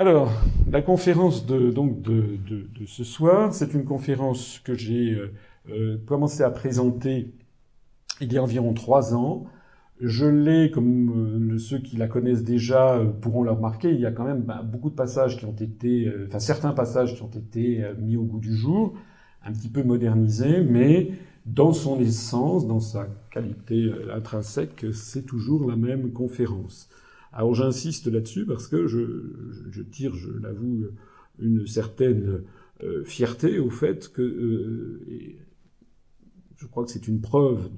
Alors, la conférence de, donc de, de, ce soir, c'est une conférence que j'ai euh, euh, commencé à présenter il y a environ trois ans. Je l'ai, comme euh, ceux qui la connaissent déjà pourront le remarquer, il y a quand même bah, beaucoup de passages qui ont été, enfin certains passages qui ont été mis au goût du jour, un petit peu modernisés, mais dans son essence, dans sa qualité intrinsèque, c'est toujours la même conférence. Alors j'insiste là-dessus parce que je, tire, je l'avoue, une certaine euh, fierté au fait que, euh, je crois que c'est une preuve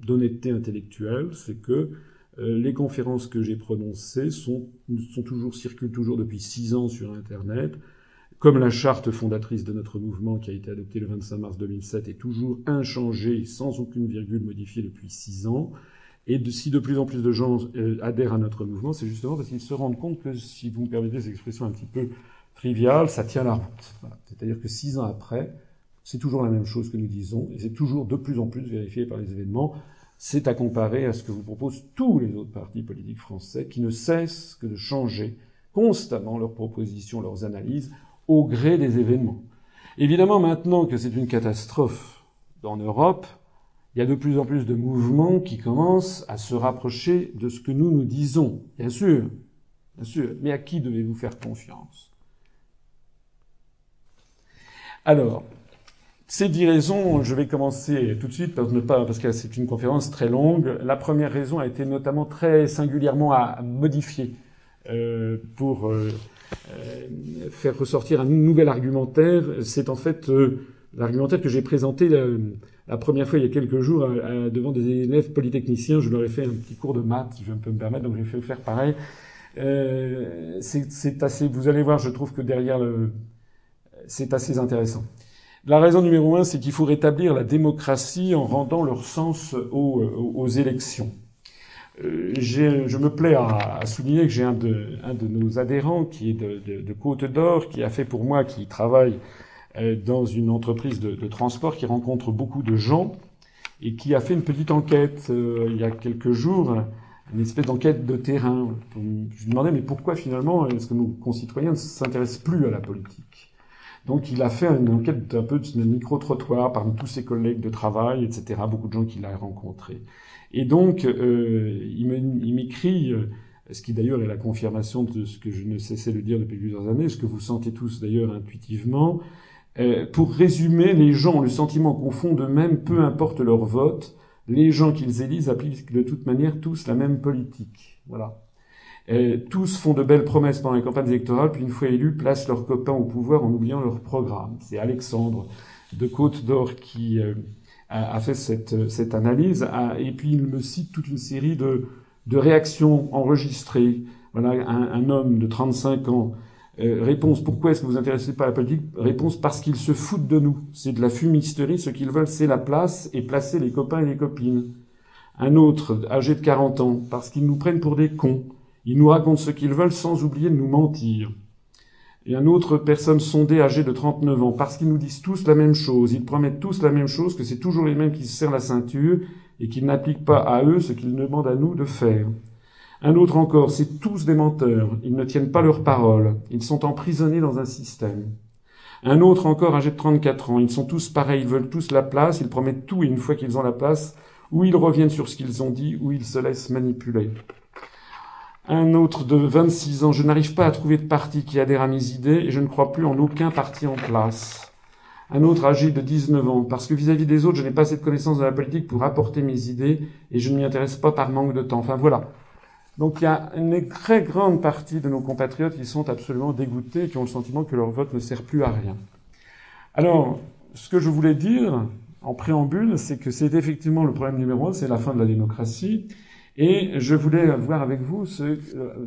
d'honnêteté intellectuelle, c'est que euh, les conférences que j'ai prononcées sont, sont toujours, circulent toujours depuis six ans sur Internet, comme la charte fondatrice de notre mouvement qui a été adoptée le 25 mars 2007 est toujours inchangée, sans aucune virgule modifiée depuis six ans. Et si de plus en plus de gens euh, adhèrent à notre mouvement, c'est justement parce qu'ils se rendent compte que, si vous me permettez cette expression un petit peu triviale, ça tient la route. C'est-à-dire que six ans après, c'est toujours la même chose que nous disons, et c'est toujours de plus en plus vérifié par les événements. C'est à comparer à ce que vous proposent tous les autres partis politiques français, qui ne cessent que de changer constamment leurs propositions, leurs analyses, au gré des événements. Évidemment, maintenant que c'est une catastrophe en Europe, il y a de plus en plus de mouvements qui commencent à se rapprocher de ce que nous nous disons. Bien sûr, bien sûr. Mais à qui devez-vous faire confiance? Alors, ces dix raisons, je vais commencer tout de suite parce, parce que c'est une conférence très longue. La première raison a été notamment très singulièrement à modifier euh, pour euh, euh, faire ressortir un nouvel argumentaire. C'est en fait l'argumentaire que j'ai présenté la première fois il y a quelques jours devant des élèves polytechniciens. Je leur ai fait un petit cours de maths, je peux me permettre, donc j'ai fait faire pareil. Euh, c'est assez. Vous allez voir, je trouve que derrière le, c'est assez intéressant. La raison numéro un, c'est qu'il faut rétablir la démocratie en rendant leur sens aux, aux élections. Euh, je me plais à, à souligner que j'ai un de, un de nos adhérents qui est de, de, de Côte d'Or, qui a fait pour moi, qui travaille dans une entreprise de, de, transport, qui rencontre beaucoup de gens et qui a fait une petite enquête euh, il y a quelques jours, une espèce d'enquête de terrain. Je lui demandais mais pourquoi finalement est-ce que nos concitoyens ne s'intéressent plus à la politique? Donc il a fait une enquête un peu de micro-trottoir parmi tous ses collègues de travail, etc., beaucoup de gens qu'il a rencontrés. Et donc euh, il m'écrit, euh, ce qui d'ailleurs est la confirmation de ce que je ne cessais de dire depuis plusieurs années, ce que vous sentez tous d'ailleurs intuitivement, euh, pour résumer, les gens ont le sentiment qu'au fond d'eux-mêmes, peu importe leur vote, les gens qu'ils élisent appliquent de toute manière tous la même politique. Voilà. Et tous font de belles promesses pendant les campagnes électorales, puis une fois élus, placent leurs copains au pouvoir en oubliant leur programme. C'est Alexandre de Côte d'Or qui euh, a, fait cette, cette analyse, et puis il me cite toute une série de, de réactions enregistrées. Voilà, un, homme de 35 ans. Euh, réponse, pourquoi est-ce que vous intéressez pas à la politique? Réponse, parce qu'ils se foutent de nous. C'est de la fumisterie, ce qu'ils veulent, c'est la place et placer les copains et les copines. Un autre, âgé de 40 ans, parce qu'ils nous prennent pour des cons. Ils nous racontent ce qu'ils veulent sans oublier de nous mentir. Et un autre personne sondée âgée de 39 ans, parce qu'ils nous disent tous la même chose, ils promettent tous la même chose, que c'est toujours les mêmes qui se serrent la ceinture et qu'ils n'appliquent pas à eux ce qu'ils demandent à nous de faire. Un autre encore, c'est tous des menteurs, ils ne tiennent pas leurs paroles, ils sont emprisonnés dans un système. Un autre encore, âgé de 34 ans, ils sont tous pareils, ils veulent tous la place, ils promettent tout et une fois qu'ils ont la place, ou ils reviennent sur ce qu'ils ont dit, ou ils se laissent manipuler. Un autre de 26 ans, je n'arrive pas à trouver de parti qui adhère à mes idées et je ne crois plus en aucun parti en place. Un autre âgé de 19 ans, parce que vis-à-vis -vis des autres, je n'ai pas assez de connaissances de la politique pour apporter mes idées et je ne m'y intéresse pas par manque de temps. Enfin voilà. Donc il y a une très grande partie de nos compatriotes qui sont absolument dégoûtés, qui ont le sentiment que leur vote ne sert plus à rien. Alors, ce que je voulais dire en préambule, c'est que c'est effectivement le problème numéro un, c'est la fin de la démocratie. Et je voulais voir avec vous, euh,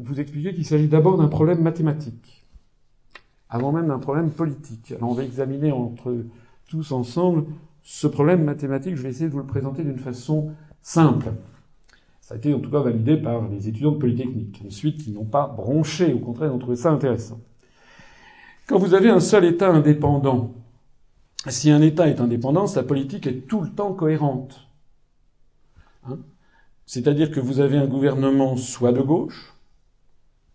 vous expliquer qu'il s'agit d'abord d'un problème mathématique, avant même d'un problème politique. Alors on va examiner entre tous ensemble ce problème mathématique. Je vais essayer de vous le présenter d'une façon simple. Ça a été en tout cas validé par les étudiants de Polytechnique. Ensuite, ils n'ont pas bronché, au contraire, ils ont trouvé ça intéressant. Quand vous avez un seul État indépendant, si un État est indépendant, sa politique est tout le temps cohérente. Hein? C'est-à-dire que vous avez un gouvernement soit de gauche,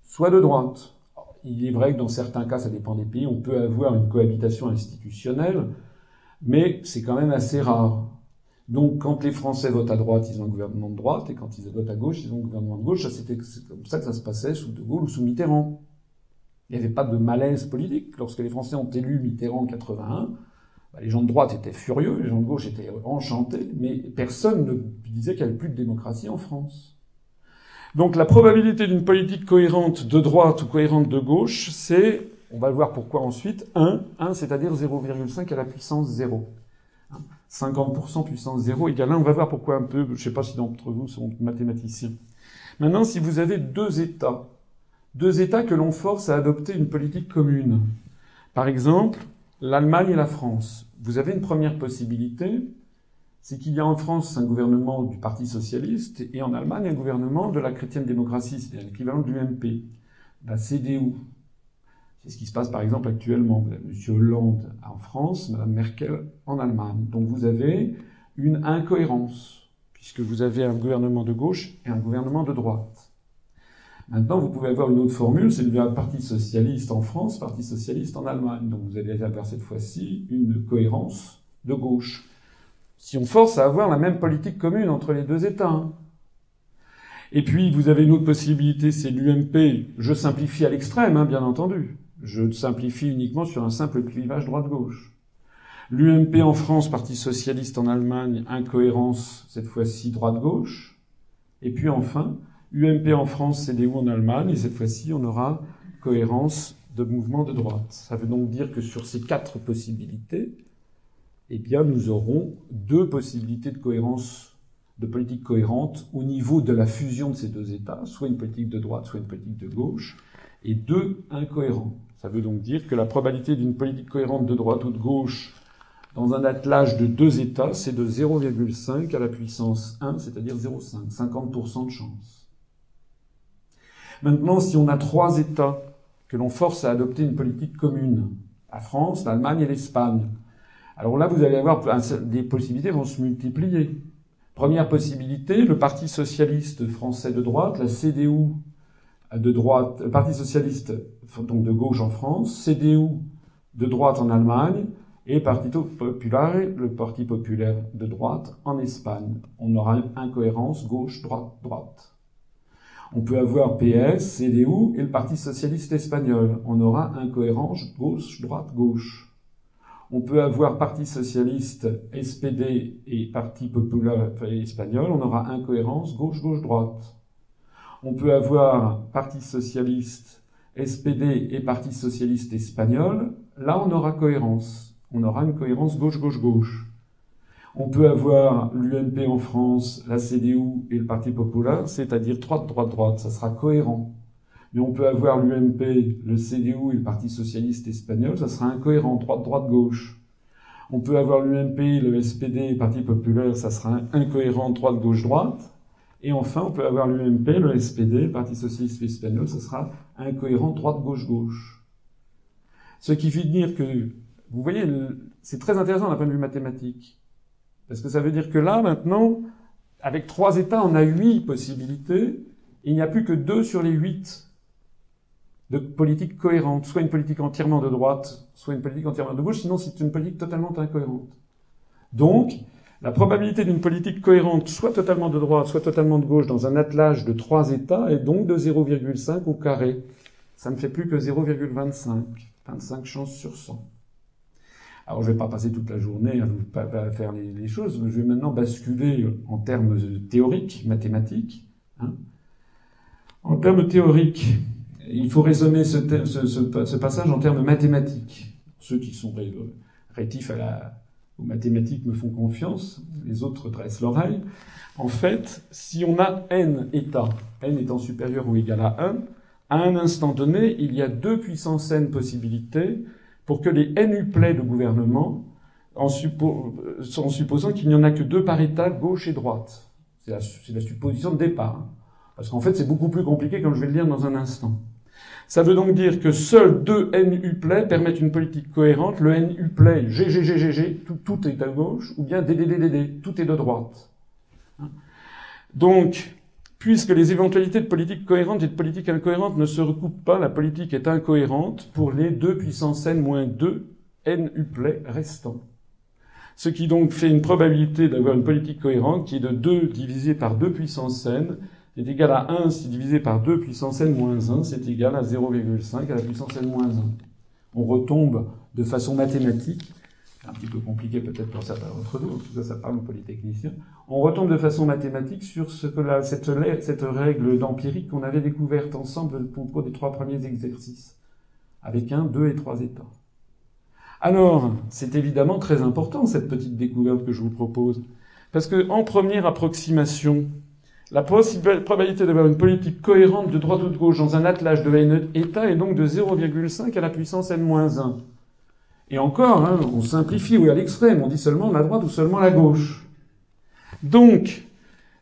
soit de droite. il est vrai que dans certains cas, ça dépend des pays, on peut avoir une cohabitation institutionnelle, mais c'est quand même assez rare. Donc, quand les Français votent à droite, ils ont un gouvernement de droite, et quand ils votent à gauche, ils ont un gouvernement de gauche. C'était comme ça que ça se passait sous De Gaulle ou sous Mitterrand. Il n'y avait pas de malaise politique. Lorsque les Français ont élu Mitterrand en 81, bah, les gens de droite étaient furieux, les gens de gauche étaient enchantés, mais personne ne disait qu'il n'y avait plus de démocratie en France. Donc la probabilité d'une politique cohérente de droite ou cohérente de gauche, c'est, on va le voir pourquoi ensuite, 1, 1 c'est-à-dire 0,5 à la puissance 0. 50% puissance 0 égale 1. On va voir pourquoi un peu, je ne sais pas si d'entre vous sont mathématiciens. Maintenant, si vous avez deux États, deux États que l'on force à adopter une politique commune, par exemple, l'Allemagne et la France, vous avez une première possibilité, c'est qu'il y a en France un gouvernement du Parti socialiste et en Allemagne un gouvernement de la chrétienne démocratie, c'est-à-dire l'équivalent de l'UMP, la CDU. C'est ce qui se passe par exemple actuellement. Vous avez M. Hollande en France, Mme Merkel en Allemagne. Donc vous avez une incohérence, puisque vous avez un gouvernement de gauche et un gouvernement de droite. Maintenant, vous pouvez avoir une autre formule, c'est le Parti socialiste en France, Parti socialiste en Allemagne. Donc vous allez avoir cette fois-ci une cohérence de gauche si on force à avoir la même politique commune entre les deux États. Hein. Et puis, vous avez une autre possibilité, c'est l'UMP. Je simplifie à l'extrême, hein, bien entendu. Je simplifie uniquement sur un simple clivage droite-gauche. L'UMP en France, Parti socialiste en Allemagne, incohérence, cette fois-ci droite-gauche. Et puis enfin, UMP en France, CDU en Allemagne, et cette fois-ci, on aura cohérence de mouvement de droite. Ça veut donc dire que sur ces quatre possibilités, eh bien, nous aurons deux possibilités de cohérence, de politique cohérente au niveau de la fusion de ces deux États, soit une politique de droite, soit une politique de gauche, et deux incohérents. Ça veut donc dire que la probabilité d'une politique cohérente de droite ou de gauche dans un attelage de deux États, c'est de 0,5 à la puissance 1, c'est-à-dire 0,5, 50% de chance. Maintenant, si on a trois États que l'on force à adopter une politique commune, la France, l'Allemagne et l'Espagne, alors là, vous allez avoir des possibilités vont se multiplier. Première possibilité, le Parti socialiste français de droite, la CDU de droite, le Parti socialiste donc de gauche en France, CDU de droite en Allemagne et Partito Populaire, le Parti populaire de droite en Espagne. On aura incohérence gauche-droite-droite. droite. On peut avoir PS, CDU et le Parti socialiste espagnol. On aura incohérence gauche-droite-gauche. On peut avoir Parti socialiste, SPD et Parti populaire espagnol. On aura incohérence gauche-gauche-droite. On peut avoir Parti socialiste, SPD et Parti socialiste espagnol. Là, on aura cohérence. On aura une cohérence gauche-gauche-gauche. On peut avoir l'UNP en France, la CDU et le Parti populaire, c'est-à-dire droite-droite-droite. Ça sera cohérent mais on peut avoir l'UMP, le CDU et le Parti socialiste espagnol, ça sera incohérent, droite-droite-gauche. On peut avoir l'UMP, le SPD et Parti populaire, ça sera incohérent, droite-gauche-droite. Et enfin, on peut avoir l'UMP, le SPD, Parti socialiste espagnol, ça sera incohérent, droite-gauche-gauche. Ce qui veut dire que, vous voyez, c'est très intéressant d'un point de vue mathématique. Parce que ça veut dire que là, maintenant, avec trois États, on a huit possibilités, il n'y a plus que deux sur les huit de politique cohérente, soit une politique entièrement de droite, soit une politique entièrement de gauche, sinon c'est une politique totalement incohérente. Donc, la probabilité d'une politique cohérente, soit totalement de droite, soit totalement de gauche, dans un attelage de trois États, est donc de 0,5 au carré. Ça ne fait plus que 0,25. 25 chances sur 100. Alors, je ne vais pas passer toute la journée à faire les, choses, mais je vais maintenant basculer en termes théoriques, mathématiques. Hein. En termes théoriques, il faut raisonner ce, passage en termes mathématiques. Ceux qui sont rétifs à la, mathématiques me font confiance, les autres dressent l'oreille. En fait, si on a n états, n étant supérieur ou égal à 1, à un instant donné, il y a deux puissances n possibilités pour que les n uplets de gouvernement, en, supposant qu'il n'y en a que deux par état, gauche et droite. C'est la, la, supposition de départ. Hein. Parce qu'en fait, c'est beaucoup plus compliqué, comme je vais le dire dans un instant. Ça veut donc dire que seuls deux NU-play permettent une politique cohérente. Le NU-play, GGGGG, tout, tout est à gauche, ou bien DDDDD, tout est de droite. Donc, puisque les éventualités de politique cohérente et de politique incohérente ne se recoupent pas, la politique est incohérente pour les 2 puissance n moins 2 n uplets restants. Ce qui donc fait une probabilité d'avoir une politique cohérente qui est de 2 divisé par 2 puissance n est égal à 1 si divisé par 2 puissance n moins 1, c'est égal à 0,5 à la puissance n moins 1. On retombe de façon mathématique un petit peu compliqué peut-être pour certains d'entre nous, tout cas ça parle aux polytechniciens, on retombe de façon mathématique sur ce que cette, cette règle d'empirique qu'on avait découverte ensemble au cours des trois premiers exercices, avec un, deux et trois états. Alors, c'est évidemment très important cette petite découverte que je vous propose, parce que en première approximation, la probabilité d'avoir une politique cohérente de droite ou de gauche dans un attelage de n état est donc de 0,5 à la puissance n-1. Et encore, hein, on simplifie, oui, à l'extrême, on dit seulement la droite ou seulement la gauche. Donc,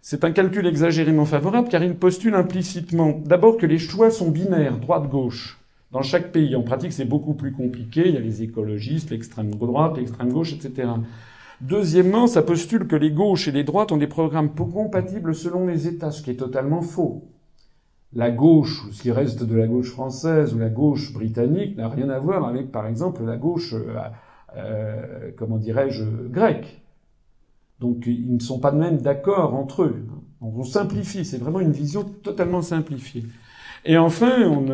c'est un calcul exagérément favorable car il postule implicitement d'abord que les choix sont binaires, droite-gauche. Dans chaque pays, en pratique, c'est beaucoup plus compliqué. Il y a les écologistes, l'extrême droite, l'extrême gauche, etc. Deuxièmement, ça postule que les gauches et les droites ont des programmes compatibles selon les États, ce qui est totalement faux la gauche, ce qui reste de la gauche française ou la gauche britannique, n'a rien à voir avec, par exemple, la gauche, euh, euh comment dirais-je, grecque. Donc ils ne sont pas de même d'accord entre eux. On simplifie, c'est vraiment une vision totalement simplifiée. Et enfin, on,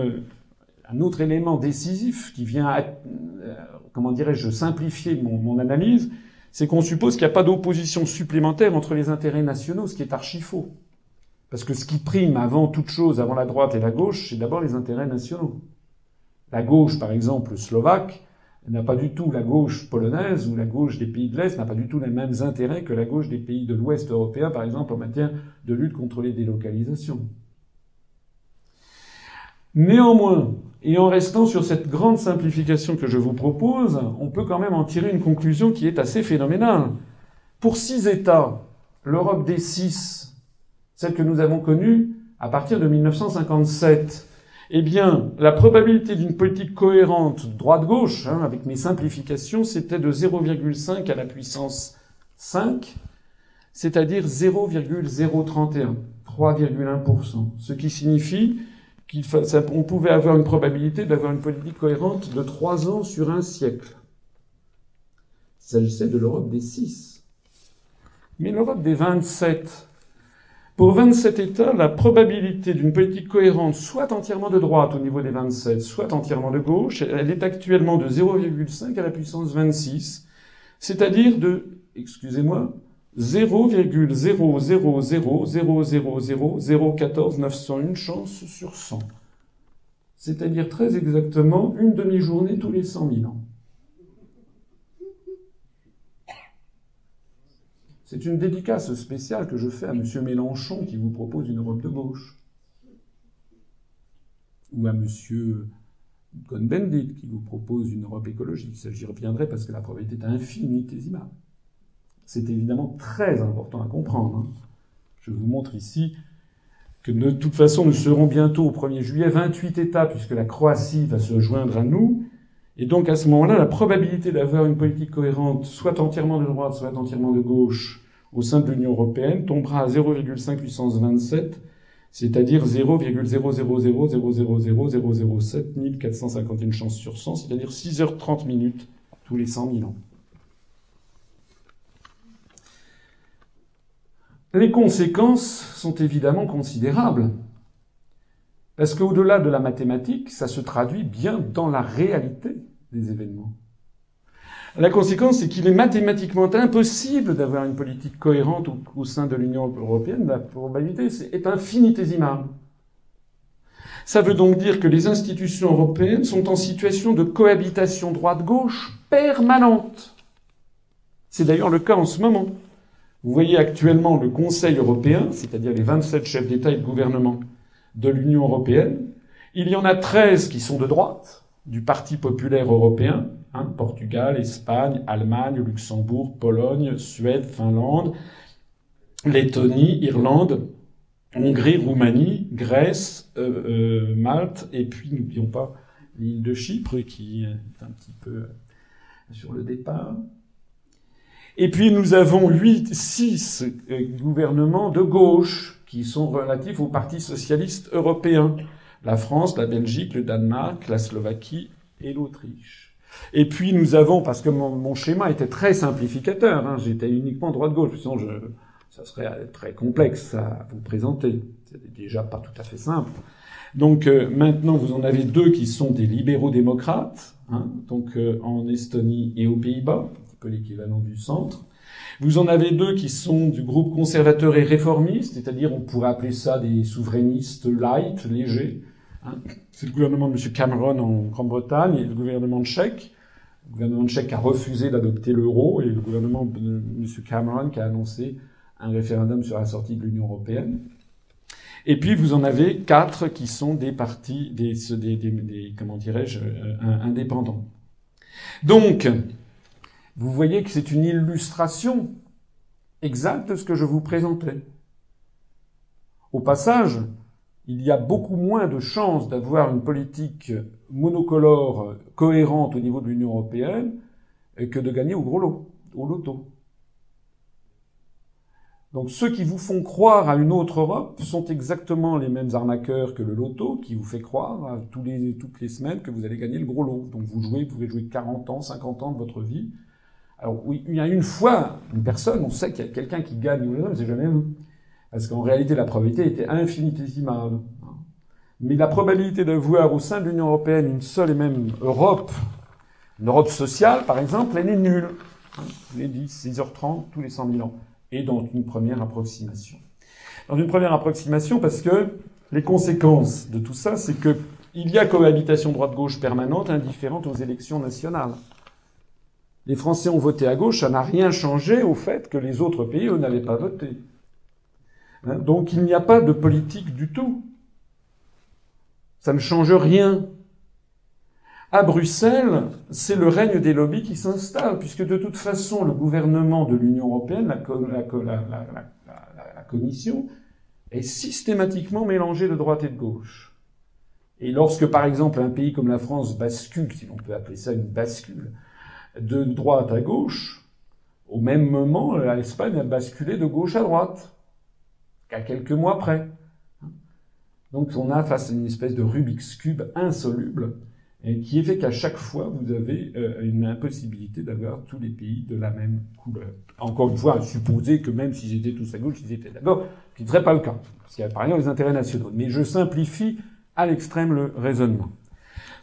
un autre élément décisif qui vient, euh, comment dirais-je, simplifier mon analyse, c'est qu'on suppose qu'il n'y a pas d'opposition supplémentaire entre les intérêts nationaux, ce qui est archi faux. Parce que ce qui prime avant toute chose, avant la droite et la gauche, c'est d'abord les intérêts nationaux. La gauche, par exemple, slovaque, n'a pas du tout la gauche polonaise ou la gauche des pays de l'Est n'a pas du tout les mêmes intérêts que la gauche des pays de l'Ouest européen, par exemple, en matière de lutte contre les délocalisations. Néanmoins, et en restant sur cette grande simplification que je vous propose, on peut quand même en tirer une conclusion qui est assez phénoménale. Pour six États, l'Europe des six celle que nous avons connue à partir de 1957, eh bien, la probabilité d'une politique cohérente droite-gauche, hein, avec mes simplifications, c'était de 0,5 à la puissance 5, c'est-à-dire 0,031, 3,1%. Ce qui signifie qu'on pouvait avoir une probabilité d'avoir une politique cohérente de 3 ans sur un siècle. Il s'agissait de l'Europe des 6. Mais l'Europe des 27, pour 27 États, la probabilité d'une politique cohérente, soit entièrement de droite au niveau des 27, soit entièrement de gauche, elle est actuellement de 0,5 à la puissance 26, c'est-à-dire de, excusez-moi, 0,000000014 chances sur 100. C'est-à-dire très exactement une demi-journée tous les 100 000 ans. C'est une dédicace spéciale que je fais à M. Mélenchon qui vous propose une Europe de gauche. Ou à M. Cohn-Bendit qui vous propose une Europe écologique. J'y reviendrai parce que la probabilité est infinitésimale. C'est évidemment très important à comprendre. Hein. Je vous montre ici que de toute façon, nous serons bientôt au 1er juillet 28 États, puisque la Croatie va se joindre à nous. Et donc à ce moment-là, la probabilité d'avoir une politique cohérente, soit entièrement de droite, soit entièrement de gauche, au sein de l'Union européenne tombera à 0,5 puissance 27, c'est-à-dire 0,000000007 1451 chances sur 100, c'est-à-dire 6h30 minutes tous les 100 000 ans. Les conséquences sont évidemment considérables. Parce qu'au-delà de la mathématique, ça se traduit bien dans la réalité des événements. La conséquence, c'est qu'il est mathématiquement impossible d'avoir une politique cohérente au, sein de l'Union européenne. La probabilité est infinitésimale. Ça veut donc dire que les institutions européennes sont en situation de cohabitation droite-gauche permanente. C'est d'ailleurs le cas en ce moment. Vous voyez actuellement le Conseil européen, c'est-à-dire les 27 chefs d'État et de gouvernement de l'Union européenne. Il y en a 13 qui sont de droite, du Parti populaire européen, Hein, Portugal, Espagne, Allemagne, Luxembourg, Pologne, Suède, Finlande, Lettonie, Irlande, Hongrie, Roumanie, Grèce, euh, euh, Malte, et puis n'oublions pas l'île de Chypre qui est un petit peu sur le départ. Et puis nous avons huit, six euh, gouvernements de gauche qui sont relatifs au Parti socialiste européen. La France, la Belgique, le Danemark, la Slovaquie et l'Autriche. Et puis nous avons, parce que mon, schéma était très simplificateur, hein, j'étais uniquement droite-gauche, sinon ça serait très complexe à vous présenter. C'est déjà pas tout à fait simple. Donc euh, maintenant, vous en avez deux qui sont des libéraux démocrates, hein, donc euh, en Estonie et aux Pays-Bas, l'équivalent du centre. Vous en avez deux qui sont du groupe conservateur et réformiste, c'est-à-dire on pourrait appeler ça des souverainistes light, légers. Hein? C'est le gouvernement de M. Cameron en Grande-Bretagne et le gouvernement tchèque. Le gouvernement tchèque a refusé d'adopter l'euro et le gouvernement de M. Cameron qui a annoncé un référendum sur la sortie de l'Union européenne. Et puis vous en avez quatre qui sont des partis, des, comment dirais-je, euh, indépendants. Donc, vous voyez que c'est une illustration exacte de ce que je vous présentais. Au passage, il y a beaucoup moins de chances d'avoir une politique monocolore cohérente au niveau de l'Union européenne que de gagner au gros lot, au loto. Donc ceux qui vous font croire à une autre Europe sont exactement les mêmes arnaqueurs que le loto qui vous fait croire tous les, toutes les semaines que vous allez gagner le gros lot. Donc vous jouez, vous pouvez jouer 40 ans, 50 ans de votre vie. Alors il y a une fois, une personne, on sait qu'il y a quelqu'un qui gagne, mais c'est jamais vous. Parce qu'en réalité, la probabilité était infinitésimale. Mais la probabilité de voir au sein de l'Union européenne une seule et même Europe, une Europe sociale par exemple, elle est nulle. Tous les 10, 6h30, tous les 100 000 ans et dans une première approximation. Dans une première approximation parce que les conséquences de tout ça, c'est que il y a cohabitation droite-gauche permanente indifférente aux élections nationales. Les Français ont voté à gauche, ça n'a rien changé au fait que les autres pays, n'avaient pas voté. Hein, donc il n'y a pas de politique du tout. Ça ne change rien. À Bruxelles, c'est le règne des lobbies qui s'installe, puisque de toute façon, le gouvernement de l'Union européenne, la, Commission, est systématiquement mélangé de droite et de gauche. Et lorsque, par exemple, un pays comme la France bascule, si l'on peut appeler ça une bascule, de droite à gauche, au même moment, l'Espagne a basculé de gauche à droite, qu'à quelques mois près. Donc on a face à une espèce de Rubik's Cube insoluble, qui fait qu'à chaque fois, vous avez euh, une impossibilité d'avoir tous les pays de la même couleur. Encore une fois, supposer que même s'ils étaient tous à gauche, ils étaient d'accord, ce qui ne serait pas le cas, parce qu'il y a par ailleurs les intérêts nationaux. Mais je simplifie à l'extrême le raisonnement.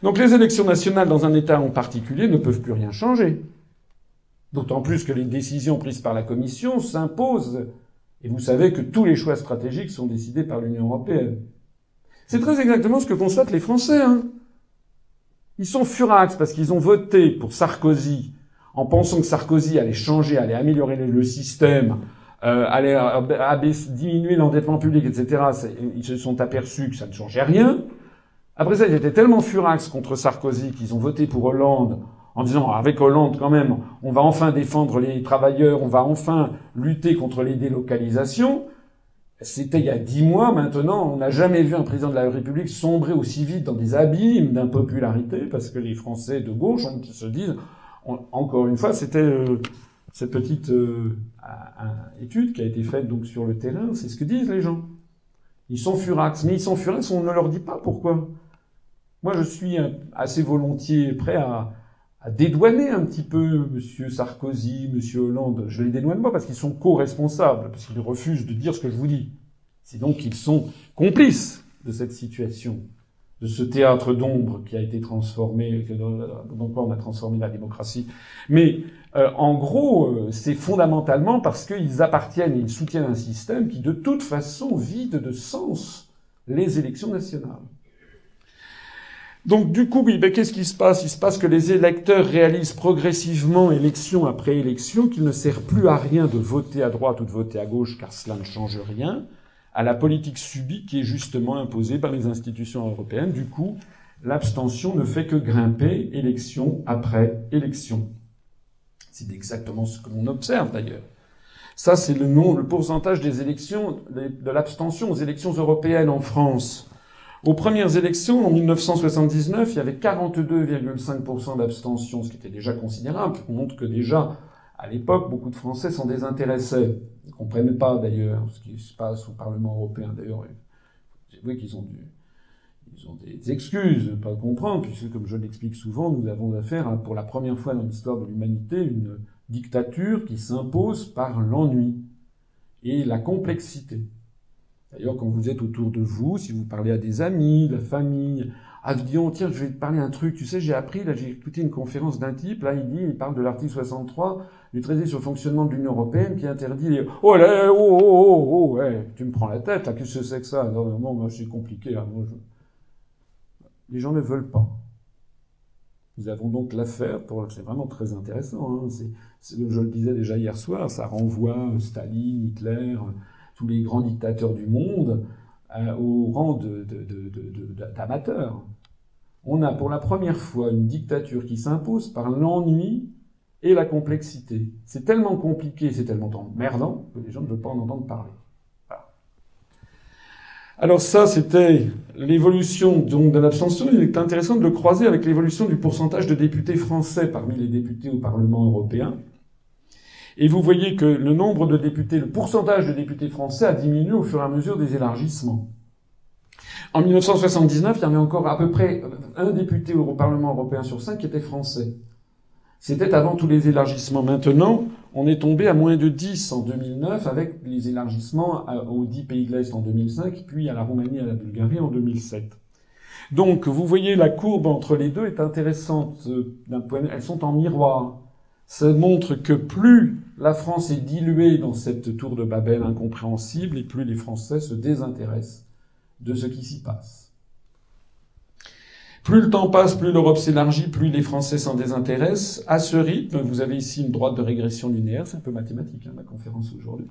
Donc les élections nationales dans un État en particulier ne peuvent plus rien changer. D'autant plus que les décisions prises par la Commission s'imposent. Et vous savez que tous les choix stratégiques sont décidés par l'Union européenne. C'est très exactement ce que constatent les Français. Hein. Ils sont furax parce qu'ils ont voté pour Sarkozy en pensant que Sarkozy allait changer, allait améliorer le système, euh, allait diminuer l'endettement public, etc. Ils se sont aperçus que ça ne changeait rien. Après ça, ils étaient tellement furax contre Sarkozy qu'ils ont voté pour Hollande en disant avec Hollande quand même, on va enfin défendre les travailleurs, on va enfin lutter contre les délocalisations. C'était il y a dix mois maintenant, on n'a jamais vu un président de la République sombrer aussi vite dans des abîmes d'impopularité, parce que les Français de gauche on, se disent, encore une fois, c'était euh, cette petite euh, étude qui a été faite donc sur le terrain, c'est ce que disent les gens. Ils sont furax, mais ils sont furax, on ne leur dit pas pourquoi. Moi, je suis assez volontiers prêt à, à dédouaner un petit peu M. Sarkozy, M. Hollande. Je les dédouane pas parce qu'ils sont co-responsables, parce qu'ils refusent de dire ce que je vous dis. C'est donc qu'ils sont complices de cette situation, de ce théâtre d'ombre qui a été transformé, dans quoi on a transformé la démocratie. Mais euh, en gros, euh, c'est fondamentalement parce qu'ils appartiennent et ils soutiennent un système qui de toute façon vide de sens les élections nationales. Donc du coup, oui, ben, qu'est-ce qui se passe? Il se passe que les électeurs réalisent progressivement, élection après élection, qu'il ne sert plus à rien de voter à droite ou de voter à gauche, car cela ne change rien, à la politique subie qui est justement imposée par les institutions européennes. Du coup, l'abstention ne fait que grimper élection après élection. C'est exactement ce que l'on observe d'ailleurs. Ça, c'est le nom, le pourcentage des élections, de l'abstention aux élections européennes en France. Aux premières élections, en 1979, il y avait 42,5% d'abstention, ce qui était déjà considérable. On montre que déjà, À l'époque, beaucoup de Français s'en désintéressaient. Ils ne comprennent pas d'ailleurs ce qui se passe au Parlement européen. D'ailleurs, voyez qu'ils ont, ont des excuses de ne pas comprendre, puisque comme je l'explique souvent, nous avons affaire à, pour la première fois dans l'histoire de l'humanité, une dictature qui s'impose par l'ennui et la complexité. D'ailleurs, quand vous êtes autour de vous, si vous parlez à des amis, la famille, ah, vous dites, oh, tiens, je vais te parler un truc. Tu sais, j'ai appris, là, j'ai écouté une conférence d'un type, là, il dit, il parle de l'article 63 du traité sur le fonctionnement de l'Union Européenne qui interdit les, oh là, oh, oh, oh, oh, ouais, tu me prends la tête, là, qu'est-ce que c'est que ça? Non, non, moi, c'est compliqué, là, Les gens ne veulent pas. Nous avons donc l'affaire, pour... c'est vraiment très intéressant, hein. c'est, je le disais déjà hier soir, ça renvoie Staline, Hitler, tous les grands dictateurs du monde, euh, au rang d'amateurs. On a pour la première fois une dictature qui s'impose par l'ennui et la complexité. C'est tellement compliqué, c'est tellement emmerdant que les gens ne veulent pas en entendre parler. Alors ça, c'était l'évolution de l'abstention. Il est intéressant de le croiser avec l'évolution du pourcentage de députés français parmi les députés au Parlement européen. Et vous voyez que le nombre de députés, le pourcentage de députés français a diminué au fur et à mesure des élargissements. En 1979, il y avait encore à peu près un député au Parlement européen sur cinq qui était français. C'était avant tous les élargissements. Maintenant, on est tombé à moins de 10 en 2009 avec les élargissements aux dix pays de l'Est en 2005, puis à la Roumanie et à la Bulgarie en 2007. Donc, vous voyez, la courbe entre les deux est intéressante euh, elles sont en miroir. Ça montre que plus la France est diluée dans cette tour de Babel incompréhensible et plus les Français se désintéressent de ce qui s'y passe. Plus le temps passe, plus l'Europe s'élargit, plus les Français s'en désintéressent. À ce rythme, vous avez ici une droite de régression linéaire, c'est un peu mathématique, hein, ma conférence aujourd'hui.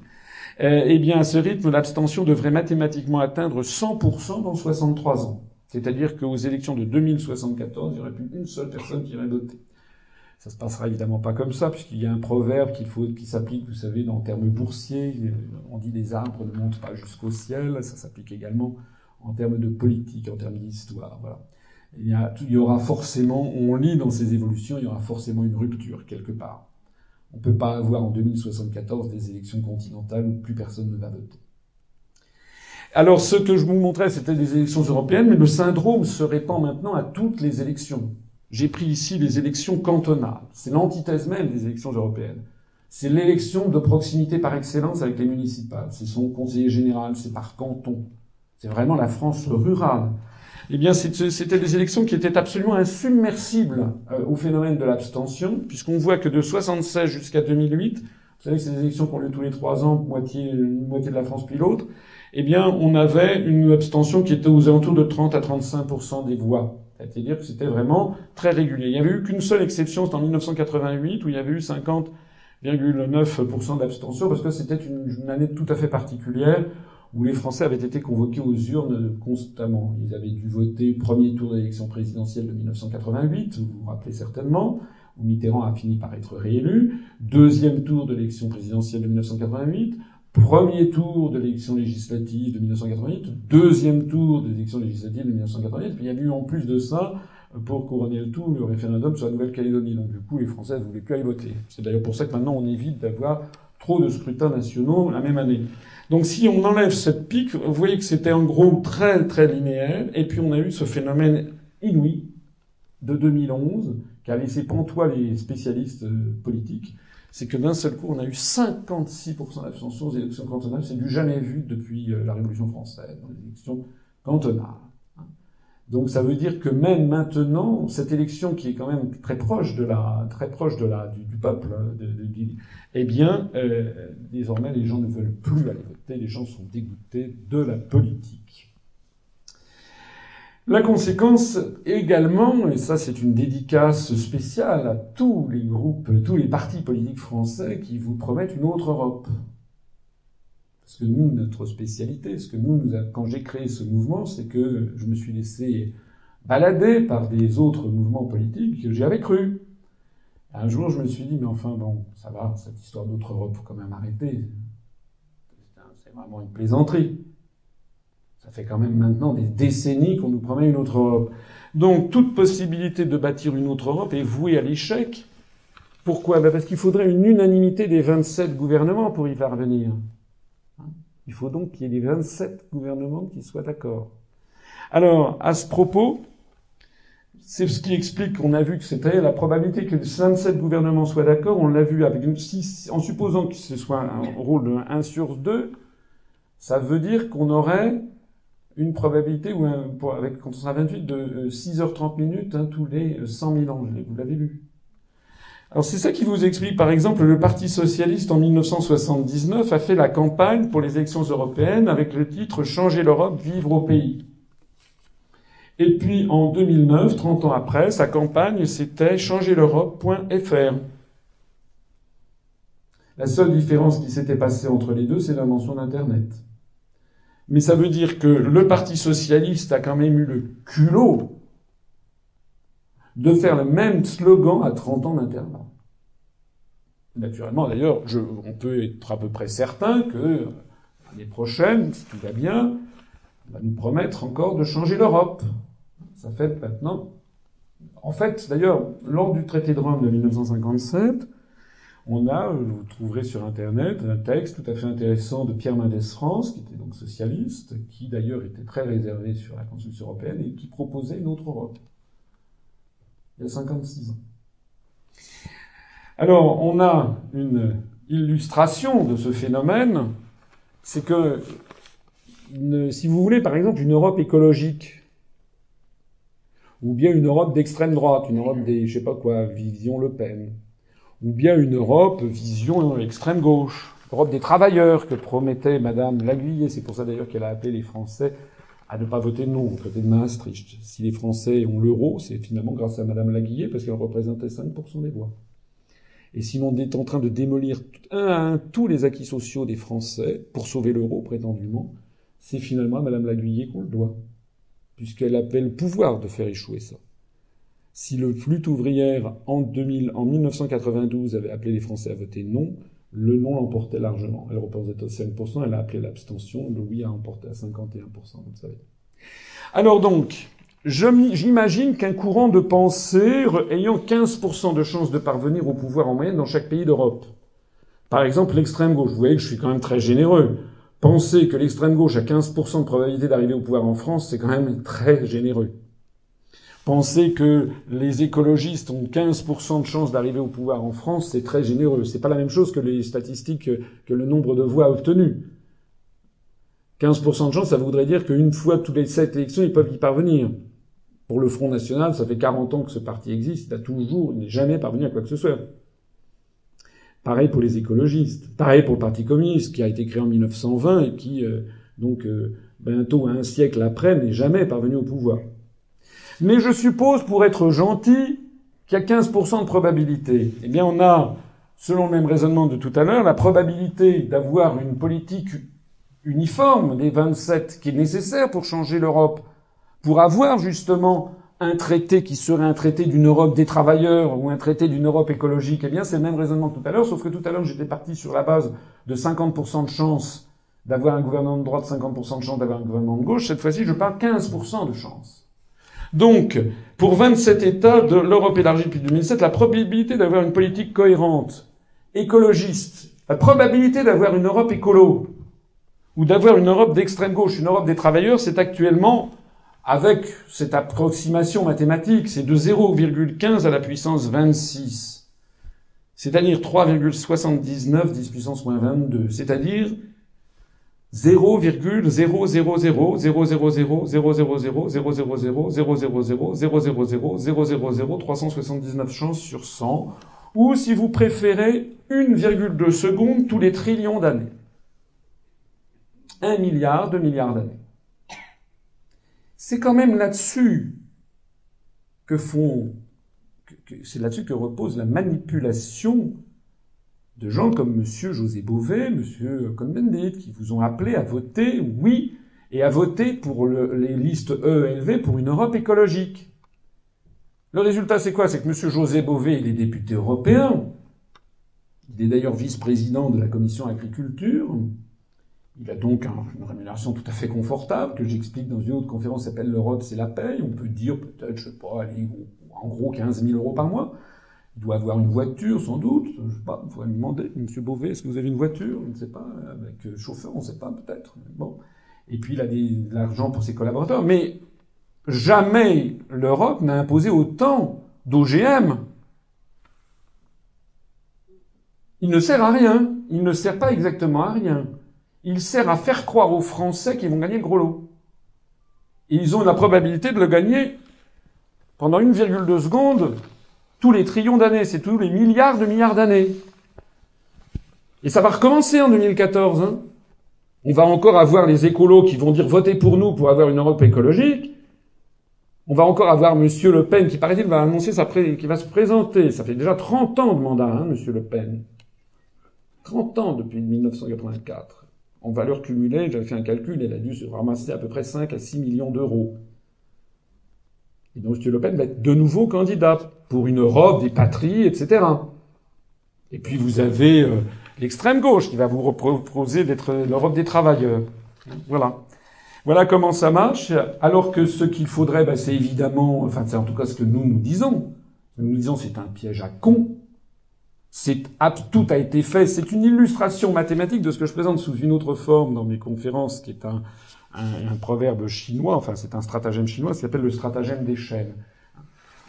Euh, eh bien, à ce rythme, l'abstention devrait mathématiquement atteindre 100% dans 63 ans. C'est-à-dire qu'aux élections de 2074, il n'y aurait plus une seule personne qui irait voter. Ça se passera évidemment pas comme ça, puisqu'il y a un proverbe qu'il faut, qui s'applique, vous savez, dans termes boursiers. On dit les arbres ne montent pas jusqu'au ciel. Ça s'applique également en termes de politique, en termes d'histoire. Il y, il y aura forcément, on lit dans ces évolutions, il y aura forcément une rupture quelque part. On ne peut pas avoir en 2074 des élections continentales où plus personne ne va voter. Alors, ce que je vous montrais, c'était des élections européennes, mais le syndrome se répand maintenant à toutes les élections. J'ai pris ici les élections cantonales. C'est l'antithèse même des élections européennes. C'est l'élection de proximité par excellence avec les municipales. C'est son conseiller général, c'est par canton. C'est vraiment la France rurale. Eh bien, c'était des élections qui étaient absolument insubmersibles euh, au phénomène de l'abstention, puisqu'on voit que de 76 jusqu'à 2008, vous savez que ces élections qui ont lieu tous les trois ans, moitié, moitié de la France puis l'autre, eh bien, on avait une abstention qui était aux alentours de 30 à 35% des voix. C'est-à-dire que c'était vraiment très régulier. Il n'y avait eu qu'une seule exception, c'était en 1988, où il y avait eu 50,9% d'abstention, parce que c'était une, année tout à fait particulière, où les Français avaient été convoqués aux urnes constamment. Ils avaient dû voter premier tour d'élection présidentielle de 1988, vous vous rappelez certainement, où Mitterrand a fini par être réélu, deuxième tour de l'élection présidentielle de 1988, premier tour de l'élection législative de 1988, deuxième tour de l'élection législative de 1988, puis il y a eu en plus de ça, pour couronner le tout, le référendum sur la Nouvelle-Calédonie. Donc du coup, les Français ne voulaient plus aller voter. C'est d'ailleurs pour ça que maintenant on évite d'avoir trop de scrutins nationaux la même année. Donc si on enlève cette pique, vous voyez que c'était en gros très très linéaire, et puis on a eu ce phénomène inouï de 2011 qui a laissé pantois les spécialistes euh, politiques, c'est que d'un seul coup on a eu 56% d'abstention aux élections cantonales, c'est du jamais vu depuis euh, la Révolution française, dans les élections cantonales. Donc ça veut dire que même maintenant, cette élection qui est quand même très proche de la, très proche de la, du, peuple, hein, de, eh bien, euh, désormais les gens ne veulent plus aller voter, les gens sont dégoûtés de la politique. La conséquence également, et ça c'est une dédicace spéciale à tous les groupes, tous les partis politiques français qui vous promettent une autre Europe. Parce que nous, notre spécialité, ce que nous, quand j'ai créé ce mouvement, c'est que je me suis laissé balader par des autres mouvements politiques que j'y avais cru. Un jour, je me suis dit, mais enfin, bon, ça va, cette histoire d'autre Europe, faut quand même arrêter. C'est vraiment une plaisanterie. Ça fait quand même maintenant des décennies qu'on nous promet une autre Europe. Donc toute possibilité de bâtir une autre Europe est vouée à l'échec. Pourquoi? Ben Parce qu'il faudrait une unanimité des 27 gouvernements pour y parvenir. Il faut donc qu'il y ait les 27 gouvernements qui soient d'accord. Alors, à ce propos, c'est ce qui explique qu'on a vu que c'était la probabilité que les 27 gouvernements soient d'accord. On l'a vu avec une, six, en supposant que ce soit un rôle de 1 sur 2, ça veut dire qu'on aurait une probabilité ou un, avec, quand on sera 28 de euh, 6h30 minutes hein, tous les euh, 100 000 ans. Vous l'avez lu. Alors c'est ça qui vous explique, par exemple, le Parti socialiste en 1979 a fait la campagne pour les élections européennes avec le titre Changer l'Europe, vivre au pays. Et puis en 2009, 30 ans après, sa campagne c'était changerl'europe.fr. La seule différence qui s'était passée entre les deux, c'est l'invention d'Internet mais ça veut dire que le Parti socialiste a quand même eu le culot de faire le même slogan à 30 ans d'intervalle. Naturellement, d'ailleurs, on peut être à peu près certain que l'année prochaine, si tout va bien, on va nous promettre encore de changer l'Europe. Ça fait maintenant. En fait, d'ailleurs, lors du traité de Rome de 1957, on a, euh, vous trouverez sur Internet, un texte tout à fait intéressant de Pierre Mendès France, qui était donc socialiste, qui d'ailleurs était très réservé sur la construction européenne et qui proposait une autre Europe, il y a 56 ans. Alors, on a une illustration de ce phénomène, c'est que, si vous voulez, par exemple, une Europe écologique, ou bien une Europe d'extrême droite, une Europe des, je ne sais pas quoi, Vision Le Pen, ou bien une Europe vision extrême gauche, Europe des travailleurs que promettait Madame Laguillet. C'est pour ça d'ailleurs qu'elle a appelé les Français à ne pas voter non au traité de Maastricht. Si les Français ont l'euro, c'est finalement grâce à Madame Laguillet parce qu'elle représentait 5% des voix. Et si l'on est en train de démolir un à un tous les acquis sociaux des Français pour sauver l'euro, prétendument, c'est finalement à Madame Laguillet qu'on le doit, puisqu'elle appelle le pouvoir de faire échouer ça. Si le flûte ouvrière en, 2000, en 1992 avait appelé les Français à voter non, le non l'emportait largement. Elle représentait 5%, elle a appelé l'abstention, le oui a emporté à 51%, vous savez. Alors donc, j'imagine qu'un courant de pensée ayant 15% de chances de parvenir au pouvoir en moyenne dans chaque pays d'Europe, par exemple l'extrême gauche, vous voyez que je suis quand même très généreux, penser que l'extrême gauche a 15% de probabilité d'arriver au pouvoir en France, c'est quand même très généreux. Penser que les écologistes ont 15% de chances d'arriver au pouvoir en France, c'est très généreux. C'est pas la même chose que les statistiques, que le nombre de voix obtenues. 15% de chance, ça voudrait dire qu'une fois toutes les sept élections, ils peuvent y parvenir. Pour le Front National, ça fait 40 ans que ce parti existe, il a toujours, il n'est jamais parvenu à quoi que ce soit. Pareil pour les écologistes. Pareil pour le Parti communiste, qui a été créé en 1920 et qui, euh, donc, euh, bientôt un siècle après, n'est jamais parvenu au pouvoir. Mais je suppose, pour être gentil, qu'il y a 15% de probabilité. Eh bien, on a, selon le même raisonnement de tout à l'heure, la probabilité d'avoir une politique uniforme des 27 qui est nécessaire pour changer l'Europe, pour avoir justement un traité qui serait un traité d'une Europe des travailleurs ou un traité d'une Europe écologique, eh bien c'est le même raisonnement que tout à l'heure, sauf que tout à l'heure j'étais parti sur la base de 50% de chance d'avoir un gouvernement de droite, 50% de chance d'avoir un gouvernement de gauche. Cette fois-ci, je parle 15% de chance. Donc, pour 27 États de l'Europe élargie depuis 2007, la probabilité d'avoir une politique cohérente, écologiste, la probabilité d'avoir une Europe écolo, ou d'avoir une Europe d'extrême gauche, une Europe des travailleurs, c'est actuellement, avec cette approximation mathématique, c'est de 0,15 à la puissance 26. C'est-à-dire 3,79 10 puissance moins 22. C'est-à-dire 379 chances sur 100, ou si vous préférez 1,2 secondes tous les trillions d'années. 1 milliard, 2 milliards d'années. C'est quand même là-dessus que font, c'est là-dessus que repose la manipulation de gens comme M. José Bové, M. Cohn-Bendit, qui vous ont appelé à voter oui et à voter pour les listes E et LV pour une Europe écologique. Le résultat, c'est quoi? C'est que M. José Bové, il est député européen. Il est d'ailleurs vice-président de la commission agriculture. Il a donc une rémunération tout à fait confortable, que j'explique dans une autre conférence qui s'appelle L'Europe, c'est la paye. On peut dire peut-être, je sais pas, allez, en gros 15 000 euros par mois. Il doit avoir une voiture, sans doute. Je sais pas, il faudrait lui demander. Monsieur Beauvais, est-ce que vous avez une voiture? Je ne sais pas. Avec euh, chauffeur, on ne sait pas, peut-être. Et puis, il a de l'argent pour ses collaborateurs. Mais jamais l'Europe n'a imposé autant d'OGM. Il ne sert à rien. Il ne sert pas exactement à rien. Il sert à faire croire aux Français qu'ils vont gagner le gros lot. Et ils ont la probabilité de le gagner pendant 1,2 seconde tous les trillions d'années, c'est tous les milliards de milliards d'années. Et ça va recommencer en 2014. Hein. On va encore avoir les écolos qui vont dire votez pour nous pour avoir une Europe écologique. On va encore avoir Monsieur Le Pen qui, paraît-il, va annoncer sa qui va se présenter. Ça fait déjà 30 ans de mandat, hein, Monsieur Le Pen. 30 ans depuis 1984. En valeur cumulée, j'avais fait un calcul, elle a dû se ramasser à peu près 5 à 6 millions d'euros. Et donc. Le Pen va être de nouveau candidat pour une Europe des patries, etc. Et puis vous avez euh, l'extrême gauche qui va vous proposer d'être l'Europe des travailleurs. Voilà. Voilà comment ça marche. Alors que ce qu'il faudrait, bah, c'est évidemment, enfin c'est en tout cas ce que nous nous disons. Nous disons c'est un piège à con. C'est tout a été fait. C'est une illustration mathématique de ce que je présente sous une autre forme dans mes conférences, qui est un, un, proverbe chinois, enfin c'est un stratagème chinois, qui s'appelle le stratagème des chaînes.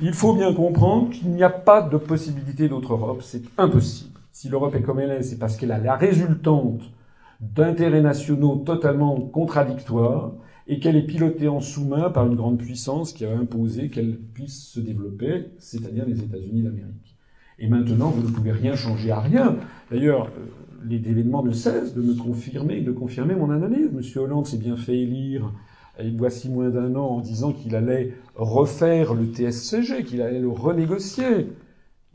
Il faut bien comprendre qu'il n'y a pas de possibilité d'autre Europe, c'est impossible. Si l'Europe est comme elle est, c'est parce qu'elle a la résultante d'intérêts nationaux totalement contradictoires et qu'elle est pilotée en sous-main par une grande puissance qui a imposé qu'elle puisse se développer, c'est-à-dire les États-Unis d'Amérique. Et maintenant, vous ne pouvez rien changer à rien. D'ailleurs, les événements ne cessent de me confirmer, de confirmer mon analyse. Monsieur Hollande s'est bien fait élire voici moins d'un an en disant qu'il allait refaire le TSCG, qu'il allait le renégocier.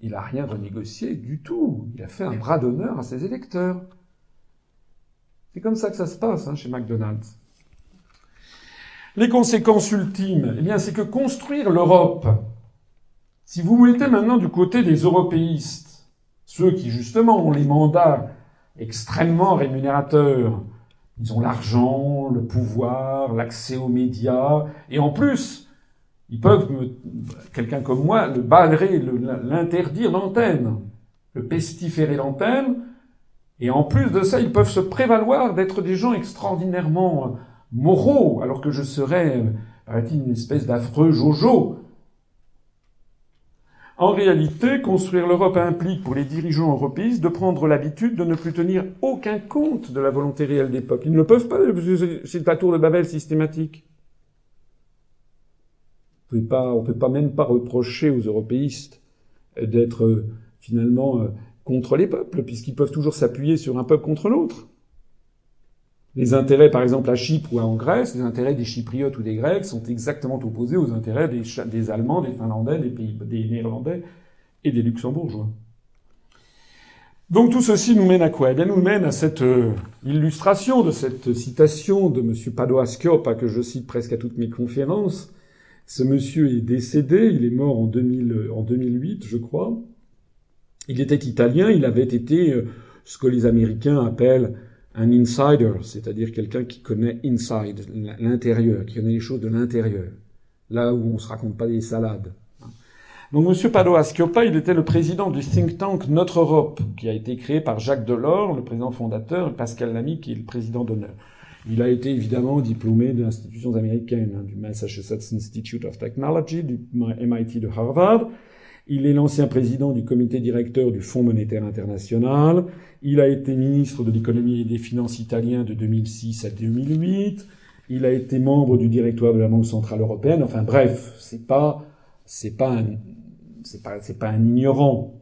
Il n'a rien renégocié du tout. Il a fait un bras d'honneur à ses électeurs. C'est comme ça que ça se passe hein, chez McDonald's. Les conséquences ultimes, eh bien, c'est que construire l'Europe, si vous vous mettez maintenant du côté des européistes, ceux qui justement ont les mandats extrêmement rémunérateurs. Ils ont l'argent, le pouvoir, l'accès aux médias, et en plus, ils peuvent, quelqu'un comme moi, le badrer, l'interdire d'antenne, le pestiférer d'antenne, et en plus de ça, ils peuvent se prévaloir d'être des gens extraordinairement moraux, alors que je serais, paraît-il, une espèce d'affreux jojo en réalité, construire l'Europe implique pour les dirigeants européistes de prendre l'habitude de ne plus tenir aucun compte de la volonté réelle des peuples. Ils ne le peuvent pas, c'est la tour de Babel systématique. On ne peut pas même pas reprocher aux européistes d'être euh, finalement euh, contre les peuples, puisqu'ils peuvent toujours s'appuyer sur un peuple contre l'autre. Les intérêts, par exemple, à Chypre ou en Grèce, les intérêts des Chypriotes ou des Grecs sont exactement opposés aux intérêts des, Allemands, des Finlandais, des, pays, des Néerlandais et des Luxembourgeois. Donc tout ceci nous mène à quoi? Eh bien, nous mène à cette euh, illustration de cette citation de M. Padoa Schioppa que je cite presque à toutes mes conférences. Ce monsieur est décédé, il est mort en, 2000, en 2008, je crois. Il était italien, il avait été euh, ce que les Américains appellent un insider, c'est-à-dire quelqu'un qui connaît inside, l'intérieur, qui connaît les choses de l'intérieur, là où on se raconte pas des salades. Donc M. Padoa Schioppa, il était le président du think tank Notre Europe, qui a été créé par Jacques Delors, le président fondateur, et Pascal Lamy, qui est le président d'honneur. Il a été évidemment diplômé des institutions américaines, hein, du Massachusetts Institute of Technology, du MIT de Harvard. Il est l'ancien président du comité directeur du Fonds monétaire international. Il a été ministre de l'économie et des finances italien de 2006 à 2008. Il a été membre du directoire de la Banque centrale européenne. Enfin bref, c'est pas, c'est pas un, c'est pas, c'est pas un ignorant.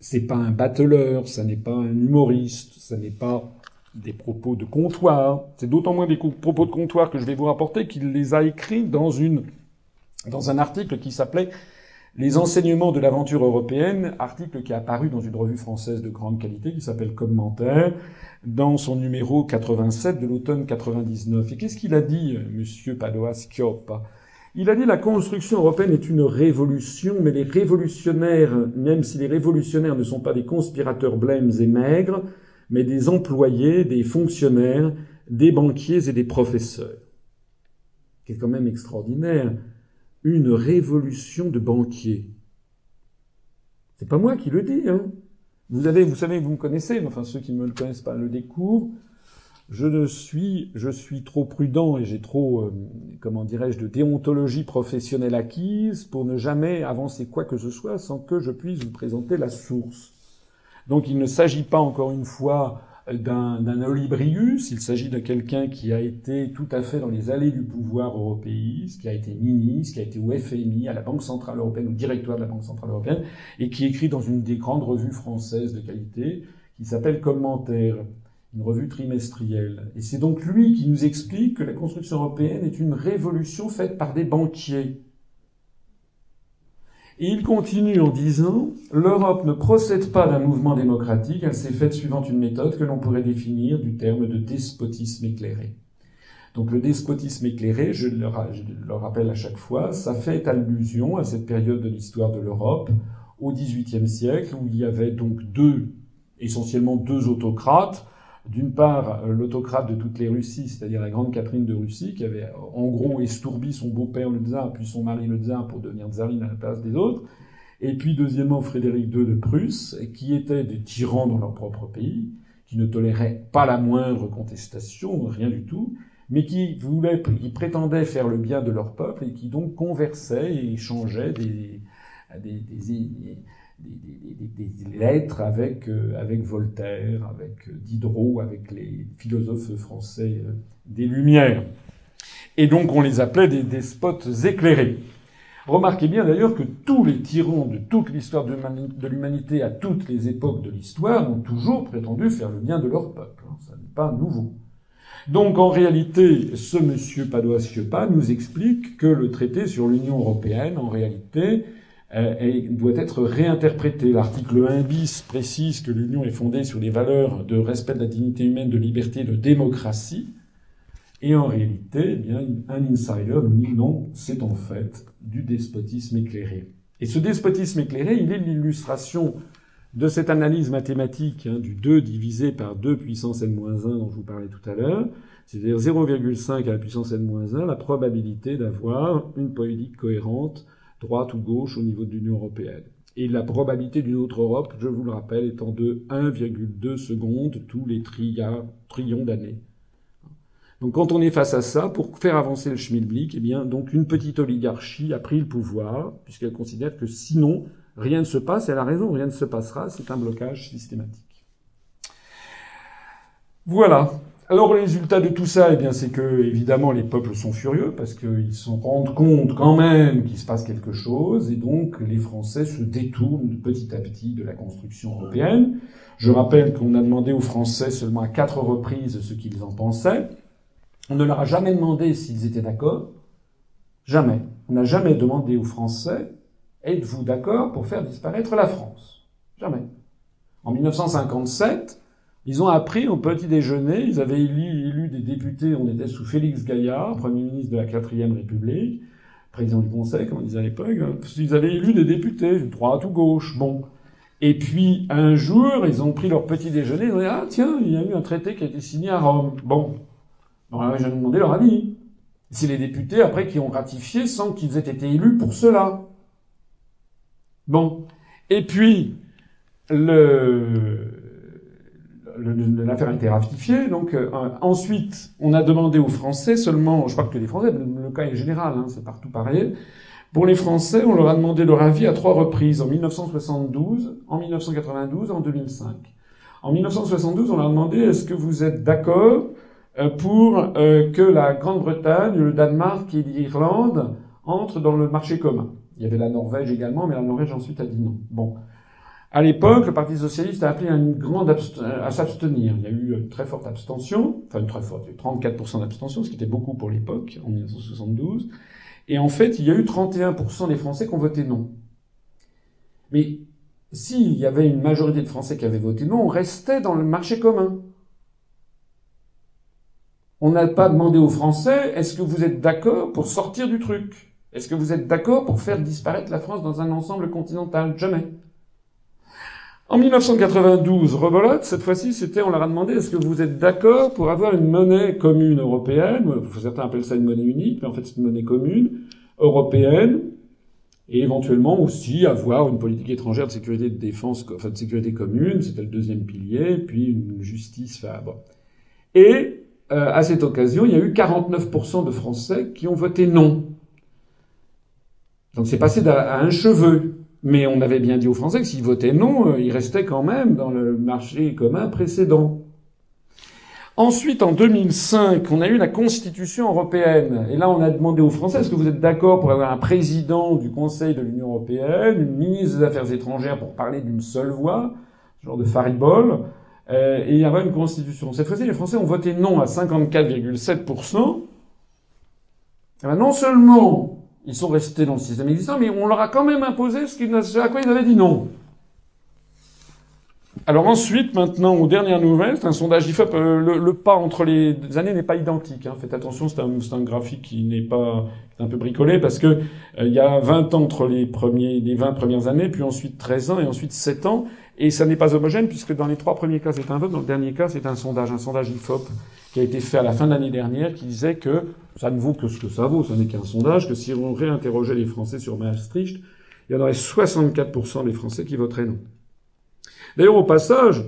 C'est pas un battleur. Ça n'est pas un humoriste. Ça n'est pas des propos de comptoir. C'est d'autant moins des propos de comptoir que je vais vous rapporter qu'il les a écrits dans une, dans un article qui s'appelait les enseignements de l'aventure européenne, article qui est apparu dans une revue française de grande qualité qui s'appelle Commentaire, dans son numéro 87 de l'automne 99. Et qu'est-ce qu'il a dit, monsieur Padoa Schioppa Il a dit la construction européenne est une révolution, mais les révolutionnaires, même si les révolutionnaires ne sont pas des conspirateurs blêmes et maigres, mais des employés, des fonctionnaires, des banquiers et des professeurs. C'est quand même extraordinaire une révolution de banquiers. C'est pas moi qui le dis. Hein. Vous avez, vous savez, vous me connaissez, mais enfin ceux qui ne me le connaissent pas le découvrent. Je suis trop prudent et j'ai trop, euh, comment dirais-je, de déontologie professionnelle acquise pour ne jamais avancer quoi que ce soit sans que je puisse vous présenter la source. Donc il ne s'agit pas encore une fois d'un Olibrius, il s'agit de quelqu'un qui a été tout à fait dans les allées du pouvoir européiste, qui a été ministre, qui a été au FMI, à la Banque Centrale Européenne, au directoire de la Banque Centrale Européenne, et qui écrit dans une des grandes revues françaises de qualité, qui s'appelle Commentaire, une revue trimestrielle. Et c'est donc lui qui nous explique que la construction européenne est une révolution faite par des banquiers. Il continue en disant L'Europe ne procède pas d'un mouvement démocratique, elle s'est faite suivant une méthode que l'on pourrait définir du terme de despotisme éclairé. Donc le despotisme éclairé, je le, rappelle à chaque fois, ça fait allusion à cette période de l'histoire de l'Europe, au XVIIIe siècle, où il y avait donc deux, essentiellement deux autocrates, d'une part, euh, l'autocrate de toutes les Russies, c'est-à-dire la grande Catherine de Russie, qui avait en gros estourbi son beau-père le tsar, puis son mari le tsar pour devenir tsarine à la place des autres. Et puis deuxièmement, Frédéric II de Prusse, qui étaient des tyrans dans leur propre pays, qui ne toléraient pas la moindre contestation, rien du tout, mais qui voulaient, qui prétendaient faire le bien de leur peuple et qui donc conversaient et échangeaient des des, lettres avec, euh, avec Voltaire, avec euh, Diderot, avec les philosophes français euh, des Lumières. Et donc on les appelait des despotes éclairés. Remarquez bien d'ailleurs que tous les tyrans de toute l'histoire de l'humanité à toutes les époques de l'histoire ont toujours prétendu faire le bien de leur peuple. Hein. Ça n'est pas nouveau. Donc en réalité, ce monsieur Padoa-Schioppa nous explique que le traité sur l'Union européenne, en réalité, euh, doit être réinterprété. L'article 1 bis précise que l'Union est fondée sur les valeurs de respect de la dignité humaine, de liberté, de démocratie. Et en réalité, eh bien, un insider nous dit non, c'est en fait du despotisme éclairé. Et ce despotisme éclairé, il est l'illustration de cette analyse mathématique hein, du 2 divisé par 2 puissance n-1 dont je vous parlais tout à l'heure, c'est-à-dire 0,5 à la puissance n-1, la probabilité d'avoir une politique cohérente droite ou gauche au niveau de l'Union européenne. Et la probabilité d'une autre Europe, je vous le rappelle, étant de 1,2 secondes tous les trillions d'années. Donc quand on est face à ça, pour faire avancer le schmilblick, eh bien, donc une petite oligarchie a pris le pouvoir, puisqu'elle considère que sinon, rien ne se passe, elle a raison, rien ne se passera, c'est un blocage systématique. Voilà. Alors le résultat de tout ça, eh bien, c'est que évidemment les peuples sont furieux parce qu'ils se rendent compte quand même qu'il se passe quelque chose, et donc les Français se détournent petit à petit de la construction européenne. Je rappelle qu'on a demandé aux Français seulement à quatre reprises ce qu'ils en pensaient. On ne leur a jamais demandé s'ils étaient d'accord. Jamais. On n'a jamais demandé aux Français êtes-vous d'accord pour faire disparaître la France? Jamais. En 1957, ils ont appris au petit déjeuner, ils avaient élu, des députés, on était sous Félix Gaillard, Premier ministre de la Quatrième République, président du Conseil, comme on disait à l'époque, hein, ils avaient élu des députés, droite ou gauche, bon. Et puis, un jour, ils ont pris leur petit déjeuner, ils ont dit, ah tiens, il y a eu un traité qui a été signé à Rome. Bon. Bon, alors, j'ai demandé leur avis. C'est les députés, après, qui ont ratifié sans qu'ils aient été élus pour cela. Bon. Et puis, le, l'affaire a été ratifiée. Donc euh, ensuite, on a demandé aux Français seulement, je crois que les Français, le, cas est général, hein, c'est partout pareil. Pour les Français, on leur a demandé leur avis à trois reprises, en 1972, en 1992, en 2005. En 1972, on leur a demandé est-ce que vous êtes d'accord euh, pour euh, que la Grande-Bretagne, le Danemark et l'Irlande entrent dans le marché commun? Il y avait la Norvège également, mais la Norvège ensuite a dit non. Bon. À l'époque, le Parti socialiste a appelé à une grande à s'abstenir. Il y a eu une très forte abstention, enfin une très forte, 34% d'abstention, ce qui était beaucoup pour l'époque, en 1972. Et en fait, il y a eu 31% des Français qui ont voté non. Mais s'il y avait une majorité de Français qui avaient voté non, on restait dans le marché commun. On n'a pas demandé aux Français, est-ce que vous êtes d'accord pour sortir du truc? Est-ce que vous êtes d'accord pour faire disparaître la France dans un ensemble continental? Jamais. En 1992, rebolote, cette fois-ci, c'était, on leur a demandé, est-ce que vous êtes d'accord pour avoir une monnaie commune européenne, certains appellent ça une monnaie unique, mais en fait c'est une monnaie commune, européenne, et éventuellement aussi avoir une politique étrangère de sécurité de défense, enfin de sécurité commune, c'était le deuxième pilier, puis une justice. Enfin. Et euh, à cette occasion, il y a eu 49% de Français qui ont voté non. Donc c'est passé à un cheveu. Mais on avait bien dit aux Français que s'ils votaient non, euh, ils restaient quand même dans le marché commun précédent. Ensuite, en 2005, on a eu la Constitution européenne. Et là, on a demandé aux Français, est-ce que vous êtes d'accord pour avoir un président du Conseil de l'Union européenne, une ministre des Affaires étrangères pour parler d'une seule voix, genre de faribole, euh, et avoir une Constitution? Cette fois-ci, les Français ont voté non à 54,7%. Eh ben, non seulement ils sont restés dans le système existant, mais on leur a quand même imposé ce, à quoi ils avaient dit non. Alors ensuite, maintenant, aux dernières nouvelles, c'est un sondage IFOP. Euh, le, pas entre les années n'est pas identique. Hein. Faites attention, c'est un, graphique qui n'est pas un peu bricolé parce que euh, il y a 20 ans entre les premiers, les 20 premières années, puis ensuite 13 ans et ensuite 7 ans. Et ça n'est pas homogène puisque dans les trois premiers cas c'est un vote, dans le dernier cas c'est un sondage, un sondage IFOP qui a été fait à la fin de l'année dernière qui disait que ça ne vaut que ce que ça vaut, ça n'est qu'un sondage, que si on réinterrogeait les Français sur Maastricht, il y en aurait 64% des Français qui voteraient non. D'ailleurs, au passage,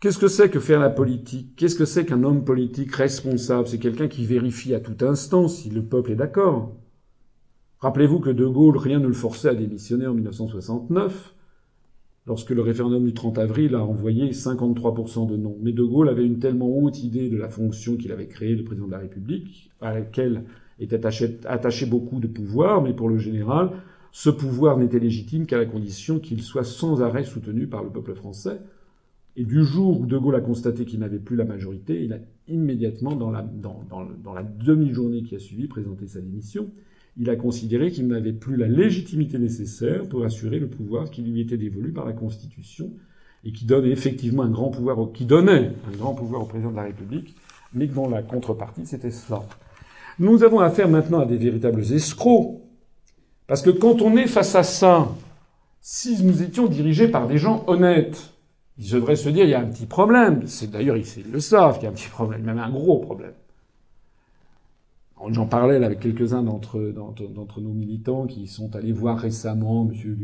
qu'est-ce que c'est que faire la politique? Qu'est-ce que c'est qu'un homme politique responsable? C'est quelqu'un qui vérifie à tout instant si le peuple est d'accord. Rappelez-vous que De Gaulle, rien ne le forçait à démissionner en 1969, lorsque le référendum du 30 avril a envoyé 53% de non. Mais De Gaulle avait une tellement haute idée de la fonction qu'il avait créée de président de la République, à laquelle était attaché beaucoup de pouvoir, mais pour le général, ce pouvoir n'était légitime qu'à la condition qu'il soit sans arrêt soutenu par le peuple français. Et du jour où De Gaulle a constaté qu'il n'avait plus la majorité, il a immédiatement, dans la, dans, dans, la demi-journée qui a suivi, présenté sa démission. Il a considéré qu'il n'avait plus la légitimité nécessaire pour assurer le pouvoir qui lui était dévolu par la Constitution et qui donne effectivement un grand pouvoir, au, qui donnait un grand pouvoir au président de la République, mais dont la contrepartie c'était cela. Nous avons affaire maintenant à des véritables escrocs parce que quand on est face à ça, si nous étions dirigés par des gens honnêtes, ils devraient se dire il y a un petit problème. C'est d'ailleurs ils le savent qu'il y a un petit problème, même un gros problème. J'en parlais avec quelques-uns d'entre, d'entre nos militants qui sont allés voir récemment Monsieur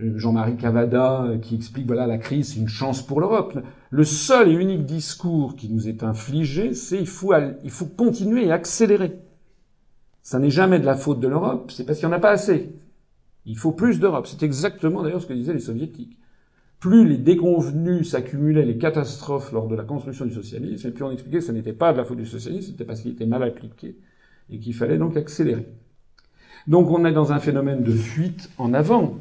euh, Jean-Marie Cavada euh, qui explique voilà la crise c'est une chance pour l'Europe. Le seul et unique discours qui nous est infligé, c'est il faut il faut continuer et accélérer. Ça n'est jamais de la faute de l'Europe, c'est parce qu'il n'y en a pas assez. Il faut plus d'Europe. C'est exactement d'ailleurs ce que disaient les soviétiques. Plus les déconvenus s'accumulaient, les catastrophes lors de la construction du socialisme, et plus on expliquait que ce n'était pas de la faute du socialisme, c'était parce qu'il était mal appliqué, et qu'il fallait donc accélérer. Donc on est dans un phénomène de fuite en avant,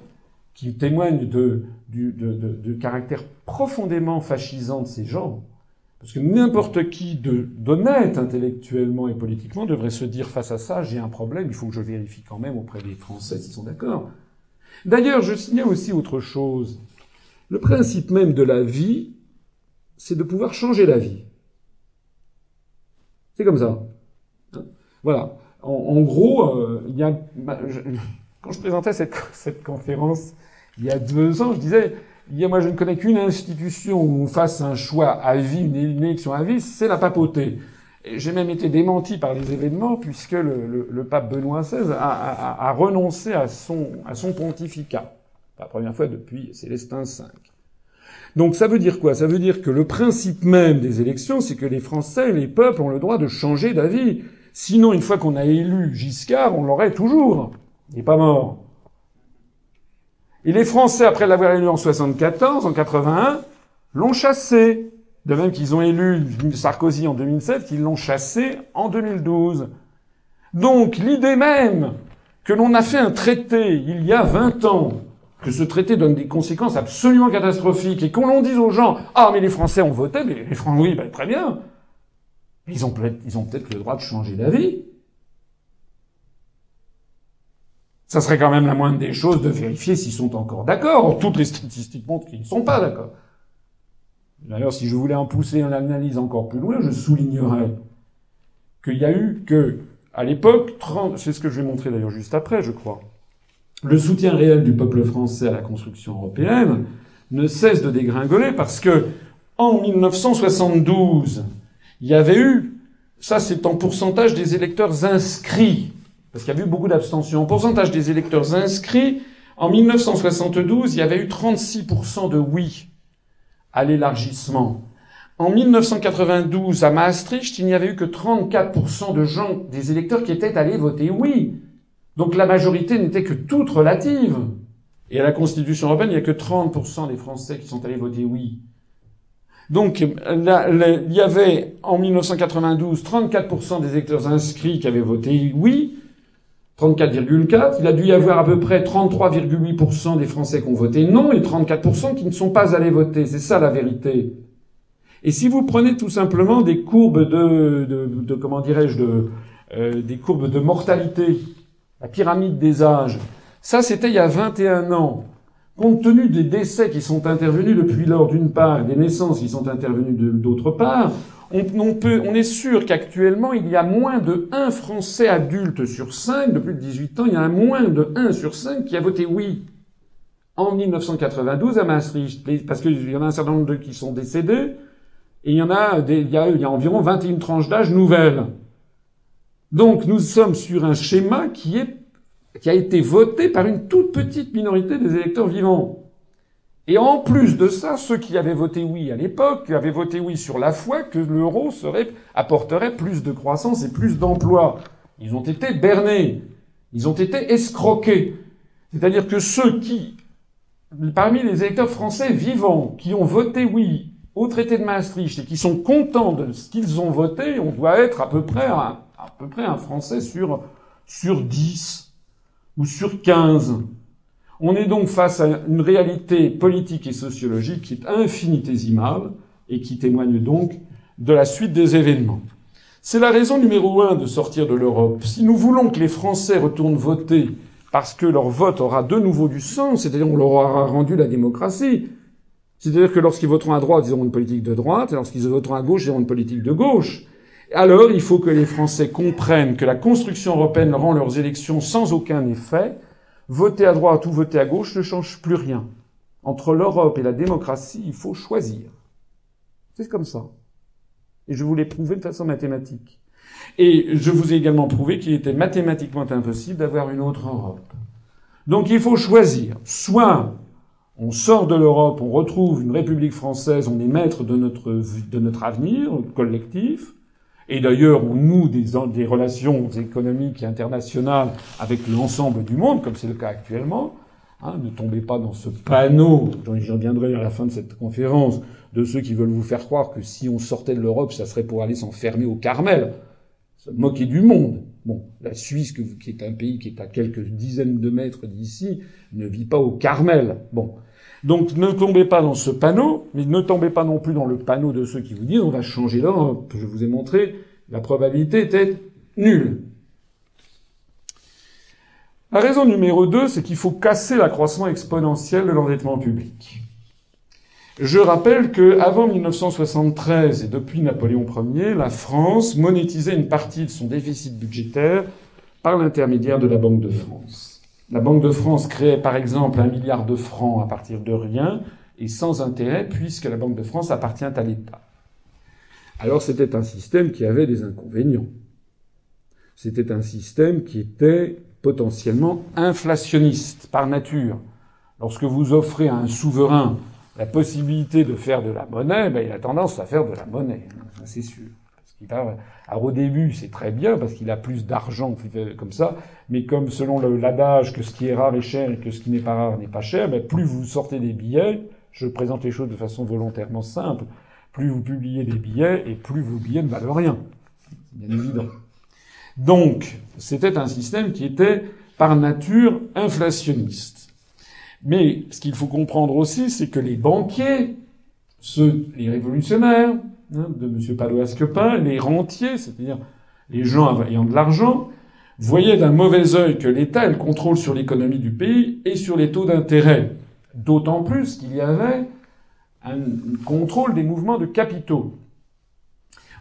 qui témoigne de, du caractère profondément fascisant de ces gens, parce que n'importe qui d'honnête intellectuellement et politiquement devrait se dire face à ça, j'ai un problème, il faut que je vérifie quand même auprès des Français s'ils sont d'accord. D'ailleurs, je signale aussi autre chose. Le principe même de la vie, c'est de pouvoir changer la vie. C'est comme ça. Voilà. En, gros, euh, il y a, quand je présentais cette, cette conférence il y a deux ans, je disais, moi, je ne connais qu'une institution où on fasse un choix à vie, une élection à vie, c'est la papauté. J'ai même été démenti par les événements puisque le, le, pape Benoît XVI a, a, a, renoncé à son, à son pontificat. La première fois depuis Célestin V. Donc ça veut dire quoi? Ça veut dire que le principe même des élections, c'est que les Français, les peuples ont le droit de changer d'avis. Sinon, une fois qu'on a élu Giscard, on l'aurait toujours. Il n'est pas mort. Et les Français, après l'avoir élu en 74, en 81, l'ont chassé. De même qu'ils ont élu Sarkozy en 2007, qu'ils l'ont chassé en 2012. Donc l'idée même que l'on a fait un traité il y a 20 ans, que ce traité donne des conséquences absolument catastrophiques, et qu'on l'on dise aux gens, ah mais les Français ont voté, mais les Français, oui, ben, très bien. Ils ont peut-être le droit de changer d'avis. Ça serait quand même la moindre des choses de vérifier s'ils sont encore d'accord. Toutes les statistiques montrent qu'ils ne sont pas d'accord. D'ailleurs, si je voulais en pousser une analyse encore plus loin, je soulignerais qu'il y a eu que, à l'époque, c'est ce que je vais montrer d'ailleurs juste après, je crois, le soutien réel du peuple français à la construction européenne ne cesse de dégringoler parce que, en 1972, il y avait eu, ça c'est en pourcentage des électeurs inscrits Parce qu'il y a eu beaucoup d'abstention. En pourcentage des électeurs inscrits, en 1972, il y avait eu 36% de oui à l'élargissement. En 1992, à Maastricht, il n'y avait eu que 34% de gens, des électeurs qui étaient allés voter oui. Donc la majorité n'était que toute relative. Et à la Constitution européenne, il n'y a que 30% des Français qui sont allés voter oui. Donc il y avait en 1992 34% des électeurs inscrits qui avaient voté oui, 34,4. Il a dû y avoir à peu près 33,8% des Français qui ont voté non et 34% qui ne sont pas allés voter. C'est ça la vérité. Et si vous prenez tout simplement des courbes de, comment dirais-je, de, euh, des courbes de mortalité, la pyramide des âges, ça c'était il y a 21 ans. Compte tenu des décès qui sont intervenus depuis lors d'une part, des naissances qui sont intervenues d'autre part, on, peut, on est sûr qu'actuellement, il y a moins de 1 Français adulte sur 5 de plus de 18 ans, il y a moins de 1 sur 5 qui a voté oui. En 1992 à Maastricht, parce qu'il y en a un certain nombre qui sont décédés, et il y en a, des, il, y a, il y a environ 21 tranches d'âge nouvelles. Donc nous sommes sur un schéma qui est qui a été voté par une toute petite minorité des électeurs vivants. Et en plus de ça, ceux qui avaient voté oui à l'époque avaient voté oui sur la foi que l'euro apporterait plus de croissance et plus d'emplois. Ils ont été bernés. Ils ont été escroqués. C'est-à-dire que ceux qui, parmi les électeurs français vivants, qui ont voté oui au traité de Maastricht et qui sont contents de ce qu'ils ont voté, on doit être à peu près un, à peu près un Français sur, sur 10 ou sur 15. On est donc face à une réalité politique et sociologique qui est infinitésimale et qui témoigne donc de la suite des événements. C'est la raison numéro un de sortir de l'Europe. Si nous voulons que les Français retournent voter parce que leur vote aura de nouveau du sens, c'est-à-dire on leur aura rendu la démocratie, c'est-à-dire que lorsqu'ils voteront à droite, ils auront une politique de droite, et lorsqu'ils voteront à gauche, ils auront une politique de gauche. Alors il faut que les Français comprennent que la construction européenne rend leurs élections sans aucun effet, Voter à droite ou voter à gauche ne change plus rien. Entre l'Europe et la démocratie, il faut choisir. C'est comme ça. Et je vous l'ai prouvé de façon mathématique. Et je vous ai également prouvé qu'il était mathématiquement impossible d'avoir une autre Europe. Donc il faut choisir. Soit on sort de l'Europe, on retrouve une République française, on est maître de notre, de notre avenir collectif, et d'ailleurs, on noue des, des, relations économiques et internationales avec l'ensemble du monde, comme c'est le cas actuellement. Hein, ne tombez pas dans ce panneau, j'y reviendrai à la fin de cette conférence, de ceux qui veulent vous faire croire que si on sortait de l'Europe, ça serait pour aller s'enfermer au Carmel. Se moquer du monde. Bon, la Suisse, qui est un pays qui est à quelques dizaines de mètres d'ici, ne vit pas au Carmel. Bon. Donc ne tombez pas dans ce panneau, mais ne tombez pas non plus dans le panneau de ceux qui vous disent on va changer d'Europe. Je vous ai montré, la probabilité était nulle. La raison numéro 2, c'est qu'il faut casser la croissance exponentielle de l'endettement public. Je rappelle que avant 1973 et depuis Napoléon Ier, la France monétisait une partie de son déficit budgétaire par l'intermédiaire de la Banque de France. La Banque de France créait par exemple un milliard de francs à partir de rien et sans intérêt puisque la Banque de France appartient à l'État. Alors c'était un système qui avait des inconvénients. C'était un système qui était potentiellement inflationniste par nature. Lorsque vous offrez à un souverain la possibilité de faire de la monnaie, ben, il a tendance à faire de la monnaie, hein, c'est sûr. Alors au début, c'est très bien parce qu'il a plus d'argent comme ça, mais comme selon l'adage que ce qui est rare est cher et que ce qui n'est pas rare n'est pas cher, ben plus vous sortez des billets, je présente les choses de façon volontairement simple, plus vous publiez des billets et plus vos billets ne valent rien. C'est bien évident. Donc, c'était un système qui était par nature inflationniste. Mais ce qu'il faut comprendre aussi, c'est que les banquiers, ceux, les révolutionnaires, Hein, de M. Pado Asquepin, les rentiers, c'est-à-dire les gens ayant de l'argent, voyaient d'un mauvais œil que l'État ait le contrôle sur l'économie du pays et sur les taux d'intérêt. D'autant plus qu'il y avait un contrôle des mouvements de capitaux.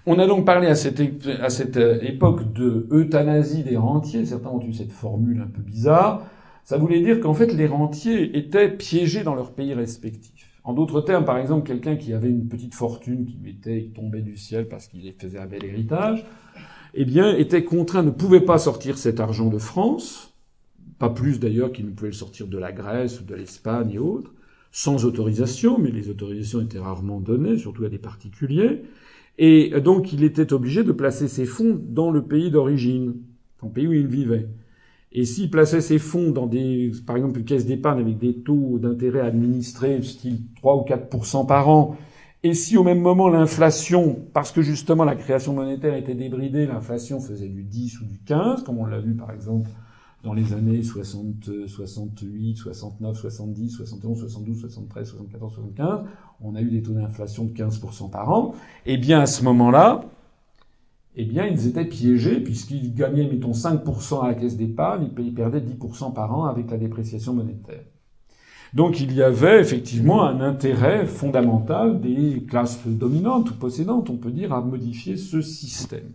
On a donc parlé à cette, à cette époque de euthanasie des rentiers. Certains ont eu cette formule un peu bizarre. Ça voulait dire qu'en fait, les rentiers étaient piégés dans leur pays respectif. En d'autres termes, par exemple, quelqu'un qui avait une petite fortune qui lui était tombée du ciel parce qu'il faisait un bel héritage, eh bien, était contraint, ne pouvait pas sortir cet argent de France, pas plus d'ailleurs qu'il ne pouvait le sortir de la Grèce ou de l'Espagne et autres, sans autorisation, mais les autorisations étaient rarement données, surtout à des particuliers. Et donc, il était obligé de placer ses fonds dans le pays d'origine, dans le pays où il vivait. Et s'il plaçait ses fonds dans des, par exemple, une caisse d'épargne avec des taux d'intérêt administrés, style 3 ou 4% par an, et si au même moment l'inflation, parce que justement la création monétaire était débridée, l'inflation faisait du 10 ou du 15, comme on l'a vu par exemple dans les années 60, 68, 69, 70, 71, 72, 73, 74, 75, on a eu des taux d'inflation de 15% par an, et eh bien à ce moment-là, eh bien ils étaient piégés puisqu'ils gagnaient, mettons, 5% à la caisse d'épargne, ils perdaient 10% par an avec la dépréciation monétaire. Donc il y avait effectivement un intérêt fondamental des classes dominantes ou possédantes, on peut dire, à modifier ce système.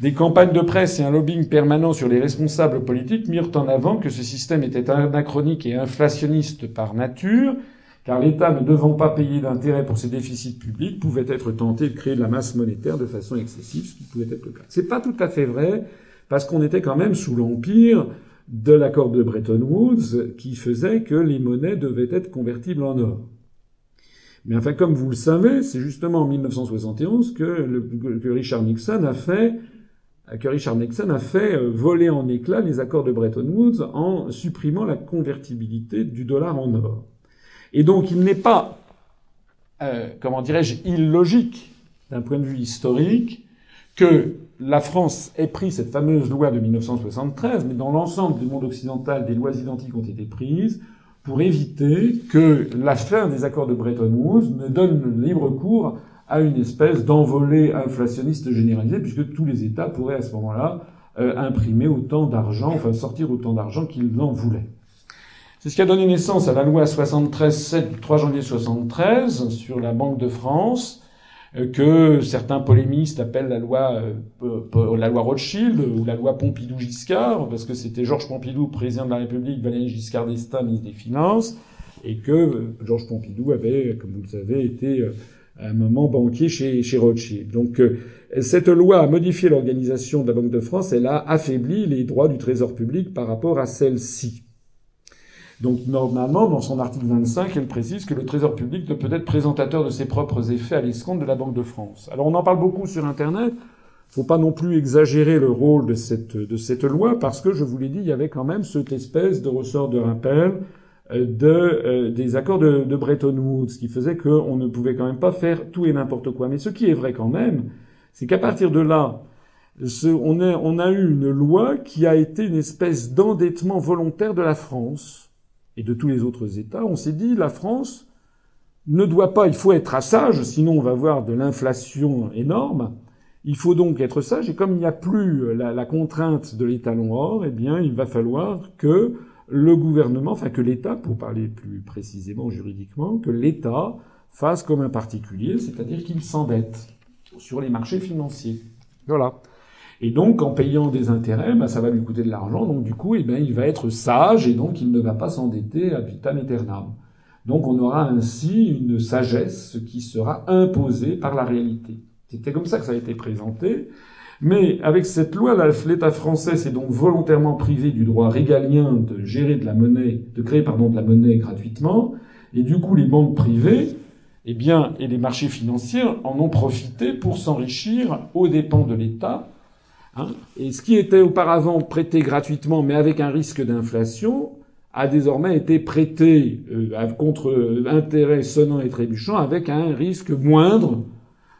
Des campagnes de presse et un lobbying permanent sur les responsables politiques mirent en avant que ce système était anachronique et inflationniste par nature, car l'État ne devant pas payer d'intérêt pour ses déficits publics pouvait être tenté de créer de la masse monétaire de façon excessive, ce qui pouvait être le cas. C'est pas tout à fait vrai, parce qu'on était quand même sous l'empire de l'accord de Bretton Woods qui faisait que les monnaies devaient être convertibles en or. Mais enfin, comme vous le savez, c'est justement en 1971 que, Richard Nixon a fait que Richard Nixon a fait euh, voler en éclats les accords de Bretton Woods en supprimant la convertibilité du dollar en or. Et donc, il n'est pas, euh, comment dirais-je, illogique d'un point de vue historique que la France ait pris cette fameuse loi de 1973, mais dans l'ensemble du monde occidental, des lois identiques ont été prises pour éviter que la fin des accords de Bretton Woods ne donne libre cours à une espèce d'envolée inflationniste généralisée, puisque tous les États pourraient à ce moment-là euh, imprimer autant d'argent, enfin sortir autant d'argent qu'ils en voulaient. C'est ce qui a donné naissance à la loi 73-7 du 3 janvier 73 sur la Banque de France, euh, que certains polémistes appellent la loi, euh, la loi Rothschild ou la loi Pompidou-Giscard, parce que c'était Georges Pompidou, président de la République, Valéry Giscard d'Estaing, ministre des Finances, et que euh, Georges Pompidou avait, comme vous le savez, été à un moment banquier chez, chez Rothschild. Donc cette loi a modifié l'organisation de la Banque de France, elle a affaibli les droits du Trésor public par rapport à celle-ci. Donc normalement, dans son article 25, elle précise que le Trésor public ne peut être présentateur de ses propres effets à l'escompte de la Banque de France. Alors on en parle beaucoup sur Internet. Faut pas non plus exagérer le rôle de cette, de cette loi parce que je vous l'ai dit, il y avait quand même cette espèce de ressort de rappel euh, de, euh, des accords de, de, Bretton Woods qui faisait qu'on ne pouvait quand même pas faire tout et n'importe quoi. Mais ce qui est vrai quand même, c'est qu'à partir de là, ce, on, on a eu une loi qui a été une espèce d'endettement volontaire de la France et de tous les autres États, on s'est dit la France ne doit pas, il faut être sage, sinon on va avoir de l'inflation énorme. Il faut donc être sage, et comme il n'y a plus la, contrainte de l'étalon or, eh bien, il va falloir que le gouvernement, enfin que l'État, pour parler plus précisément juridiquement, que l'État fasse comme un particulier, c'est-à-dire qu'il s'endette sur les marchés financiers. Voilà. Et donc, en payant des intérêts, ben, ça va lui coûter de l'argent. Donc, du coup, eh ben, il va être sage et donc il ne va pas s'endetter à vitam aeternam. Donc, on aura ainsi une sagesse qui sera imposée par la réalité. C'était comme ça que ça a été présenté. Mais avec cette loi, l'État français s'est donc volontairement privé du droit régalien de gérer de la monnaie, de créer pardon de la monnaie gratuitement. Et du coup, les banques privées, eh bien, et les marchés financiers en ont profité pour s'enrichir aux dépens de l'État Hein et ce qui était auparavant prêté gratuitement, mais avec un risque d'inflation, a désormais été prêté euh, contre intérêt sonnant et trébuchant, avec un risque moindre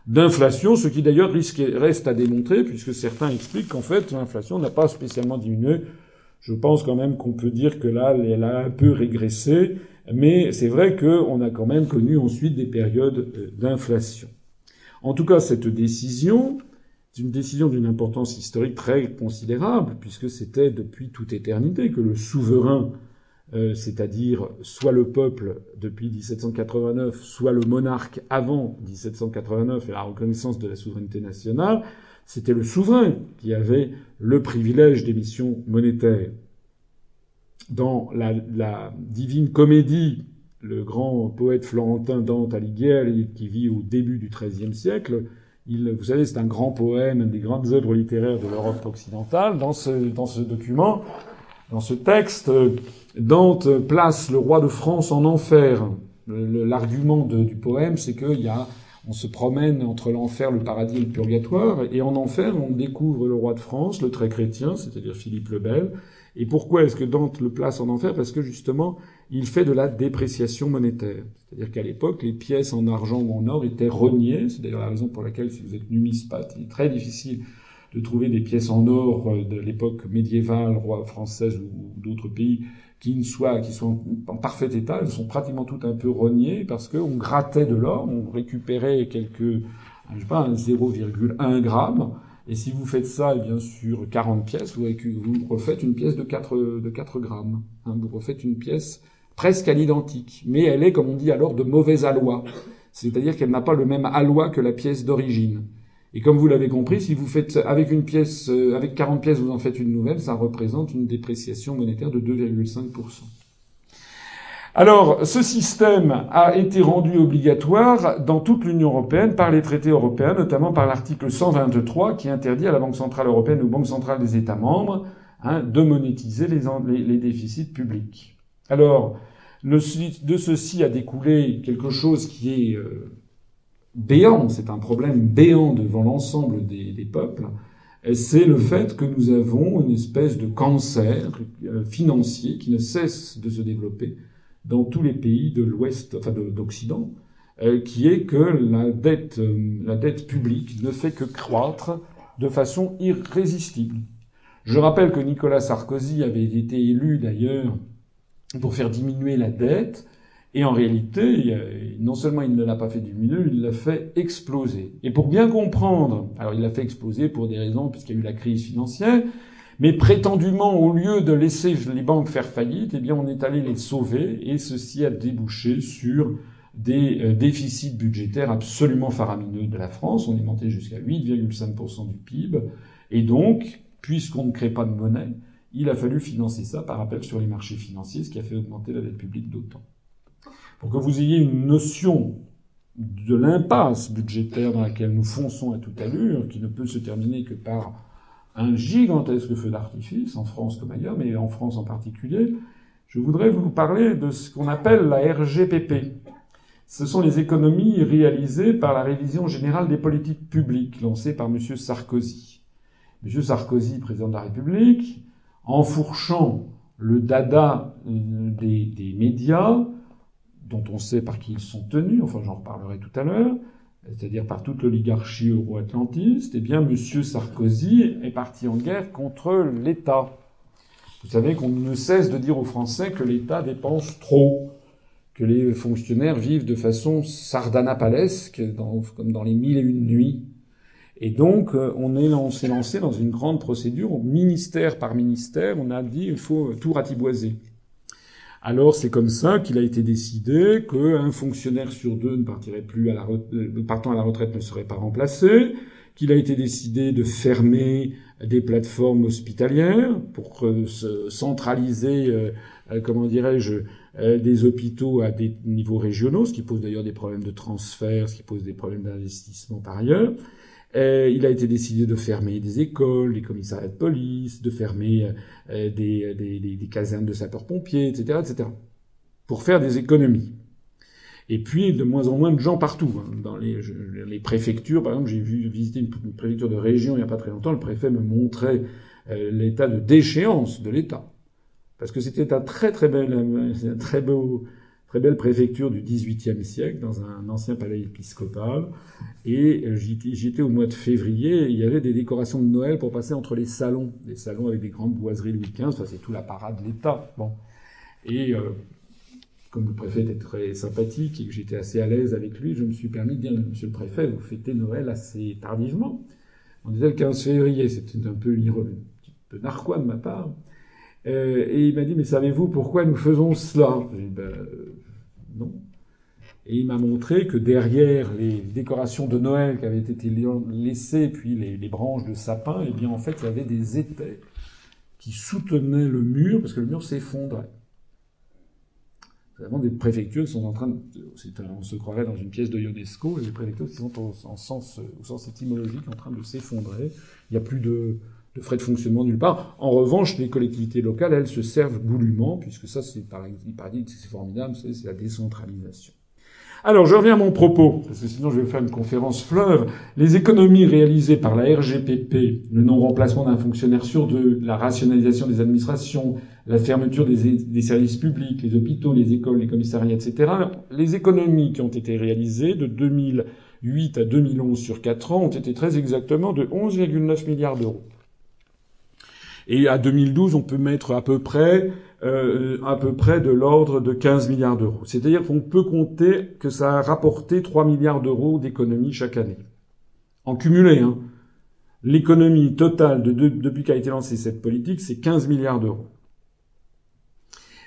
d'inflation, ce qui d'ailleurs reste à démontrer, puisque certains expliquent qu'en fait l'inflation n'a pas spécialement diminué. Je pense quand même qu'on peut dire que là, elle a un peu régressé, mais c'est vrai qu'on a quand même connu ensuite des périodes euh, d'inflation. En tout cas, cette décision, c'est une décision d'une importance historique très considérable, puisque c'était depuis toute éternité que le souverain, euh, c'est-à-dire soit le peuple depuis 1789, soit le monarque avant 1789 et la reconnaissance de la souveraineté nationale, c'était le souverain qui avait le privilège d'émission monétaire. Dans la, la, Divine Comédie, le grand poète florentin Dante Alighieri, qui vit au début du XIIIe siècle, Il, vous savez, c'est un grand poème, une des grandes œuvres littéraires de l'Europe occidentale. Dans ce, dans ce document, dans ce texte, Dante place le roi de France en enfer. L'argument du poème, c'est qu'il y a, on se promène entre l'enfer, le paradis et le purgatoire, et en enfer, on découvre le roi de France, le très chrétien, c'est-à-dire Philippe le Bel. Et pourquoi est-ce que Dante le place en enfer? Parce que justement, il fait de la dépréciation monétaire. C'est-à-dire qu'à l'époque, les pièces en argent ou en or étaient reniées. C'est d'ailleurs la raison pour laquelle, si vous êtes numismate, il est très difficile de trouver des pièces en or euh, de l'époque médiévale, roi française ou d'autres pays, qui ne soient, qui sont en parfait état. Elles sont pratiquement toutes un peu reniées parce qu'on grattait de l'or, on récupérait quelques, je sais pas, 0,1 gramme. Et si vous faites ça, et bien sûr, 40 pièces, vous, vous refaites une pièce de 4, de 4 grammes. Hein, vous refaites une pièce presque à l'identique. Mais elle est, comme on dit alors, de mauvaise aloi. C'est-à-dire qu'elle n'a pas le même aloi que la pièce d'origine. Et comme vous l'avez compris, si vous faites avec une pièce, euh, avec 40 pièces, vous en faites une nouvelle, ça représente une dépréciation monétaire de 2,5%. Alors, ce système a été rendu obligatoire dans toute l'Union européenne par les traités européens, notamment par l'article 123 qui interdit à la Banque centrale européenne ou Banque centrale des États membres hein, de monétiser les, déficits publics. Alors, de ceci a découlé quelque chose qui est euh, béant, c'est un problème béant devant l'ensemble des, peuples, c'est le fait que nous avons une espèce de cancer euh, financier qui ne cesse de se développer dans tous les pays de l'Ouest, enfin d'Occident, euh, qui est que la dette, la dette publique ne fait que croître de façon irrésistible. Je rappelle que Nicolas Sarkozy avait été élu d'ailleurs pour faire diminuer la dette, et en réalité, non seulement il ne l'a pas fait diminuer, il l'a fait exploser. Et pour bien comprendre, alors il l'a fait exploser pour des raisons, puisqu'il y a eu la crise financière, mais prétendument, au lieu de laisser les banques faire faillite, eh bien, on est allé les sauver, et ceci a débouché sur des euh, déficits budgétaires absolument faramineux de la France. On est monté jusqu'à 8,5% du PIB. Et donc, puisqu'on ne crée pas de monnaie, il a fallu financer ça par appel sur les marchés financiers, ce qui a fait augmenter la dette publique d'autant pour que vous ayez une notion de l'impasse budgétaire dans laquelle nous fonçons à toute allure, qui ne peut se terminer que par un gigantesque feu d'artifice, en France comme ailleurs, mais en France en particulier, je voudrais vous parler de ce qu'on appelle la RGPP. Ce sont les économies réalisées par la révision générale des politiques publiques lancée par M. Sarkozy. M. Sarkozy, président de la République, enfourchant le dada euh, des, médias, dont on sait par qui ils sont tenus, enfin j'en reparlerai tout à l'heure, c'est-à-dire par toute l'oligarchie euro-atlantiste, eh bien M. Sarkozy est parti en guerre contre l'État. Vous savez qu'on ne cesse de dire aux Français que l'État dépense trop, que les fonctionnaires vivent de façon sardanapalesque, comme dans les mille et une nuits. Et donc, euh, on, est, on s'est lancé dans une grande procédure, ministère par ministère, on a dit il faut tout ratiboiser. Alors c'est comme ça qu'il a été décidé qu'un fonctionnaire sur deux ne partirait plus à la euh, partant à la retraite ne serait pas remplacé, qu'il a été décidé de fermer des plateformes hospitalières pour centraliser, euh, comment dirais-je, euh, des hôpitaux à des niveaux régionaux, ce qui pose d'ailleurs des problèmes de transfert, ce qui pose des problèmes d'investissement par ailleurs. Euh, il a été décidé de fermer des écoles, des commissariats de police, de fermer euh, des, des, des, casernes de sapeurs-pompiers, etc., etc., pour faire des économies. Et puis de moins en moins de gens partout. Hein. Dans les, les, préfectures, par exemple, j'ai vu visiter une, préfecture de région il n'y a pas très longtemps. Le préfet me montrait euh, l'état de déchéance de l'État, parce que c'était un très très bel, un très beau très belle préfecture du XVIIIe siècle, dans un ancien palais épiscopal. Et euh, j'y étais au mois de février, il y avait des décorations de Noël pour passer entre les salons, des salons avec des grandes boiseries Louis XV, enfin c'est tout la parade de l'État. Bon. Et euh, comme le préfet était très sympathique et que j'étais assez à l'aise avec lui, je me suis permis de dire, Monsieur le préfet, vous fêtez Noël assez tardivement. On disait le 15 février, c'était un peu, un petit peu narquois de ma part. Euh, et il m'a dit, mais savez-vous pourquoi nous faisons cela? Dit, ben, Et il m'a montré que derrière les décorations de Noël qui avaient été laissées, puis les, branches de sapin, eh bien en fait il y avait des étais qui soutenaient le mur, parce que le mur s'effondrait. Vraiment des préfectures qui sont en train de, on se croirait dans une pièce de Ionesco, et les préfectures qui sont au, en sens, au sens étymologique en train de s'effondrer. Il n'y a plus de, de frais de fonctionnement nulle part. En revanche, les collectivités locales, elles se servent goulûment, puisque ça, c'est c'est formidable, c'est la décentralisation. Alors, je reviens à mon propos, parce que sinon je vais faire une conférence fleuve. Les économies réalisées par la RGPP, le non-remplacement d'un fonctionnaire sur deux, la rationalisation des administrations, la fermeture des, des, services publics, les hôpitaux, les écoles, les commissariats, etc. Les économies qui ont été réalisées de 2008 à 2011 sur 4 ans ont été très exactement de 11,9 milliards d'euros. Et à 2012, on peut mettre à peu près, euh, à peu près de l'ordre de 15 milliards d'euros. C'est-à-dire qu'on peut compter que ça a rapporté 3 milliards d'euros d'économie chaque année. En cumulé, hein. L'économie totale de, depuis qu'a été lancée cette politique, c'est 15 milliards d'euros.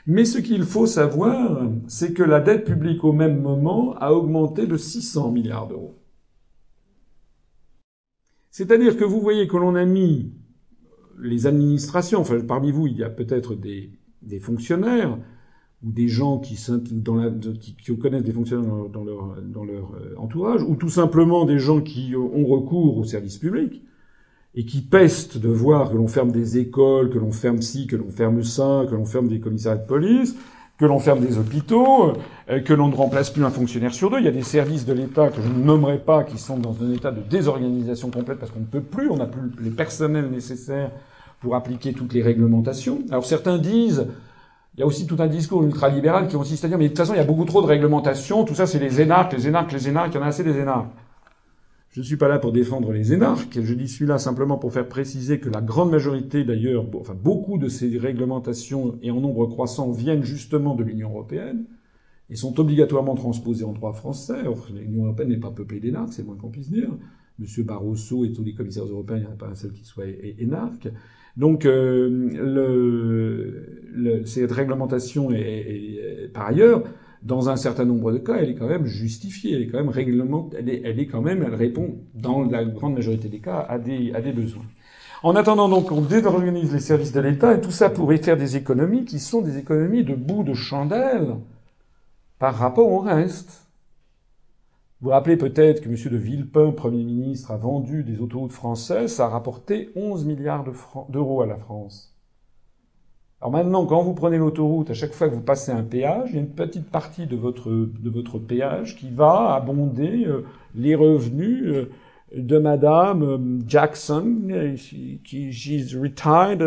Mais ce qu'il faut savoir, c'est que la dette publique au même moment a augmenté de 600 milliards d'euros. C'est-à-dire que vous voyez que l'on a mis les administrations, enfin parmi vous, il y a peut-être des, des, fonctionnaires ou des gens qui, dans la, qui, connaissent des fonctionnaires dans leur, dans leur euh, entourage, ou tout simplement des gens qui ont recours au service public et qui pestent de voir que l'on ferme des écoles, que l'on ferme ci, que l'on ferme ça, que l'on ferme des commissariats de police, que l'on ferme des hôpitaux, euh, que l'on ne remplace plus un fonctionnaire sur deux. Il y a des services de l'État que je ne nommerai pas qui sont dans un état de désorganisation complète parce qu'on ne peut plus, on n'a plus les personnels nécessaires pour appliquer toutes les réglementations. Alors certains disent, il y a aussi tout un discours ultralibéral qui consiste à dire, mais de toute façon, il y a beaucoup trop de réglementations, tout ça c'est les énarques, les énarques, les énarques, il y en a assez des énarques. Je ne suis pas là pour défendre les énarques, je dis suis là simplement pour faire préciser que la grande majorité d'ailleurs, enfin beaucoup de ces réglementations et en nombre croissant viennent justement de l'Union européenne et sont obligatoirement transposées en droit français. Or, l'Union européenne n'est pas peuplée d'énarques, c'est moins qu'on puisse dire. Monsieur Barroso et tous les commissaires européens, il n'y en a pas un seul qui soit énarque. Donc, euh, le, le, cette réglementation est, par ailleurs dans un certain nombre de cas, elle est quand même justifiée, elle est quand même réglement, elle est, elle est quand même, elle répond dans la grande majorité des cas à des, à des besoins. En attendant donc, on désorganise les services de l'État et tout ça pourrait faire des économies qui sont des économies de bout de chandelle par rapport au reste. Vous vous rappelez peut-être que M. de Villepin, Premier ministre, a vendu des autoroutes françaises, ça a rapporté 11 milliards d'euros à la France. Alors maintenant, quand vous prenez l'autoroute, à chaque fois que vous passez un péage, il y a une petite partie de votre, de votre péage qui va abonder euh, les revenus euh, de Madame euh, Jackson, qui she's retired,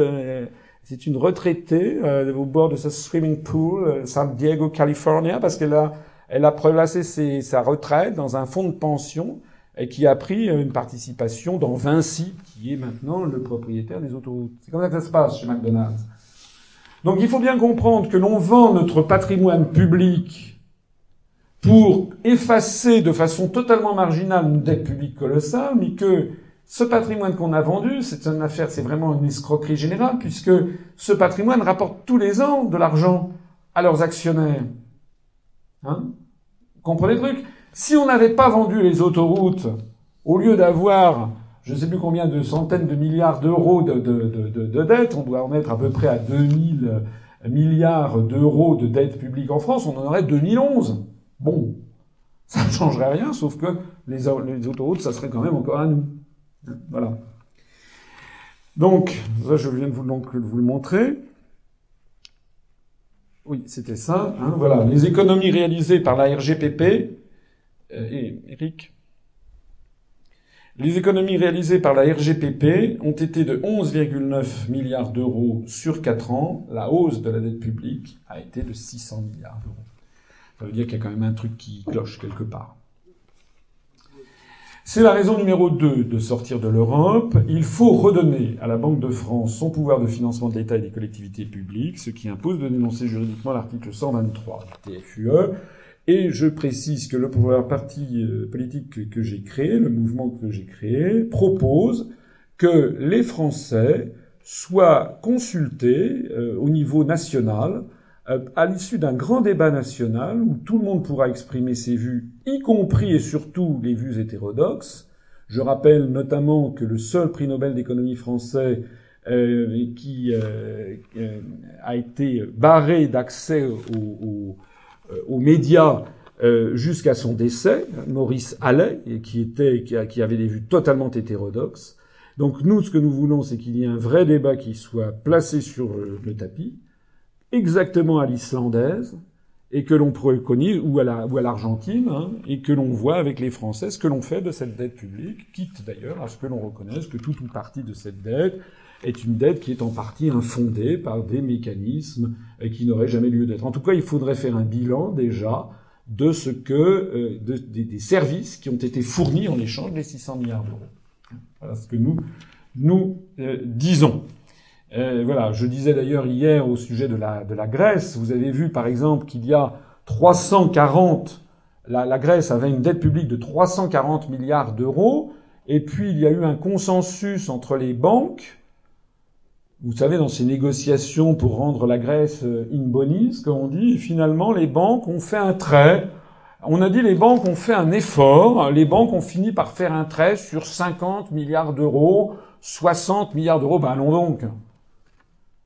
c'est une retraitée au bord de sa swimming pool, San Diego, California, parce qu'elle a, elle a placé sa retraite dans un fonds de pension et qui a pris une participation dans Vinci, qui est maintenant le propriétaire des autoroutes. C'est comme ça que ça se passe chez McDonald's. Donc il faut bien comprendre que l'on vend notre patrimoine public pour effacer de façon totalement marginale une dette publique colossale, mais que ce patrimoine qu'on a vendu, c'est une affaire, c'est vraiment une escroquerie générale, puisque ce patrimoine rapporte tous les ans de l'argent à leurs actionnaires. Hein? Comprenez le truc? Si on n'avait pas vendu les autoroutes, au lieu d'avoir je ne sais plus combien de centaines de milliards d'euros de, de, de, de, dettes, on doit en être à peu près à 2000 milliards d'euros de dettes publiques en France, on en aurait 2011. Bon, ça ne changerait rien, sauf que les, autoroutes, ça serait quand même encore à nous. Voilà. Donc, ça, je viens de vous le montrer. Oui, c'était ça. Hein, voilà, les économies réalisées par la RGPP. Euh, et Eric les économies réalisées par la RGPP ont été de 11,9 milliards d'euros sur 4 ans. La hausse de la dette publique a été de 600 milliards d'euros. Ça veut dire qu'il y a quand même un truc qui cloche quelque part. C'est la raison numéro 2 de sortir de l'Europe. Il faut redonner à la Banque de France son pouvoir de financement de l'État et des collectivités publiques, ce qui impose de dénoncer juridiquement l'article 123 du TFUE et je précise que le pouvoir parti euh, politique que j'ai créé, le mouvement que j'ai créé, propose que les Français soient consultés euh, au niveau national euh, à l'issue d'un grand débat national où tout le monde pourra exprimer ses vues, y compris et surtout les vues hétérodoxes. Je rappelle notamment que le seul prix Nobel d'économie français qui a été barré d'accès au, aux médias jusqu'à son décès, Maurice Allais, qui était qui, avait des vues totalement hétérodoxes. Donc nous, ce que nous voulons, c'est qu'il y ait un vrai débat qui soit placé sur le tapis, exactement à l'islandaise, et que l'on préconise, ou à l'Argentine, hein, et que l'on voit avec les Français ce que l'on fait de cette dette publique, quitte d'ailleurs à ce que l'on reconnaisse que toute ou partie de cette dette est une dette qui est en partie infondée par des mécanismes et qui n'auraient jamais lieu d'être. En tout cas, il faudrait faire un bilan déjà de ce que euh, de, des, services qui ont été fournis en échange des 600 milliards d'euros. Voilà ce que nous nous euh, disons. Euh, voilà, je disais d'ailleurs hier au sujet de la, de la Grèce, vous avez vu par exemple qu'il y a 340, la, la Grèce avait une dette publique de 340 milliards d'euros, et puis il y a eu un consensus entre les banques, vous savez, dans ces négociations pour rendre la Grèce euh, in bonis, comme on dit, finalement les banques ont fait un trait. On a dit les banques ont fait un effort, les banques ont fini par faire un trait sur 50 milliards d'euros, 60 milliards d'euros, ben allons donc.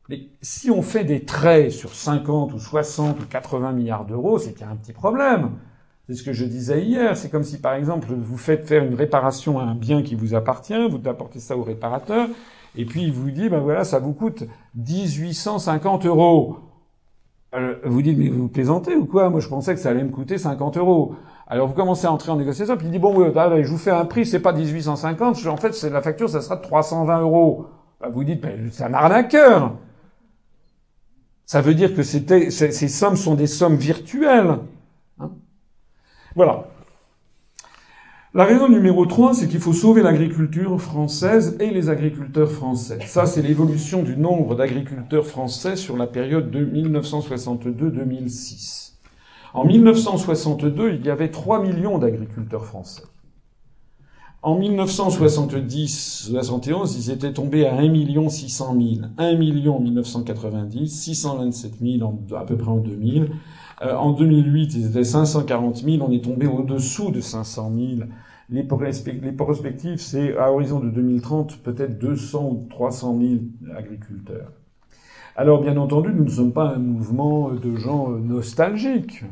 Mais si on fait des traits sur 50 ou 60 ou 80 milliards d'euros, c'est qu'il y a un petit problème. C'est ce que je disais hier. C'est comme si, par exemple, vous faites faire une réparation à un bien qui vous appartient, vous apportez ça au réparateur, et puis il vous dit, ben voilà, ça vous coûte 1850 euros. vous dites, mais vous plaisantez ou quoi? Moi, je pensais que ça allait me coûter 50 euros. Alors vous commencez à entrer en négociation, puis il dit, bon, je vous fais un prix, c'est pas 1850, en fait, la facture, ça sera de 320 euros. Ben, vous dites, ben, c'est un arnaqueur. Ça veut dire que ces sommes sont des sommes virtuelles. Hein. voilà. La raison numéro 3, c'est qu'il faut sauver l'agriculture française et les agriculteurs français. Ça, c'est l'évolution du nombre d'agriculteurs français sur la période de 1962-2006. En 1962, il y avait 3 millions d'agriculteurs français. En 1970-71, ils étaient tombés à 1 600 000. 1 million en 1990, 627 000 à peu près en 2000. Euh, en 2008, ils étaient 540 000. On est tombé au-dessous de 500 000. Les, les perspectives, c'est à horizon de 2030, peut-être 200 ou 300 000 agriculteurs. Alors, bien entendu, nous ne sommes pas un mouvement de gens nostalgiques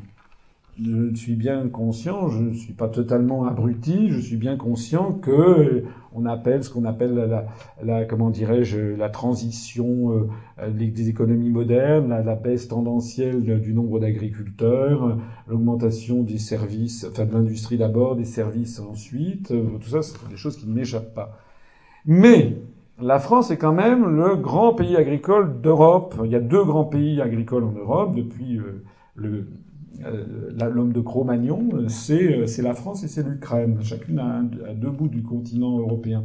je suis bien conscient, je ne suis pas totalement abruti, je suis bien conscient que on appelle ce qu'on appelle la, la, comment dirais-je la transition euh, des économies modernes, la, baisse tendancielle du nombre d'agriculteurs, l'augmentation des services, enfin de l'industrie d'abord, des services ensuite, euh, tout ça, c'est des choses qui ne m'échappent pas. Mais la France est quand même le grand pays agricole d'Europe. Il y a deux grands pays agricoles en Europe depuis euh, le euh, l'homme de Cro-Magnon, euh, c'est la France et c'est l'Ukraine, chacune à, deux bouts du continent européen.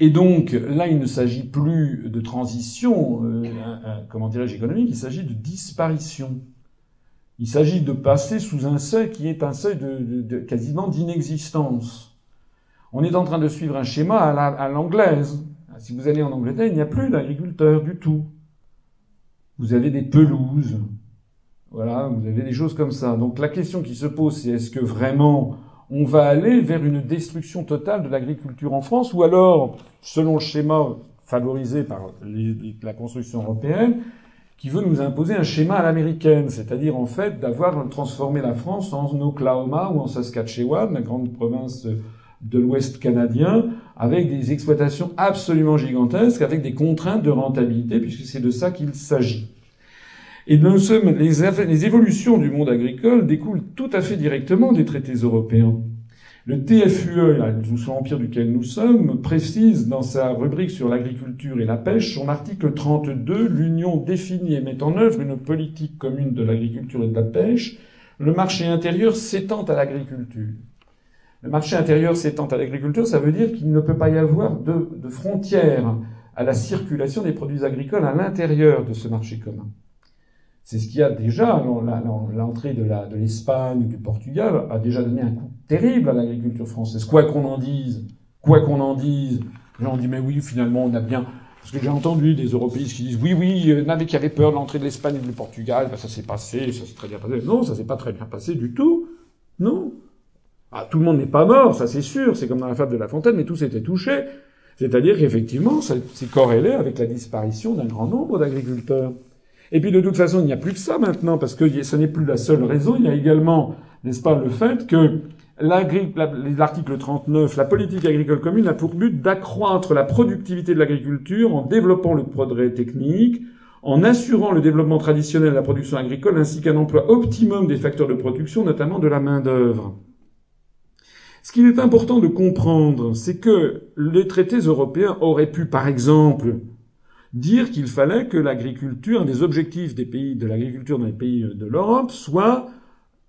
Et donc là, il ne s'agit plus de transition, euh, comment dirais-je, économique, il s'agit de disparition. Il s'agit de passer sous un seuil qui est un seuil de, quasiment d'inexistence. On est en train de suivre un schéma à l'anglaise. Si vous allez en Angleterre, il n'y a plus d'agriculteurs du tout. Vous avez des pelouses, voilà, vous avez des choses comme ça. Donc la question qui se pose, c'est est-ce que vraiment on va aller vers une destruction totale de l'agriculture en France, ou alors, selon le schéma favorisé par la construction européenne, qui veut nous imposer un schéma à l'américaine, c'est-à-dire en fait d'avoir transformé la France en Oklahoma ou en Saskatchewan, la grande province de l'Ouest canadien, avec des exploitations absolument gigantesques, avec des contraintes de rentabilité, puisque c'est de ça qu'il s'agit. Et nous sommes, les, les évolutions du monde agricole découlent tout à fait directement des traités européens. Le TFUE, sous l'empire duquel nous sommes, précise dans sa rubrique sur l'agriculture et la pêche, son article 32, l'Union définit et met en œuvre une politique commune de l'agriculture et de la pêche. Le marché intérieur s'étend à l'agriculture. Le marché intérieur s'étend à l'agriculture, ça veut dire qu'il ne peut pas y avoir de, de frontières à la circulation des produits agricoles à l'intérieur de ce marché commun. C'est ce qui a déjà, l'entrée de l'Espagne ou du Portugal a déjà donné un coup terrible à l'agriculture française. Quoi qu'on en dise, quoi qu'on en dise, les gens mais oui, finalement on a bien... Parce que j'ai entendu des européistes qui disent oui, oui, il y en avait qui avaient peur de l'entrée de l'Espagne et du Portugal, ben, ça s'est passé, ça s'est très bien passé. Non, ça s'est pas très bien passé du tout. Non. Ah, tout le monde n'est pas mort, ça c'est sûr, c'est comme dans la fable de La Fontaine, mais tout s'était touché. C'est-à-dire qu'effectivement, c'est corrélé avec la disparition d'un grand nombre d'agriculteurs. Et puis de toute façon, il n'y a plus que ça maintenant, parce que ce n'est plus la seule raison. Il y a également, n'est-ce pas, le fait que l'article 39, la politique agricole commune a pour but d'accroître la productivité de l'agriculture en développant le progrès technique, en assurant le développement traditionnel de la production agricole ainsi qu'un emploi optimum des facteurs de production, notamment de la main-d'œuvre. Ce qu'il est important de comprendre, c'est que les traités européens auraient pu, par exemple, dire qu'il fallait que l'agriculture, un des objectifs des pays de l'agriculture dans les pays de l'Europe, soit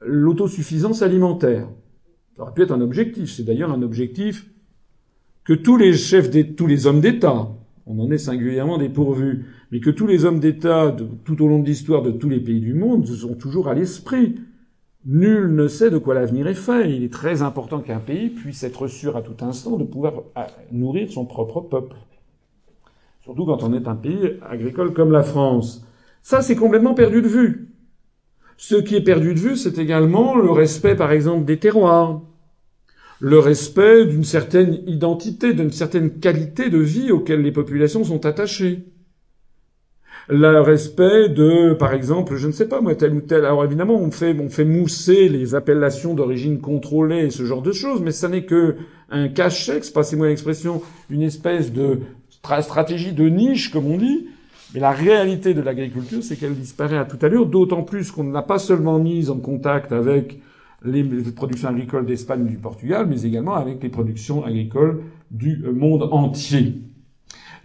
l'autosuffisance alimentaire. Ça aurait pu être un objectif. C'est d'ailleurs un objectif que tous les chefs, tous les hommes d'État, on en est singulièrement dépourvus, mais que tous les hommes d'État, tout au long de l'histoire de tous les pays du monde, se sont toujours à l'esprit. Nul ne sait de quoi l'avenir est fait. Il est très important qu'un pays puisse être sûr à tout instant de pouvoir euh, nourrir son propre peuple. Surtout quand on est un pays agricole comme la France. Ça, c'est complètement perdu de vue. Ce qui est perdu de vue, c'est également le respect, par exemple, des terroirs, le respect d'une certaine identité, d'une certaine qualité de vie auxquelles les populations sont attachées. Le respect de, par exemple, je ne sais pas moi, tel ou tel. Alors évidemment, on fait, on fait mousser les appellations d'origine contrôlée et ce genre de choses, mais ça n'est que un cachet, passez-moi l'expression, une espèce de stratégie de niche, comme on dit. Mais la réalité de l'agriculture, c'est qu'elle disparaît à toute allure, d'autant plus qu'on ne l'a pas seulement mise en contact avec les productions agricoles d'Espagne ou du Portugal, mais également avec les productions agricoles du monde entier.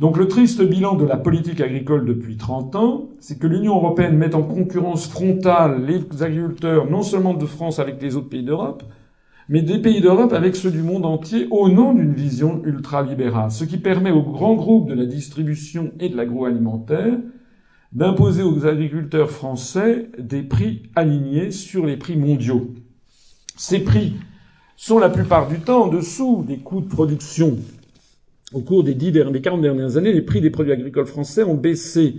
Donc le triste bilan de la politique agricole depuis 30 ans, c'est que l'Union européenne met en concurrence frontale les agriculteurs, non seulement de France avec les autres pays d'Europe, mais des pays d'Europe avec ceux du monde entier au nom d'une vision ultralibérale, ce qui permet aux grands groupes de la distribution et de l'agroalimentaire d'imposer aux agriculteurs français des prix alignés sur les prix mondiaux. Ces prix sont la plupart du temps en dessous des coûts de production. Au cours des, dix, des 40 dernières années, les prix des produits agricoles français ont baissé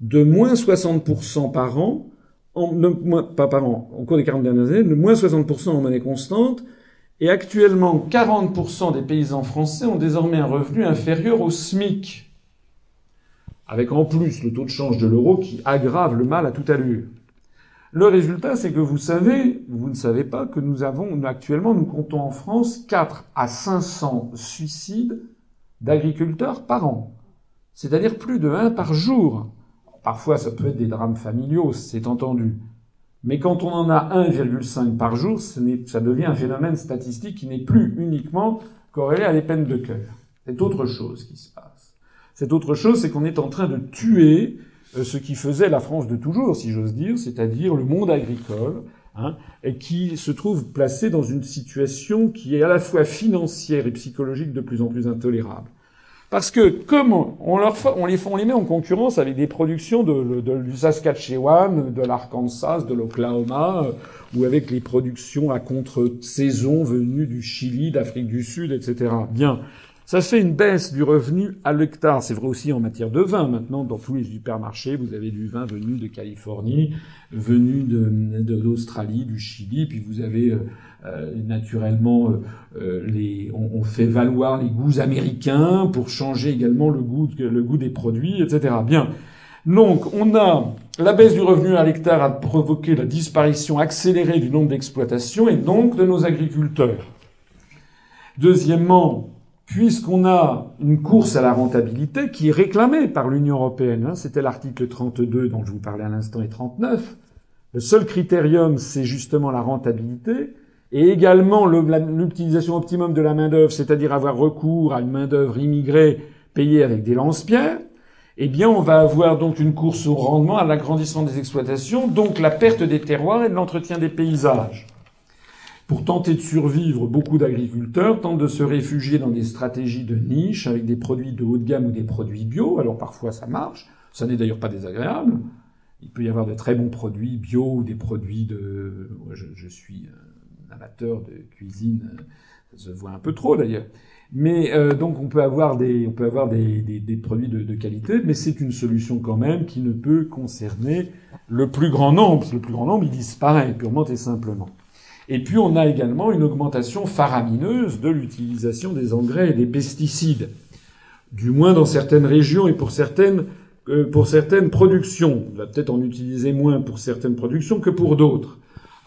de moins 60% par an en, pas par an, au cours des 40 dernières années, de moins 60% en monnaie constante, et actuellement 40% des paysans français ont désormais un revenu inférieur au SMIC, avec en plus le taux de change de l'euro qui aggrave le mal à toute allure. Le résultat, c'est que vous savez, vous ne savez pas que nous avons, actuellement, nous comptons en France 4 à 500 suicides d'agriculteurs par an. C'est-à-dire plus de 1 par jour. Parfois, ça peut être des drames familiaux, c'est entendu. Mais quand on en a 1,5 par jour, ça devient un phénomène statistique qui n'est plus uniquement corrélé à des peines de cœur. C'est autre chose qui se passe. C'est autre chose, c'est qu'on est en train de tuer euh, ce qui faisait la France de toujours, si j'ose dire, c'est-à-dire le monde agricole, hein, et qui se trouve placé dans une situation qui est à la fois financière et psychologique de plus en plus intolérable. Parce que comme on, leur, on, les, on les met en concurrence avec des productions de, de, du Saskatchewan, de l'Arkansas, de l'Oklahoma, euh, ou avec les productions à contre-saison venues du Chili, d'Afrique du Sud, etc. Bien. Ça fait une baisse du revenu à l'hectare. C'est vrai aussi en matière de vin. Maintenant, dans tous les supermarchés, vous avez du vin venu de Californie, venu d'Australie, du Chili, puis vous avez euh, euh, naturellement euh, les, on, fait valoir les goûts américains pour changer également le goût, le goût des produits, etc. Bien. Donc, on a la baisse du revenu à l'hectare a provoqué la disparition accélérée du nombre d'exploitations et donc de nos agriculteurs. Deuxièmement, puisqu'on a une course à la rentabilité qui est réclamée par l'Union européenne. Hein, C'était l'article 32 dont je vous parlais à l'instant et 39. Le seul critérium, c'est justement la rentabilité et également l'utilisation optimum de la main-d'œuvre, c'est-à-dire avoir recours à une main-d'œuvre immigrée payée avec des lance-pierres. Eh bien, on va avoir donc une course au rendement, à l'agrandissement des exploitations, donc la perte des terroirs et de l'entretien des paysages. Pour tenter de survivre, beaucoup d'agriculteurs tentent de se réfugier dans des stratégies de niche avec des produits de haut de gamme ou des produits bio. Alors parfois ça marche, ça n'est d'ailleurs pas désagréable. Il peut y avoir de très bons produits bio ou des produits de... Je, suis un amateur de cuisine, ça se voit un peu trop d'ailleurs. Mais euh, donc on peut avoir des, on peut avoir des, des, produits de, de, qualité, mais c'est une solution quand même qui ne peut concerner le plus grand nombre. le plus grand nombre, il disparaît purement et simplement. Et puis on a également une augmentation faramineuse de l'utilisation des engrais et des pesticides. Du moins dans certaines régions et pour certaines pour certaines productions. On va peut-être en utiliser moins pour certaines productions que pour d'autres.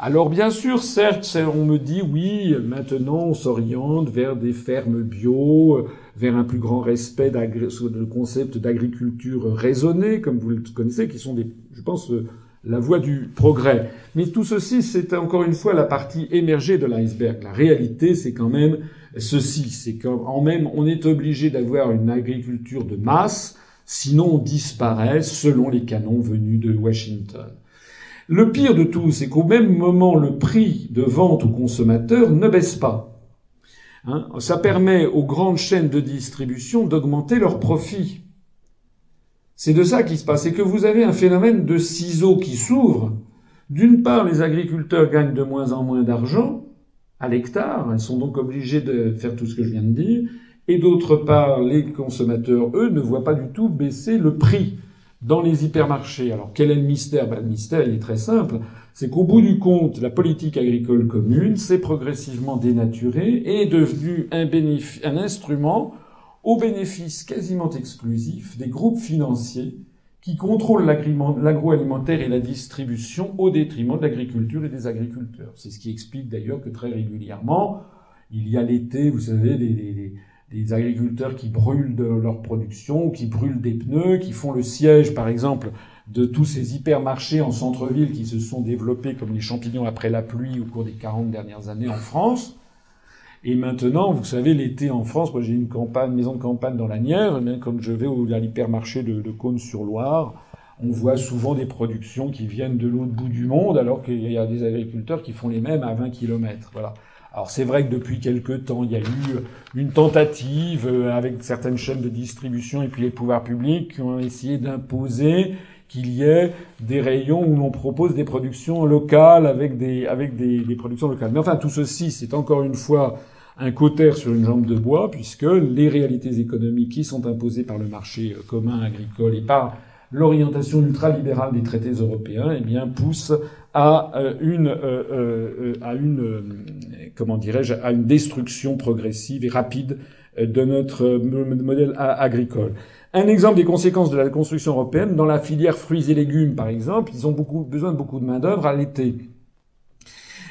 Alors bien sûr, certes, on me dit oui, maintenant on s'oriente vers des fermes bio, vers un plus grand respect du concept d'agriculture raisonnée, comme vous le connaissez, qui sont des, je pense, euh, la voie du progrès. Mais tout ceci, c'est encore une fois la partie émergée de l'iceberg. La réalité, c'est quand même ceci, c'est qu'en même on est obligé d'avoir une agriculture de masse, sinon on disparaît selon les canons venus de Washington. Le pire de tout, c'est qu'au même moment, le prix de vente aux consommateurs ne baisse pas. Hein Ça permet aux grandes chaînes de distribution d'augmenter leurs profits. C'est de ça qui se passe. C'est que vous avez un phénomène de ciseaux qui s'ouvre. D'une part, les agriculteurs gagnent de moins en moins d'argent à l'hectare. Ils sont donc obligés de faire tout ce que je viens de dire. Et d'autre part, les consommateurs, eux, ne voient pas du tout baisser le prix dans les hypermarchés. Alors quel est le mystère? Ben, Le mystère, il est très simple. C'est qu'au bout du compte, la politique agricole commune s'est progressivement dénaturée et est devenue un, instrument au bénéfice quasiment exclusif des groupes financiers qui contrôlent l'agroalimentaire et la distribution au détriment de l'agriculture et des agriculteurs. C'est ce qui explique d'ailleurs que très régulièrement, il y a l'été, vous savez, des agriculteurs qui brûlent de leur production, qui brûlent des pneus, qui font le siège, par exemple, de tous ces hypermarchés en centre-ville qui se sont développés comme les champignons après la pluie au cours des 40 dernières années en France. Et maintenant, vous savez, l'été en France, moi j'ai une campagne, maison de campagne dans la Nièvre, mais quand je vais à l'hypermarché de, de Cône-sur-Loire, on voit souvent des productions qui viennent de l'autre bout du monde, alors qu'il y a des agriculteurs qui font les mêmes à 20 km. Voilà. Alors c'est vrai que depuis quelque temps, il y a eu une tentative euh, avec certaines chaînes de distribution et puis les pouvoirs publics qui ont essayé d'imposer qu'il y ait des rayons où l'on propose des productions locales avec des avec des, des productions locales. Mais enfin tout ceci, c'est encore une fois un cotère sur une jambe de bois puisque les réalités économiques qui sont imposées par le marché euh, commun agricole et par l'orientation ultralibérale des traités européens, eh bien, pousse à euh, une, euh, euh, à une, comment dirais-je, à une destruction progressive et rapide de notre modèle agricole. Un exemple des conséquences de la construction européenne dans la filière fruits et légumes, par exemple, ils ont beaucoup besoin de beaucoup de main d'œuvre à l'été.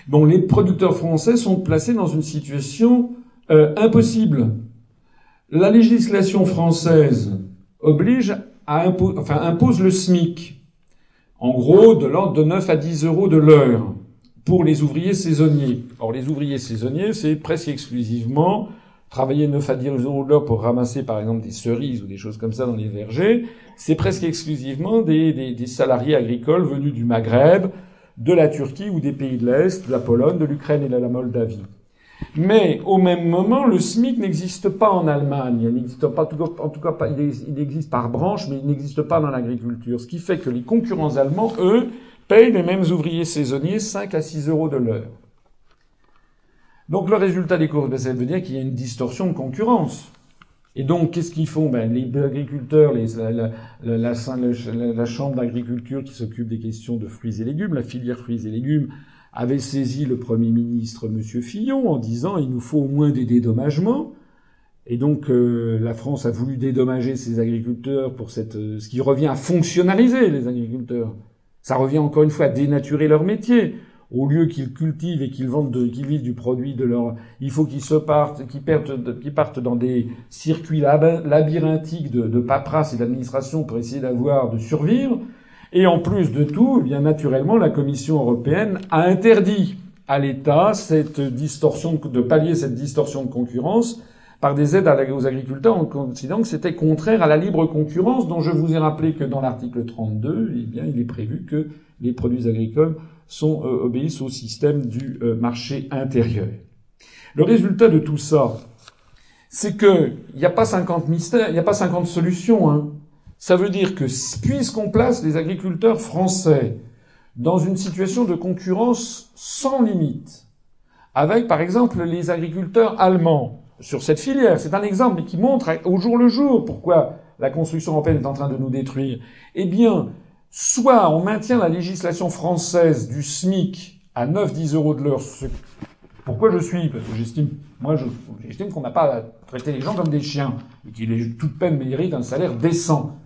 Bon, les producteurs français sont placés dans une situation impossible. La législation française oblige impose le SMIC. En gros, de l'ordre de 9 à 10 euros de l'heure pour les ouvriers saisonniers. Or, les ouvriers saisonniers, c'est presque exclusivement travailler 9 à 10 euros de l'heure pour ramasser, par exemple, des cerises ou des choses comme ça dans les vergers. C'est presque exclusivement des salariés agricoles venus du Maghreb, de la Turquie ou des pays de l'Est, de la Pologne, de l'Ukraine et de la Moldavie. Mais au même moment, le SMIC n'existe pas en Allemagne. Il n'existe pas, en tout cas, il existe par branche, mais il n'existe pas dans l'agriculture. Ce qui fait que les concurrents allemands, eux, payent les mêmes ouvriers saisonniers 5 à 6 euros de l'heure. Donc le résultat des courses, ben, ça veut dire qu'il y a une distorsion de concurrence. Et donc, qu'est-ce qu'ils font? Ben, Les agriculteurs, la chambre d'agriculture qui s'occupe des questions de fruits et légumes, la filière fruits et légumes, avait saisi le Premier ministre M. Fillon en disant il nous faut au moins des dédommagements. Et donc euh, la France a voulu dédommager ses agriculteurs pour cette, euh, ce qui revient à fonctionnaliser les agriculteurs. Ça revient encore une fois à dénaturer leur métier. Au lieu qu'ils cultivent et qu'ils vendent, qu'ils vivent du produit de leur, il faut qu'ils se partent, qu'ils partent, qu'ils partent dans des circuits labyrinthiques de, de paperasse et d'administration pour essayer d'avoir, de survivre. Et en plus de tout, eh bien naturellement, la Commission européenne a interdit à l'État cette distorsion de pallier cette distorsion de concurrence par des aides aux agriculteurs en considérant que c'était contraire à la libre concurrence dont je vous ai rappelé que dans l'article 32, eh bien, il est prévu que les produits agricoles sont, euh, obéissent au système du euh, marché intérieur. Le résultat de tout ça, c'est que il n'y a pas 50 mystères, il n'y a pas 50 solutions. Hein. Ça veut dire que puisqu'on place les agriculteurs français dans une situation de concurrence sans limite, avec par exemple les agriculteurs allemands sur cette filière, c'est un exemple mais qui montre au jour le jour pourquoi la construction européenne est en train de nous détruire, eh bien, soit on maintient la législation française du SMIC à 9-10 euros de l'heure, pourquoi je suis Parce que j'estime, moi, j'estime qu'on n'a pas à traiter les gens comme des chiens, et qu'ils, toute peine méritent un salaire décent.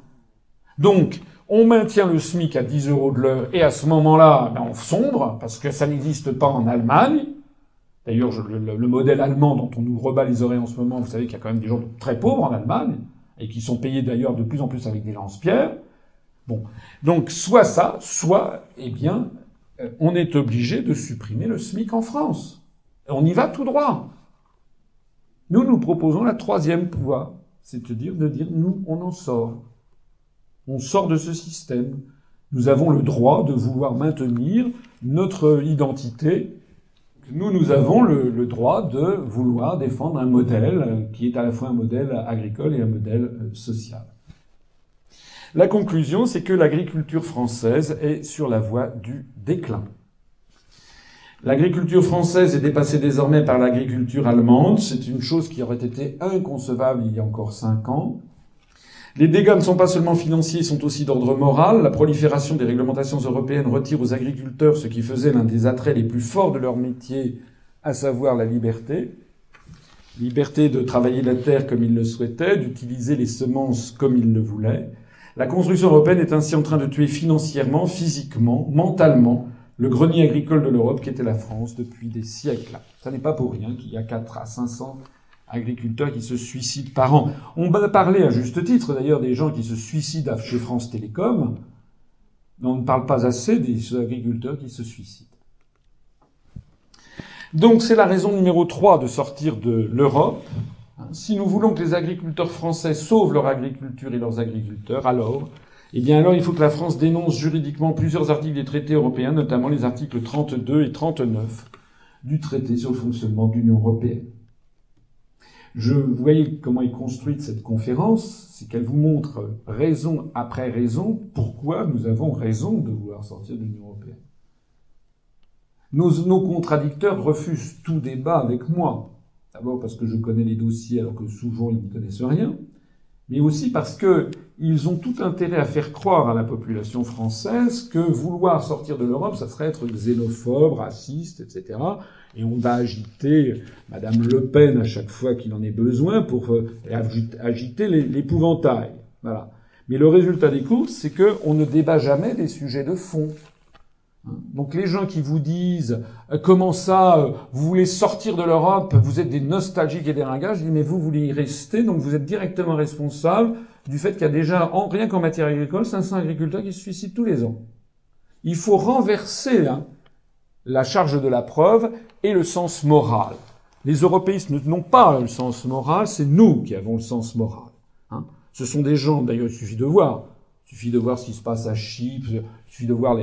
Donc, on maintient le SMIC à 10 euros de l'heure et à ce moment-là, ben, on sombre parce que ça n'existe pas en Allemagne. D'ailleurs, le, modèle allemand dont on nous rebat les oreilles en ce moment, vous savez qu'il y a quand même des gens très pauvres en Allemagne et qui sont payés d'ailleurs de plus en plus avec des lance-pierres. Bon, donc soit ça, soit, eh bien, euh, on est obligé de supprimer le SMIC en France. On y va tout droit. Nous, nous proposons la troisième pouvoir, c'est-à-dire de dire nous, on en sort. On sort de ce système. Nous avons le droit de vouloir maintenir notre identité. Nous, nous avons le, droit de vouloir défendre un modèle qui est à la fois un modèle agricole et un modèle euh, social. La conclusion, c'est que l'agriculture française est sur la voie du déclin. L'agriculture française est dépassée désormais par l'agriculture allemande. C'est une chose qui aurait été inconcevable il y a encore cinq ans. Les dégâts ne sont pas seulement financiers, ils sont aussi d'ordre moral. La prolifération des réglementations européennes retire aux agriculteurs ce qui faisait l'un des attraits les plus forts de leur métier, à savoir la liberté. Liberté de travailler la terre comme ils le souhaitaient, d'utiliser les semences comme ils le voulaient. La construction européenne est ainsi en train de tuer financièrement, physiquement, mentalement le grenier agricole de l'Europe qui était la France depuis des siècles. Ça n'est pas pour rien qu'il y a 4 à 500 agriculteurs qui se suicident par an. On va parler à juste titre d'ailleurs des gens qui se suicident chez France Télécom, mais on ne parle pas assez des agriculteurs qui se suicident. Donc c'est la raison numéro 3 de sortir de l'Europe. Si nous voulons que les agriculteurs français sauvent leur agriculture et leurs agriculteurs, alors, eh bien alors il faut que la France dénonce juridiquement plusieurs articles des traités européens, notamment les articles 32 et 39 du traité sur le fonctionnement de l'Union européenne. Je, vous comment est construite cette conférence, c'est qu'elle vous montre raison après raison pourquoi nous avons raison de vouloir sortir de l'Union européenne. Nos, nos, contradicteurs refusent tout débat avec moi. D'abord parce que je connais les dossiers alors que souvent ils ne connaissent rien, mais aussi parce que ils ont tout intérêt à faire croire à la population française que vouloir sortir de l'Europe, ça serait être xénophobe, raciste, etc et on va agiter Madame Le Pen à chaque fois qu'il en est besoin pour euh, agiter l'épouvantail. Voilà. Mais le résultat des courses, c'est qu'on ne débat jamais des sujets de fond. Hein. Donc les gens qui vous disent euh, comment ça, euh, vous voulez sortir de l'Europe, vous êtes des nostalgiques et des ringards, je dis mais vous voulez y rester, donc vous êtes directement responsable du fait qu'il y a déjà, en, rien qu'en matière agricole, 500 agriculteurs qui se suicident tous les ans. Il faut renverser hein, la charge de la preuve et le sens moral. Les européistes n'ont pas le sens moral, c'est nous qui avons le sens moral. Hein. Ce sont des gens, d'ailleurs, il suffit de voir. Il suffit de voir ce qui se passe à Chypre, il suffit de voir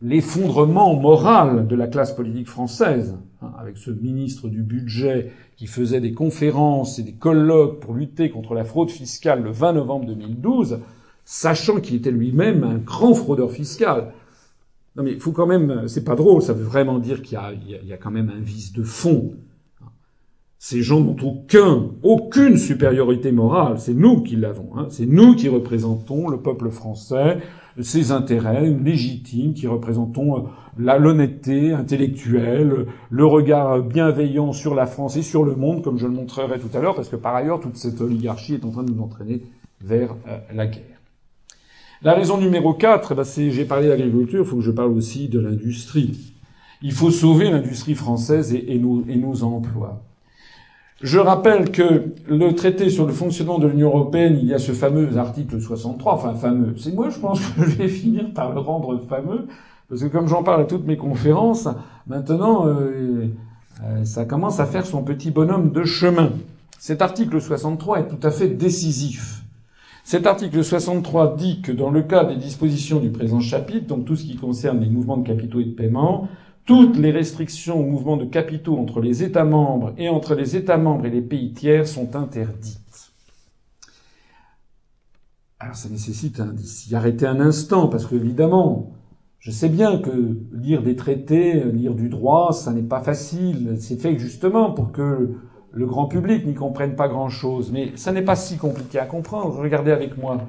l'effondrement moral de la classe politique française, hein, avec ce ministre du budget qui faisait des conférences et des colloques pour lutter contre la fraude fiscale le 20 novembre 2012, sachant qu'il était lui-même un grand fraudeur fiscal. Non mais il faut quand même, c'est pas drôle, ça veut vraiment dire qu'il y, a, quand même un vice de fond. Ces gens n'ont aucun, aucune supériorité morale. C'est nous qui l'avons. Hein. C'est nous qui représentons le peuple français, ses intérêts légitimes, qui représentons euh, l'honnêteté intellectuelle, le regard bienveillant sur la France et sur le monde, comme je le montrerai tout à l'heure, parce que par ailleurs, toute cette oligarchie est en train de nous entraîner vers euh, la guerre. La raison numéro 4, bah c'est, j'ai parlé d'agriculture, il faut que je parle aussi de l'industrie. Il faut sauver l'industrie française et, nos emplois. Je rappelle que le traité sur le fonctionnement de l'Union européenne, il y a ce fameux article 63, enfin fameux. C'est moi, je pense que je vais finir par le rendre fameux, parce que comme j'en parle à toutes mes conférences, maintenant, euh, euh, ça commence à faire son petit bonhomme de chemin. Cet article 63 est tout à fait décisif. Cet article 63 dit que dans le cas des dispositions du présent chapitre, donc tout ce qui concerne les mouvements de capitaux et de paiement, toutes les restrictions aux mouvements de capitaux entre les États membres et entre les États membres et les pays tiers sont interdites. Alors ça nécessite d'y arrêter un instant, parce que évidemment, je sais bien que lire des traités, lire du droit, ça n'est pas facile. C'est fait justement pour que le grand public n'y comprenne pas grand-chose, mais ça n'est pas si compliqué à comprendre. Regardez avec moi.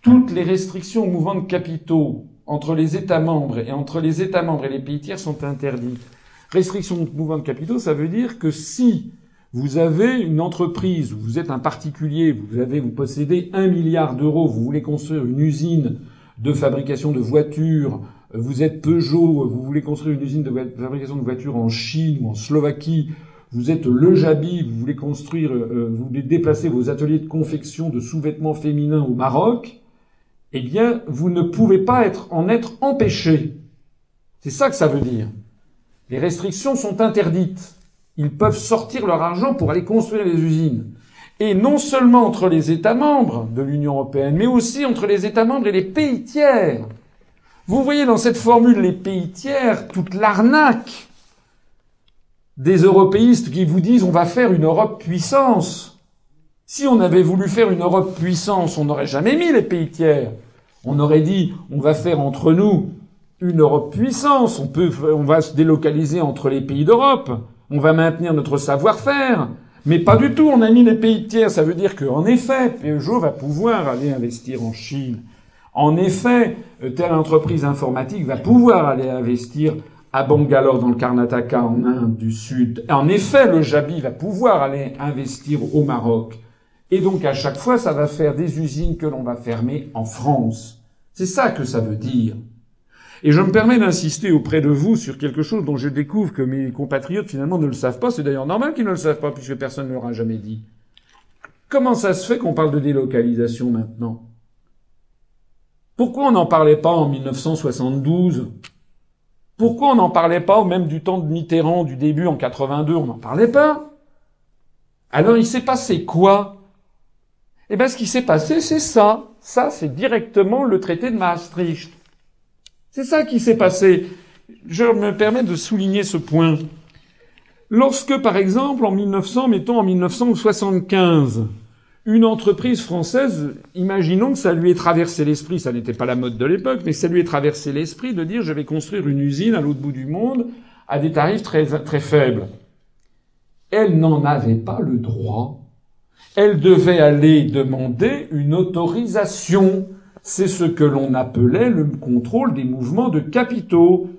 Toutes les restrictions au mouvement de capitaux entre les États membres et entre les États membres et les pays tiers sont interdites. Restriction au mouvement de capitaux, ça veut dire que si Vous avez une entreprise, vous êtes un particulier, vous avez, vous possédez un milliard d'euros, vous voulez construire une usine de fabrication de voitures, vous êtes Peugeot, vous voulez construire une usine de fabrication de voitures en Chine ou en Slovaquie, vous êtes le Jabi, vous voulez construire, euh, vous voulez déplacer vos ateliers de confection de sous-vêtements féminins au Maroc, eh bien, vous ne pouvez pas être, en être empêché. C'est ça que ça veut dire. Les restrictions sont interdites ils peuvent sortir leur argent pour aller construire les usines. Et non seulement entre les États membres de l'Union européenne, mais aussi entre les États membres et les pays tiers. Vous voyez dans cette formule les pays tiers toute l'arnaque des européistes qui vous disent on va faire une Europe puissance. Si on avait voulu faire une Europe puissance, on n'aurait jamais mis les pays tiers. On aurait dit on va faire entre nous une Europe puissance, on peut, on va se délocaliser entre les pays d'Europe on va maintenir notre savoir-faire. Mais pas du tout, on a mis les pays tiers. Ça veut dire qu'en effet, Peugeot va pouvoir aller investir en Chine. En effet, euh, telle entreprise informatique va pouvoir aller investir à Bangalore dans le Karnataka en Inde du Sud. En effet, le Jabi va pouvoir aller investir au Maroc. Et donc à chaque fois, ça va faire des usines que l'on va fermer en France. C'est ça que ça veut dire. Et je me permets d'insister auprès de vous sur quelque chose dont je découvre que mes compatriotes finalement ne le savent pas. C'est d'ailleurs normal qu'ils ne le savent pas puisque personne ne leur a jamais dit. Comment ça se fait qu'on parle de délocalisation maintenant? Pourquoi on n'en parlait pas en 1972 Pourquoi on n'en parlait pas au même du temps de Mitterrand, du début en 82 On n'en parlait pas? Alors il s'est passé quoi? Eh bien ce qui s'est passé, c'est ça. Ça, c'est directement le traité de Maastricht. C'est ça qui s'est passé. Je me permets de souligner ce point. Lorsque, par exemple, en 1900, mettons en 1975, une entreprise française, imaginons que ça lui ait traversé l'esprit, ça n'était pas la mode de l'époque, mais ça lui ait traversé l'esprit de dire je vais construire une usine à l'autre bout du monde à des tarifs très, très faibles. Elle n'en avait pas le droit. Elle devait aller demander une autorisation c'est ce que l'on appelait le contrôle des mouvements de capitaux.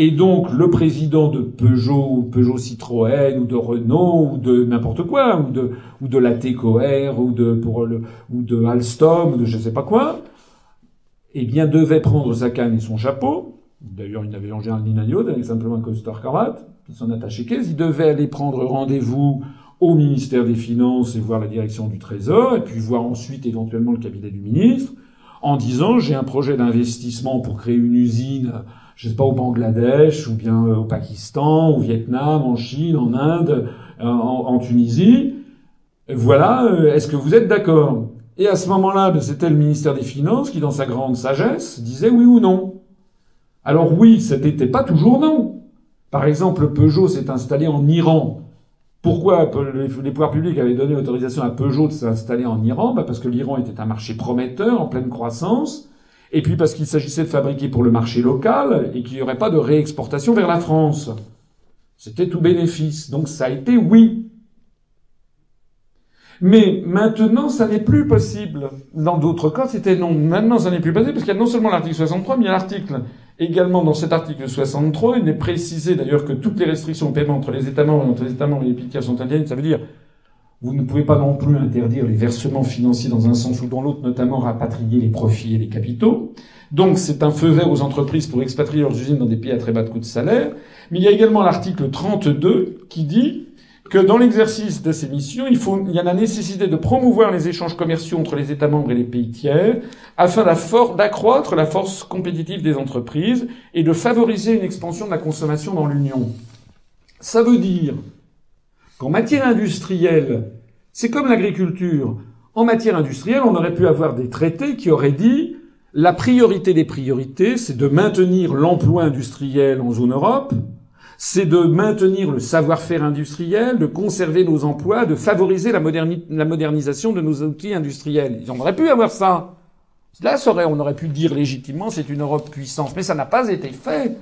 Et donc le président de Peugeot, Peugeot Citroën, ou de Renault, ou de n'importe quoi, ou de, ou de la TECOR, ou de, pour le, ou de Alstom, ou de je sais pas quoi, eh bien devait prendre sa canne et son chapeau. D'ailleurs, il n'avait en général ni il avait simplement un costard cravate, son attaché caisse. Il devait aller prendre rendez-vous au ministère des Finances et voir la direction du Trésor, et puis voir ensuite éventuellement le cabinet du ministre en disant j'ai un projet d'investissement pour créer une usine, je sais pas au Bangladesh ou bien euh, au Pakistan, au Vietnam, en Chine, en Inde, euh, en, Tunisie. Voilà, euh, est-ce que vous êtes d'accord? Et à ce moment-là, ben, c'était le ministère des Finances qui, dans sa grande sagesse, disait oui ou non. Alors oui, ce n'était pas toujours non. Par exemple, Peugeot s'est installé en Iran. Pourquoi les pouvoirs publics avaient donné l'autorisation à Peugeot de s'installer en Iran? Bah Parce que l'Iran était un marché prometteur, en pleine croissance, et puis parce qu'il s'agissait de fabriquer pour le marché local et qu'il n'y aurait pas de réexportation vers la France. C'était tout bénéfice. Donc ça a été oui. Mais maintenant, ça n'est plus possible. Dans d'autres cas, c'était non. Maintenant, ça n'est plus possible parce qu'il y a non seulement l'article 63, mais il y a l'article également dans cet article 63. Il est précisé d'ailleurs que toutes les restrictions au paiement entre les États membres et entre les États membres et les pays tiers sont interdites. Ça veut dire vous ne pouvez pas non plus interdire les versements financiers dans un sens ou dans l'autre, notamment rapatrier les profits et les capitaux. Donc c'est un feu vert aux entreprises pour expatrier leurs usines dans des pays à très bas de coûts de salaire. Mais il y a également l'article 32 qui dit que dans l'exercice de ces missions, il, il y a la nécessité de promouvoir les échanges commerciaux entre les États membres et les pays tiers, afin d'accroître la force compétitive des entreprises et de favoriser une expansion de la consommation dans l'Union. Ça veut dire qu'en matière industrielle, c'est comme l'agriculture. En matière industrielle, on aurait pu avoir des traités qui auraient dit la priorité des priorités, c'est de maintenir l'emploi industriel en zone Europe, c'est de maintenir le savoir-faire industriel, de conserver nos emplois, de favoriser la, modernisation de nos outils industriels. Ils auraient pu avoir ça. Là, on aurait pu dire légitimement c'est une Europe puissante, mais ça n'a pas été fait.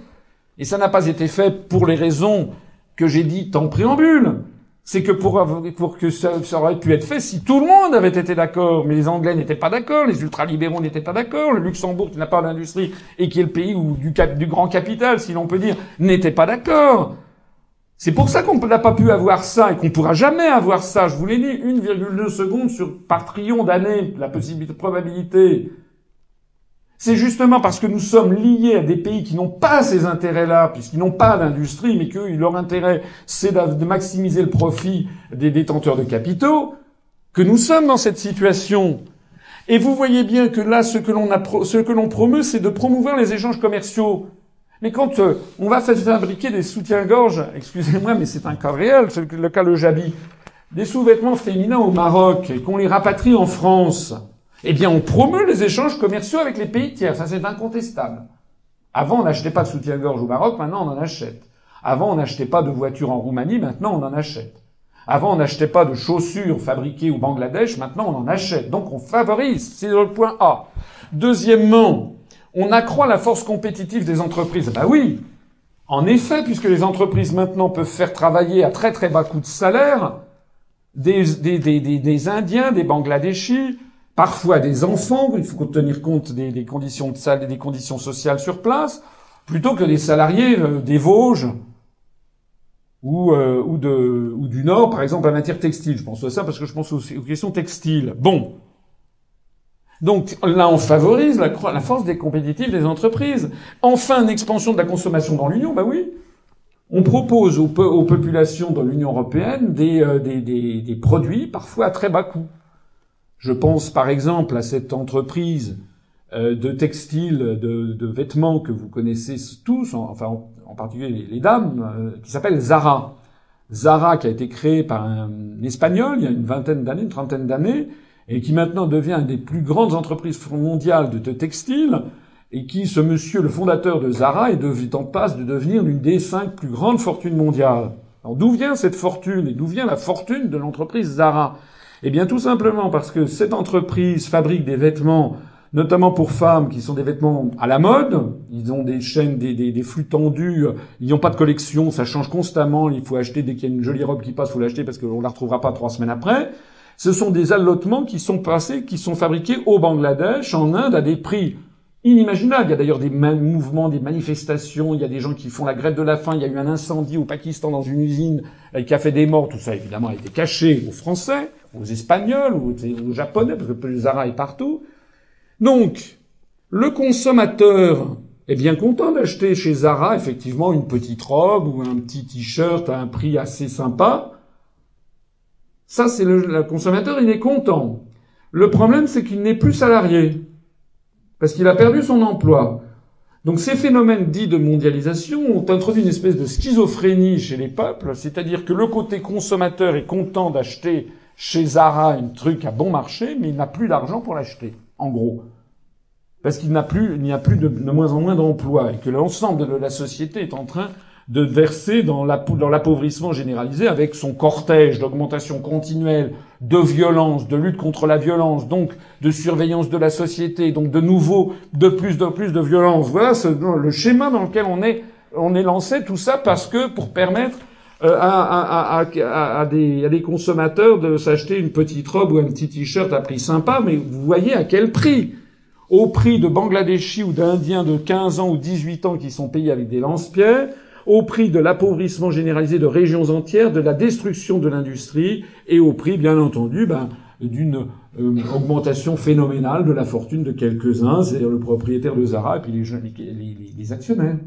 Et ça n'a pas été fait pour les raisons que j'ai dites en préambule c'est que pour, que ça, aurait pu être fait si tout le monde avait été d'accord, mais les Anglais n'étaient pas d'accord, les ultralibéraux n'étaient pas d'accord, le Luxembourg qui n'a pas d'industrie et qui est le pays où, du, du grand capital, si l'on peut dire, n'était pas d'accord. C'est pour ça qu'on n'a pas pu avoir ça et qu'on pourra jamais avoir ça. Je vous l'ai dit, 1,2 secondes sur, par trillion d'années, la possibilité, probabilité. C'est justement parce que nous sommes liés à des pays qui n'ont pas ces intérêts-là, puisqu'ils n'ont pas d'industrie, mais que leur intérêt, c'est de maximiser le profit des détenteurs de capitaux, que nous sommes dans cette situation. Et vous voyez bien que là, ce que l'on promeut, c'est de promouvoir les échanges commerciaux. Mais quand euh, on va fabriquer des soutiens-gorge, excusez-moi, mais c'est un cas réel, c'est le cas de Jabi, des sous-vêtements féminins au Maroc et qu'on les rapatrie en France, eh bien on promeut les échanges commerciaux avec les pays tiers, ça c'est incontestable. Avant on n'achetait pas de soutien-gorge au Maroc, maintenant on en achète. Avant on n'achetait pas de voitures en Roumanie, maintenant on en achète. Avant on n'achetait pas de chaussures fabriquées au Bangladesh, maintenant on en achète. Donc on favorise, c'est le point A. Deuxièmement, on accroît la force compétitive des entreprises. Ben oui, en effet, puisque les entreprises maintenant peuvent faire travailler à très très bas coût de salaire des, des, des, des Indiens, des Bangladeshis, parfois des enfants, il faut tenir compte des, conditions de salle et des conditions sociales sur place, plutôt que des salariés euh, des Vosges ou, euh, ou, du Nord, par exemple, en matière textile. Je pense à ça parce que je pense aux questions textiles. Bon, donc là, on favorise la, force des compétitifs des entreprises. Enfin, une expansion de la consommation dans l'Union, bah oui. On propose aux, populations dans l'Union européenne euh, des, des, produits parfois à très bas coût. Je pense par exemple à cette entreprise euh, de textile, de, vêtements que vous connaissez tous, enfin en, particulier les, dames, euh, qui s'appelle Zara. Zara qui a été créée par un Espagnol il y a une vingtaine d'années, une trentaine d'années, et qui maintenant devient une des plus grandes entreprises mondiales de textile, et qui, ce monsieur, le fondateur de Zara, est en passe de devenir l'une des cinq plus grandes fortunes mondiales. Alors d'où vient cette fortune et d'où vient la fortune de l'entreprise Zara? Eh bien tout simplement parce que cette entreprise fabrique des vêtements, notamment pour femmes, qui sont des vêtements à la mode. Ils ont des chaînes, des, des, flux tendus. Ils n'ont pas de collection, ça change constamment. Il faut acheter dès qu'il y a une jolie robe qui passe, il faut l'acheter parce qu'on la retrouvera pas trois semaines après. Ce sont des allotements qui sont passés, qui sont fabriqués au Bangladesh, en Inde, à des prix inimaginables. Il y a d'ailleurs des mouvements, des manifestations, il y a des gens qui font la grève de la faim, il y a eu un incendie au Pakistan dans une usine euh, qui a fait des morts, tout ça évidemment a été caché aux Français, aux Espagnols, aux, Japonais, parce que le Zara est partout. Donc, le consommateur est bien content d'acheter chez Zara effectivement une petite robe ou un petit t-shirt à un prix assez sympa, ça, c'est le, consommateur, il est content. Le problème, c'est qu'il n'est plus salarié. Parce qu'il a perdu son emploi. Donc ces phénomènes dits de mondialisation ont introduit une espèce de schizophrénie chez les peuples, c'est-à-dire que le côté consommateur est content d'acheter chez Zara un truc à bon marché, mais il n'a plus d'argent pour l'acheter, en gros. Parce qu'il plus, il n'y a plus de, de moins en moins d'emplois et que l'ensemble de la société est en train de verser dans l'appauvrissement généralisé avec son cortège d'augmentation continuelle de violence, de lutte contre la violence, donc de surveillance de la société, donc de nouveau de plus de plus de violence. Voilà le schéma dans lequel on est on est lancé tout ça parce que pour permettre euh, à, à, à, des, à des consommateurs de s'acheter une petite robe ou un petit t-shirt à prix sympa, mais vous voyez à quel prix? Au prix de Bangladeshis ou d'Indiens de 15 ans ou 18 ans qui sont payés avec des lance-pierres, au prix de l'appauvrissement généralisé de régions entières, de la destruction de l'industrie et au prix, bien entendu, ben, d'une euh, augmentation phénoménale de la fortune de quelques-uns, c'est-à-dire le propriétaire de Zara et puis les, actionnaires.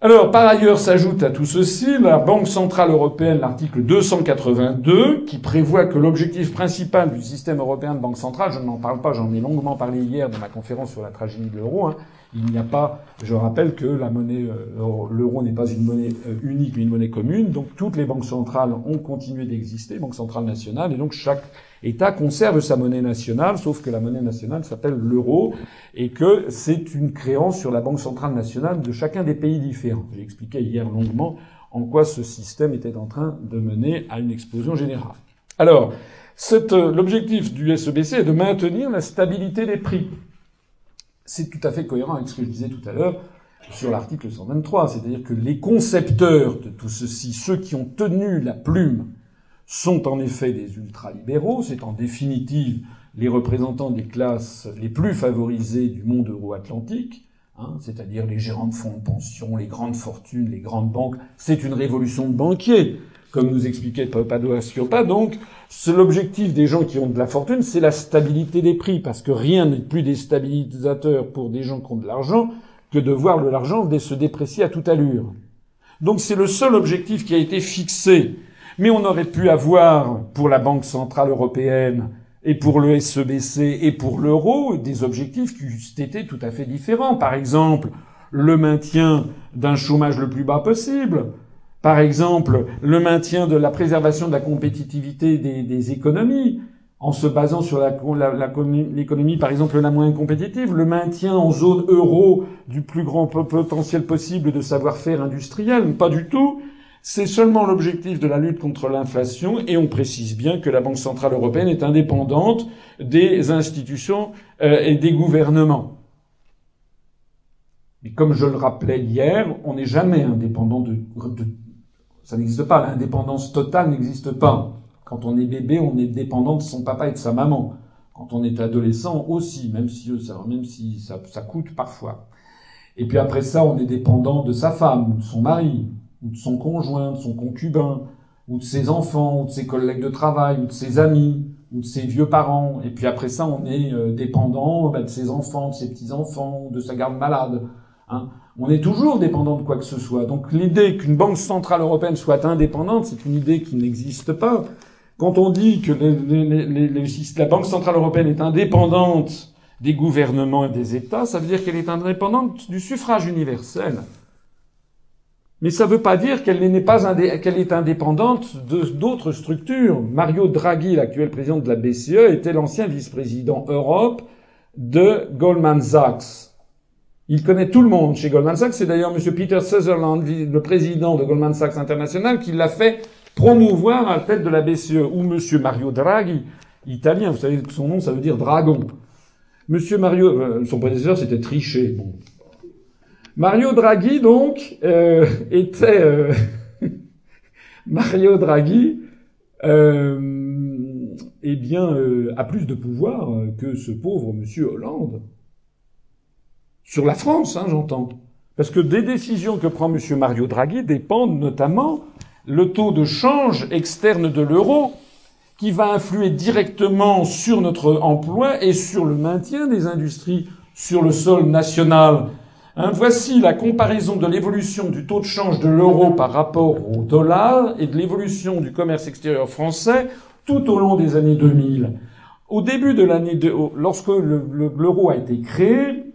Alors, par ailleurs, s'ajoute à tout ceci la Banque Centrale Européenne, l'article 282, qui prévoit que l'objectif principal du système européen de banque centrale, je n'en parle pas, j'en ai longuement parlé hier dans ma conférence sur la tragédie de l'euro, hein, il n'y a pas, je rappelle que la monnaie, euh, l'euro n'est pas une monnaie euh, unique, mais une monnaie commune. Donc toutes les banques centrales ont continué d'exister, banque centrale nationale, et donc chaque État conserve sa monnaie nationale, sauf que la monnaie nationale s'appelle l'euro, et que c'est une créance sur la banque centrale nationale de chacun des pays différents. J'ai expliqué hier longuement en quoi ce système était en train de mener à une explosion générale. Alors, euh, l'objectif du SEBC est de maintenir la stabilité des prix c'est tout à fait cohérent avec ce que je disais tout à l'heure sur l'article 123, c'est-à-dire que les concepteurs de tout ceci, ceux qui ont tenu la plume, sont en effet des ultralibéraux, c'est en définitive les représentants des classes les plus favorisées du monde euro-atlantique, Hein, c'est-à-dire les gérants de fonds de pension, les grandes fortunes, les grandes banques. C'est une révolution de banquiers, comme nous expliquait Papadou Asciopa. Donc, l'objectif des gens qui ont de la fortune, c'est la stabilité des prix, parce que rien n'est plus déstabilisateur pour des gens qui ont de l'argent que de voir l'argent se déprécier à toute allure. Donc c'est le seul objectif qui a été fixé. Mais on aurait pu avoir, pour la Banque Centrale Européenne, et pour le SEBC et pour l'euro des objectifs qui eussent été tout à fait différents. Par exemple, le maintien d'un chômage le plus bas possible. Par exemple, le maintien de la préservation de la compétitivité des, économies en se basant sur l'économie, par exemple, la moins compétitive, le maintien en zone euro du plus grand potentiel possible de savoir-faire industriel, pas du tout. C'est seulement l'objectif de la lutte contre l'inflation et on précise bien que la Banque centrale européenne est indépendante des institutions euh, et des gouvernements. Mais comme je le rappelais hier, on n'est jamais indépendant de, de ça n'existe pas, l'indépendance totale n'existe pas. Quand on est bébé, on est dépendant de son papa et de sa maman. Quand on est adolescent aussi, même si, ça, même si ça, ça coûte parfois. Et puis après ça, on est dépendant de sa femme, ou de son mari, ou de son conjoint, de son concubin, ou de ses enfants, ou de ses collègues de travail, ou de ses amis, ou de ses vieux parents. Et puis après ça, on est euh, dépendant bah, de ses enfants, de ses petits-enfants, de sa garde malade. Hein. On est toujours dépendant de quoi que ce soit. Donc l'idée qu'une banque centrale européenne soit indépendante, c'est une idée qui n'existe pas. Quand on dit que la Banque centrale européenne est indépendante des gouvernements et des États, ça veut dire qu'elle est indépendante du suffrage universel. Mais ça ne veut pas dire qu'elle n'est pas qu'elle est indépendante d'autres structures. Mario Draghi, l'actuel président de la BCE, était l'ancien vice-président Europe de Goldman Sachs. Il connaît tout le monde chez Goldman Sachs. C'est d'ailleurs M. Peter Sutherland, le président de Goldman Sachs International, qui l'a fait promouvoir à la tête de la BCE, ou Monsieur Mario Draghi, italien, vous savez que son nom, ça veut dire dragon. Monsieur Mario, euh, son prédécesseur, c'était Trichet. Bon. Mario Draghi, donc, euh, était... Euh, Mario Draghi, eh bien, a plus de pouvoir que ce pauvre Monsieur Hollande. Sur la France, hein, j'entends. Parce que des décisions que prend Monsieur Mario Draghi dépendent notamment le taux de change externe de l'euro qui va influer directement sur notre emploi et sur le maintien des industries sur le sol national. Hein, voici la comparaison de l'évolution du taux de change de l'euro par rapport au dollar et de l'évolution du commerce extérieur français tout au long des années 2000. Au début de l'année, lorsque l'euro a été créé,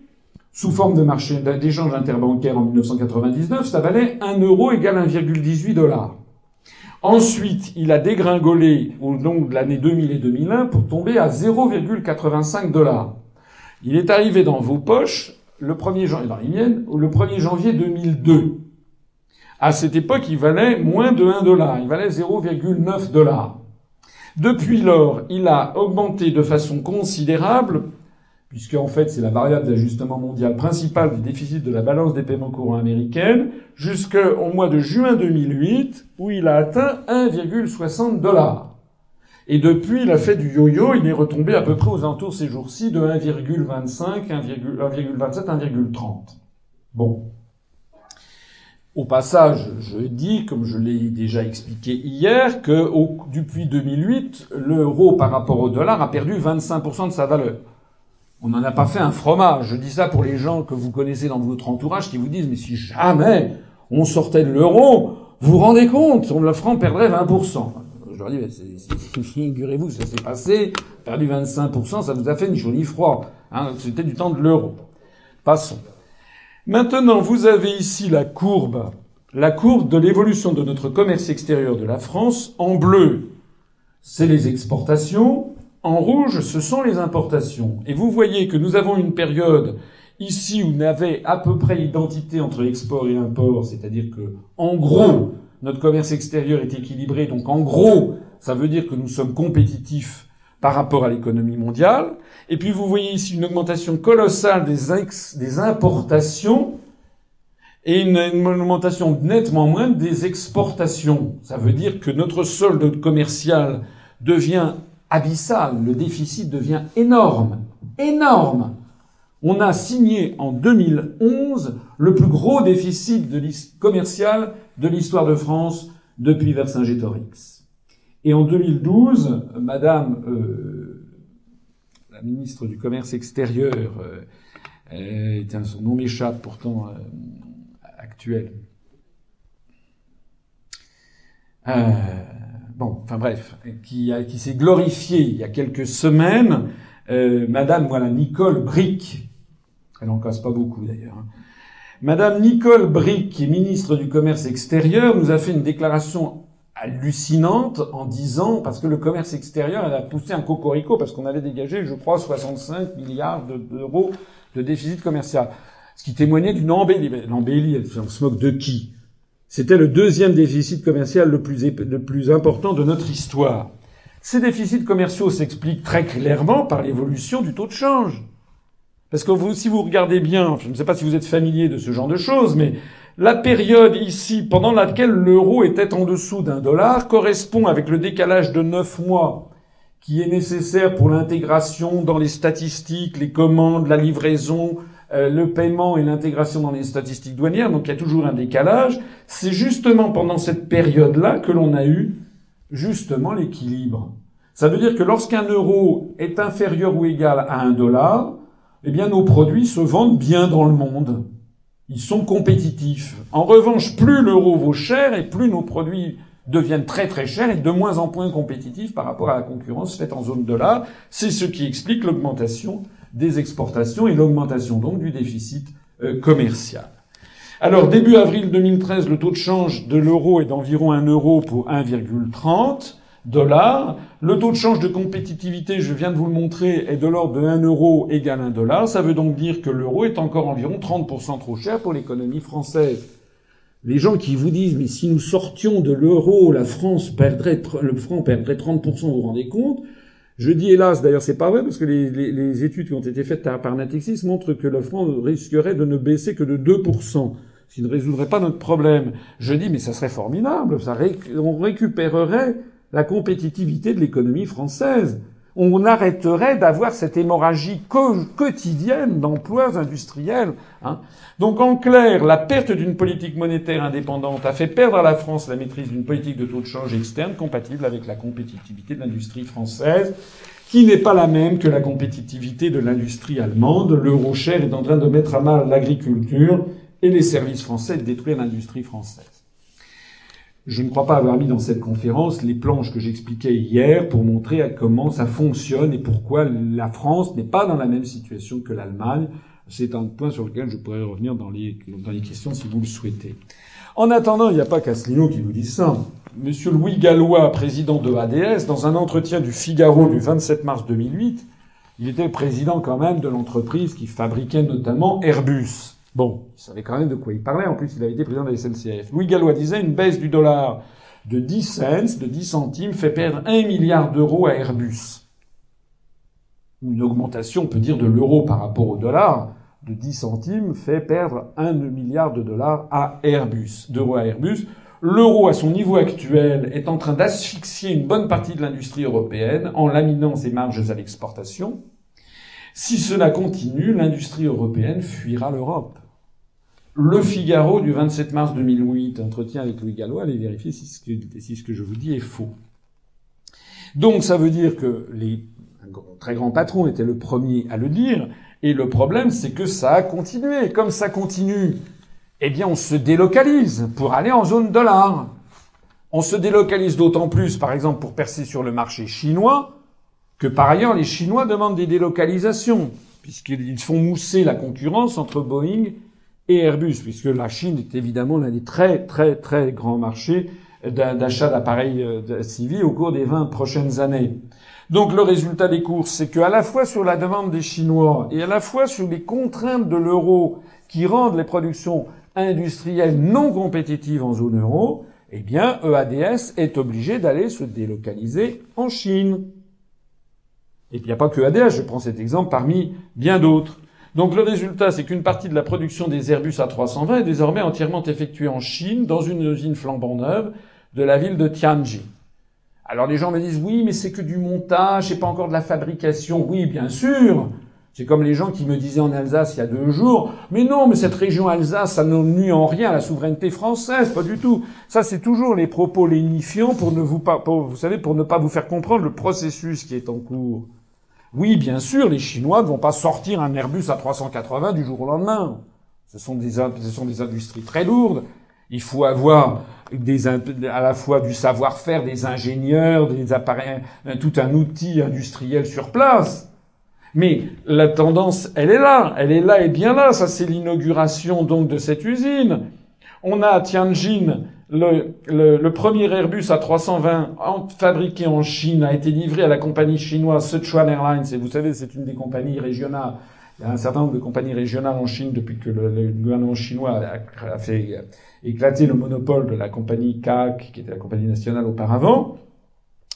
sous forme de marché d'échange interbancaire en 1999, ça valait 1 euro égale 1,18 dollars. Ensuite, il a dégringolé au long de l'année 2000 et 2001 pour tomber à 0,85 dollars. Il est arrivé dans vos poches le 1er janvier, dans les miennes, le 1er janvier 2002. À cette époque, il valait moins de 1 dollar. Il valait 0,9 dollars. Depuis lors, il a augmenté de façon considérable puisque en fait c'est la variable d'ajustement mondial principale du déficit de la balance des paiements courants américaine, jusqu'au mois de juin 2008, où il a atteint 1,60 dollars. Et depuis, il a fait du yo-yo, il est retombé à peu près aux alentours ces jours-ci de 1,25, 1,27, 1,30. Bon. Au passage, je dis, comme je l'ai déjà expliqué hier, que depuis 2008, l'euro par rapport au dollar a perdu 25% de sa valeur. On n'en a pas fait un fromage. Je dis ça pour les gens que vous connaissez dans votre entourage qui vous disent, mais si jamais on sortait de l'euro, vous vous rendez compte, le franc perdrait 20%. Je leur dis, figurez-vous, ça s'est passé, perdu 25%, ça vous a fait chaud ni froid. Hein, C'était du temps de l'euro. Passons. Maintenant, vous avez ici la courbe, la courbe de l'évolution de notre commerce extérieur de la France. En bleu, c'est les exportations. En rouge, ce sont les importations. Et vous voyez que nous avons une période ici où on avait à peu près identité entre export et import, c'est-à-dire que, en gros, notre commerce extérieur est équilibré, donc en gros, ça veut dire que nous sommes compétitifs par rapport à l'économie mondiale. Et puis vous voyez ici une augmentation colossale des, importations et une, une, augmentation nettement moindre des exportations. Ça veut dire que notre solde commercial devient abyssal. Le déficit devient énorme. Énorme. On a signé en 2011 le plus gros déficit de commercial de l'histoire de France depuis Vercingétorix. Et en 2012, Madame euh, la ministre du Commerce extérieur, euh, son nom m'échappe pourtant euh, actuel. Euh, bon, enfin bref, qui, qui s'est glorifié il y a quelques semaines, euh, Madame voilà Nicole Brick, elle en casse pas beaucoup d'ailleurs. Hein. Madame Nicole Brick, qui est ministre du Commerce extérieur, nous a fait une déclaration hallucinante en disant, parce que le commerce extérieur, elle a poussé un cocorico, parce qu'on avait dégagé, je crois, 65 milliards d'euros de déficit commercial. Ce qui témoignait d'une embellie. L'embellie, on se moque de qui? C'était le deuxième déficit commercial le plus, important de notre histoire. Ces déficits commerciaux s'expliquent très clairement par l'évolution du taux de change. Parce que si vous regardez bien, je ne sais pas si vous êtes familier de ce genre de choses, mais la période ici pendant laquelle l'euro était en dessous d'un dollar correspond avec le décalage de neuf mois qui est nécessaire pour l'intégration dans les statistiques, les commandes, la livraison, euh, le paiement et l'intégration dans les statistiques douanières. Donc il y a toujours un décalage. C'est justement pendant cette période-là que l'on a eu justement l'équilibre. Ça veut dire que lorsqu'un euro est inférieur ou égal à un dollar, eh bien nos produits se vendent bien dans le monde. Ils sont compétitifs. En revanche, plus l'euro vaut cher et plus nos produits deviennent très très chers et de moins en moins compétitifs par rapport à la concurrence faite en zone dollar. C'est ce qui explique l'augmentation des exportations et l'augmentation donc du déficit euh, commercial. Alors début avril 2013, le taux de change de l'euro est d'environ 1 euro pour 1,30 dollars. Le taux de change de compétitivité, je viens de vous le montrer, est de l'ordre de 1 euro égale 1 dollar. Ça veut donc dire que l'euro est encore environ 30% trop cher pour l'économie française. Les gens qui vous disent, mais si nous sortions de l'euro, la France perdrait, le franc perdrait 30%, vous vous rendez compte? Je dis hélas, d'ailleurs c'est pas vrai, parce que les, études qui ont été faites par Natixis montrent que le franc risquerait de ne baisser que de 2%, ce qui ne résoudrait pas notre problème. Je dis, mais ça serait formidable, ça on récupérerait la compétitivité de l'économie française on arrêterait d'avoir cette hémorragie quotidienne d'emplois industriels. Hein. Donc en clair, la perte d'une politique monétaire indépendante a fait perdre à la France la maîtrise d'une politique de taux de change externe compatible avec la compétitivité de l'industrie française, qui n'est pas la même que la compétitivité de l'industrie allemande. L'euro cher est en train de mettre à mal l'agriculture et les services français de détruire l'industrie française. Je ne crois pas avoir mis dans cette conférence les planches que j'expliquais hier pour montrer comment ça fonctionne et pourquoi la France n'est pas dans la même situation que l'Allemagne. C'est un point sur lequel je pourrais revenir dans les, questions si vous le souhaitez. En attendant, il n'y a pas qu'Asselineau qui nous dit ça. Monsieur Louis Gallois, président de ADS, dans un entretien du Figaro du 27 mars 2008, il était président quand même de l'entreprise qui fabriquait notamment Airbus. Bon, il savait quand même de quoi il parlait. En plus, il avait été président de la SNCF. Louis Gallois disait une baisse du dollar de 10 cents, de 10 centimes, fait perdre 1 milliard d'euros à Airbus. Une augmentation, on peut dire, de l'euro par rapport au dollar de 10 centimes fait perdre 1 milliard de dollars à Airbus, d'euros à Airbus. L'euro, à son niveau actuel, est en train d'asphyxier une bonne partie de l'industrie européenne en laminant ses marges à l'exportation. Si cela continue, l'industrie européenne fuira l'Europe. Le Figaro du 27 mars 2008, entretien avec Louis Gallois, allez vérifier si ce, que, si ce que je vous dis est faux. Donc ça veut dire que les très grands patrons étaient le premier à le dire, et le problème c'est que ça a continué. Comme ça continue, eh bien on se délocalise pour aller en zone dollar. On se délocalise d'autant plus, par exemple, pour percer sur le marché chinois, que par ailleurs les Chinois demandent des délocalisations, puisqu'ils font mousser la concurrence entre Boeing et Airbus, puisque la Chine est évidemment l'un des très très très grands marchés d'achat d'appareils euh, civils au cours des 20 prochaines années. Donc le résultat des courses, c'est qu'à la fois sur la demande des Chinois et à la fois sur les contraintes de l'euro qui rendent les productions industrielles non compétitives en zone euro, eh bien EADS est obligé d'aller se délocaliser en Chine. Et puis il n'y a pas que EADS, je prends cet exemple parmi bien d'autres. Donc le résultat, c'est qu'une partie de la production des Airbus A320 est désormais entièrement effectuée en Chine, dans une usine flambant neuve de la ville de Tianjin. Alors les gens me disent oui, mais c'est que du montage, c'est pas encore de la fabrication. Oui, bien sûr, C'est comme les gens qui me disaient en Alsace il y a deux jours, mais non, mais cette région Alsace, ça ne nuit en rien à la souveraineté française, pas du tout. Ça, c'est toujours les propos lénifiants pour ne vous pas, vous savez, pour ne pas vous faire comprendre le processus qui est en cours. Oui, bien sûr, les Chinois ne vont pas sortir un Airbus à 380 du jour au lendemain. Ce sont des, ce sont des industries très lourdes. Il faut avoir des, à la fois du savoir-faire, des ingénieurs, des appareils, tout un outil industriel sur place. Mais la tendance, elle est là, elle est là et bien là. Ça, c'est l'inauguration donc de cette usine. On a à Tianjin le, le, premier Airbus à 320 fabriqué en Chine a été livré à la compagnie chinoise Sichuan Airlines. Et vous savez, c'est une des compagnies régionales. Il y a un certain nombre de compagnies régionales en Chine depuis que le, gouvernement chinois a, fait éclater le monopole de la compagnie CAC, qui était la compagnie nationale auparavant.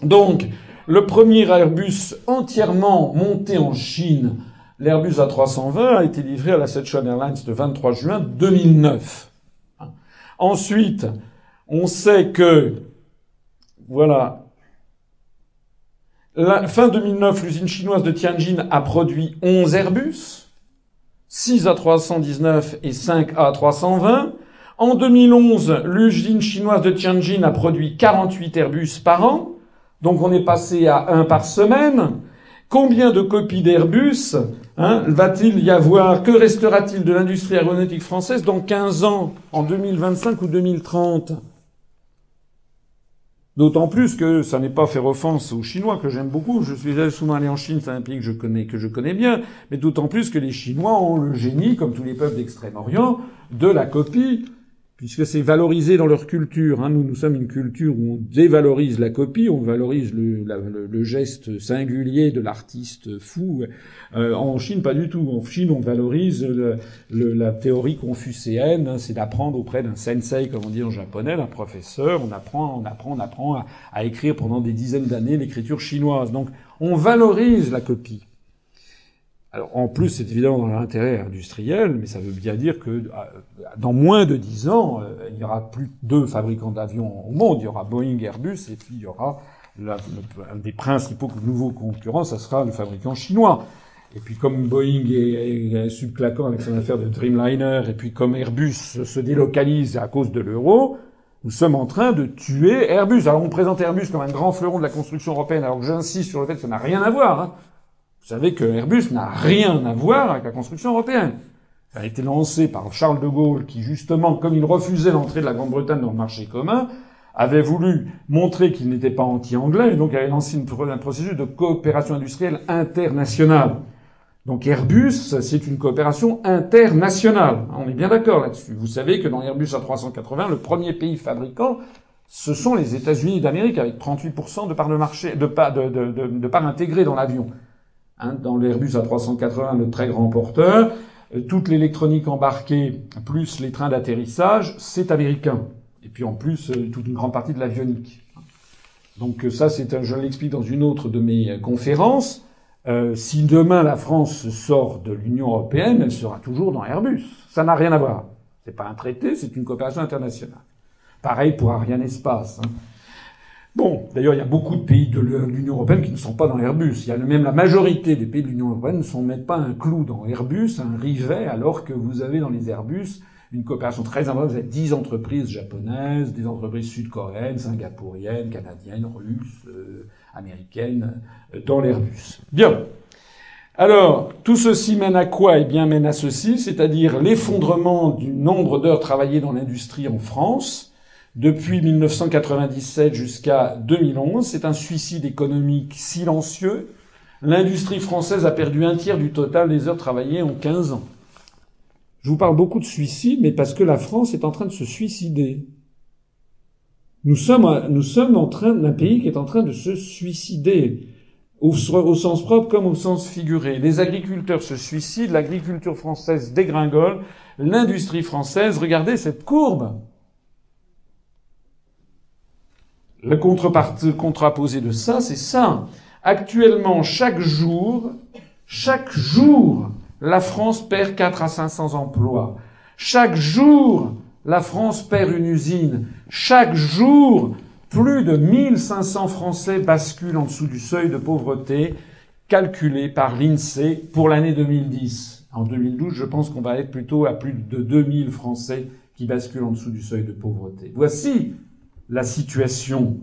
Donc, le premier Airbus entièrement monté en Chine, l'Airbus A320, a été livré à la Sichuan Airlines le 23 juin 2009. Ensuite, on sait que, voilà, fin 2009, l'usine chinoise de Tianjin a produit 11 Airbus, 6 A319 et 5 A320. En 2011, l'usine chinoise de Tianjin a produit 48 Airbus par an. Donc on est passé à un par semaine. Combien de copies d'Airbus hein, va-t-il y avoir Que restera-t-il de l'industrie aéronautique française dans 15 ans, en 2025 ou 2030 D'autant plus que ça n'est pas faire offense aux Chinois que j'aime beaucoup. Je suis souvent allé en Chine, c'est un pays que je connais, que je connais bien. Mais d'autant plus que les Chinois ont le génie, comme tous les peuples d'Extrême-Orient, de la copie puisque c'est valorisé dans leur culture. Hein. Nous, nous sommes une culture où on dévalorise la copie, on valorise le, le, geste singulier de l'artiste fou. Euh, en Chine, pas du tout. En Chine, on valorise la théorie confucéenne, hein, c'est d'apprendre auprès d'un sensei, comme on dit en japonais, d'un professeur. On apprend, on apprend, on apprend à, à écrire pendant des dizaines d'années l'écriture chinoise. Donc, on valorise la copie. Alors en plus, c'est évidemment dans l'intérêt industriel, mais ça veut bien dire que euh, dans moins de dix ans, euh, il y aura plus deux fabricants d'avions au monde. Il y aura Boeing, Airbus, et puis il y aura un des principaux nouveaux concurrents, ça sera le fabricant chinois. Et puis comme Boeing est, est subclaquant avec son affaire de Dreamliner, et puis comme Airbus se délocalise à cause de l'euro, nous sommes en train de tuer Airbus. Alors on présente Airbus comme un grand fleuron de la construction européenne, alors que j'insiste sur le fait que ça n'a rien à voir. Hein. Vous savez que Airbus n'a rien à voir avec la construction européenne. Ça a été lancé par Charles de Gaulle, qui justement, comme il refusait l'entrée de la Grande-Bretagne dans le marché commun, avait voulu montrer qu'il n'était pas anti-anglais, et donc avait lancé un processus de coopération industrielle internationale. Donc Airbus, c'est une coopération internationale. On est bien d'accord là-dessus. Vous savez que dans l'Airbus A380, le premier pays fabricant, ce sont les États-Unis d'Amérique, avec 38% de part de marché, de part intégrée dans l'avion. Hein, dans l'Airbus A380, le très grand porteur, euh, toute l'électronique embarquée, plus les trains d'atterrissage, c'est américain. Et puis en plus, euh, toute une grande partie de l'avionique. Donc euh, ça, c'est je l'explique dans une autre de mes conférences. si demain la France sort de l'Union européenne, elle sera toujours dans Airbus. Ça n'a rien à voir. C'est pas un traité, c'est une coopération internationale. Pareil pour Ariane Espace. Hein. Bon, d'ailleurs, il y a beaucoup de pays de l'Union européenne qui ne sont pas dans Airbus. Il y a même la majorité des pays de l'Union européenne ne sont même pas un clou dans Airbus, un rivet, alors que vous avez dans les Airbus une coopération très importante. Vous avez dix entreprises japonaises, des entreprises sud-coréennes, singapouriennes, canadiennes, russes, euh, américaines euh, dans l'Airbus. Bien. Alors, tout ceci mène à quoi? Eh bien, mène à ceci, c'est-à-dire l'effondrement du nombre d'heures travaillées dans l'industrie en France, depuis 1997 jusqu'à 2011. C'est un suicide économique silencieux. L'industrie française a perdu un tiers du total des heures travaillées en 15 ans. Je vous parle beaucoup de suicide, mais parce que la France est en train de se suicider. Nous sommes, nous sommes en train d'un pays qui est en train de se suicider, au, au, sens propre comme au sens figuré. Les agriculteurs se suicident, l'agriculture française dégringole, l'industrie française, regardez cette courbe. Le contrepartie contraposé de ça, c'est ça. Actuellement, chaque jour, chaque jour, la France perd 4 à 500 emplois. Chaque jour, la France perd une usine. Chaque jour, plus de 1500 Français basculent en dessous du seuil de pauvreté. calculé par l'INSEE pour l'année 2010. En 2012, je pense qu'on va être plutôt à plus de 2000 Français qui basculent en dessous du seuil de pauvreté. Voici la situation.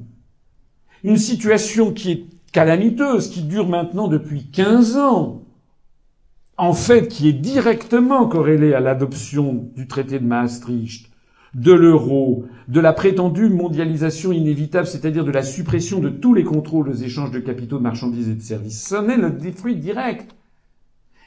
Une situation qui est calamiteuse, qui dure maintenant depuis 15 ans. En fait, qui est directement corrélée à l'adoption du traité de Maastricht, de l'euro, de la prétendue mondialisation inévitable, c'est-à-dire de la suppression de tous les contrôles aux échanges de capitaux, de marchandises et de services. Ce n'est le fruit direct.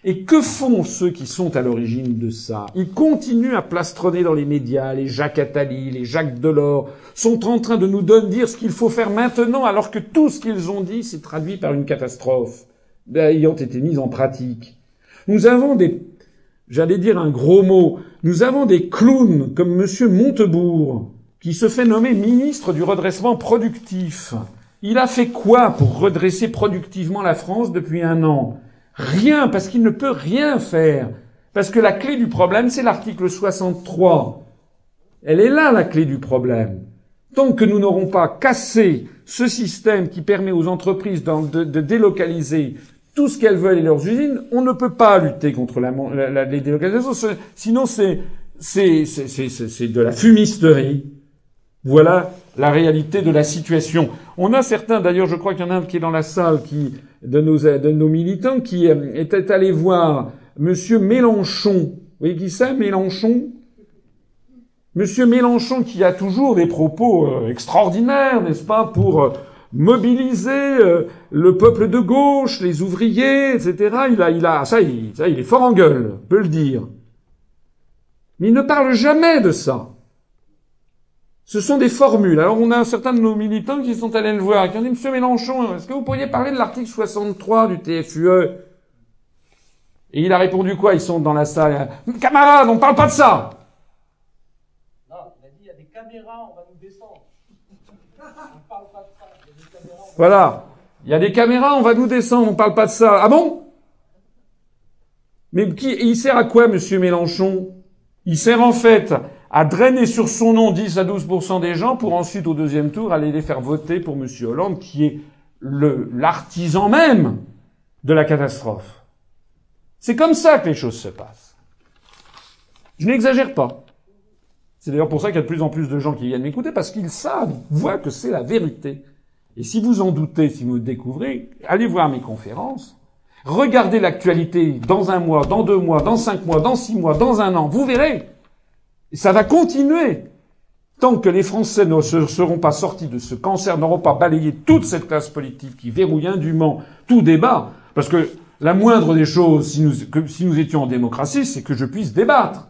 Et que font ceux qui sont à l'origine de ça? Ils continuent à plastronner dans les médias, les Jacques Attali, les Jacques Delors, sont en train de nous donner dire ce qu'il faut faire maintenant, alors que tout ce qu'ils ont dit s'est traduit par une catastrophe, ayant été mise en pratique. Nous avons des j'allais dire un gros mot, nous avons des clowns comme M. Montebourg, qui se fait nommer ministre du redressement productif. Il a fait quoi pour redresser productivement la France depuis un an? Rien, parce qu'il ne peut rien faire. Parce que la clé du problème, c'est l'article 63. Elle est là, la clé du problème. Tant que nous n'aurons pas cassé ce système qui permet aux entreprises de, délocaliser tout ce qu'elles veulent et leurs usines, on ne peut pas lutter contre la, la, les délocalisations. Sinon, c'est de la fumisterie. Voilà la réalité de la situation. On a certains, d'ailleurs, je crois qu'il y en a un qui est dans la salle, qui de nos de nos militants, qui euh, était allé voir Monsieur Mélenchon. Vous voyez qui c'est, Mélenchon? Monsieur Mélenchon, qui a toujours des propos euh, extraordinaires, n'est-ce pas, pour euh, mobiliser le peuple de gauche, les ouvriers, etc. Il a, il a, ça, il, ça, il est fort en gueule, on peut le dire. Mais il ne parle jamais de ça. Ce sont des formules. Alors on a un certain de nos militants qui sont allés le voir, qui ont dit, Monsieur Mélenchon, est-ce que vous pourriez parler de l'article 63 du TFUE Et il a répondu quoi? Ils sont dans la salle. Camarades, on parle pas de ça Non, il a dit, il y a des caméras, on va nous descendre. On parle pas de ça. Voilà. Il y a des caméras, on va nous descendre, on parle pas de ça. Ah bon? Mais qui, il sert à quoi, monsieur Mélenchon? Il sert en fait à drainer sur son nom 10 à 12% des gens pour ensuite, au deuxième tour, aller les faire voter pour monsieur Hollande, qui est l'artisan même de la catastrophe. C'est comme ça que les choses se passent. Je n'exagère pas. C'est d'ailleurs pour ça qu'il y a de plus en plus de gens qui viennent m'écouter, parce qu'ils savent, voient que c'est la vérité. Et si vous en doutez, si vous découvrez, allez voir mes conférences. Regardez l'actualité dans un mois, dans deux mois, dans cinq mois, dans six mois, dans un an. Vous verrez. Et ça va continuer. Tant que les Français ne seront pas sortis de ce cancer, n'auront pas balayé toute cette classe politique qui verrouille indûment tout débat, parce que la moindre des choses, si nous, si nous étions en démocratie, c'est que je puisse débattre.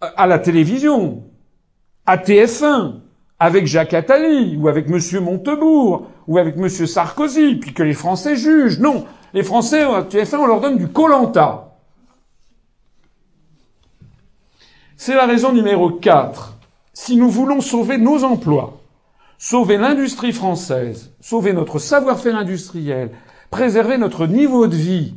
À la télévision, à TF1, avec Jacques Attali, ou avec M. Montebourg, ou avec M. Sarkozy, puis que les Français jugent. Non, les Français, à TF1, on leur donne du colanta. C'est la raison numéro 4. Si nous voulons sauver nos emplois, sauver l'industrie française, sauver notre savoir-faire industriel, préserver notre niveau de vie,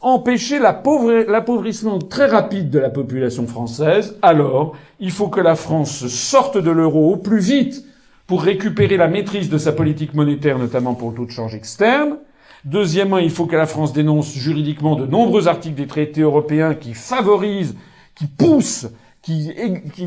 empêcher l'appauvrissement très rapide de la population française, alors il faut que la France sorte de l'euro au plus vite pour récupérer la maîtrise de sa politique monétaire, notamment pour le taux de change externe. Deuxièmement, il faut que la France dénonce juridiquement de nombreux articles des traités européens qui favorisent, qui poussent qui,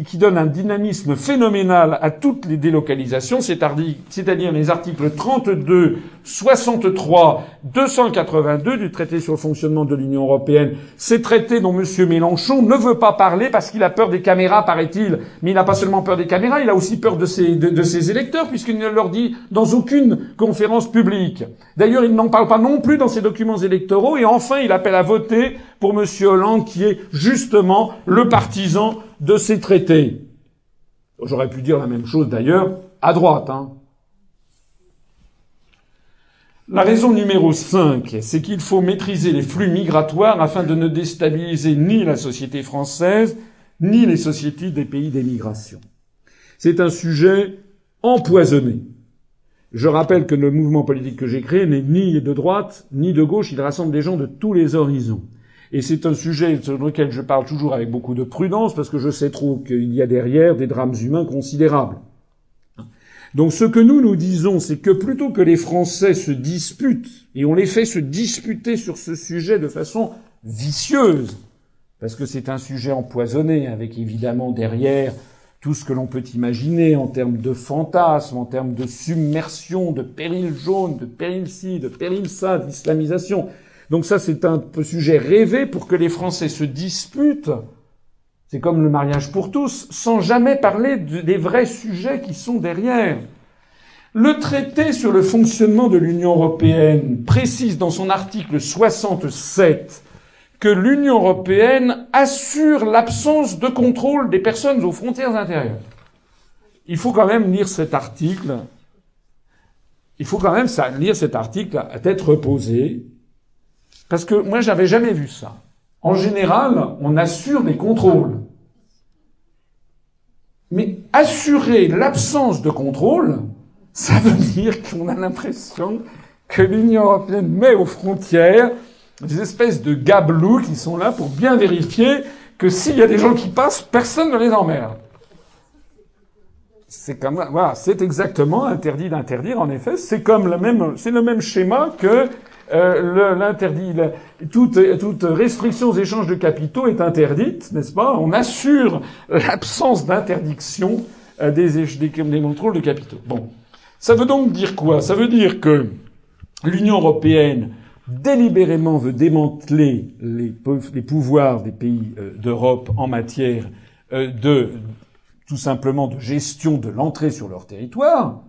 qui, donne un dynamisme phénoménal à toutes les délocalisations, c'est-à-dire les articles 32, 63, 282 du traité sur le fonctionnement de l'Union européenne. Ces traités dont M. Mélenchon ne veut pas parler parce qu'il a peur des caméras, paraît-il. Mais il n'a pas seulement peur des caméras, il a aussi peur de ses, de ses électeurs, puisqu'il ne leur dit dans aucune conférence publique. D'ailleurs, il n'en parle pas non plus dans ses documents électoraux. Et enfin, il appelle à voter pour M. Hollande, qui est justement le partisan de ces traités. J'aurais pu dire la même chose d'ailleurs à droite. Hein. La raison numéro 5, c'est qu'il faut maîtriser les flux migratoires afin de ne déstabiliser ni la société française, ni les sociétés des pays d'émigration. C'est un sujet empoisonné. Je rappelle que le mouvement politique que j'ai créé n'est ni de droite, ni de gauche, il rassemble des gens de tous les horizons. Et c'est un sujet sur lequel je parle toujours avec beaucoup de prudence parce que je sais trop qu'il y a derrière des drames humains considérables. Donc ce que nous nous disons, c'est que plutôt que les Français se disputent, et on les fait se disputer sur ce sujet de façon vicieuse, parce que c'est un sujet empoisonné, avec évidemment derrière tout ce que l'on peut imaginer en termes de fantasmes, en termes de submersion, de péril jaune, de péril ci, de péril ça, d'islamisation. Donc ça, c'est un sujet rêvé pour que les Français se disputent. C'est comme le mariage pour tous, sans jamais parler des vrais sujets qui sont derrière. Le traité sur le fonctionnement de l'Union européenne précise dans son article 67 que l'Union européenne assure l'absence de contrôle des personnes aux frontières intérieures. Il faut quand même lire cet article. Il faut quand même lire cet article à tête reposée. Parce que moi, j'avais jamais vu ça. En général, on assure des contrôles. Mais assurer l'absence de contrôle, ça veut dire qu'on a l'impression que l'Union européenne met aux frontières des espèces de gablous qui sont là pour bien vérifier que s'il y a des gens qui passent, personne ne les emmerde. C'est comme voilà, c'est exactement interdit d'interdire. En effet, c'est comme le même, c'est le même schéma que euh, l'interdit. Toute, toute restriction aux échanges de capitaux est interdite, n'est-ce pas? On assure l'absence d'interdiction euh, des, des, des contrôles de capitaux. Bon, ça veut donc dire quoi? Ça veut dire que l'Union européenne délibérément veut démanteler les, les pouvoirs des pays euh, d'Europe en matière euh, de tout simplement de gestion de l'entrée sur leur territoire.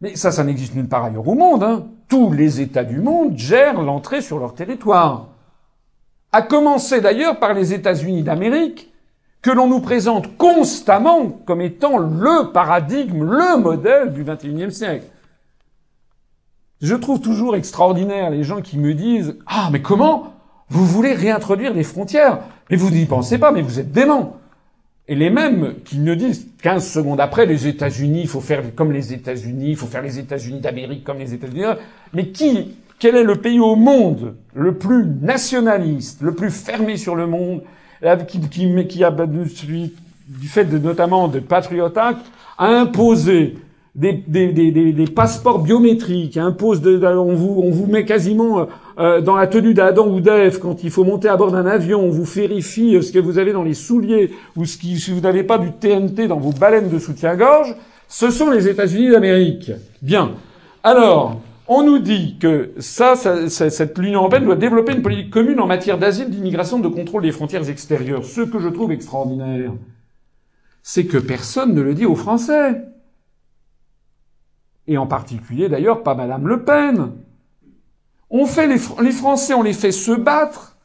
Mais ça, ça n'existe nulle part ailleurs au monde. Hein. Tous les États du monde gèrent l'entrée sur leur territoire. À commencer d'ailleurs par les États-Unis d'Amérique, que l'on nous présente constamment comme étant le paradigme, le modèle du XXIe siècle. Je trouve toujours extraordinaire les gens qui me disent Ah, mais comment Vous voulez réintroduire les frontières? Mais vous n'y pensez pas, mais vous êtes dément. Et les mêmes qui me disent 15 secondes après, les États-Unis, il faut faire comme les États-Unis, il faut faire les États-Unis d'Amérique comme les États-Unis. Mais qui, quel est le pays au monde le plus nationaliste, le plus fermé sur le monde, qui, qui, qui a, du fait de, notamment de Patriot Act, a imposé des, des, des, des, passeports biométriques, impose de, on, vous, on vous met quasiment euh, dans la tenue d'Adam ou d'Ève quand il faut monter à bord d'un avion, on vous vérifie euh, ce que vous avez dans les souliers ou ce qui, si vous n'avez pas du TNT dans vos baleines de soutien-gorge, ce sont les États-Unis d'Amérique. Bien. Alors, on nous dit que ça, ça, cette l'Union européenne doit développer une politique commune en matière d'asile, d'immigration, de contrôle des frontières extérieures. Ce que je trouve extraordinaire, c'est que personne ne le dit aux Français et en particulier d'ailleurs pas Madame Le Pen. On fait les, Français, on les fait se battre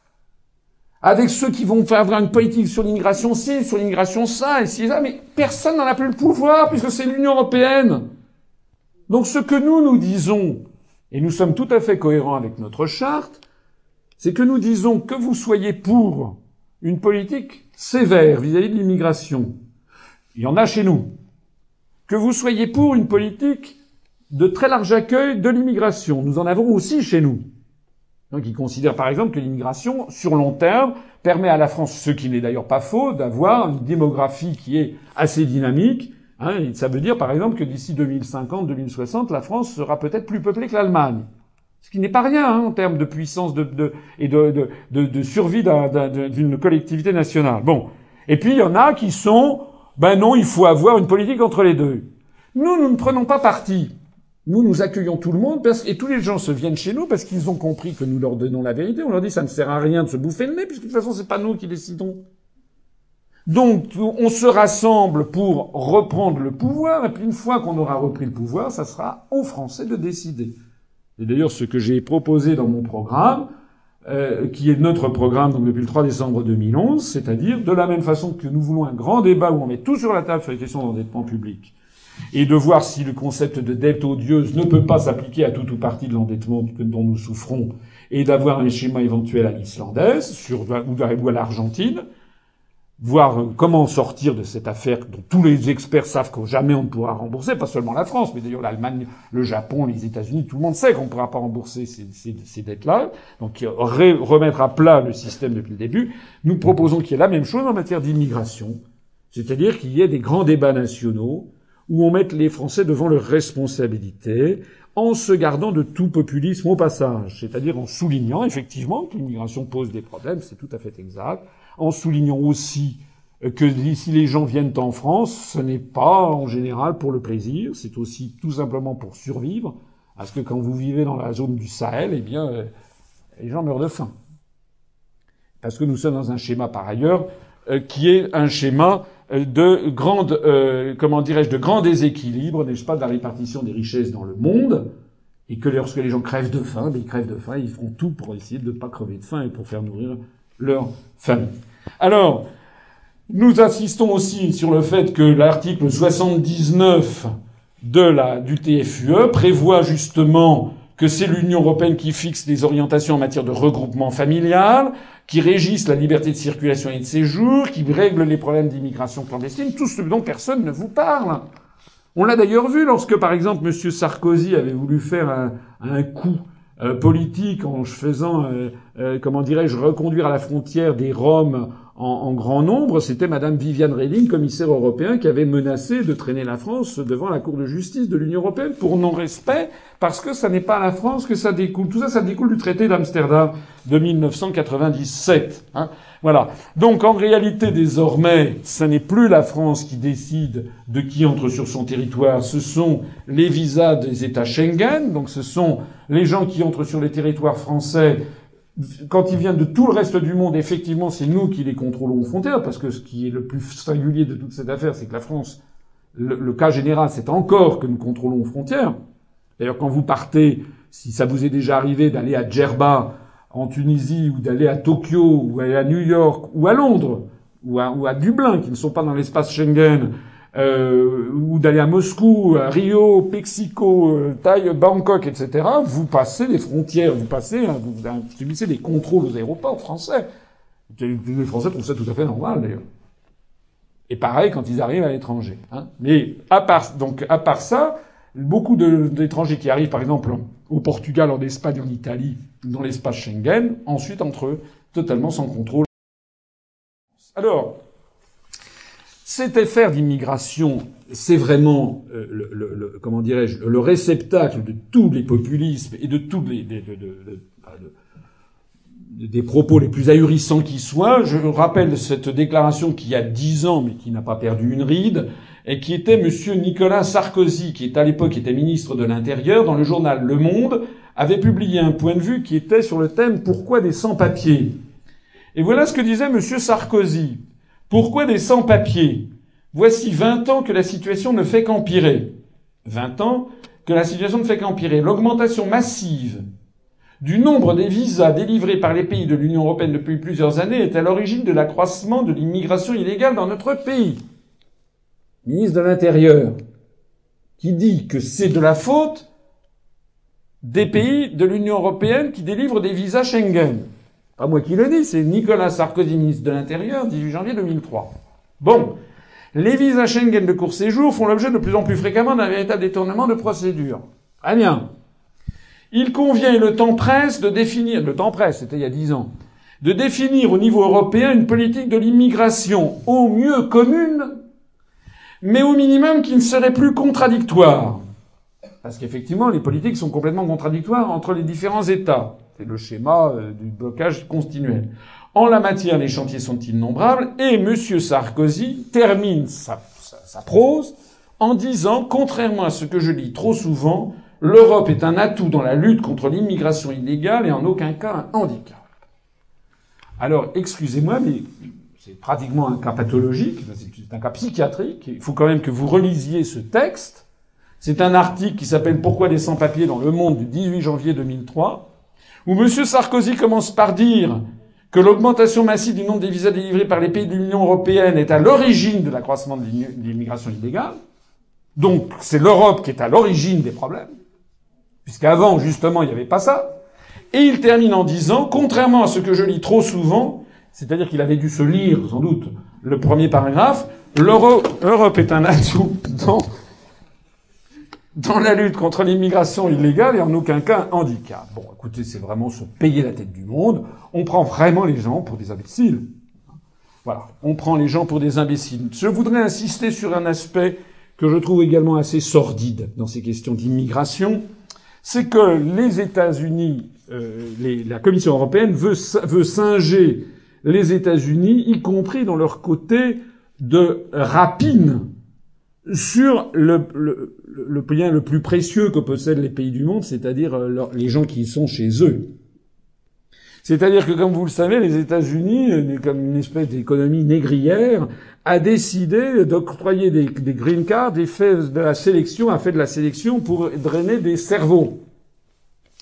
avec ceux qui vont faire une politique sur l'immigration ci, sur l'immigration ça, et ci, ça, mais personne n'en a plus le pouvoir puisque c'est l'Union européenne. Donc ce que nous nous disons, et nous sommes tout à fait cohérents avec notre charte, c'est que nous disons que vous soyez pour une politique sévère vis-à-vis de l'immigration. Il y en a chez nous. Que vous soyez pour une politique de très large accueil de l'immigration. Nous en avons aussi chez nous. Donc ils considèrent par exemple que l'immigration, sur long terme, permet à la France, ce qui n'est d'ailleurs pas faux, d'avoir une démographie qui est assez dynamique. Hein, ça veut dire par exemple que d'ici 2050-2060, la France sera peut-être plus peuplée que l'Allemagne. Ce qui n'est pas rien hein, en termes de puissance et de survie d'une collectivité nationale. Bon. Et puis il y en a qui sont, ben non, il faut avoir une politique entre les deux. Nous, nous ne prenons pas parti. Nous, nous accueillons tout le monde et tous les gens se viennent chez nous parce qu'ils ont compris que nous leur donnons la vérité. On leur dit ça ne sert à rien de se bouffer le nez puisque de toute façon c'est pas nous qui décidons. Donc on se rassemble pour reprendre le pouvoir et puis une fois qu'on aura repris le pouvoir, ça sera aux Français de décider. C'est d'ailleurs ce que j'ai proposé dans mon programme, euh, qui est notre programme depuis le 3 décembre 2011, c'est-à-dire de la même façon que nous voulons un grand débat où on met tout sur la table sur les questions d'endettement public et de voir si le concept de dette odieuse ne peut pas s'appliquer à tout ou partie de l'endettement dont nous souffrons, et d'avoir un schéma éventuel à l'islandaise sur, ou à l'Argentine, voir comment sortir de cette affaire dont tous les experts savent que jamais on ne pourra rembourser, pas seulement la France, mais d'ailleurs l'Allemagne, le Japon, les États-Unis, tout le monde sait qu'on ne pourra pas rembourser ces, dettes-là. Donc remettre à plat le système depuis le début. Nous proposons qu'il y ait la même chose en matière d'immigration, c'est-à-dire qu'il y ait des grands débats nationaux où on mette les Français devant leurs responsabilités, en se gardant de tout populisme au passage, c'est-à-dire en soulignant effectivement que l'immigration pose des problèmes, c'est tout à fait exact, en soulignant aussi que si les gens viennent en France, ce n'est pas en général pour le plaisir, c'est aussi tout simplement pour survivre, parce que quand vous vivez dans la zone du Sahel, eh bien, euh, les gens meurent de faim. Parce que nous sommes dans un schéma par ailleurs euh, qui est un schéma euh, de grande, comment dirais-je, de grand déséquilibre, n'est-ce pas, de la répartition des richesses dans le monde, et que lorsque les gens crèvent de faim, ben, ils crèvent de faim, ils font tout pour essayer de ne pas crever de faim et pour faire nourrir leur famille. Alors, nous insistons aussi sur le fait que l'article 79 de la, du TFUE prévoit justement que c'est l'Union européenne qui fixe les orientations en matière de regroupement familial, qui régisse la liberté de circulation et de séjour, qui règle les problèmes d'immigration clandestine, tout ce dont personne ne vous parle. On l'a d'ailleurs vu lorsque, par exemple, M. Sarkozy avait voulu faire un, un coup euh, politique en faisant, euh, euh, comment dirais-je, reconduire à la frontière des Roms en, grand nombre, c'était Madame Viviane Reding, commissaire européen, qui avait menacé de traîner la France devant la Cour de justice de l'Union européenne pour non-respect, parce que ça n'est pas la France que ça découle. Tout ça, ça découle du traité d'Amsterdam de 1997. Hein. Voilà. Donc en réalité, désormais, ce n'est plus la France qui décide de qui entre sur son territoire, ce sont les visas des États Schengen, donc ce sont les gens qui entrent sur les territoires français quand ils viennent de tout le reste du monde, effectivement, c'est nous qui les contrôlons aux frontières, parce que ce qui est le plus singulier de toute cette affaire, c'est que la France, le, cas général, c'est encore que nous contrôlons aux frontières. D'ailleurs, quand vous partez, si ça vous est déjà arrivé d'aller à Djerba, en Tunisie, ou d'aller à Tokyo, ou à New York, ou à Londres, ou à, ou à Dublin, qui ne sont pas dans l'espace Schengen, euh, ou d'aller à Moscou, à Rio, Mexico, euh, Bangkok, etc., vous passez les frontières, vous passez, hein, vous, subissez des contrôles aux aéroports français. Les Français trouvent ça tout à fait normal, d'ailleurs. Et pareil quand ils arrivent à l'étranger. Hein. Mais à part, donc, à part ça, beaucoup d'étrangers qui arrivent, par exemple, au Portugal, en Espagne, en Italie, dans l'espace Schengen, ensuite entre eux, totalement sans contrôle. Alors, cet affaire d'immigration, c'est vraiment, euh, le, comment dirais-je, le réceptacle de tous les populismes et de tous les des propos les plus ahurissants qui soient. Je rappelle cette déclaration qui a dix ans, mais qui n'a pas perdu une ride, et qui était Monsieur Nicolas Sarkozy, qui à l'époque était ministre de l'Intérieur, dans le journal Le Monde, avait publié un point de vue qui était sur le thème Pourquoi des sans-papiers? Et voilà ce que disait Monsieur Sarkozy. Pourquoi des sans-papiers? Voici 20 ans que la situation ne fait qu'empirer. 20 ans que la situation ne fait qu'empirer. L'augmentation massive du nombre des visas délivrés par les pays de l'Union européenne depuis plusieurs années est à l'origine de l'accroissement de l'immigration illégale dans notre pays. Ministre de l'Intérieur, qui dit que c'est de la faute des pays de l'Union européenne qui délivrent des visas Schengen. Pas moi qui le dis, c'est Nicolas Sarkozy, ministre de l'Intérieur, 18 janvier 2003. Bon. Les visas Schengen de court séjour font l'objet de plus en plus fréquemment d'un véritable détournement de procédure. Très bien. Il convient, et le temps presse, de définir, le temps presse, c'était il y a dix ans, de définir au niveau européen une politique de l'immigration au mieux commune, mais au minimum qui ne serait plus contradictoire. Parce qu'effectivement, les politiques sont complètement contradictoires entre les différents États. Le schéma euh, du blocage continuel. En la matière, les chantiers sont innombrables et M. Sarkozy termine sa, sa, prose en disant, contrairement à ce que je lis trop souvent, l'Europe est un atout dans la lutte contre l'immigration illégale et en aucun cas un handicap. Alors, excusez-moi, mais c'est pratiquement un cas pathologique, c'est un cas psychiatrique. Il faut quand même que vous relisiez ce texte. C'est un article qui s'appelle Pourquoi les sans-papiers dans le monde du 18 janvier 2003 où M. Sarkozy commence par dire que l'augmentation massive du nombre des visas délivrés par les pays de l'Union européenne est à l'origine de l'accroissement de l'immigration illégale. Donc c'est l'Europe qui est à l'origine des problèmes, puisqu'avant justement il n'y avait pas ça. Et il termine en disant, contrairement à ce que je lis trop souvent, c'est-à-dire qu'il avait dû se lire sans doute le premier paragraphe, l'Europe est un atout dans dans la lutte contre l'immigration illégale et en aucun cas un handicap. Bon, écoutez, c'est vraiment se payer la tête du monde. On prend vraiment les gens pour des imbéciles. Voilà, on prend les gens pour des imbéciles. Je voudrais insister sur un aspect que je trouve également assez sordide dans ces questions d'immigration, c'est que les États-Unis, euh, la Commission européenne veut, veut singer les États-Unis, y compris dans leur côté de rapine sur le, le, le, bien le plus précieux que possèdent les pays du monde, c'est-à-dire euh, les gens qui sont chez eux. C'est-à-dire que, comme vous le savez, les États-Unis, euh, comme une espèce d'économie négrière, a décidé d'octroyer des, des, green cards et fait de la sélection, a fait de la sélection pour drainer des cerveaux.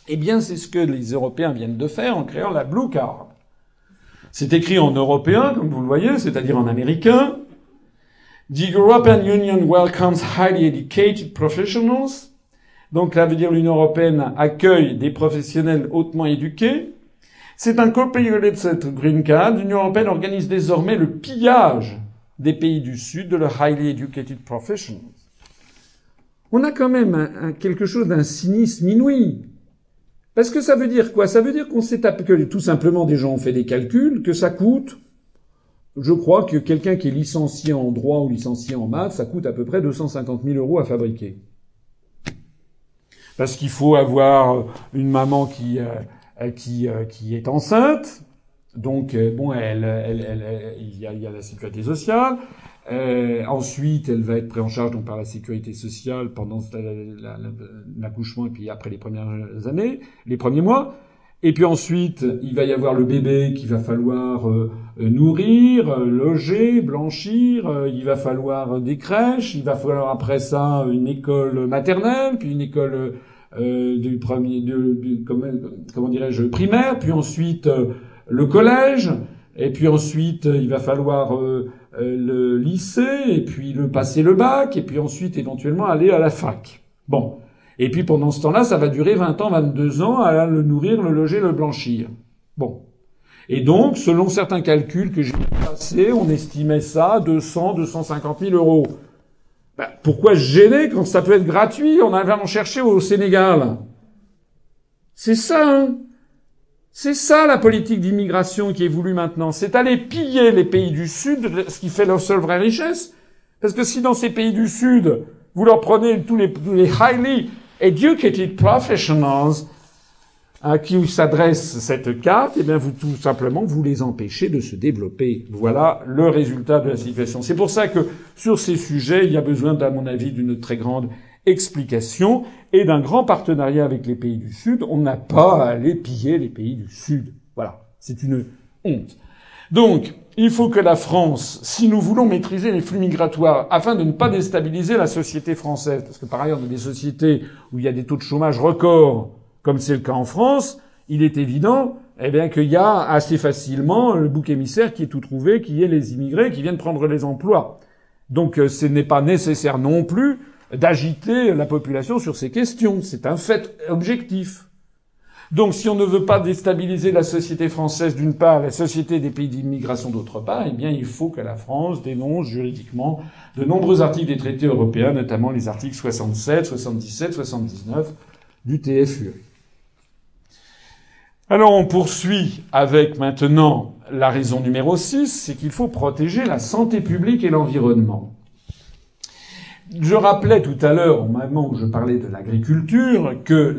Eh bien, c'est ce que les Européens viennent de faire en créant la blue card. C'est écrit en européen, comme vous le voyez, c'est-à-dire en américain. The European Union welcomes highly educated professionals. Donc là veut dire l'Union européenne accueille des professionnels hautement éduqués. C'est un copier de cette green card. L'Union européenne organise désormais le pillage des pays du Sud de leurs highly educated professionals. On a quand même quelque chose d'un cynisme inouï. Parce que ça veut dire quoi? Ça veut dire qu'on s'est que tout simplement des gens ont fait des calculs, que ça coûte je crois que quelqu'un qui est licencié en droit ou licencié en maths, ça coûte à peu près 250 000 euros à fabriquer. Parce qu'il faut avoir une maman qui, euh, qui, euh, qui est enceinte, donc euh, bon, elle, elle, elle, il, y a, il, y a, la sécurité sociale. ensuite, elle va être prise en charge donc par la sécurité sociale pendant l'accouchement et puis après les premières années, les premiers mois. Et puis ensuite, il va y avoir le bébé qu'il va falloir euh, nourrir, euh, loger, blanchir. Euh, il va falloir des crèches. Il va falloir après ça une école maternelle, puis une école du premier, de, comment, comment dirais-je, primaire, puis ensuite le collège. Et puis ensuite, il va falloir le lycée, et puis le passer le bac, et puis ensuite éventuellement aller à la fac. Bon. Et puis pendant ce temps-là, ça va durer 20 ans, 22 ans à le nourrir, le loger, le blanchir. Bon. Et donc, selon certains calculs que j'ai passés, on estimait ça à 200, 250 000 euros. Ben, pourquoi se gêner quand ça peut être gratuit? On va en chercher au Sénégal. C'est ça, hein c'est ça la politique d'immigration qui est voulue maintenant. C'est aller piller les pays du Sud, ce qui fait leur seule vraie richesse. Parce que si dans ces pays du Sud, vous leur prenez tous les, tous les highly educated professionals à qui s'adresse cette carte, eh bien, vous, tout simplement, vous les empêchez de se développer. Voilà le résultat de la situation. C'est pour ça que, sur ces sujets, il y a besoin, à mon avis, d'une très grande explication et d'un grand partenariat avec les pays du Sud. On n'a pas à aller piller les pays du Sud. Voilà. C'est une honte. Donc, il faut que la France, si nous voulons maîtriser les flux migratoires, afin de ne pas déstabiliser la société française, parce que par ailleurs, dans des sociétés où il y a des taux de chômage records, comme c'est le cas en France, il est évident, eh bien, qu'il y a assez facilement le bouc émissaire qui est tout trouvé, qui est les immigrés qui viennent prendre les emplois. Donc, euh, ce n'est pas nécessaire non plus d'agiter la population sur ces questions. C'est un fait objectif. Donc si on ne veut pas déstabiliser la société française d'une part, la société des pays d'immigration d'autre part, eh bien il faut que la France dénonce juridiquement de nombreux articles des traités européens, notamment les articles 67, 77, 79 du TFUE. Alors on poursuit avec maintenant la raison numéro 6, c'est qu'il faut protéger la santé publique et l'environnement. Je rappelais tout à l'heure, au moment où je parlais de l'agriculture, que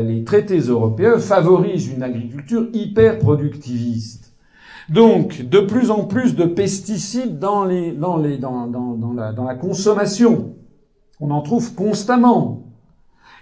les traités européens favorisent une agriculture hyper productiviste. Donc, de plus en plus de pesticides la, dans la consommation. On en trouve constamment.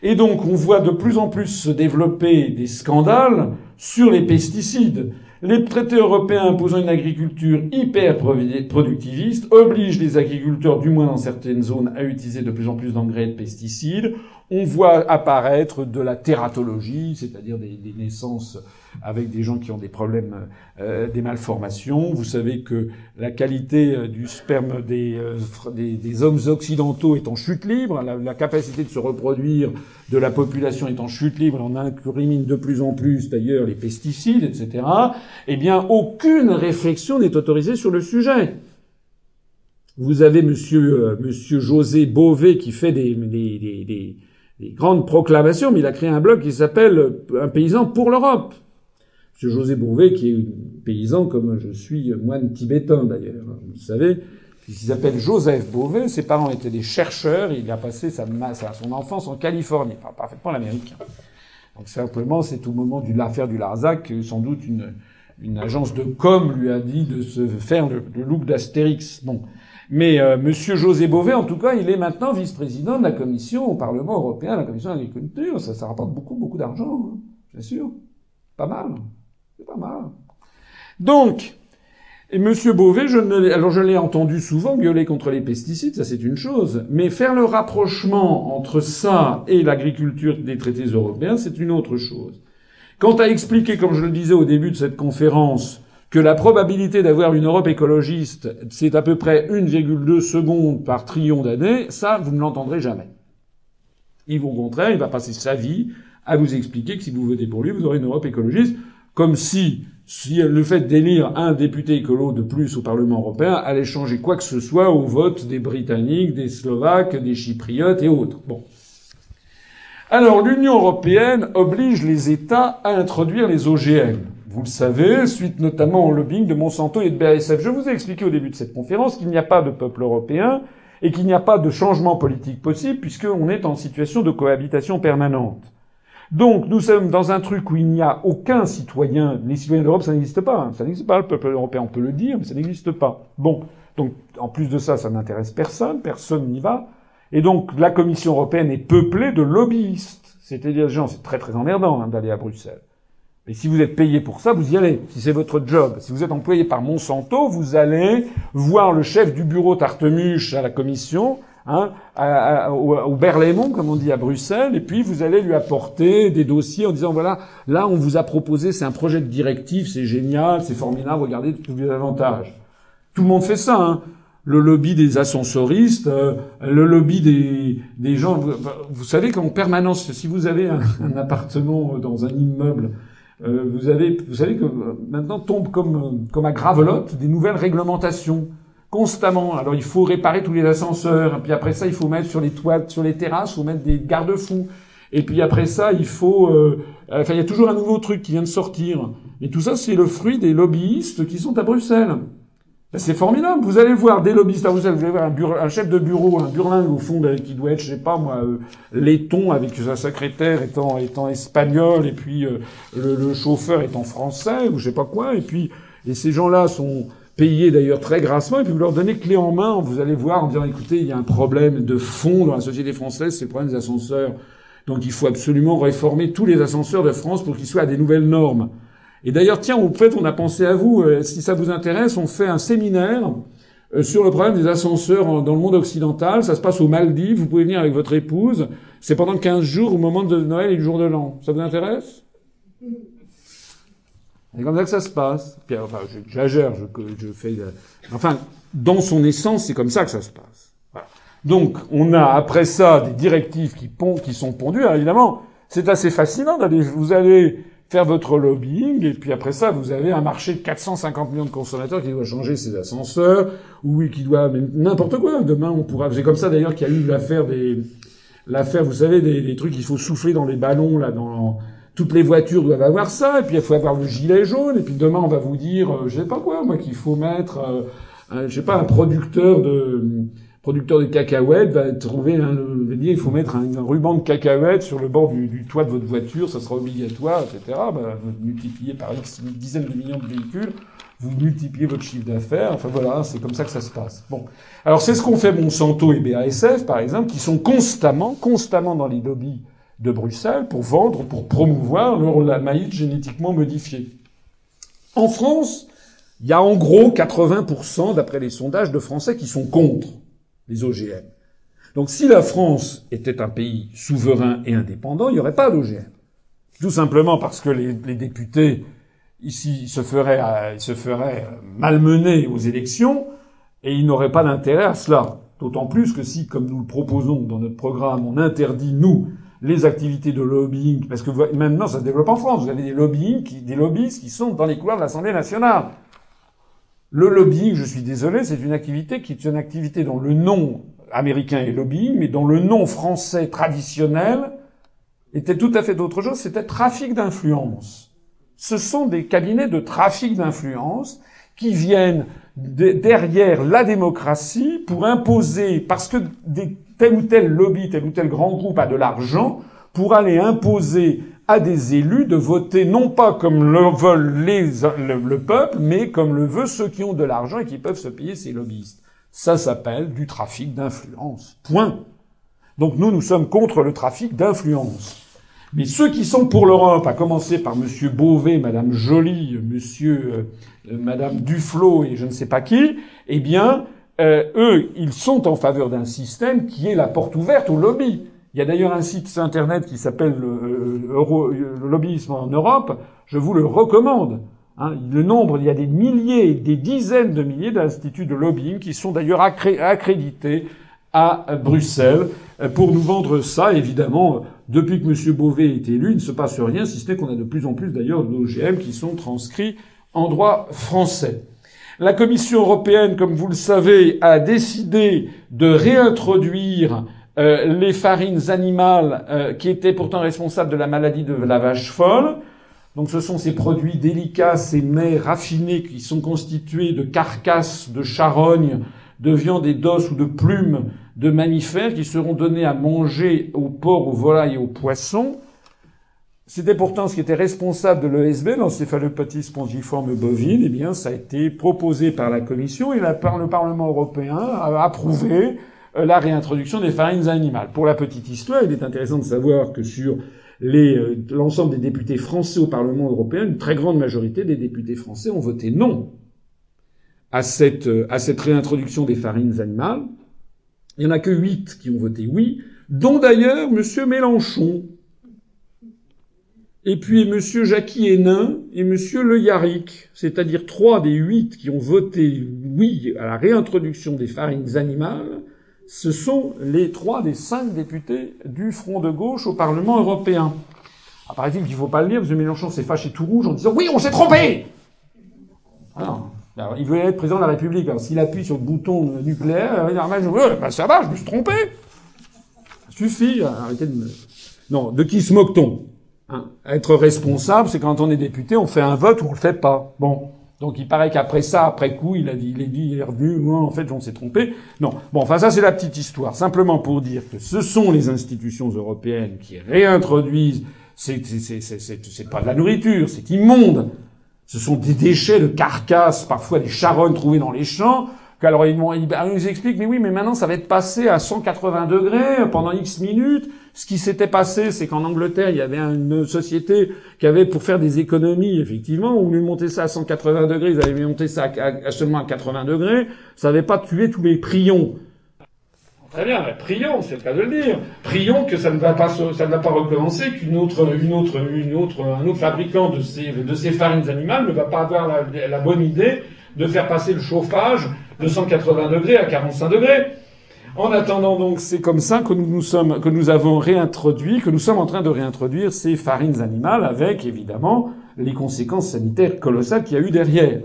Et donc, on voit de plus en plus se développer des scandales sur les pesticides. Les traités européens imposant une agriculture hyper productiviste obligent les agriculteurs, du moins dans certaines zones, à utiliser de plus en plus d'engrais et de pesticides. On voit apparaître de la tératologie, c'est-à-dire des, naissances avec des gens qui ont des problèmes, euh, des malformations. Vous savez que la qualité euh, du sperme des, euh, des, des hommes occidentaux est en chute libre, la, capacité de se reproduire de la population est en chute libre, on incrimine de plus en plus d'ailleurs les pesticides, etc. Eh bien, aucune réflexion n'est autorisée sur le sujet. Vous avez monsieur, monsieur José Beauvais qui fait des, des grandes proclamations, mais il a créé un blog qui s'appelle Un paysan pour l'Europe. M. José Bouvet, qui est paysan comme je suis moine tibétain d'ailleurs, vous savez, Il s'appelle Joseph Beauvais. Ses parents étaient des chercheurs. Il a passé sa, son enfance en Californie. Parfaitement l'américain. Donc simplement, c'est au moment de l'affaire du Larzac, sans doute une, une agence de com lui a dit de se faire le, look d'Astérix. Bon. Mais euh, Monsieur José Beauvais, en tout cas, il est maintenant vice-président de la commission au Parlement européen, la commission d'agriculture. Ça, ça rapporte beaucoup, beaucoup d'argent, hein, bien sûr. Pas mal. C'est pas mal. Donc, et Monsieur Beauvais, je ne, alors je l'ai entendu souvent gueuler contre les pesticides, ça c'est une chose, mais faire le rapprochement entre ça et l'agriculture des traités européens, c'est une autre chose. Quant à expliquer, comme je le disais au début de cette conférence, que la probabilité d'avoir une Europe écologiste, c'est à peu près 1,2 secondes par trillion d'années, ça, vous ne l'entendrez jamais. Il, au contraire, il va passer sa vie à vous expliquer que si vous votez pour lui, vous aurez une Europe écologiste, comme si si le fait d'élire un député écolo de plus au Parlement européen allait changer quoi que ce soit au vote des Britanniques, des Slovaques, des Chypriotes et autres. Bon. Alors l'Union européenne oblige les États à introduire les OGM. Vous le savez, suite notamment au lobbying de Monsanto et de BASF. Je vous ai expliqué au début de cette conférence qu'il n'y a pas de peuple européen et qu'il n'y a pas de changement politique possible puisqu'on est en situation de cohabitation permanente. Donc nous sommes dans un truc où il n'y a aucun citoyen. Les citoyens d'Europe, ça n'existe pas. Hein. Ça n'existe pas. Le peuple européen, on peut le dire, mais ça n'existe pas. Bon. Donc en plus de ça, ça n'intéresse personne. Personne n'y va. Et donc la Commission européenne est peuplée de lobbyistes. C'est-à-dire c'est très très emmerdant hein, d'aller à Bruxelles. Mais si vous êtes payé pour ça, vous y allez. Si c'est votre job. Si vous êtes employé par Monsanto, vous allez voir le chef du bureau Tartemuche à la Commission hein, au, Berlaymont, comme on dit à Bruxelles, et puis vous allez lui apporter des dossiers en disant voilà, là on vous a proposé, c'est un projet de directive, c'est génial, c'est formidable, regardez tous les avantages. Tout le monde fait ça. Hein. Le lobby des ascensoristes, euh, le lobby des gens. Vous, savez qu'en permanence, si vous avez un, appartement dans un immeuble, euh, vous avez, vous savez que maintenant tombe comme comme à gravelotte des nouvelles réglementations constamment. Alors il faut réparer tous les ascenseurs, puis après ça il faut mettre sur les toits, sur les terrasses, il faut mettre des garde-fous. Et puis après ça, il faut, euh, enfin, il y a toujours un nouveau truc qui vient de sortir. Et tout ça, c'est le fruit des lobbyistes qui sont à Bruxelles. Ben, c'est formidable. Vous allez voir des lobbyistes Bruxelles, vous allez voir un, un chef de bureau, un burlingue au fond, qui doit être, je sais pas moi, euh, laiton avec sa secrétaire étant, étant espagnol, et puis euh, le, le, chauffeur étant français ou je sais pas quoi. Et puis, et ces gens-là sont payés d'ailleurs très grassement, et puis vous leur donnez clé en main, vous allez voir en disant, écoutez, il y a un problème de fond dans la société française, c'est le problème des ascenseurs. Donc il faut absolument réformer tous les ascenseurs de France pour qu'ils soient à des nouvelles normes. Et d'ailleurs, tiens, au fait, on a pensé à vous, euh, si ça vous intéresse, on fait un séminaire euh, sur le problème des ascenseurs dans le monde occidental. Ça se passe aux Maldives, vous pouvez venir avec votre épouse. C'est pendant 15 jours au moment de Noël et du jour de l'an. Ça vous intéresse? C'est comme ça que ça se passe. Puis, enfin, j'exagère, je, fais. Euh, enfin, dans son essence, c'est comme ça que ça se passe. Voilà. Donc, on a après ça des directives qui, qui sont pondues. Alors, évidemment, c'est assez fascinant d'aller. Vous allez faire votre lobbying, et puis après ça, vous avez un marché de 450 millions de consommateurs qui doit changer ses ascenseurs, ou qui doit n'importe quoi. Demain, on pourra. C'est comme ça d'ailleurs qu'il y a eu l'affaire des, l'affaire, vous savez, des, trucs qu'il faut souffler dans les ballons là, dans toutes les voitures doivent avoir ça, et puis il faut avoir le gilet jaune, et puis demain on va vous dire, euh, je sais pas quoi, moi, qu'il faut mettre, euh, je sais pas, un producteur de producteur de cacahuètes va trouver un, va il faut mettre un, ruban de cacahuètes sur le bord du, toit de votre voiture, ça sera obligatoire, etc. Bah, vous multipliez par X une dizaine de millions de véhicules, vous multipliez votre chiffre d'affaires, enfin voilà, c'est comme ça que ça se passe. Bon. Alors c'est ce qu'ont fait Monsanto et BASF, par exemple, qui sont constamment, constamment dans les lobbies de Bruxelles pour vendre, pour promouvoir leur maïs génétiquement modifié. En France, il y a en gros 80%, d'après les sondages, de Français qui sont contre les OGM. Donc si la France était un pays souverain et indépendant, il n'y aurait pas d'OGM. Tout simplement parce que les, députés ici se feraient, se feraient malmener aux élections et ils n'auraient pas d'intérêt à cela. D'autant plus que si, comme nous le proposons dans notre programme, on interdit, nous, les activités de lobbying, parce que maintenant ça se développe en France, vous avez des lobbying, des lobbyistes qui sont dans les couloirs de l'Assemblée nationale. Le lobbying, je suis désolé, c'est une activité qui est une activité dont le nom américain est lobbying, mais dont le nom français traditionnel était tout à fait d'autre chose, c'était trafic d'influence. Ce sont des cabinets de trafic d'influence qui viennent derrière la démocratie pour imposer, parce que tel ou tel lobby, tel ou tel grand groupe a de l'argent, pour aller imposer à des élus de voter non pas comme le veulent les, le, peuple, mais comme le veut ceux qui ont de l'argent et qui peuvent se payer ces lobbyistes. Ça s'appelle du trafic d'influence. Point. Donc nous, nous sommes contre le trafic d'influence. Mais ceux qui sont pour l'Europe, à commencer par Monsieur Beauvais, Madame Joly, Monsieur, euh, Madame Duflot et je ne sais pas qui, eh bien, euh, eux, ils sont en faveur d'un système qui est la porte ouverte au lobby. Il y a d'ailleurs un site internet qui s'appelle le, euh, le, lobbyisme en Europe. Je vous le recommande. Hein. le nombre, il y a des milliers, des dizaines de milliers d'instituts de lobbying qui sont d'ailleurs accrédités à Bruxelles pour nous vendre ça, évidemment depuis que M. Beauvais est élu, il ne se passe rien, si ce n'est qu'on a de plus en plus d'ailleurs d'OGM qui sont transcrits en droit français. La Commission européenne, comme vous le savez, a décidé de réintroduire euh, les farines animales euh, qui étaient pourtant responsables de la maladie de la vache folle. Donc ce sont ces produits délicats, ces mets raffinés qui sont constitués de carcasses de charognes, de viande et d'os ou de plumes de mammifères qui seront donnés à manger aux porcs, aux volailles et aux poissons. C'était pourtant ce qui était responsable de l'ESB, l'encéphalopathie spongiforme bovine. Eh bien, ça a été proposé par la Commission et le Parlement européen approuvé la réintroduction des farines animales. Pour la petite histoire, il est intéressant de savoir que sur euh, l'ensemble des députés français au Parlement européen, une très grande majorité des députés français ont voté non à cette, euh, à cette réintroduction des farines animales. Il n'y en a que huit qui ont voté oui, dont d'ailleurs M. Mélenchon. Et puis M. Jackie Hénin et M. Le Yarrick, c'est-à-dire trois des huit qui ont voté oui à la réintroduction des farines animales, ce sont les trois des cinq députés du Front de gauche au Parlement européen. Apparaît-il qu'il ne faut pas le lire, M. Mélenchon s'est fâché tout rouge en disant oui, on s'est trompé. Alors, il veut être président de la République. Alors, s'il appuie sur le bouton nucléaire, il dire, bah, ça va, je me suis trompé. Ça suffit, arrêtez de me... Non, de qui se moque-t-on? Hein? Être responsable, c'est quand on est député, on fait un vote ou on le fait pas. Bon. Donc il paraît qu'après ça, après coup, il a dit, il est dit, il est revenu, moi, en fait, on s'est trompé. Non. Bon, enfin, ça, c'est la petite histoire. Simplement pour dire que ce sont les institutions européennes qui réintroduisent, c'est, c'est, c'est, c'est pas de la nourriture, c'est immonde. Ce sont des déchets de carcasses, parfois des charognes trouvées dans les champs. Alors ils, ils, nous expliquent, mais oui, mais maintenant ça va être passé à 180 degrés pendant X minutes. Ce qui s'était passé, c'est qu'en Angleterre, il y avait une société qui avait, pour faire des économies, effectivement, lieu de monter ça à 180 degrés, ils avaient monté ça à, seulement à 80 degrés. Ça n'avait pas tué tous les prions. Très bien, prions, c'est le cas de le dire. Prions que ça ne va pas, ça ne va pas recommencer, qu'une autre, une autre, une autre, un autre fabricant de ces, de ces farines animales ne va pas avoir la, la bonne idée de faire passer le chauffage de 180 degrés à 45 degrés. En attendant donc, c'est comme ça que nous, nous sommes, que nous avons réintroduit, que nous sommes en train de réintroduire ces farines animales avec évidemment les conséquences sanitaires colossales qu'il y a eu derrière.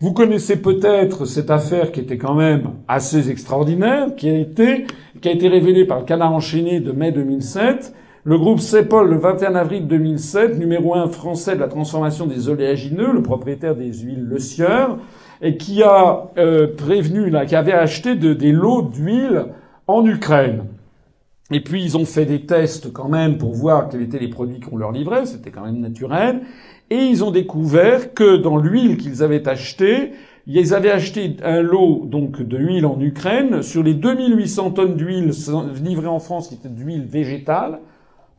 Vous connaissez peut-être cette affaire qui était quand même assez extraordinaire, qui a été, qui a été révélée par le canard enchaîné de mai 2007. Le groupe CEPOL, le 21 avril 2007, numéro un français de la transformation des oléagineux, le propriétaire des huiles Le Sieur, et qui a euh, prévenu, là, qui avait acheté de, des lots d'huile en Ukraine. Et puis ils ont fait des tests quand même pour voir quels étaient les produits qu'on leur livrait, c'était quand même naturel et ils ont découvert que dans l'huile qu'ils avaient achetée, ils avaient acheté un lot donc de huile en Ukraine sur les 2800 tonnes d'huile livrées en France qui étaient d'huile végétale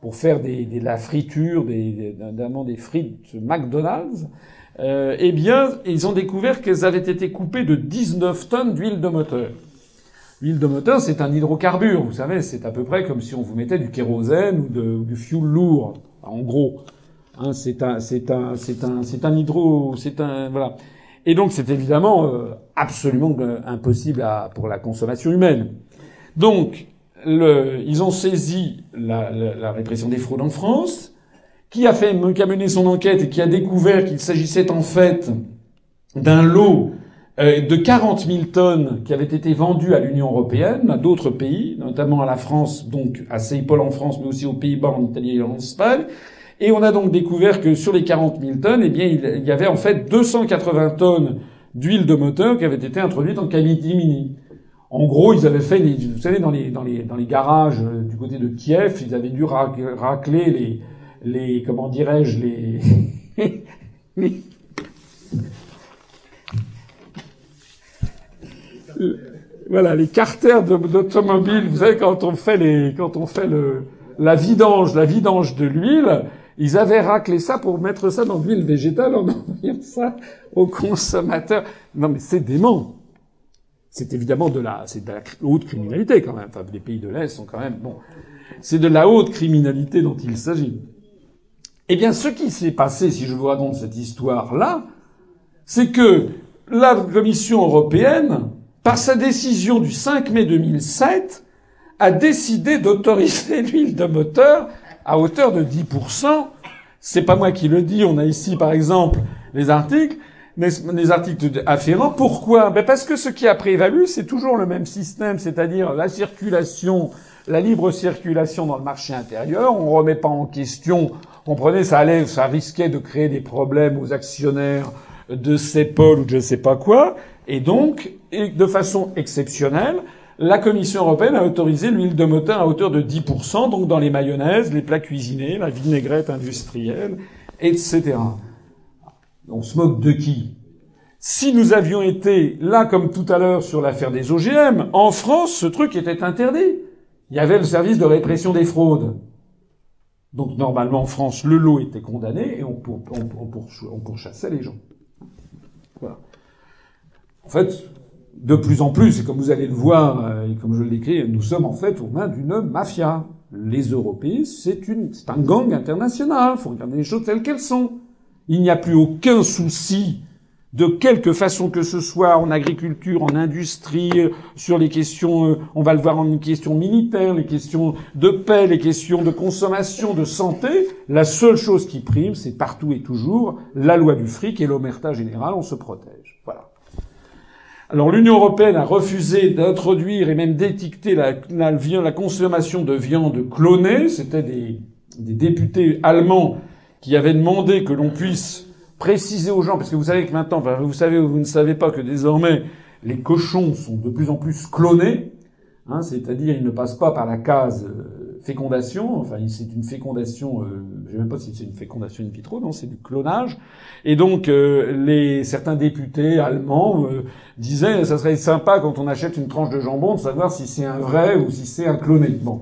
pour faire des, de la friture, des, notamment des frites McDonald's. Euh, eh bien, ils ont découvert qu'elles avaient été coupées de 19 tonnes d'huile de moteur. L'huile de moteur, c'est un hydrocarbure, vous savez, c'est à peu près comme si on vous mettait du kérosène ou, du fioul lourd, en gros. Hein, c'est un, c'est un, c'est un, c'est un hydro, c'est un, voilà. Et donc c'est évidemment euh, absolument euh, impossible à, pour la consommation humaine. Donc le, ils ont saisi la, la, répression des fraudes en France, qui a fait, qui a mené son enquête et qui a découvert qu'il s'agissait en fait d'un lot euh, de 40 000 tonnes qui avaient été vendues à l'Union européenne, à d'autres pays, notamment à la France, donc à Seipol en France, mais aussi aux Pays-Bas, en Italie et en Espagne, et on a donc découvert que sur les 40 000 tonnes, eh bien, il y avait en fait 280 tonnes d'huile de moteur qui avait été introduite en Catimini. En gros, ils avaient fait, vous savez, dans les, dans les, dans les garages euh, du côté de Kiev, ils avaient dû racler les, les, comment dirais-je, les, voilà, les carters d'automobile. Vous savez, quand on fait les, quand on fait le, la vidange, la vidange de l'huile, ils avaient raclé ça pour mettre ça dans l'huile végétale en envoyant ça aux consommateurs. Non, mais c'est dément. C'est évidemment de la, c'est de la haute criminalité quand même. Enfin, les pays de l'Est sont quand même bon. C'est de la haute criminalité dont il s'agit. Eh bien, ce qui s'est passé, si je vous raconte cette histoire-là, c'est que la Commission européenne, par sa décision du 5 mai 2007, a décidé d'autoriser l'huile de moteur à hauteur de 10%. C'est pas moi qui le dis. On a ici, par exemple, les articles les articles afférents. Pourquoi? Ben Parce que ce qui a prévalu, c'est toujours le même système, c'est-à-dire la circulation, la libre circulation dans le marché intérieur. On remet pas en question. Comprenez, ça allait, ça risquait de créer des problèmes aux actionnaires de CEPOL ou de je sais pas quoi. Et donc, de façon exceptionnelle, la Commission européenne a autorisé l'huile de moteur à hauteur de 10%, donc dans les mayonnaises, les plats cuisinés, la vinaigrette industrielle, etc. On se moque de qui? Si nous avions été là comme tout à l'heure sur l'affaire des OGM, en France, ce truc était interdit. Il y avait le service de répression des fraudes. Donc normalement en France, le lot était condamné et on, pourchassait les gens. Voilà. En fait, de plus en plus, et comme vous allez le voir, euh, et comme je l'écris, nous sommes en fait aux mains d'une mafia. Les Européens, c'est un gang international. Il faut regarder les choses telles qu'elles sont. Il n'y a plus aucun souci de quelque façon que ce soit en agriculture, en industrie, euh, sur les questions, euh, on va le voir en une question militaire, les questions de paix, les questions de consommation, de santé. La seule chose qui prime, c'est partout et toujours la loi du fric et l'omerta générale, on se protège. Voilà. Alors l'Union européenne a refusé d'introduire et même d'étiqueter la, consommation de viande clonée. C'était des députés allemands qui avait demandé que l'on puisse préciser aux gens, parce que vous savez que maintenant, vous savez ou vous ne savez pas que désormais les cochons sont de plus en plus clonés, hein, c'est-à-dire ils ne passent pas par la case euh, fécondation, enfin c'est une fécondation, euh, je sais même pas si c'est une fécondation in vitro, non, c'est du clonage, et donc euh, les certains députés allemands euh, disaient ça serait sympa quand on achète une tranche de jambon de savoir si c'est un vrai ou si c'est un cloné. Bon,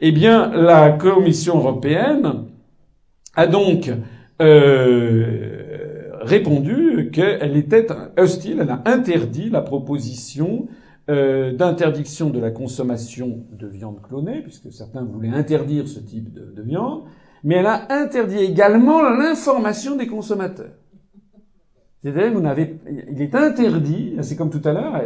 eh bien la Commission européenne a donc euh, répondu qu'elle était hostile, elle a interdit la proposition euh, d'interdiction de la consommation de viande clonée, puisque certains voulaient interdire ce type de, viande, mais elle a interdit également l'information des consommateurs. C'est-à-dire, vous n'avez, il est interdit, c'est comme tout à l'heure,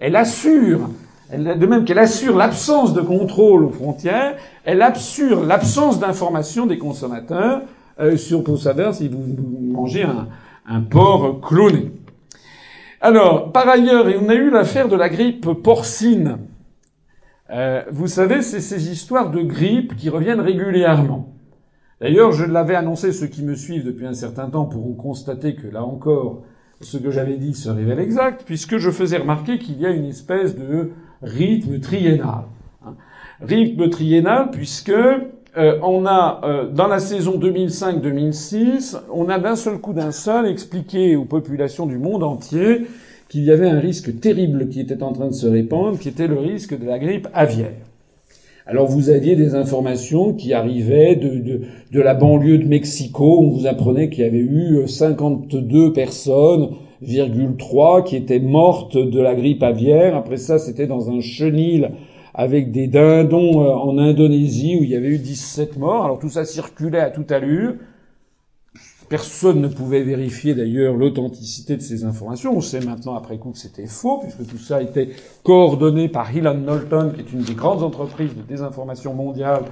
elle, assure de même qu'elle assure l'absence de contrôle aux frontières, elle assure l'absence d'information des consommateurs euh, sur pour savoir si vous, mangez un, un, porc cloné. Alors, par ailleurs, on a eu l'affaire de la grippe porcine. Euh, vous savez, c'est ces histoires de grippe qui reviennent régulièrement. D'ailleurs, je l'avais annoncé, ceux qui me suivent depuis un certain temps pourront constater que là encore, ce que j'avais dit se révèle exact, puisque je faisais remarquer qu'il y a une espèce de rythme triennal. Rythme triennal puisque euh, on a, euh, dans la saison 2005-2006, on a d'un seul coup d'un seul expliqué aux populations du monde entier qu'il y avait un risque terrible qui était en train de se répandre, qui était le risque de la grippe aviaire. Alors vous aviez des informations qui arrivaient de, de, de la banlieue de Mexico, on vous apprenait qu'il y avait eu 52 personnes 3 qui étaient mortes de la grippe aviaire. Après ça, c'était dans un chenil avec des dindons euh, en Indonésie où il y avait eu 17 morts. Alors tout ça circulait à toute allure. Personne ne pouvait vérifier d'ailleurs l'authenticité de ces informations. On sait maintenant après coup que c'était faux, puisque tout ça été coordonné par Hillon Knowlton, qui est une des grandes entreprises de désinformation mondiale,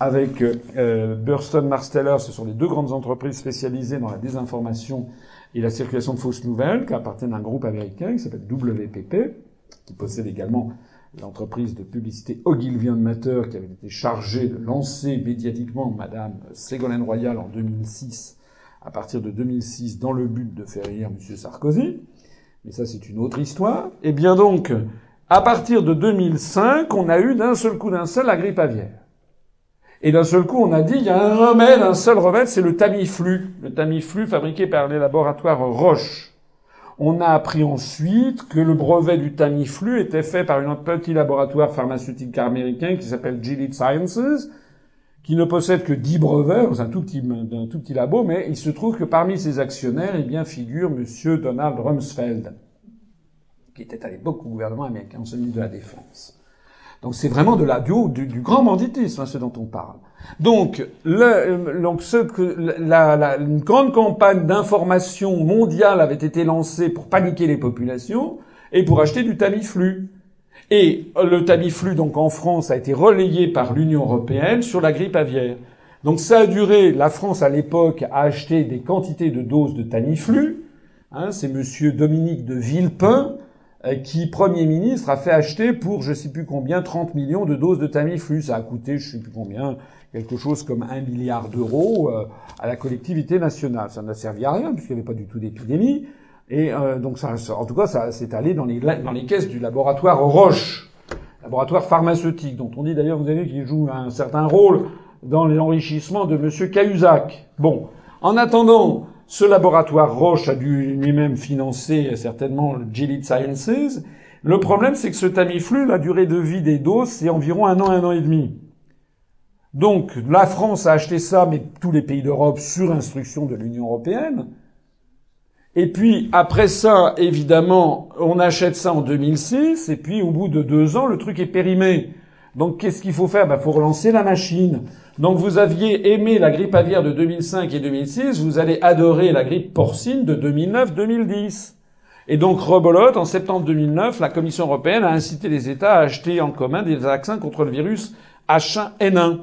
avec euh, Burston Marsteller. Ce sont les deux grandes entreprises spécialisées dans la désinformation et la circulation de fausses nouvelles, qui appartiennent à un groupe américain qui s'appelle WPP, qui possède également l'entreprise de publicité Ogilvy Matter, qui avait été chargée de lancer médiatiquement Madame Ségolène Royal en 2006, à partir de 2006, dans le but de faire rire M. Sarkozy. Mais ça, c'est une autre histoire. Et eh bien donc, à partir de 2005, on a eu d'un seul coup d'un seul la grippe aviaire. Et d'un seul coup, on a dit, il y a un remède, un seul remède, c'est le Tamiflu. Le Tamiflu fabriqué par les laboratoires Roche. On a appris ensuite que le brevet du Tamiflu était fait par un petit laboratoire pharmaceutique américain qui s'appelle Gilead Sciences, qui ne possède que 10 brevets, un tout petit, un tout petit labo, mais il se trouve que parmi ses actionnaires, eh bien, figure monsieur Donald Rumsfeld, qui était à l'époque au gouvernement américain, celui de la Défense. Donc c'est vraiment de la, du, du, grand banditisme, hein, ce dont on parle. Donc, que, la, une grande campagne d'information mondiale avait été lancée pour paniquer les populations et pour acheter du Tamiflu. Et le Tamiflu, donc en France, a été relayé par l'Union européenne sur la grippe aviaire. Donc ça a duré, la France à l'époque a acheté des quantités de doses de Tamiflu. Hein, c'est monsieur Dominique de Villepin euh, qui, Premier ministre, a fait acheter pour je sais plus combien 30 millions de doses de Tamiflu. Ça a coûté je sais plus combien, quelque chose comme un milliard d'euros euh, à la collectivité nationale. Ça n'a servi à rien puisqu'il n'y avait pas du tout d'épidémie. Et euh, donc ça, en tout cas, ça s'est allé dans les, dans les caisses du laboratoire Roche, laboratoire pharmaceutique, dont on dit d'ailleurs, vous avez qu'il joue un certain rôle dans l'enrichissement de Monsieur Cahuzac. Bon, en attendant, ce laboratoire Roche a dû lui-même financer certainement Gilead Sciences. Le problème, c'est que ce Tamiflu, la durée de vie des doses, c'est environ un an, un an et demi. Donc, la France a acheté ça, mais tous les pays d'Europe, sur instruction de l'Union européenne. Et puis, après ça, évidemment, on achète ça en 2006, et puis, au bout de deux ans, le truc est périmé. Donc, qu'est-ce qu'il faut faire? Il ben, faut relancer la machine. Donc vous aviez aimé la grippe aviaire de 2005 et 2006, vous allez adorer la grippe porcine de 2009-2010. Et donc rebolote, en septembre 2009, la Commission européenne a incité les États à acheter en commun des vaccins contre le virus H1N1.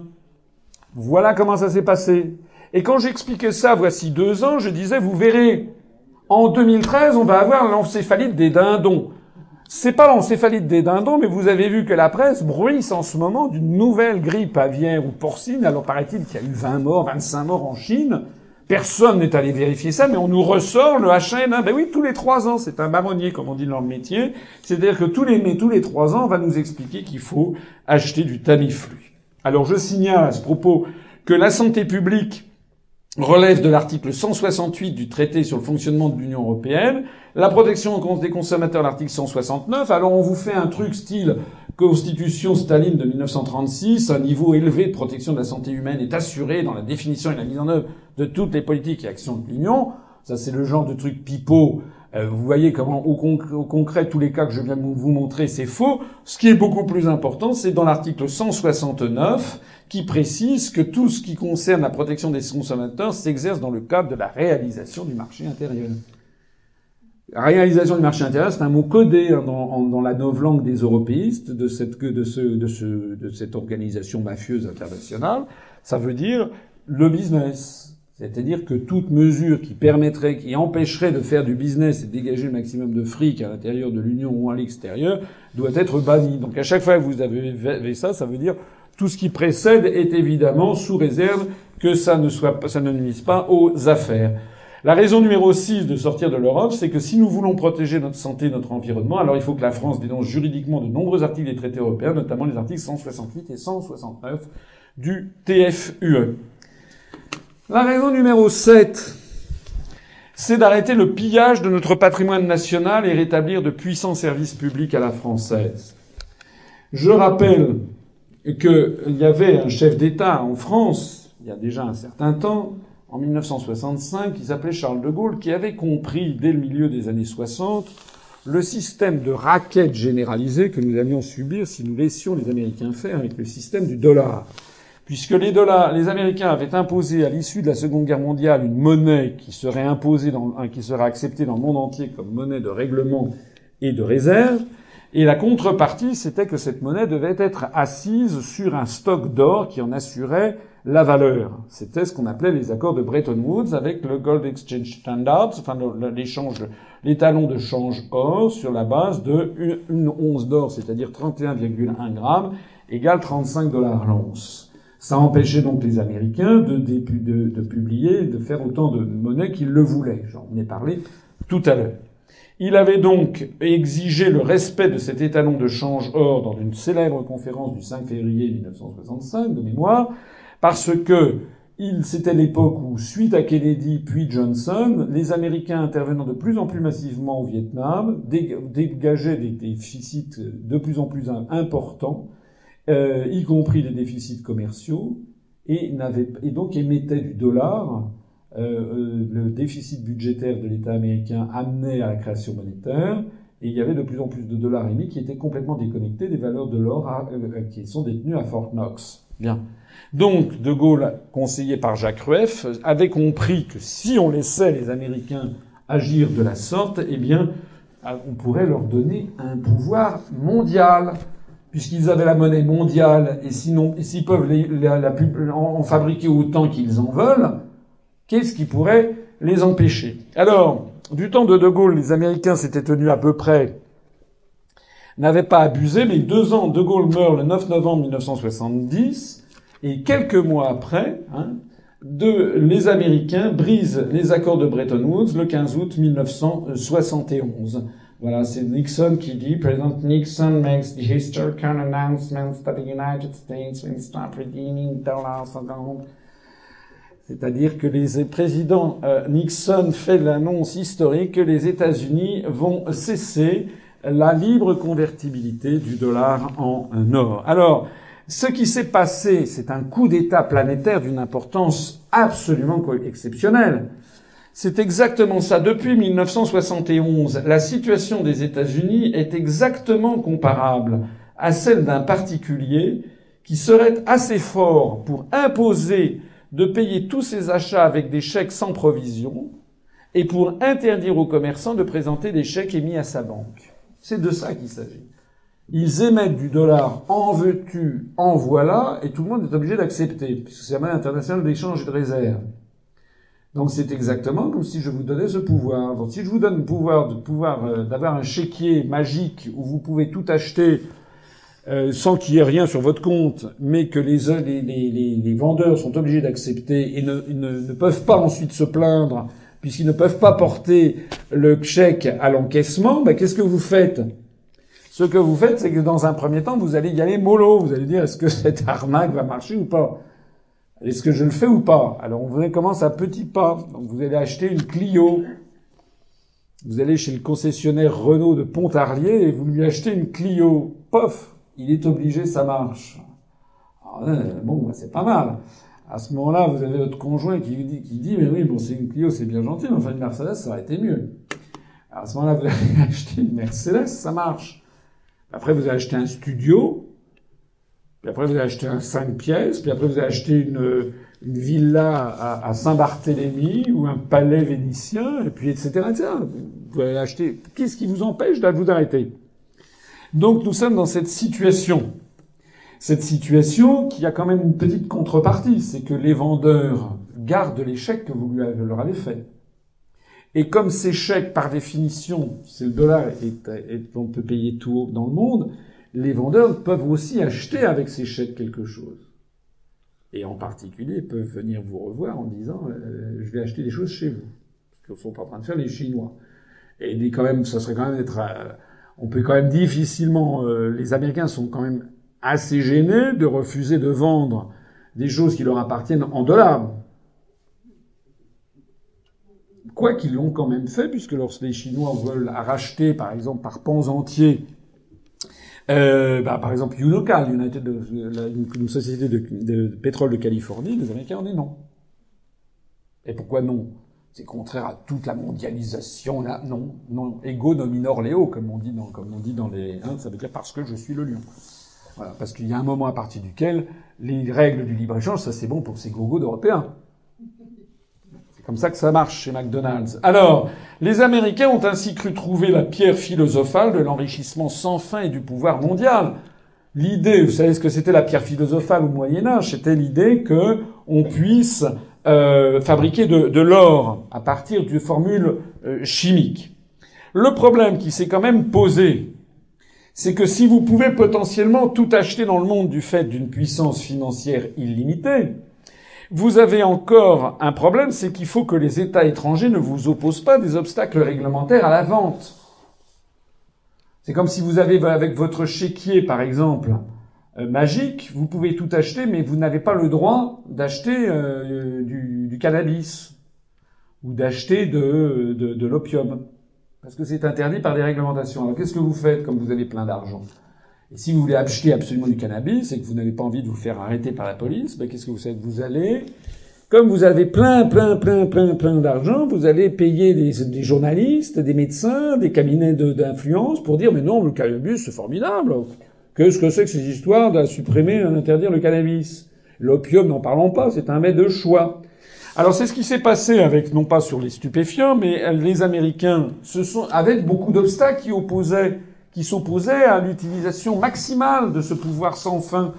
Voilà comment ça s'est passé. Et quand j'expliquais ça voici deux ans, je disais, vous verrez, en 2013, on va avoir l'encéphalite des dindons. C'est pas l'encéphalite des dindons, mais vous avez vu que la presse bruisse en ce moment d'une nouvelle grippe aviaire ou porcine. Alors paraît-il qu'il y a eu 20 morts, 25 morts en Chine. Personne n'est allé vérifier ça, mais on nous ressort le H1N1. Ben oui, tous les trois ans, c'est un marronnier, comme on dit dans le métier. C'est-à-dire que tous les, tous les trois ans, on va nous expliquer qu'il faut acheter du Tamiflu. Alors je signale à ce propos que la santé publique relève de l'article 168 du traité sur le fonctionnement de l'Union européenne, la protection des consommateurs, l'article 169. Alors on vous fait un truc style Constitution Staline de 1936, un niveau élevé de protection de la santé humaine est assuré dans la définition et la mise en œuvre de toutes les politiques et actions de l'Union. Ça, c'est le genre de truc pipeau. Euh, vous voyez comment, au, concret, tous les cas que je viens de vous montrer, c'est faux. Ce qui est beaucoup plus important, c'est dans l'article 169, qui précise que tout ce qui concerne la protection des consommateurs s'exerce dans le cadre de la réalisation du marché intérieur. Réalisation du marché intérieur, c'est un mot codé hein, dans, dans, la novlangue des européistes de cette, de, ce, de, ce, de cette organisation mafieuse internationale. Ça veut dire le business. C'est-à-dire que toute mesure qui permettrait, qui empêcherait de faire du business et de dégager le maximum de fric à l'intérieur de l'Union ou à l'extérieur doit être bannie. Donc à chaque fois que vous avez ça, ça veut dire tout ce qui précède est évidemment sous réserve que ça ne soit, nuise pas aux affaires. La raison numéro 6 de sortir de l'Europe, c'est que si nous voulons protéger notre santé, notre environnement, alors il faut que la France dénonce juridiquement de nombreux articles des traités européens, notamment les articles 168 et 169 du TFUE. La raison numéro 7, c'est d'arrêter le pillage de notre patrimoine national et rétablir de puissants services publics à la française. Je rappelle qu'il y avait un chef d'État en France, il y a déjà un certain temps, en 1965, qui s'appelait Charles de Gaulle, qui avait compris dès le milieu des années 60 le système de raquette généralisé que nous allions subir si nous laissions les Américains faire avec le système du dollar. Puisque les dollars, les Américains avaient imposé à l'issue de la Seconde Guerre mondiale une monnaie qui serait imposée dans, qui serait acceptée dans le monde entier comme monnaie de règlement et de réserve, et la contrepartie, c'était que cette monnaie devait être assise sur un stock d'or qui en assurait la valeur. C'était ce qu'on appelait les accords de Bretton Woods avec le Gold Exchange Standards, enfin l'échange, les de change or sur la base de une once d'or, c'est-à-dire 31,1 grammes, égale 35 dollars l'once. Ça empêchait donc les Américains de, de, de, publier, de faire autant de monnaie qu'ils le voulaient. J'en ai parlé tout à l'heure. Il avait donc exigé le respect de cet étalon de change or dans une célèbre conférence du 5 février 1965 de mémoire, parce que c'était l'époque où, suite à Kennedy puis Johnson, les Américains intervenant de plus en plus massivement au Vietnam dégageaient des déficits de plus en plus importants, euh, y compris des déficits commerciaux, et, et donc émettaient du dollar. Euh, euh, le déficit budgétaire de l'État américain amenait à la création monétaire, et il y avait de plus en plus de dollars émis qui étaient complètement déconnectés des valeurs de l'or qui sont détenues à Fort Knox. Bien. Donc, De Gaulle, conseillé par Jacques Rueff, avait compris que si on laissait les Américains agir de la sorte, eh bien, on pourrait leur donner un pouvoir mondial, puisqu'ils avaient la monnaie mondiale, et sinon, s'ils peuvent en, fabriquer autant qu'ils en veulent, qu'est-ce qui pourrait les empêcher? Alors, du temps de De Gaulle, les Américains s'étaient tenus à peu près, n'avaient pas abusé, mais deux ans, De Gaulle meurt le 9 novembre 1970, et quelques mois après, hein, de, les Américains brisent les accords de Bretton Woods le 15 août 1971. Voilà, c'est Nixon qui dit, President Nixon makes the historical announcement that the United States will start redeeming dollars c'est-à-dire que les présidents euh, Nixon fait l'annonce historique que les États-Unis vont cesser la libre convertibilité du dollar en or. Alors, ce qui s'est passé, c'est un coup d'État planétaire d'une importance absolument exceptionnelle. C'est exactement ça. Depuis 1971, la situation des États-Unis est exactement comparable à celle d'un particulier qui serait assez fort pour imposer de payer tous ses achats avec des chèques sans provision et pour interdire aux commerçants de présenter des chèques émis à sa banque. C'est de ça qu'il s'agit. Ils émettent du dollar en veux-tu, en voilà, et tout le monde est obligé d'accepter, puisque c'est la monnaie internationale d'échange et de réserve. Donc c'est exactement comme si je vous donnais ce pouvoir. Donc si je vous donne le pouvoir pouvoir euh, d'avoir un chéquier magique où vous pouvez tout acheter euh, sans qu'il y ait rien sur votre compte, mais que les, les, les, les vendeurs sont obligés d'accepter et ne, ne, ne, peuvent pas ensuite se plaindre puisqu'ils ne peuvent pas porter le chèque à l'encaissement, ben, qu'est-ce que vous faites? Ce que vous faites, c'est que dans un premier temps, vous allez y aller mollo. Vous allez dire, est-ce que cette arnaque va marcher ou pas? Est-ce que je le fais ou pas? Alors, on commence à petits pas. Donc, vous allez acheter une Clio. Vous allez chez le concessionnaire Renault de Pontarlier et vous lui achetez une Clio. Pof Il est obligé, ça marche. Alors, bon, bah, c'est pas mal. À ce moment-là, vous avez votre conjoint qui dit, qui dit mais oui, bon, c'est une Clio, c'est bien gentil, mais enfin, une Mercedes, ça aurait été mieux. À ce moment-là, vous allez acheter une Mercedes, ça marche. Après, vous avez acheté un studio. Puis après, vous avez acheté un 5 pièces. Puis après, vous avez acheté une, une villa à, à Saint-Barthélemy ou un palais vénitien. Et puis, etc., etc. Vous allez acheter. Qu'est-ce qui vous empêche de vous arrêter? Donc, nous sommes dans cette situation. Cette situation qui a quand même une petite contrepartie. C'est que les vendeurs gardent les chèques que vous leur avez faits. Et comme ces chèques, par définition, c'est le dollar et, on peut payer tout dans le monde, les vendeurs peuvent aussi acheter avec ces chèques quelque chose. Et en particulier, peuvent venir vous revoir en disant euh, je vais acheter des choses chez vous, ce que sont en train de faire les Chinois. Et quand même, ça serait quand même être, euh, on peut quand même difficilement, euh, les Américains sont quand même assez gênés de refuser de vendre des choses qui leur appartiennent en dollars. Quoi qu'ils l'ont quand même fait, puisque lorsque les Chinois veulent racheter, par exemple, par pans entiers, euh, bah, par exemple, Unocal, United, une, société de, pétrole de Californie, les Américains ont dit non. Et pourquoi non? C'est contraire à toute la mondialisation. Là, non, non. Ego nominor leo, comme on dit dans, comme on dit dans les, hein, ça veut dire parce que je suis le lion. Voilà, parce qu'il y a un moment à partir duquel les règles du libre échange, ça c'est bon pour ces gogos d'Européens comme ça que ça marche chez McDonald's. Alors, les Américains ont ainsi cru trouver la pierre philosophale de l'enrichissement sans fin et du pouvoir mondial. L'idée, vous savez ce que c'était la pierre philosophale au Moyen Âge? C'était l'idée que on puisse euh, fabriquer de, l'or à partir de formules euh, chimiques. Le problème qui s'est quand même posé, c'est que si vous pouvez potentiellement tout acheter dans le monde du fait d'une puissance financière illimitée, Vous avez encore un problème, c'est qu'il faut que les États étrangers ne vous opposent pas des obstacles réglementaires à la vente. C'est comme si vous avez avec votre chéquier, par exemple, magique, vous pouvez tout acheter, mais vous n'avez pas le droit d'acheter euh, du, cannabis ou d'acheter de, l'opium, parce que c'est interdit par des réglementations. Alors qu'est-ce que vous faites comme vous avez plein d'argent? Et si vous voulez acheter absolument du cannabis et que vous n'avez pas envie de vous faire arrêter par la police, ben qu'est-ce que vous faites? Vous allez comme vous avez plein, plein, plein, plein, plein d'argent, vous allez payer des, des, journalistes, des médecins, des cabinets d'influence pour dire mais non, le cannabis c'est formidable. Qu'est-ce que c'est que ces histoires de supprimer, d'interdire le cannabis? L'opium, n'en parlons pas, c'est un mets de choix. Alors c'est ce qui s'est passé avec, non pas sur les stupéfiants, mais les Américains, ce sont, avec beaucoup d'obstacles qui opposaient, qui s'opposaient à l'utilisation maximale de ce pouvoir sans fin.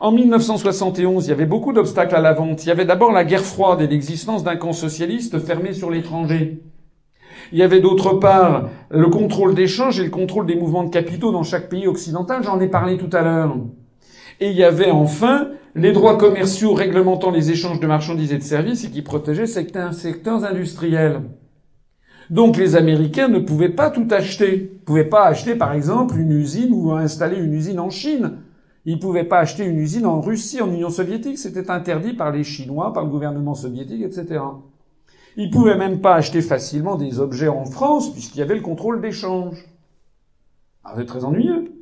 En 1971, il y avait beaucoup d'obstacles à la vente. Il y avait d'abord la guerre froide et l'existence d'un camp socialiste fermé sur l'étranger. Il y avait d'autre part le contrôle d'échange et le contrôle des mouvements de capitaux dans chaque pays occidental, j'en ai parlé tout à l'heure. Et il y avait enfin les droits commerciaux réglementant les échanges de marchandises et de services et qui protégeaient certains secteurs industriels. Donc les Américains ne pouvaient pas tout acheter. Ils ne pouvaient pas acheter par exemple une usine ou installer une usine en Chine. Ils ne pouvaient pas acheter une usine en Russie, en Union soviétique. C'était interdit par les Chinois, par le gouvernement soviétique, etc. Ils pouvaient même pas acheter facilement des objets en France puisqu'il y avait le contrôle d'échange. Ah, c'est très ennuyeux.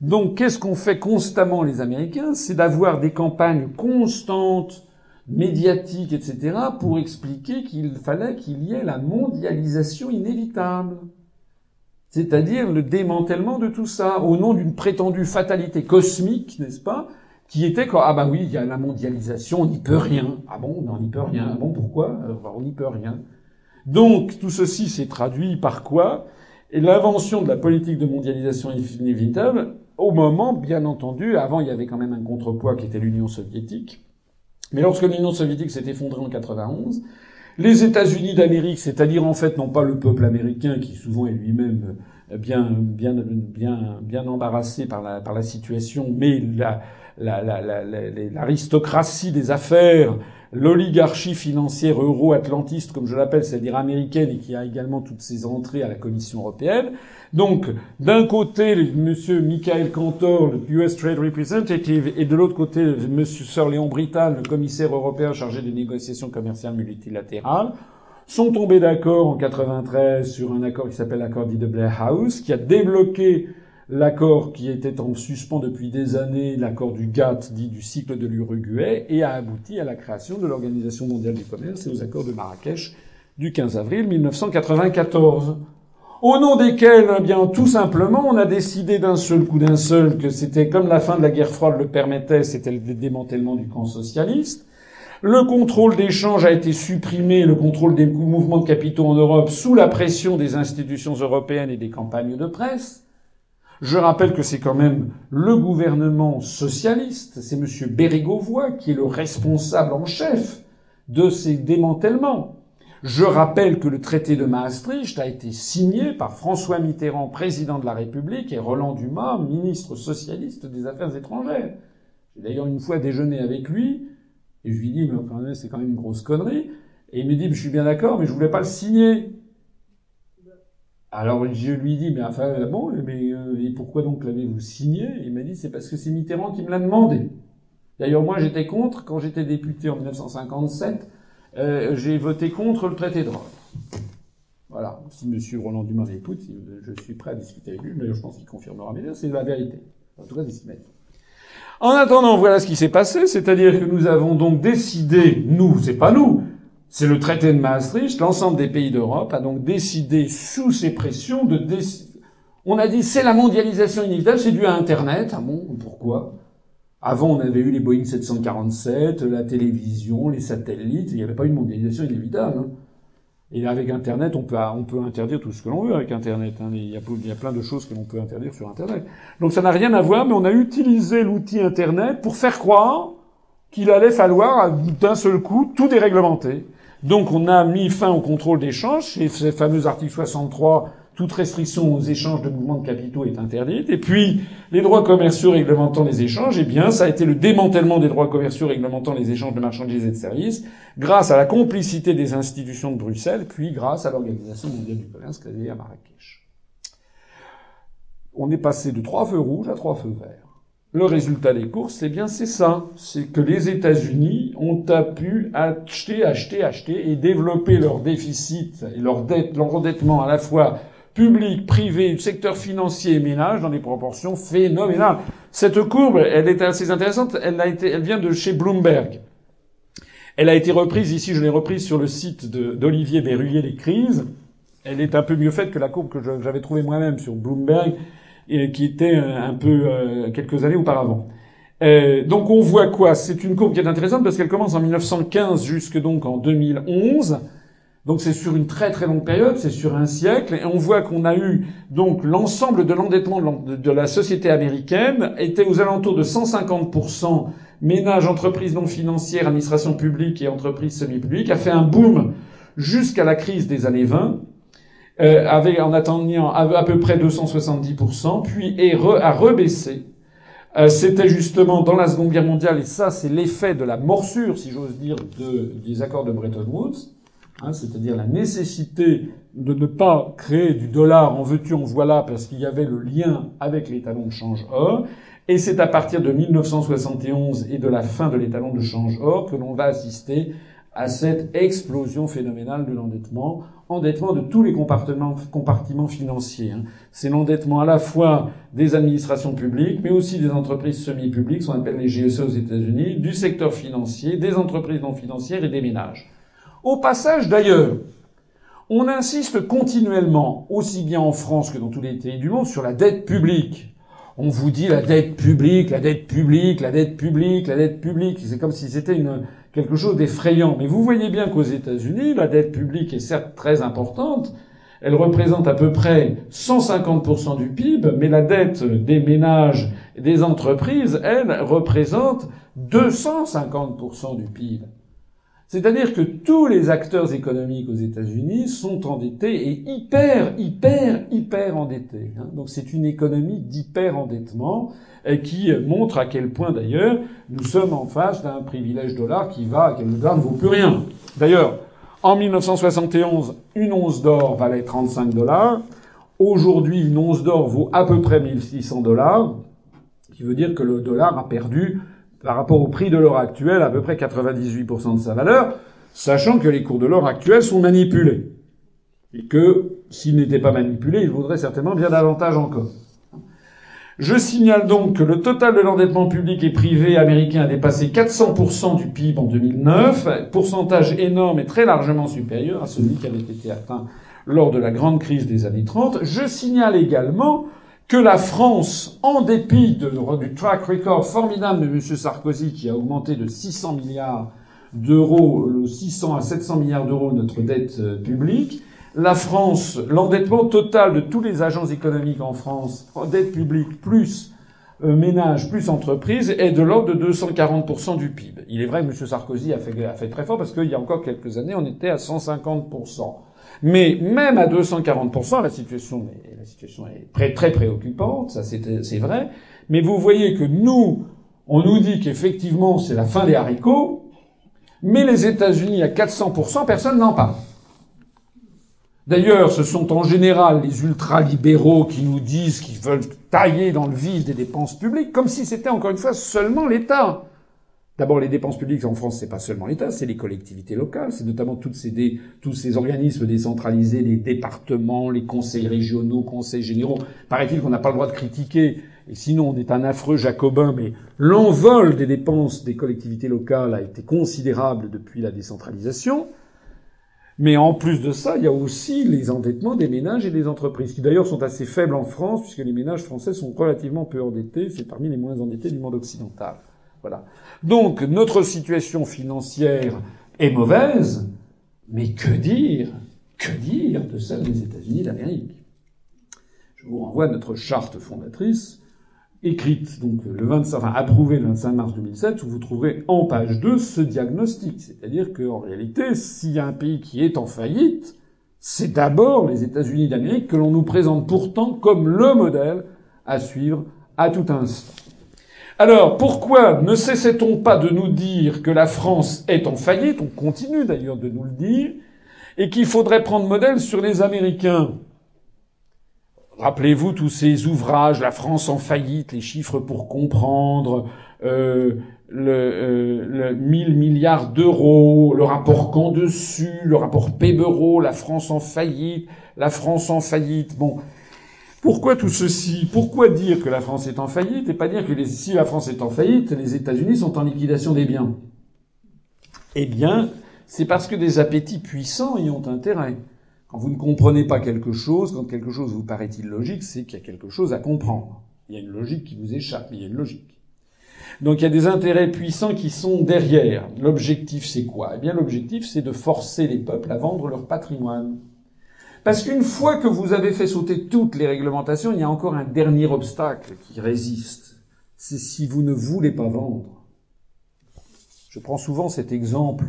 Donc, qu'est-ce qu'on fait constamment les Américains? C'est d'avoir des campagnes constantes, médiatiques, etc., pour expliquer qu'il fallait qu'il y ait la mondialisation inévitable. C'est-à-dire le démantèlement de tout ça, au nom d'une prétendue fatalité cosmique, n'est-ce pas? Qui était quoi ah bah oui, il y a la mondialisation, on n'y peut rien. Ah bon, on n'y peut rien. Ah bon, pourquoi? On n'y peut rien. Donc tout ceci s'est traduit par quoi? Et l'invention de la politique de mondialisation inévitable, au moment, bien entendu, avant il y avait quand même un contrepoids qui était l'Union soviétique. Mais lorsque l'Union soviétique s'est effondrée en 91, les États-Unis d'Amérique, c'est-à-dire en fait non pas le peuple américain qui souvent est lui-même bien bien bien bien embarrassé par la par la situation, mais la l'aristocratie des affaires, l'oligarchie financière euro-atlantiste, comme je l'appelle, c'est-à-dire américaine, et qui a également toutes ses entrées à la Commission européenne. Donc, d'un côté, M. Michael Cantor, le US Trade Representative, et de l'autre côté, M. Sir Léon Brittal, le commissaire européen chargé des négociations commerciales multilatérales, sont tombés d'accord en 93 sur un accord qui s'appelle l'accord de Blair House, qui a débloqué l'accord qui était en suspens depuis des années, l'accord du GATT, dit du cycle de l'Uruguay, et a abouti à la création de l'Organisation mondiale du commerce et aux accords de Marrakech du 15 avril 1994. Au nom desquels, eh bien, tout simplement, on a décidé d'un seul coup d'un seul que c'était comme la fin de la guerre froide le permettait, c'était le démantèlement du camp socialiste. Le contrôle d'échange a été supprimé, le contrôle des mouvements de capitaux en Europe sous la pression des institutions européennes et des campagnes de presse. Je rappelle que c'est quand même le gouvernement socialiste, c'est M. Bérégovoy qui est le responsable en chef de ces démantèlements. Je rappelle que le traité de Maastricht a été signé par François Mitterrand, président de la République, et Roland Dumas, ministre socialiste des Affaires étrangères. J'ai d'ailleurs une fois déjeuné avec lui, et je lui dis, mais c'est quand même une grosse connerie. Et il me dit, je suis bien d'accord, mais je voulais pas le signer. Alors je lui dis, mais enfin, bon, mais euh, et pourquoi donc l'avez-vous signé? Il m'a dit, c'est parce que c'est Mitterrand qui me l'a demandé. D'ailleurs, moi, j'étais contre, quand j'étais député en 1957, euh, j'ai voté contre le traité de Rome. Voilà. Si M. Roland Dumas écoute, je suis prêt à discuter avec lui, mais je pense qu'il confirmera. Mais c'est la vérité. En tout cas, c'est ce qu'il. En attendant, voilà ce qui s'est passé, c'est-à-dire que nous avons donc décidé, nous, c'est pas nous, c'est le traité de Maastricht. L'ensemble des pays d'Europe a donc décidé, sous ces pressions, de On a dit c'est la mondialisation inévitable, c'est dû à Internet. Ah bon, pourquoi? Avant, on avait eu les Boeing 747, la télévision, les satellites. Il n'y avait pas une mondialisation inévitable. Hein. Et avec Internet, on peut, interdire tout ce que l'on veut avec Internet. Hein. Il, y a, plein de choses que l'on peut interdire sur Internet. Donc ça n'a rien à voir, mais on a utilisé l'outil Internet pour faire croire qu'il allait falloir d'un seul coup tout déréglementer. Donc on a mis fin au contrôle d'échange, ces fameux articles 63 toute restriction aux échanges de mouvements de capitaux est interdite. Et puis, les droits commerciaux réglementant les échanges, eh bien, ça a été le démantèlement des droits commerciaux réglementant les échanges de marchandises et de services, grâce à la complicité des institutions de Bruxelles, puis grâce à l'Organisation mondiale du commerce créée à Marrakech. On est passé de trois feux rouges à trois feux verts. Le résultat des courses, eh bien, c'est ça. C'est que les États-Unis ont pu acheter, acheter, acheter et développer leur déficit et leur dette, leur endettement à la fois public, privé, secteur financier et ménage dans des proportions phénoménales. Cette courbe, elle est assez intéressante. Elle vient de chez Bloomberg. Elle a été reprise ici, je l'ai reprise sur le site d'Olivier Berruyer, Les Crises. Elle est un peu mieux faite que la courbe que j'avais trouvée moi-même sur Bloomberg et qui était un peu euh, quelques années auparavant. Euh, donc on voit quoi? C'est une courbe qui est intéressante parce qu'elle commence en 1915 jusque donc en 2011. Donc c'est sur une très très longue période, c'est sur un siècle, et on voit qu'on a eu donc l'ensemble de l'endettement de la société américaine était aux alentours de 150% ménages, entreprises non financières, administration publique et entreprises semi-publiques, a fait un boom jusqu'à la crise des années 20 euh, avait en attendant à, peu près 270%, puis est a rebaissé. Euh, C'était justement dans la Seconde Guerre mondiale, et ça c'est l'effet de la morsure, si j'ose dire, de, des accords de Bretton Woods, hein, c'est-à-dire la nécessité de ne pas créer du dollar en veux-tu, en voilà, parce qu'il y avait le lien avec l'étalon de change or. Et c'est à partir de 1971 et de la fin de l'étalon de change or que l'on va assister à cette explosion phénoménale de l'endettement endettement de tous les compartiments, financiers. Hein. C'est l'endettement à la fois des administrations publiques, mais aussi des entreprises semi-publiques, ce qu'on appelle les GSE aux États-Unis, du secteur financier, des entreprises non financières et des ménages. Au passage, d'ailleurs, on insiste continuellement, aussi bien en France que dans tous les pays du monde, sur la dette publique. On vous dit la dette publique, la dette publique, la dette publique, la dette publique. C'est comme si c'était une, quelque chose d'effrayant. Mais vous voyez bien qu'aux États-Unis, la dette publique est certes très importante. Elle représente à peu près 150% du PIB, mais la dette des ménages et des entreprises, elle, représente 250% du PIB. C'est-à-dire que tous les acteurs économiques aux États-Unis sont endettés et hyper, hyper, hyper endettés. Hein. Donc c'est une économie d'hyper-endettement qui montre à quel point d'ailleurs nous sommes en face d'un privilège dollar qui va, que le dollar ne vaut plus rien. D'ailleurs, en 1971, une once d'or valait 35 dollars. Aujourd'hui, une once d'or vaut à peu près 1600 dollars, ce qui veut dire que le dollar a perdu, par rapport au prix de l'or actuel, à peu près 98% de sa valeur, sachant que les cours de l'or actuels sont manipulés. Et que, s'ils n'étaient pas manipulés, ils vaudraient certainement bien davantage encore. Je signale donc que le total de l'endettement public et privé américain a dépassé 400% du PIB en 2009, pourcentage énorme et très largement supérieur à celui qui avait été atteint lors de la grande crise des années 30. Je signale également que la France, en dépit du track record formidable de M. Sarkozy qui a augmenté de 600 milliards d'euros, 600 à 700 milliards d'euros notre dette euh, publique, la France, l'endettement total de tous les agents économiques en France, dette publique plus euh, ménage plus entreprise, est de l'ordre de 240% du PIB. Il est vrai que M. Sarkozy a fait, a fait très fort parce qu'il y a encore quelques années, on était à 150%. Mais même à 240%, la situation, est, la situation est très, très préoccupante, ça c'est vrai. Mais vous voyez que nous, on nous dit qu'effectivement c'est la fin des haricots, mais les États-Unis à 400%, personne n'en parle. D'ailleurs, ce sont en général les ultralibéraux qui nous disent qu'ils veulent tailler dans le vif des dépenses publiques, comme si c'était encore une fois seulement l'État. D'abord, les dépenses publiques en France, c'est pas seulement l'État, c'est les collectivités locales, c'est notamment tous ces organismes décentralisés, les départements, les conseils régionaux, conseils généraux. Paraît-il qu'on n'a pas le droit de critiquer, et sinon on est un affreux jacobin, mais l'envol des dépenses des collectivités locales a été considérable depuis la décentralisation. Mais en plus de ça, il y a aussi les endettements des ménages et des entreprises, qui d'ailleurs sont assez faibles en France, puisque les ménages français sont relativement peu endettés. C'est parmi les moins endettés du monde occidental. Voilà. Donc notre situation financière est mauvaise, mais que dire, que dire de celle des États-Unis d'Amérique? Je vous renvoie à notre charte fondatrice écrite, donc le 25, enfin approuvée le 25 mars 2007, où vous trouverez en page 2 ce diagnostic. C'est-à-dire qu'en réalité, s'il y a un pays qui est en faillite, C'est d'abord les États-Unis d'Amérique que l'on nous présente pourtant comme le modèle à suivre à tout instant. Alors, pourquoi ne cessait-on pas de nous dire que la France est en faillite? On continue d'ailleurs de nous le dire, et qu'il faudrait prendre modèle sur les Américains. Rappelez-vous tous ces ouvrages, La France en faillite, les chiffres pour comprendre, euh, le, euh, le 1000 milliards d'euros, le rapport qu'en dessus, le rapport Pébereau, la France en faillite, la France en faillite. Bon, pourquoi tout ceci? Pourquoi dire que la France est en faillite et pas dire que si la France est en faillite, les États-Unis sont en liquidation des biens? Eh bien, c'est parce que des appétits puissants y ont intérêt. Vous ne comprenez pas quelque chose, quand quelque chose vous paraît illogique, c'est qu'il y a quelque chose à comprendre. Il y a une logique qui vous échappe, mais il y a une logique. Donc il y a des intérêts puissants qui sont derrière. L'objectif, c'est quoi? Eh bien, l'objectif, c'est de forcer les peuples à vendre leur patrimoine. Parce qu'une fois que vous avez fait sauter toutes les réglementations, il y a encore un dernier obstacle qui résiste. C'est si vous ne voulez pas vendre. Je prends souvent cet exemple.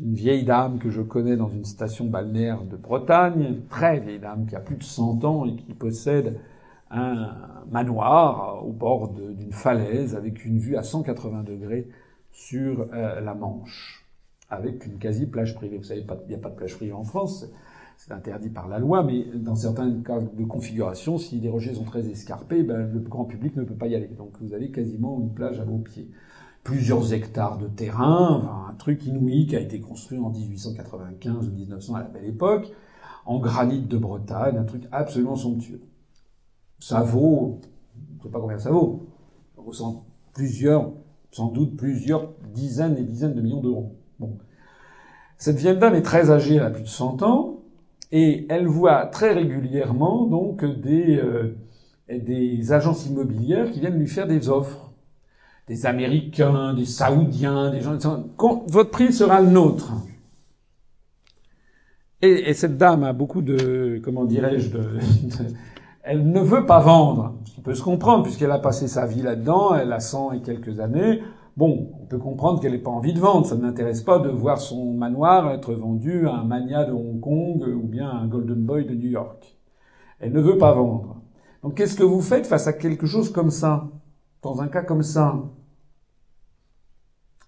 Une vieille dame que je connais dans une station balnéaire de Bretagne, très vieille dame qui a plus de 100 ans et qui possède un manoir au bord d'une falaise avec une vue à 180 degrés sur euh, la Manche, avec une quasi plage privée. Vous savez, il n'y a pas de plage privée en France c'est interdit par la loi, mais dans certains cas de configuration, si les rochers sont très escarpés, ben, le grand public ne peut pas y aller. Donc vous avez quasiment une plage à vos pieds. Plusieurs hectares de terrain, un truc inouï qui a été construit en 1895 ou 1900 à la belle époque, en granit de Bretagne, un truc absolument somptueux. Ça vaut, je ne sais pas combien ça vaut, ça vaut plusieurs, sans doute plusieurs dizaines et dizaines de millions d'euros. Bon. Cette vieille dame est très âgée, elle a plus de 100 ans, et elle voit très régulièrement donc euh, des agences immobilières qui viennent lui faire des offres. Des Américains, des Saoudiens, des gens. Votre prix sera le nôtre. Et, et cette dame a beaucoup de, comment dirais-je, de, elle ne veut pas vendre, ce qui peut se comprendre puisqu'elle a passé sa vie là-dedans, elle a 100 et quelques années. Bon, on peut comprendre qu'elle n'ait pas envie de vendre. Ça ne l'intéresse pas de voir son manoir être vendu à un mania de Hong Kong ou bien à un Golden Boy de New York. Elle ne veut pas vendre. Donc qu'est-ce que vous faites face à quelque chose comme ça? Dans un cas comme ça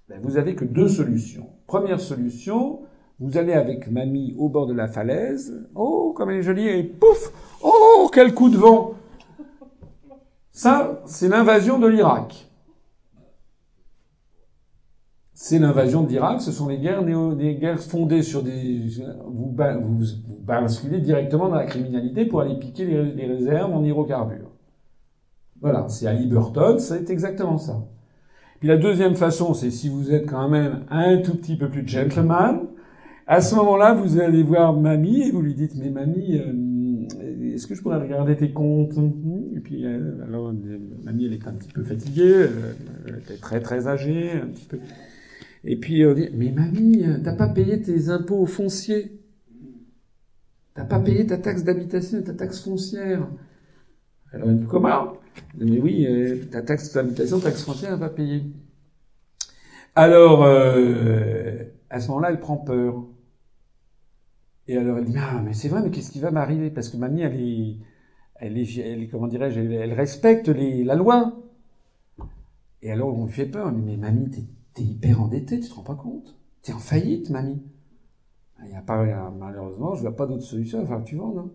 ben, Vous avez que deux solutions. Première solution, vous allez avec mamie au bord de la falaise. Oh, comme elle est jolie, et pouf Oh, quel coup de vent Ça, c'est l'invasion de l'Irak c'est l'invasion de l'Irak, ce sont les guerres, des guerres fondées sur des... Vous, vous, basculez directement dans la criminalité pour aller piquer les, réserves en hydrocarbures. Voilà, c'est Ali Burton, c'est exactement ça. Puis la deuxième façon, c'est si vous êtes quand même un tout petit peu plus gentleman, à ce moment-là, vous allez voir mamie et vous lui dites, mais mamie, euh, est-ce que je pourrais regarder tes comptes? Et puis, euh, alors, mamie, elle est un petit peu fatiguée, elle est très très âgée, un petit peu... Et puis on dit, mais mamie, t'as pas payé tes impôts fonciers? T'as pas payé ta taxe d'habitation, ta taxe foncière? Alors elle dit, comment? Mais oui, euh, ta taxe d'habitation, taxe foncière, pas payé. Alors, euh, à ce moment-là, elle prend peur. Et alors elle dit, ah, mais c'est vrai, mais qu'est-ce qui va m'arriver? Parce que mamie, elle est, elle est, elle, comment dirais-je, elle, respecte la loi. Et alors on lui fait peur, on dit, mais mamie, t'es hyper endetté, tu te rends pas compte? T'es en faillite, mamie. Il a malheureusement, je vois pas d'autre solution, enfin, tu vends, non?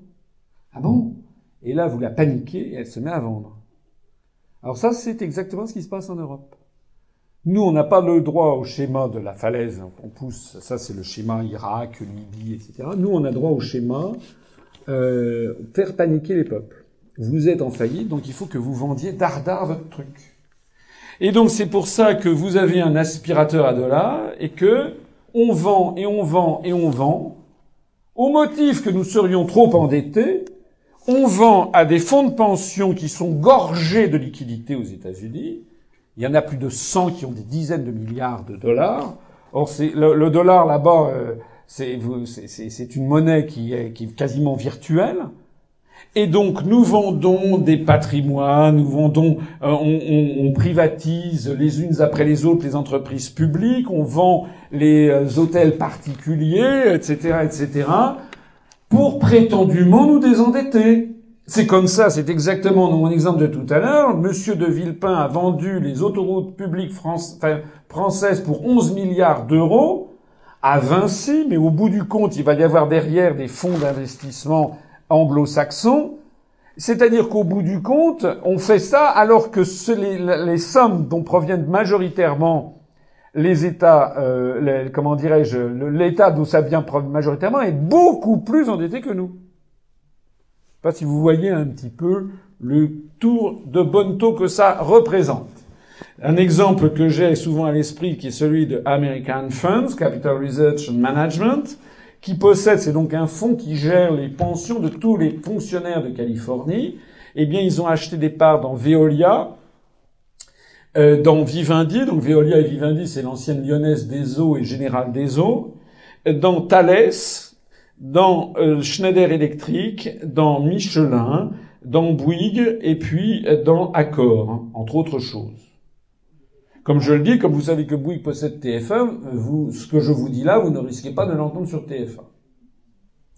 Ah bon? Et là, vous la paniquez et elle se met à vendre. Alors ça, c'est exactement ce qui se passe en Europe. Nous, on n'a pas le droit au schéma de la falaise. On pousse, ça c'est le schéma Irak, Libye, etc. Nous, on a droit au schéma euh, faire paniquer les peuples. Vous êtes en faillite, donc il faut que vous vendiez dardard votre truc. Et donc c'est pour ça que vous avez un aspirateur à dollars et que on vend et on vend et on vend. Au motif que nous serions trop endettés, on vend à des fonds de pension qui sont gorgés de liquidités aux États-Unis. Il y en a plus de 100 qui ont des dizaines de milliards de dollars. Or, c'est le, dollar là-bas, euh, c'est une monnaie qui est, qui est quasiment virtuelle. Et donc nous vendons des patrimoines, nous vendons, euh, on, on, privatise les unes après les autres les entreprises publiques, on vend les euh, hôtels particuliers, etc., etc. pour prétendument nous désendetter. C'est comme ça, c'est exactement mon exemple de tout à l'heure. Monsieur de Villepin a vendu les autoroutes publiques françaises pour 11 milliards d'euros à Vinci, mais au bout du compte, il va y avoir derrière des fonds d'investissement anglo-saxons. C'est-à-dire qu'au bout du compte, on fait ça alors que les, les sommes dont proviennent majoritairement les États, euh, comment dirais-je, l'État d'où ça vient majoritairement est beaucoup plus endetté que nous. Je sais pas si vous voyez un petit peu le tour de bonne taux que ça représente. Un exemple que j'ai souvent à l'esprit, qui est celui de American Funds, Capital Research and Management, qui possède, c'est donc un fonds qui gère les pensions de tous les fonctionnaires de Californie. Eh bien, ils ont acheté des parts dans Veolia, euh, dans Vivendi, donc Veolia et Vivendi, c'est l'ancienne lyonnaise des eaux et générale des eaux, dans Thales, dans euh, Schneider Electric, dans Michelin, dans Bouygues et puis euh, dans Accor, hein, entre autres choses. Comme je le dis, comme vous savez que Bouygues possède TF1, vous, ce que je vous dis là, vous ne risquez pas de l'entendre sur TF1.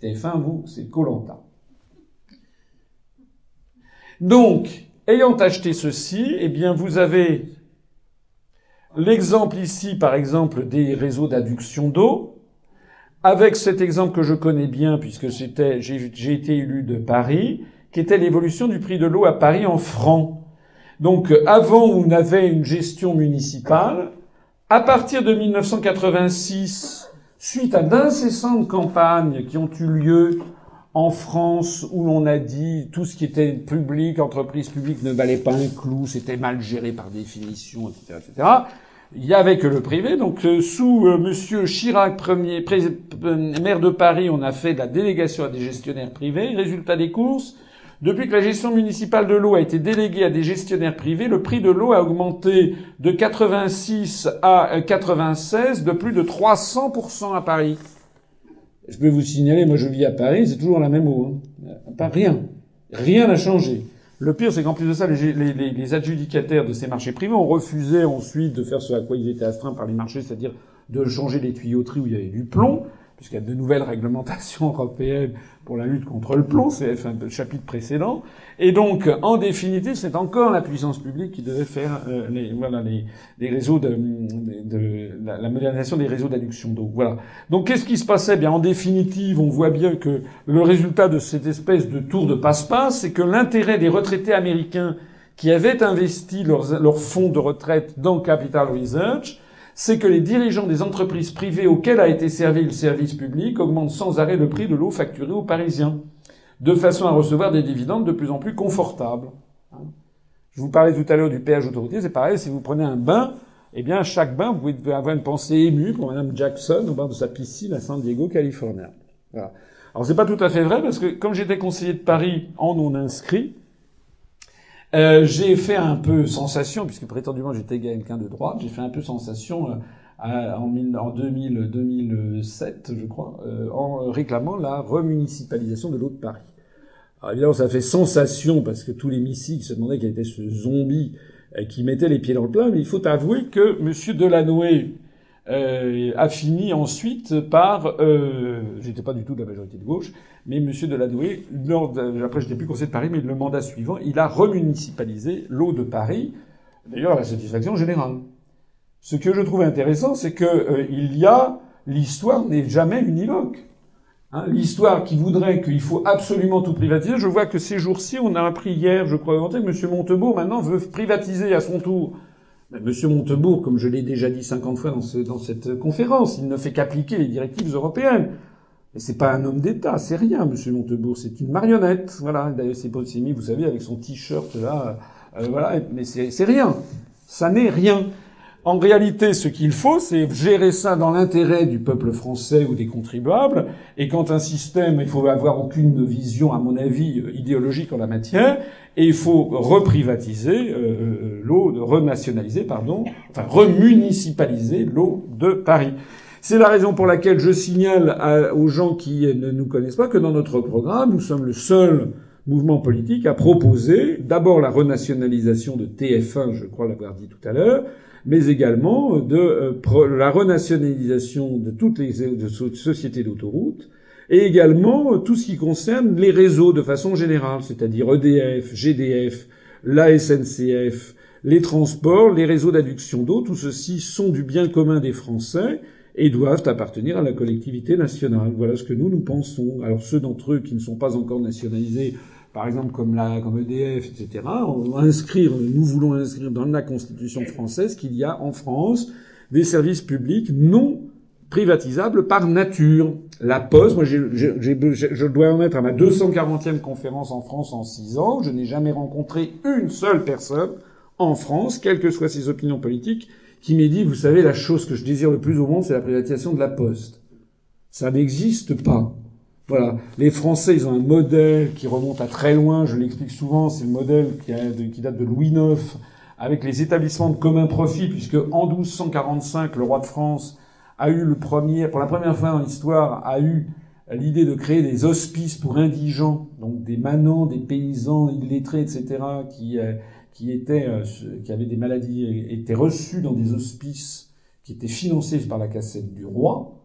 TF1, vous, c'est Colanta. Donc, Ayant acheté ceci, eh bien, vous avez l'exemple ici, par exemple, des réseaux d'adduction d'eau. Avec cet exemple que je connais bien, puisque c'était, j'ai été élu de Paris, qui était l'évolution du prix de l'eau à Paris en francs. Donc, avant, on avait une gestion municipale. À partir de 1986, suite à d'incessantes campagnes qui ont eu lieu en France où l'on a dit tout ce qui était public, entreprise publique ne valait pas un clou, c'était mal géré par définition, etc., etc. Il y avait que le privé. Donc euh, sous euh, Monsieur Chirac, premier euh, maire de Paris, on a fait de la délégation à des gestionnaires privés. Résultat des courses, depuis que la gestion municipale de l'eau a été déléguée à des gestionnaires privés, le prix de l'eau a augmenté de 86 à 96 de plus de 300% à Paris. Je peux vous signaler, moi je vis à Paris, c'est toujours la même eau. Hein. Pas rien. Rien n'a changé. Le pire, c'est qu'en plus de ça, les, les, les, adjudicataires de ces marchés privés ont refusé ensuite de faire ce à quoi ils étaient astreints par les marchés, c'est-à-dire de changer les tuyauteries où il y avait du plomb puisqu'il y a de nouvelles réglementations européennes pour la lutte contre le plomb, c'est le chapitre précédent. Et donc, en définitive, c'est encore la puissance publique qui devait faire euh, les, voilà, les, les réseaux de, de, la, la, modernisation des réseaux d'adduction d'eau. Voilà. Donc, qu'est-ce qui se passait? Bien, en définitive, on voit bien que le résultat de cette espèce de tour de passe-passe, c'est que l'intérêt des retraités américains qui avaient investi leurs, leurs fonds de retraite dans Capital Research c'est que les dirigeants des entreprises privées auxquelles a été servi le service public augmentent sans arrêt le prix de l'eau facturée aux Parisiens, de façon à recevoir des dividendes de plus en plus confortables. Je vous parlais tout à l'heure du péage autoroutier, c'est pareil, si vous prenez un bain, eh bien, chaque bain, vous pouvez avoir une pensée émue pour Madame Jackson au bord de sa piscine à San Diego, Californie. Alors, c'est pas tout à fait vrai, parce que comme j'étais conseiller de Paris en non inscrit, euh, j'ai fait un peu sensation, puisque prétendument j'étais quelqu'un de droite, j'ai fait un peu sensation euh, en, en 2000, 2007, je crois, euh, en réclamant la remunicipalisation de l'eau de Paris. Alors évidemment, ça fait sensation parce que tous les missiles se demandaient quel était ce zombie qui mettait les pieds dans le plat, mais il faut avouer que M. Delanoë euh, a fini ensuite par, euh, j'étais pas du tout de la majorité de gauche, mais Monsieur Delannoy, lors après j'étais plus conseiller de Paris, mais le mandat suivant, il a remunicipalisé l'eau de Paris, d'ailleurs à la satisfaction générale. Ce que je trouve intéressant, c'est que euh, il y a l'histoire n'est jamais univoque. Hein, l'histoire qui voudrait qu'il faut absolument tout privatiser. Je vois que ces jours-ci, on a appris hier, je crois, que M. Montebourg maintenant veut privatiser à son tour Monsieur Montebourg, comme je l'ai déjà dit 50 fois dans, dans cette conférence, il ne fait qu'appliquer les directives européennes. Mais c'est pas un homme d'État, c'est rien, Monsieur Montebourg, c'est une marionnette. Voilà. D'ailleurs, c'est mis, vous savez, avec son t-shirt là. Euh, voilà. Mais c'est rien. Ça n'est rien. En réalité, ce qu'il faut, c'est gérer ça dans l'intérêt du peuple français ou des contribuables. Et quand un système, il faut avoir aucune vision, à mon avis, euh, idéologique en la matière, et il faut reprivatiser euh, euh, l'eau, renationaliser, pardon, enfin remunicipaliser l'eau de Paris. C'est la raison pour laquelle je signale aux gens qui ne nous connaissent pas que dans notre programme, nous sommes le seul mouvement politique à proposer d'abord la renationalisation de TF1, je crois l'avoir dit tout à l'heure, mais également de euh, la renationalisation de toutes les sociétés d'autoroutes, et également tout ce qui concerne les réseaux de façon générale, c'est-à-dire EDF, GDF, la SNCF, les transports, les réseaux d'adduction d'eau, tout ceci sont du bien commun des Français et doivent appartenir à la collectivité nationale. Voilà ce que nous, nous pensons. Alors ceux d'entre eux qui ne sont pas encore nationalisés, par exemple comme, la, EDF, etc., on inscrire, nous voulons inscrire dans la Constitution française qu'il y a en France des services publics non privatisables par nature. La Poste, moi, je dois en être à ma 240e conférence en France en six ans. Je n'ai jamais rencontré une seule personne en France, quelles que soient ses opinions politiques, qui m'ait dit, vous savez, la chose que je désire le plus au monde, c'est la privatisation de la Poste. Ça n'existe pas. Voilà. Les Français, ils ont un modèle qui remonte à très loin. Je l'explique souvent. C'est le modèle qui, date de Louis IX, avec les établissements de commun profit, puisque en 1245, le roi de France a eu le premier, pour la première fois dans l'histoire, a eu l'idée de créer des hospices pour indigents, donc des manants, des paysans illettrés, etc., qui, euh, qui étaient, euh, qui avaient des maladies, étaient reçus dans des hospices qui étaient financés par la cassette du roi.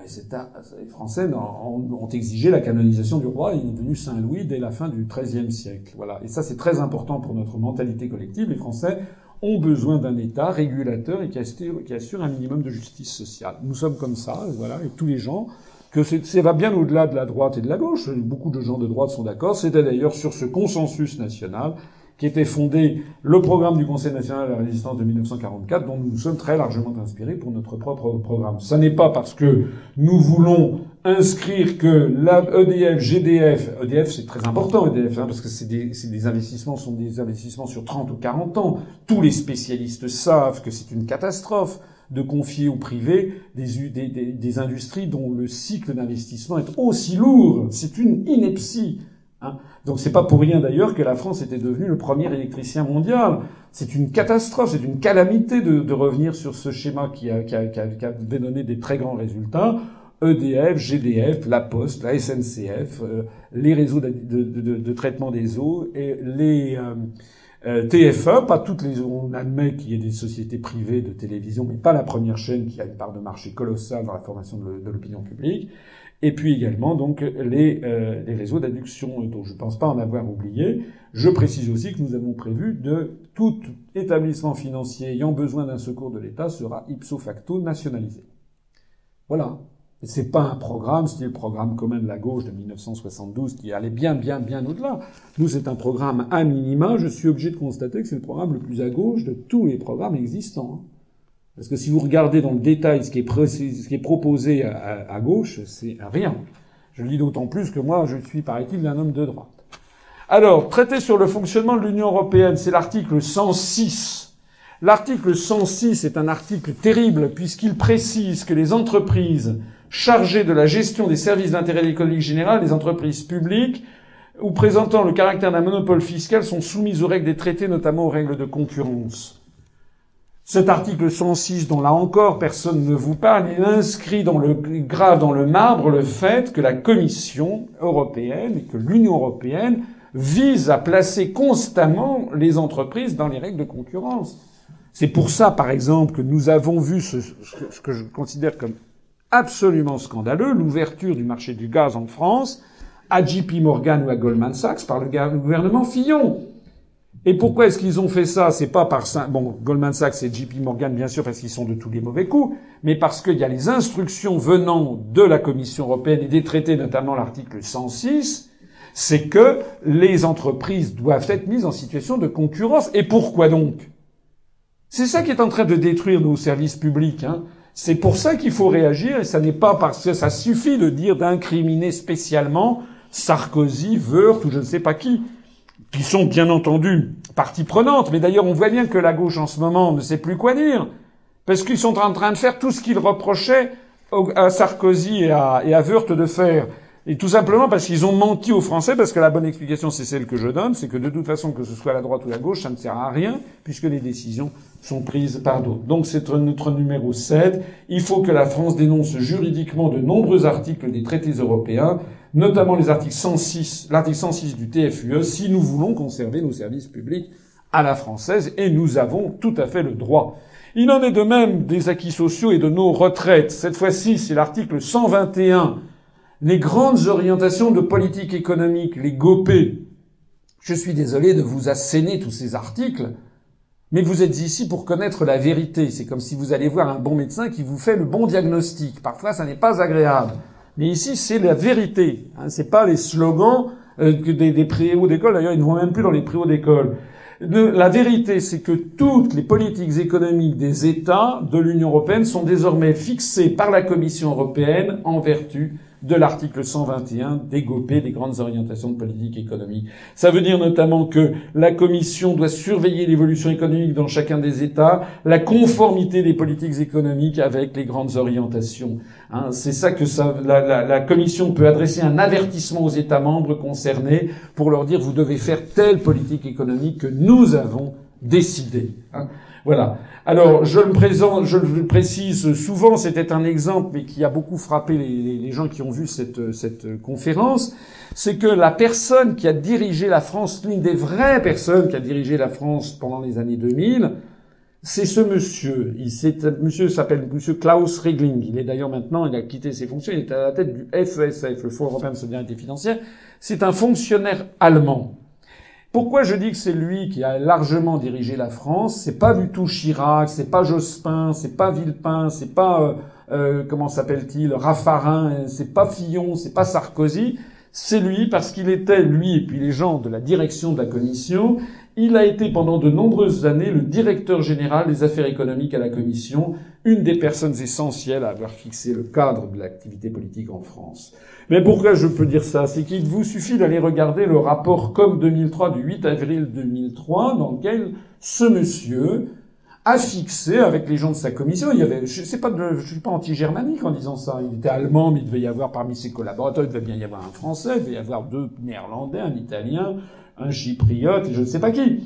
les Français ont, exigé la canonisation du roi. Il est devenu Saint Louis dès la fin du XIIIe siècle. Voilà. Et ça, c'est très important pour notre mentalité collective. Les Français ont besoin d'un État régulateur et qui assure, un minimum de justice sociale. Nous sommes comme ça, voilà, et tous les gens, que ça va bien au-delà de la droite et de la gauche. Beaucoup de gens de droite sont d'accord. C'était d'ailleurs sur ce consensus national qui était fondé le programme du Conseil national de la résistance de 1944, dont nous nous sommes très largement inspirés pour notre propre programme. Ce n'est pas parce que nous voulons inscrire que la EDF, GDF, EDF c'est très important EDF, hein, parce que c'est des, des, investissements, sont des investissements sur 30 ou 40 ans. Tous les spécialistes savent que c'est une catastrophe de confier au privé des, des, des industries dont le cycle d'investissement est aussi lourd. C'est une ineptie. Hein. Donc c'est pas pour rien d'ailleurs que la France était devenue le premier électricien mondial. C'est une catastrophe, c'est une calamité de, de, revenir sur ce schéma qui, a, qui, a, qui, a, qui avait donné des très grands résultats. EDF, GDF, La Poste, la SNCF, euh, les réseaux de, traitement des eaux et les euh, euh TFE, pas toutes les, on admet qu'il y ait des sociétés privées de télévision, mais pas la première chaîne qui a une part de marché colossale dans la formation de l'opinion publique. Et puis également donc les, les réseaux d'adduction dont je ne pense pas en avoir oublié. Je précise aussi que nous avons prévu de tout établissement financier ayant besoin d'un secours de l'État sera ipso facto nationalisé. Voilà. C'est pas un programme, c'est le programme commun de la gauche de 1972 qui allait bien, bien, bien au-delà. Nous, c'est un programme à minima. Je suis obligé de constater que c'est le programme le plus à gauche de tous les programmes existants. Parce que si vous regardez dans le détail ce qui est, ce qui est proposé à, à gauche, c'est rien. Je le dis d'autant plus que moi, je suis, paraît-il, un homme de droite. Alors, traité sur le fonctionnement de l'Union européenne, c'est l'article 106. L'article 106 est un article terrible puisqu'il précise que les entreprises chargées de la gestion des services d'intérêt économique général, les entreprises publiques, ou présentant le caractère d'un monopole fiscal sont soumises aux règles des traités, notamment aux règles de concurrence. Cet article 106, dont là encore personne ne vous parle, il inscrit dans le grave dans le marbre le fait que la Commission européenne et que l'Union européenne vise à placer constamment les entreprises dans les règles de concurrence. C'est pour ça, par exemple, que nous avons vu ce que je considère comme absolument scandaleux, l'ouverture du marché du gaz en France à JP Morgan ou à Goldman Sachs par le gouvernement Fillon. Et pourquoi est-ce qu'ils ont fait ça? C'est pas par bon Goldman Sachs et JP Morgan bien sûr parce qu'ils sont de tous les mauvais coups, mais parce qu'il y a les instructions venant de la Commission européenne et des traités, notamment l'article 106, c'est que les entreprises doivent être mises en situation de concurrence. Et pourquoi donc? C'est ça qui est en train de détruire nos services publics. Hein. C'est pour ça qu'il faut réagir, et ça n'est pas parce que ça suffit de dire d'incriminer spécialement Sarkozy, Wörth ou je ne sais pas qui qui sont bien entendu partie prenante, mais d'ailleurs on voit bien que la gauche en ce moment ne sait plus quoi dire, parce qu'ils sont en train de faire tout ce qu'ils reprochaient à Sarkozy et à, et de faire. Et tout simplement parce qu'ils ont menti aux Français, parce que la bonne explication, c'est celle que je donne, c'est que de toute façon, que ce soit la droite ou la gauche, ça ne sert à rien, puisque les décisions sont prises par d'autres. Donc c'est notre numéro 7. Il faut que la France dénonce juridiquement de nombreux articles des traités européens, notamment les articles 106, l'article 106 du TFUE, si nous voulons conserver nos services publics à la française, et nous avons tout à fait le droit. Il en est de même des acquis sociaux et de nos retraites. Cette fois-ci, c'est l'article 121 les grandes orientations de politique économique, les GOP. Je suis désolé de vous asséner tous ces articles, mais vous êtes ici pour connaître la vérité. C'est comme si vous allez voir un bon médecin qui vous fait le bon diagnostic. Parfois, ça n'est pas agréable. Mais ici, c'est la vérité. Hein, c'est pas les slogans euh, des, des préaux d'école. D'ailleurs, ils ne vont même plus dans les préaux d'école. La vérité, c'est que toutes les politiques économiques des États de l'Union européenne sont désormais fixées par la Commission européenne en vertu de l'article 121 des GOP, des grandes orientations de politique économique. Ça veut dire notamment que la Commission doit surveiller l'évolution économique dans chacun des États, la conformité des politiques économiques avec les grandes orientations. Hein, c'est ça que ça, la, Commission peut adresser un avertissement aux États membres concernés pour leur dire vous devez faire telle politique économique que nous avons décidée. Hein. Voilà. Alors, je le présente, je le précise souvent, c'était un exemple, mais qui a beaucoup frappé les, gens qui ont vu cette, conférence, c'est que la personne qui a dirigé la France, l'une des vraies personnes qui a dirigé la France pendant les années 2000, c'est ce monsieur. Il monsieur s'appelle monsieur Klaus Regling. Il est d'ailleurs maintenant, il a quitté ses fonctions, il est à la tête du FESF, le Fonds européen de solidarité financière. C'est un fonctionnaire allemand. Pourquoi je dis que c'est lui qui a largement dirigé la France? C'est pas du tout Chirac, c'est pas Jospin, c'est pas Villepin, c'est pas euh, euh comment s'appelle-t-il Raffarin, c'est pas Fillon, c'est pas Sarkozy. C'est lui parce qu'il était lui et puis les gens de la direction de la Commission. Il a été pendant de nombreuses années le directeur général des affaires économiques à la Commission, une des personnes essentielles à avoir fixé le cadre de l'activité politique en France. Mais pourquoi je peux dire ça? C'est qu'il vous suffit d'aller regarder le rapport COM 2003 du 8 avril 2003, dans lequel ce monsieur a fixé avec les gens de sa commission. Il y avait, je sais pas, de, je suis pas anti-germanique en disant ça. Il était allemand, mais il devait y avoir parmi ses collaborateurs, il devait bien y avoir un français, il devait y avoir deux néerlandais, un italien, un chypriote et je ne sais pas qui.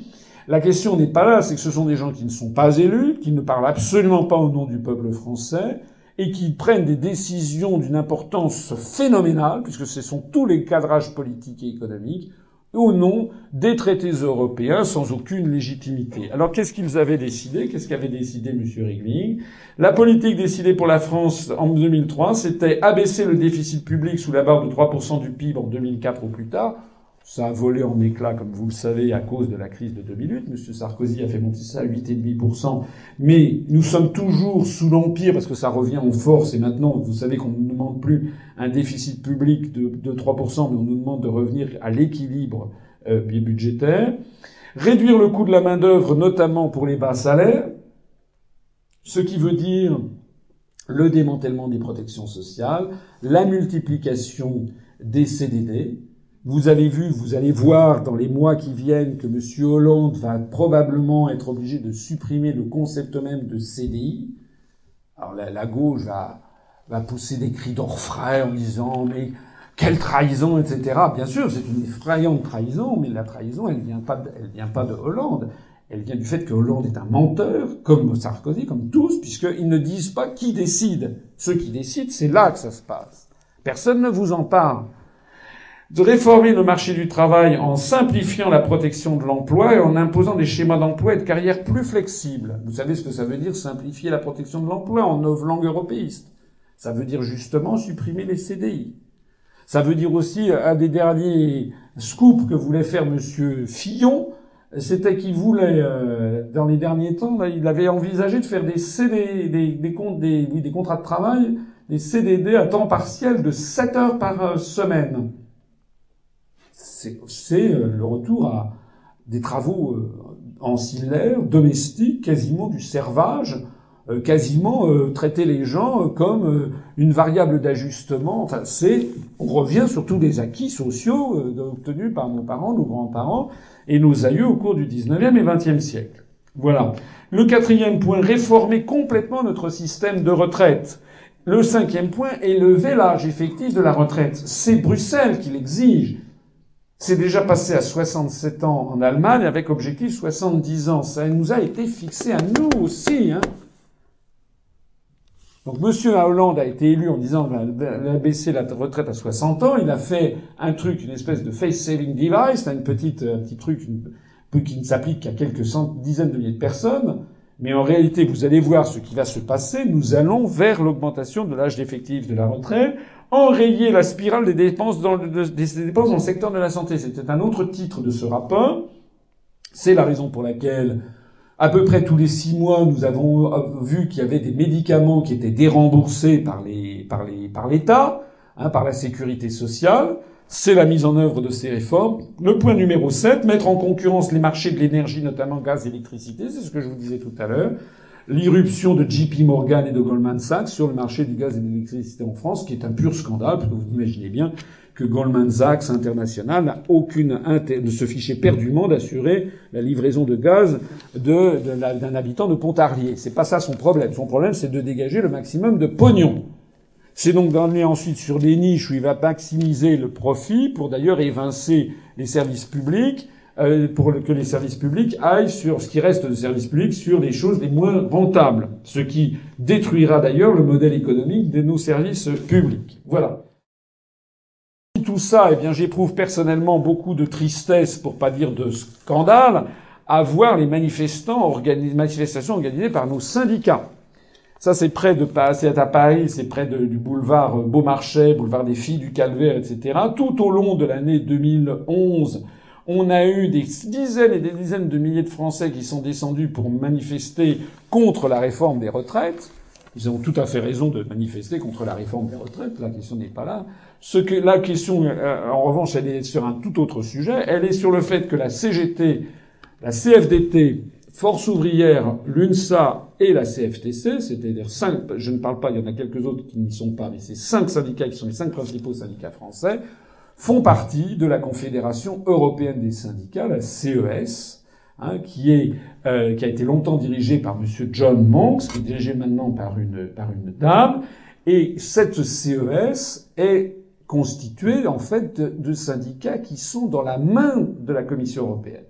La question n'est pas là, c'est que ce sont des gens qui ne sont pas élus, qui ne parlent absolument pas au nom du peuple français, et qui prennent des décisions d'une importance phénoménale, puisque ce sont tous les cadrages politiques et économiques, au nom des traités européens sans aucune légitimité. Alors qu'est-ce qu'ils avaient décidé? Qu'est-ce qu'avait décidé M. Regling La politique décidée pour la France en 2003, c'était abaisser le déficit public sous la barre de 3% du PIB en 2004 ou plus tard. Ça a volé en éclats, comme vous le savez, à cause de la crise de 2008. M. Sarkozy a fait monter ça à 8,5%. Mais nous sommes toujours sous l'Empire, parce que ça revient en force. Et maintenant, vous savez qu'on ne nous demande plus un déficit public de, de 3%, mais on nous demande de revenir à l'équilibre euh, budgétaire. Réduire le coût de la main-d'œuvre, notamment pour les bas salaires. Ce qui veut dire le démantèlement des protections sociales, la multiplication des CDD, vous avez vu, vous allez voir dans les mois qui viennent que M. Hollande va probablement être obligé de supprimer le concept même de CDI. Alors la, gauche va, va pousser des cris d'orfraie en disant mais quelle trahison, etc. Bien sûr, c'est une effrayante trahison, mais la trahison, elle vient pas, elle vient pas de Hollande. Elle vient du fait que Hollande est un menteur, comme Sarkozy, comme tous, puisqu'ils ne disent pas qui décide. Ceux qui décident, c'est là que ça se passe. Personne ne vous en parle de réformer le marché du travail en simplifiant la protection de l'emploi et en imposant des schémas d'emploi et de carrière plus flexibles. Vous savez ce que ça veut dire simplifier la protection de l'emploi en langue européiste Ça veut dire justement supprimer les CDI. Ça veut dire aussi un des derniers scoops que voulait faire Monsieur Fillon, c'était qu'il voulait, euh, dans les derniers temps, il avait envisagé de faire des CD, des, des, comptes, des, des contrats de travail, des CDD à temps partiel de 7 heures par euh, semaine c'est euh, le retour à des travaux euh, ancillaires, domestiques, quasiment du servage, euh, quasiment traiter les gens comme une variable d'ajustement. Enfin, c'est, on revient sur tous les acquis sociaux obtenus par nos parents, nos grands-parents et nos aïeux au cours du 19e et 20e siècle. Voilà. Le quatrième point, réformer complètement notre système de retraite. Le cinquième point, élever l'âge effectif de la retraite. C'est Bruxelles qui l'exige. C'est déjà passé à 67 ans en Allemagne avec objectif 70 ans. Ça nous a été fixé à nous aussi. Hein. Donc M. Hollande a été élu en disant qu'il la retraite à 60 ans. Il a fait un truc, une espèce de face-saving device, un petit truc qui ne s'applique qu'à quelques dizaines de milliers de personnes. Mais en réalité, vous allez voir ce qui va se passer. Nous allons vers l'augmentation de l'âge d'effectif de la retraite, enrayer la spirale des dépenses dans le, des dépenses dans le secteur de la santé. C'était un autre titre de ce rapport. C'est la raison pour laquelle à peu près tous les six mois, nous avons euh, vu qu'il y avait des médicaments qui étaient déremboursés par les par les par l'État, hein, par la sécurité sociale. C'est la mise en œuvre de ces réformes. Le point numéro 7, mettre en concurrence les marchés de l'énergie, notamment gaz et électricité, c'est ce que je vous disais tout à l'heure. L'irruption de JP Morgan et de Goldman Sachs sur le marché du gaz et de l'électricité en France, qui est un pur scandale, parce que vous imaginez bien que Goldman Sachs International n'a aucune de se ficher perdument d'assurer la livraison de gaz d'un habitant de Pontarlier. C'est pas ça son problème. Son problème, c'est de dégager le maximum de pognon. C'est donc d'emmener ensuite sur des niches où il va maximiser le profit pour d'ailleurs évincer les services publics, pour que les services publics aillent sur ce qui reste de services publics sur les choses les moins rentables, ce qui détruira d'ailleurs le modèle économique de nos services publics. Voilà tout ça, eh bien, j'éprouve personnellement beaucoup de tristesse, pour pas dire de scandale, à voir les manifestants manifestations organisées par nos syndicats. Ça, c'est près de, c'est à Paris, c'est près du boulevard Beaumarchais, boulevard des Filles du Calvaire, etc. Tout au long de l'année 2011, on a eu des dizaines et des dizaines de milliers de Français qui sont descendus pour manifester contre la réforme des retraites. Ils ont tout à fait raison de manifester contre la réforme des retraites. La question n'est pas là. Ce que la question, euh, en revanche, elle est sur un tout autre sujet. Elle est sur le fait que la CGT, la CFDT, Force ouvrière, l'UNSA et la CFTC, c'est-à-dire cinq, je ne parle pas, il y en a quelques autres qui n'y sont pas, mais ces cinq syndicats qui sont les cinq principaux syndicats français, font partie de la Confédération européenne des syndicats, la CES, hein, qui est euh, qui a été longtemps dirigée par Monsieur John Monks, qui est dirigée maintenant par une par une dame, et cette CES est constitués en fait de, syndicats qui sont dans la main de la Commission européenne.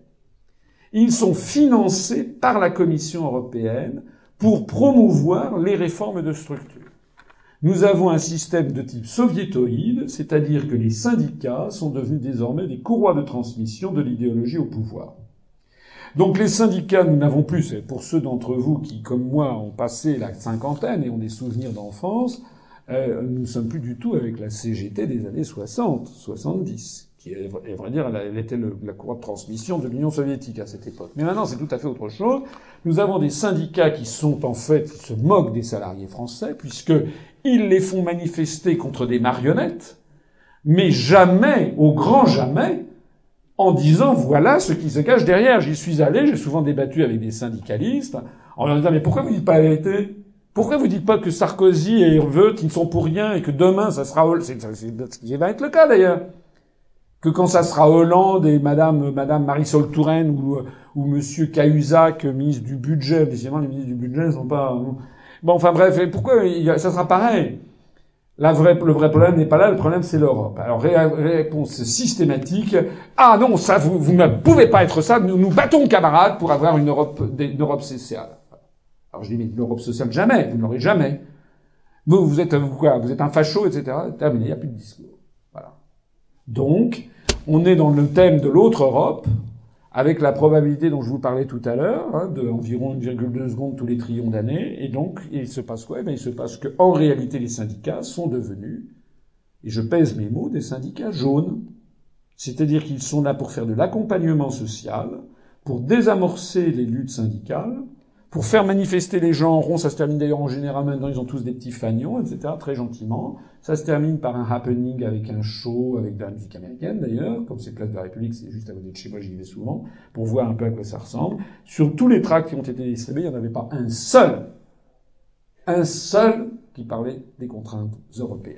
Ils sont financés par la Commission européenne pour promouvoir les réformes de structure. Nous avons un système de type soviétoïde, c'est-à-dire que les syndicats sont devenus désormais des courroies de transmission de l'idéologie au pouvoir. Donc les syndicats, nous n'avons plus, pour ceux d'entre vous qui, comme moi, ont passé la cinquantaine et ont des souvenirs d'enfance, euh, nous ne sommes plus du tout avec la CGT des années 60, 70, qui, est, vrai dire, elle était la courroie de transmission de l'Union soviétique à cette époque. Mais maintenant, c'est tout à fait autre chose. Nous avons des syndicats qui sont en fait, qui se moquent des salariés français, puisqu'ils les font manifester contre des marionnettes, mais jamais, au grand jamais, en disant voilà ce qui se cache derrière. J'y suis allé, j'ai souvent débattu avec des syndicalistes, en leur disant mais pourquoi vous dites pas la pourquoi vous dites pas que Sarkozy et Herveut, ils sont pour rien et que demain ça sera c'est ce qui va être le cas d'ailleurs. Que quand ça sera Hollande et Madame Madame Marisol Touraine ou ou Monsieur Cahuzac, ministre du budget, décidément les ministres du budget ne sont pas bon enfin bref pourquoi ça sera pareil la vraie, le vrai problème n'est pas là, le problème c'est l'Europe. Alors réponse systématique ah non ça vous, vous ne pouvez pas être ça, nous nous battons camarades pour avoir une Europe une Europe sociale. Alors je dis, mais l'Europe sociale, jamais, vous ne l'aurez jamais. Vous, vous êtes quoi Vous êtes un facho, etc. Terminé, il n'y a plus de discours. Voilà. Donc, on est dans le thème de l'autre Europe, avec la probabilité dont je vous parlais tout à l'heure, hein, de environ 1,2 secondes tous les trillions d'années. Et donc, il se passe quoi? Eh Il se passe que, en réalité, les syndicats sont devenus, et je pèse mes mots, des syndicats jaunes. C'est-à-dire qu'ils sont là pour faire de l'accompagnement social, pour désamorcer les luttes syndicales, pour faire manifester les gens en rond, ça se termine d'ailleurs en général maintenant, ils ont tous des petits fagnons, etc., très gentiment. Ça se termine par un happening avec un show, avec de la musique américaine d'ailleurs, comme c'est Place de la République, c'est juste à côté de chez moi, j'y vais souvent, pour voir un peu à quoi ça ressemble. Sur tous les tracts qui ont été distribués, il n'y en avait pas un seul, un seul qui parlait des contraintes européennes.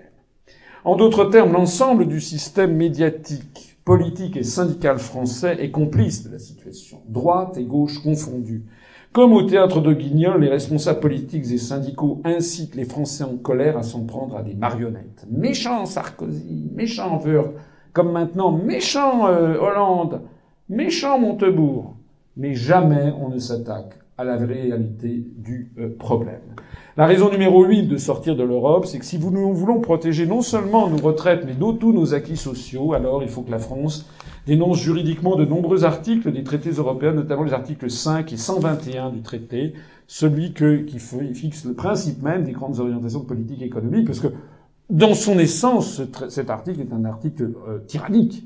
En d'autres termes, l'ensemble du système médiatique, politique et syndical français est complice de la situation, droite et gauche confondues. Comme au théâtre de Guignol, les responsables politiques et syndicaux incitent les Français en colère à s'en prendre à des marionnettes. Méchant Sarkozy, méchant Wörth, comme maintenant méchant euh, Hollande, méchant Montebourg. Mais jamais on ne s'attaque à la réalité du euh, problème. La raison numéro 8 de sortir de l'Europe, c'est que si nous voulons protéger non seulement nos retraites, mais tous nos acquis sociaux, alors il faut que la France dénonce juridiquement de nombreux articles des traités européens, notamment les articles 5 et 121 du traité, celui qui fixe le principe même des grandes orientations de politique économique, parce que dans son essence, cet article est un article euh, tyrannique.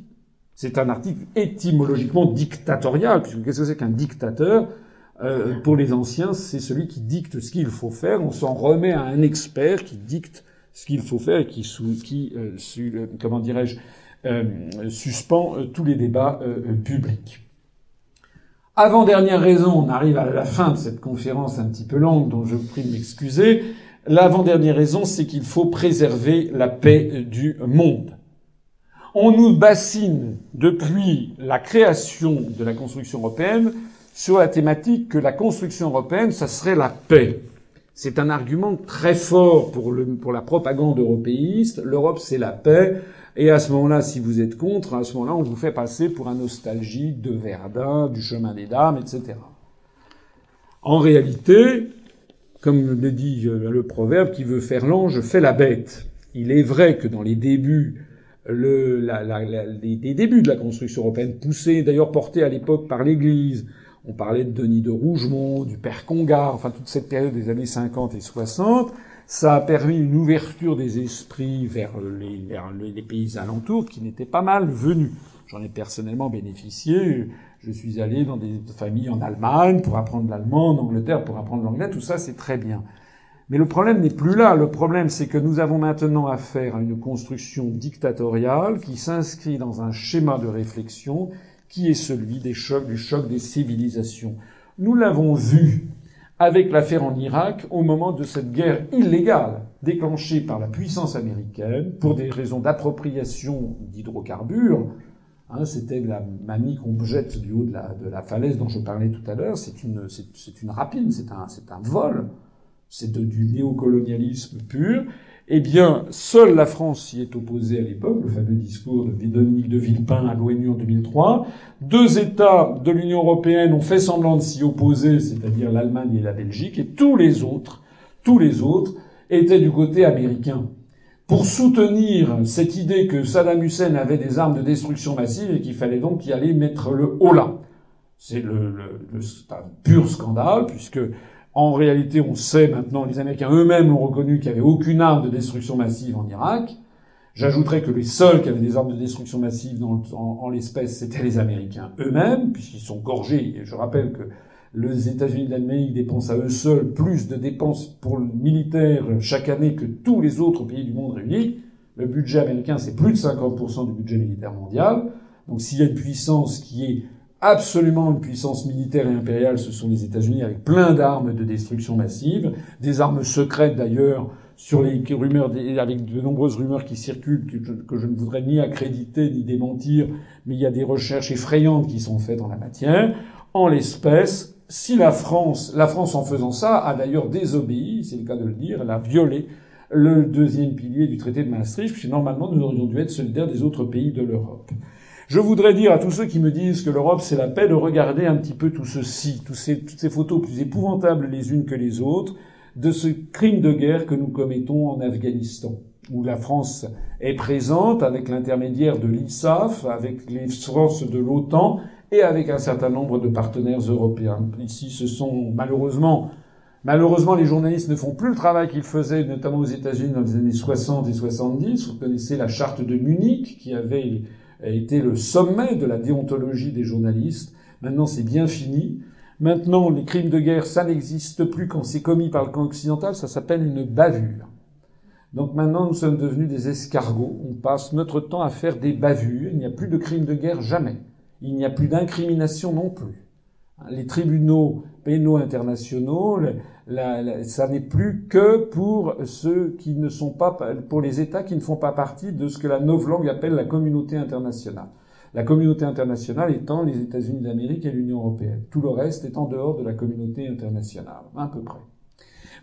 C'est un article étymologiquement dictatorial, puisque qu'est-ce que c'est qu'un dictateur? Euh, Pour les anciens, c'est celui qui dicte ce qu'il faut faire. On s'en remet à un expert qui dicte ce qu'il faut faire et qui, qui euh, comment dirais-je, suspend tous les débats publics. Avant-dernière raison, on arrive à la fin de cette conférence un petit peu longue dont je vous prie de m'excuser. L'avant-dernière raison, c'est qu'il faut préserver la paix du monde. On nous bassine depuis la création de la construction européenne sur la thématique que la construction européenne, ça serait la paix. C'est un argument très fort pour, le, pour la propagande européiste. L'Europe, c'est la paix. Et à ce moment-là, si vous êtes contre, à ce moment-là, on vous fait passer pour un nostalgique de Verdun, du chemin des dames, etc. En réalité, comme le dit euh, le proverbe, qui veut faire l'ange fait la bête. Il est vrai que dans les débuts, le, la, la, les, débuts de la construction européenne, poussés d'ailleurs portés à l'époque par l'Église, on parlait de Denis de Rougemont, du père Congar, enfin toute cette période des années 50 et 60, ça a permis une ouverture des esprits vers les, pays alentours qui n'étaient pas mal venus. J'en ai personnellement bénéficié. Je suis allé dans des familles en Allemagne pour apprendre l'allemand, en Angleterre pour apprendre l'anglais. Tout ça, c'est très bien. Mais le problème n'est plus là. Le problème, c'est que nous avons maintenant affaire à une construction dictatoriale qui s'inscrit dans un schéma de réflexion qui est celui des chocs, du choc des civilisations. Nous l'avons vu avec l'affaire en Irak au moment de cette guerre illégale déclenchée par la puissance américaine pour des raisons d'appropriation d'hydrocarbures. Hein, C'était la mamie qu'on jette du haut de la, de la, falaise dont je parlais tout à l'heure. C'est une, une rapine, c'est un, c'est un vol. C'est du néocolonialisme pur eh bien, seule la France s'y est opposée à l'époque, le fameux discours de Dominique de Villepin à l'ONU en 2003. Deux États de l'Union européenne ont fait semblant de s'y opposer, c'est-à-dire l'Allemagne et la Belgique, et tous les autres, tous les autres, étaient du côté américain. Pour soutenir cette idée que Saddam Hussein avait des armes de destruction massive et qu'il fallait donc y aller mettre le haut là. C'est le, le, un pur scandale, puisque en réalité, on sait maintenant, les Américains eux-mêmes ont reconnu qu'il n'y avait aucune arme de destruction massive en Irak. J'ajouterais que les seuls qui avaient des armes de destruction massive dans, en, l'espèce, c'était les Américains eux-mêmes, puisqu'ils sont gorgés. Et je rappelle que les États-Unis d'Amérique dépensent à eux seuls plus de dépenses pour le militaire chaque année que tous les autres pays du monde réunis. Le budget américain, c'est plus de 50% du budget militaire mondial. Donc s'il y a une puissance qui est absolument une puissance militaire et impériale, ce sont les États-Unis avec plein d'armes de destruction massive, des armes secrètes d'ailleurs, sur les rumeurs, avec de nombreuses rumeurs qui circulent que je, ne voudrais ni accréditer ni démentir, mais il y a des recherches effrayantes qui sont faites dans la matière. En l'espèce, si la France, la France en faisant ça, a d'ailleurs désobéi, c'est le cas de le dire, elle a violé le deuxième pilier du traité de Maastricht, puisque normalement nous aurions dû être solidaires des autres pays de l'Europe. Je voudrais dire à tous ceux qui me disent que l'Europe c'est la paix de regarder un petit peu tout ceci, toutes ces, photos plus épouvantables les unes que les autres, de ce crime de guerre que nous commettons en Afghanistan, où la France est présente avec l'intermédiaire de l'ISAF, avec les forces de l'OTAN et avec un certain nombre de partenaires européens. Ici, ce sont malheureusement Malheureusement, les journalistes ne font plus le travail qu'ils faisaient, notamment aux États-Unis dans les années 60 et 70. Vous connaissez la charte de Munich qui avait a été le sommet de la déontologie des journalistes. Maintenant, c'est bien fini. Maintenant, les crimes de guerre, ça n'existe plus quand c'est commis par le camp occidental, ça s'appelle une bavure. Donc maintenant, nous sommes devenus des escargots. On passe notre temps à faire des bavures. Il n'y a plus de crimes de guerre jamais. Il n'y a plus d'incrimination non plus. Les tribunaux pénaux internationaux, ça n'est plus que pour ceux qui ne sont pas, pour les États qui ne font pas partie de ce que la novlangue appelle la communauté internationale. La communauté internationale étant les États-Unis d'Amérique et l'Union européenne. Tout le reste est en dehors de la communauté internationale, à peu près.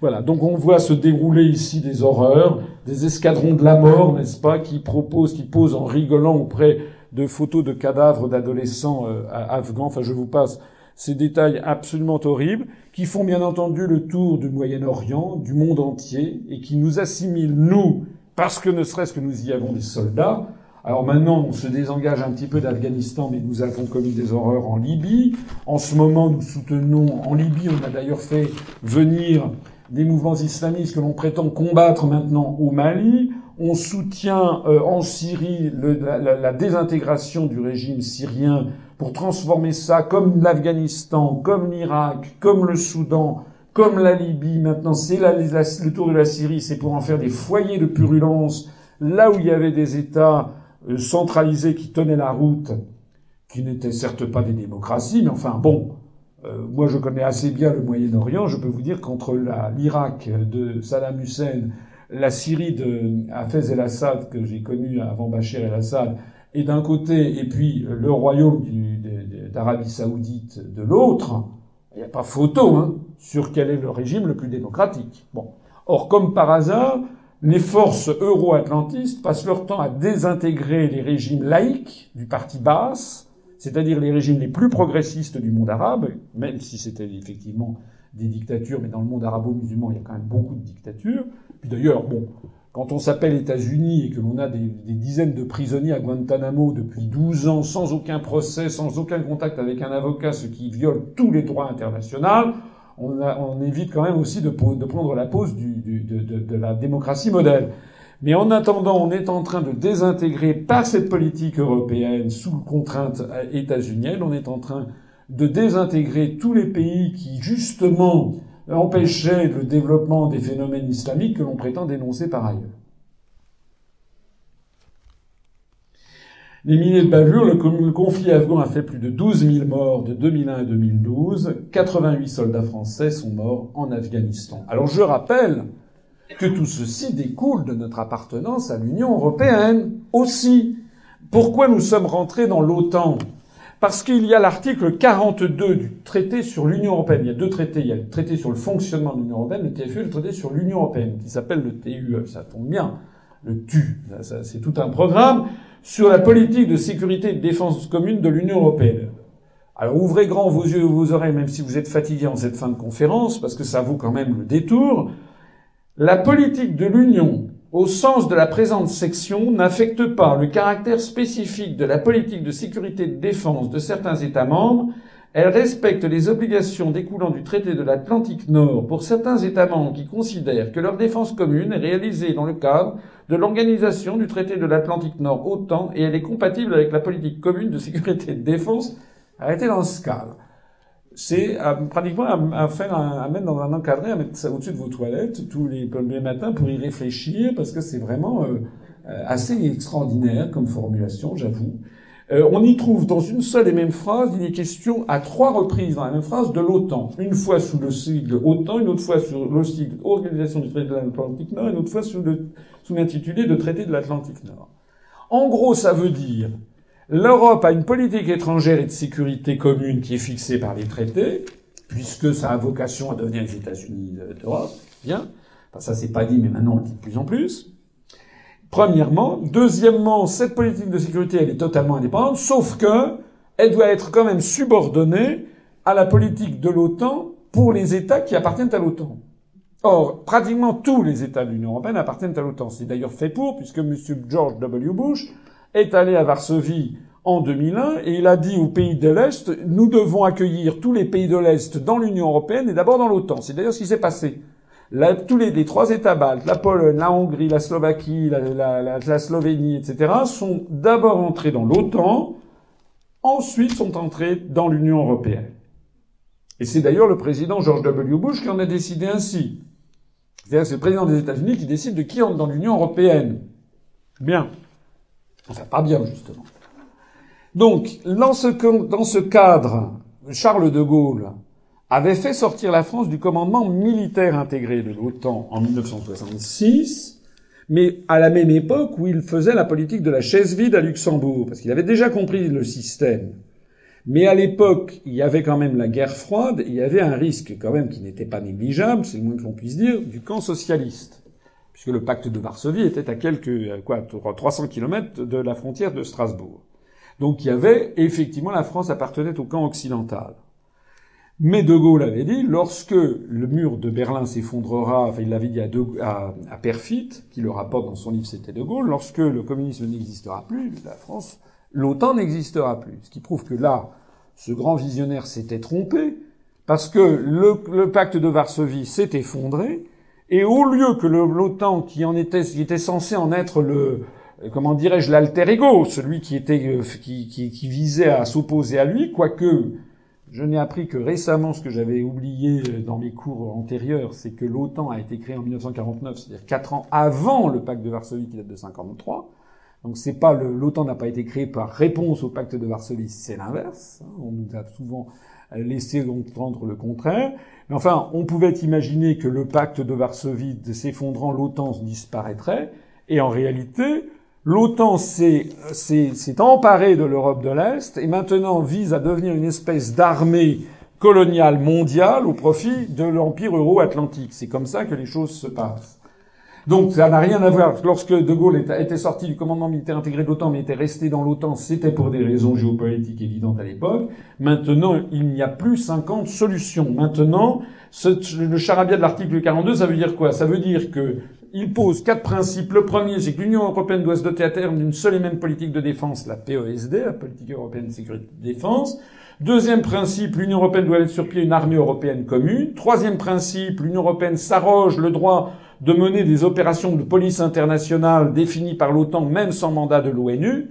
Voilà, donc on voit se dérouler ici des horreurs, des escadrons de la mort, n'est-ce pas, qui proposent, qui posent en rigolant auprès de photos de cadavres d'adolescents euh, afghans. Enfin, je vous passe ces détails absolument horribles, qui font bien entendu le tour du Moyen-Orient, du monde entier, et qui nous assimilent, nous, parce que ne serait-ce que nous y avons des soldats, Alors maintenant, on se désengage un petit peu d'Afghanistan, mais nous avons commis des horreurs en Libye. En ce moment, nous soutenons, en Libye, on a d'ailleurs fait venir des mouvements islamistes que l'on prétend combattre maintenant au Mali. On soutient euh, en Syrie la, la, désintégration du régime syrien pour transformer ça comme l'Afghanistan, comme l'Irak, comme le Soudan, comme la Libye. Maintenant, c'est le tour de la Syrie, c'est pour en faire des foyers de purulence là où il y avait des États euh, centralisés qui tenaient la route, qui n'étaient certes pas des démocraties, mais enfin bon, euh, moi je connais assez bien le Moyen-Orient, je peux vous dire qu'entre l'Irak de Saddam Hussein, la Syrie de Hafez el-Assad, que j'ai connu avant Bachir el-Assad, et d'un côté, et puis le royaume d'Arabie saoudite de l'autre, il n'y a pas photo hein, sur quel est le régime le plus démocratique. Bon. Or, comme par hasard, les forces euro-atlantistes passent leur temps à désintégrer les régimes laïques du parti basse, c'est-à-dire les régimes les plus progressistes du monde arabe, même si c'était effectivement des dictatures, mais dans le monde arabo-musulman, il y a quand même beaucoup de dictatures. Puis d'ailleurs, bon, quand on s'appelle États-Unis et que l'on a des, dizaines de prisonniers à Guantanamo depuis 12 ans, sans aucun procès, sans aucun contact avec un avocat, ce qui viole tous les droits internationaux, on, évite quand même aussi de, prendre la pose de, la démocratie modèle. Mais en attendant, on est en train de désintégrer par cette politique européenne sous contrainte états-unienne, on est en train de désintégrer tous les pays qui justement empêchaient le développement des phénomènes islamiques que l'on prétend dénoncer par ailleurs. Les milliers de bavures, le conflit afghan a fait plus de 12 000 morts de 2001 à 2012. 88 soldats français sont morts en Afghanistan. Alors je rappelle que tout ceci découle de notre appartenance à l'Union européenne aussi. Pourquoi nous sommes rentrés dans l'OTAN? Parce qu'il y a l'article 42 du traité sur l'Union européenne. Il y a deux traités. Il y a le traité sur le fonctionnement de l'Union européenne, le TFE, et le traité sur l'Union européenne, qui s'appelle le TUE. Ça tombe bien. Le TU. C'est tout un programme sur la politique de sécurité et de défense commune de l'Union européenne. Alors ouvrez grand vos yeux et vos oreilles, même si vous êtes fatigués en cette fin de conférence, parce que ça vaut quand même le détour. La politique de l'Union, au sens de la présente section, n'affecte pas le caractère spécifique de la politique de sécurité et de défense de certains États membres. Elle respecte les obligations découlant du traité de l'Atlantique Nord pour certains États membres qui considèrent que leur défense commune est réalisée dans le cadre de l'organisation du traité de l'Atlantique Nord OTAN et elle est compatible avec la politique commune de sécurité et de défense arrêtée dans ce cadre. C'est pratiquement à, faire à mettre dans un encadré, à mettre ça au-dessus de vos toilettes tous les, les matins pour y réfléchir parce que c'est vraiment euh, euh, assez extraordinaire comme formulation, j'avoue. Euh, on y trouve dans une seule et même phrase, il est question à trois reprises dans la même phrase de l'OTAN. Une fois sous le sigle OTAN, une autre fois sur le sigle Organisation du traité de l'Atlantique Nord, une autre fois sous, sous l'intitulé de traité de l'Atlantique Nord. En gros, ça veut dire l'Europe a une politique étrangère et de sécurité commune qui est fixée par les traités, puisque ça a vocation à devenir les États-Unis d'Europe. Bien. Enfin, ça c'est pas dit, mais maintenant on le dit de plus en plus. Premièrement. Deuxièmement, cette politique de sécurité, elle est totalement indépendante, sauf que elle doit être quand même subordonnée à la politique de l'OTAN pour les États qui appartiennent à l'OTAN. Or, pratiquement tous les États de l'Union européenne appartiennent à l'OTAN. C'est d'ailleurs fait pour, puisque M. George W. Bush est allé à Varsovie en 2001 et il a dit aux pays de l'Est, nous devons accueillir tous les pays de l'Est dans l'Union européenne et d'abord dans l'OTAN. C'est d'ailleurs ce qui s'est passé tous les, trois États baltes, la Pologne, la Hongrie, la Slovaquie, la, Slovénie, etc., sont d'abord entrés dans l'OTAN, ensuite sont entrés dans l'Union européenne. Et c'est d'ailleurs le président George W. Bush qui en a décidé ainsi. C'est-à-dire c'est le président des États-Unis qui décide de qui entre dans l'Union européenne. Bien. Enfin, pas bien, justement. Donc, dans ce, dans ce cadre, Charles de Gaulle avait fait sortir la France du commandement militaire intégré de l'OTAN en 1966, mais à la même époque où il faisait la politique de la chaise vide à Luxembourg, parce qu'il avait déjà compris le système. Mais à l'époque, il y avait quand même la guerre froide, il y avait un risque quand même qui n'était pas négligeable, c'est le moins que l'on puisse dire, du camp socialiste. Puisque le pacte de Varsovie était à quelques, quoi, 300 kilomètres de la frontière de Strasbourg. Donc il y avait, effectivement, la France appartenait au camp occidental. Mais De Gaulle avait dit, lorsque le mur de Berlin s'effondrera, enfin il l'avait dit à, Perfit, qui le rapporte dans son livre C'était De Gaulle, lorsque le communisme n'existera plus, la France, l'OTAN n'existera plus. Ce qui prouve que là, ce grand visionnaire s'était trompé, parce que le pacte de Varsovie s'est effondré, et au lieu que l'OTAN, qui en était, qui était censé en être le, comment dirais-je, l'alter ego, celui qui était, euh, qui, qui, qui visait à s'opposer à lui, quoique je n'ai appris que récemment ce que j'avais oublié dans mes cours antérieurs, c'est que l'OTAN a été créé en 1949, c'est-à-dire quatre ans avant le pacte de Varsovie qui date de 53. Donc c'est pas l'OTAN n'a pas été créé par réponse au pacte de Varsovie, c'est l'inverse. Hein. On nous a souvent laissé entendre le contraire. Enfin, on pouvait imaginer que le pacte de Varsovie, s'effondrant, l'OTAN disparaîtrait. Et en réalité, L'OTAN s'est emparée de l'Europe de l'Est et maintenant vise à devenir une espèce d'armée coloniale mondiale au profit de l'empire euro-atlantique. C'est comme ça que les choses se passent. Donc ça n'a rien à voir. Lorsque De Gaulle était sorti du commandement militaire intégré de l'OTAN mais était resté dans l'OTAN, c'était pour des raisons géopolitiques évidentes à l'époque. Maintenant, il n'y a plus 50 solutions. Maintenant, le charabia de l'article 42, ça veut dire quoi? Ça veut dire que il pose quatre principes. Le premier, c'est que l'Union européenne doit se doter à terme d'une seule et même politique de défense, la PESD, la politique européenne de sécurité et de défense. Deuxième principe, l'Union européenne doit mettre sur pied une armée européenne commune. Troisième principe, l'Union européenne s'arroge le droit de mener des opérations de police internationale définies par l'OTAN, même sans mandat de l'ONU.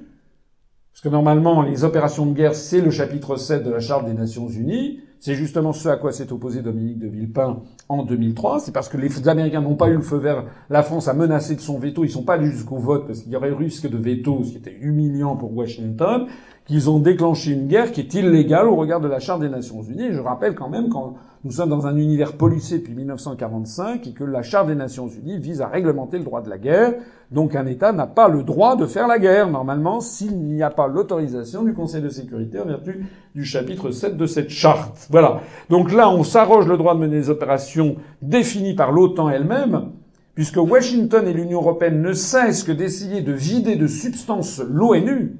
Parce que normalement, les opérations de guerre, c'est le chapitre 7 de la Charte des Nations Unies. C'est justement ce à quoi s'est opposé Dominique de Villepin en 2003. C'est parce que les Américains n'ont pas eu le feu vert. La France a menacé de son veto. Ils sont pas allés jusqu'au vote parce qu'il y aurait risque de veto, ce qui était humiliant pour Washington, qu'ils ont déclenché une guerre qui est illégale au regard de la Charte des Nations Unies. Je rappelle quand même quand nous sommes dans un univers policé depuis 1945 et que la Charte des Nations Unies vise à réglementer le droit de la guerre. Donc un État n'a pas le droit de faire la guerre, normalement, s'il n'y a pas l'autorisation du Conseil de sécurité en vertu du chapitre 7 de cette charte. Voilà. Donc là, on s'arroge le droit de mener des opérations définies par l'OTAN elle-même, puisque Washington et l'Union européenne ne cessent que d'essayer de vider de substance l'ONU.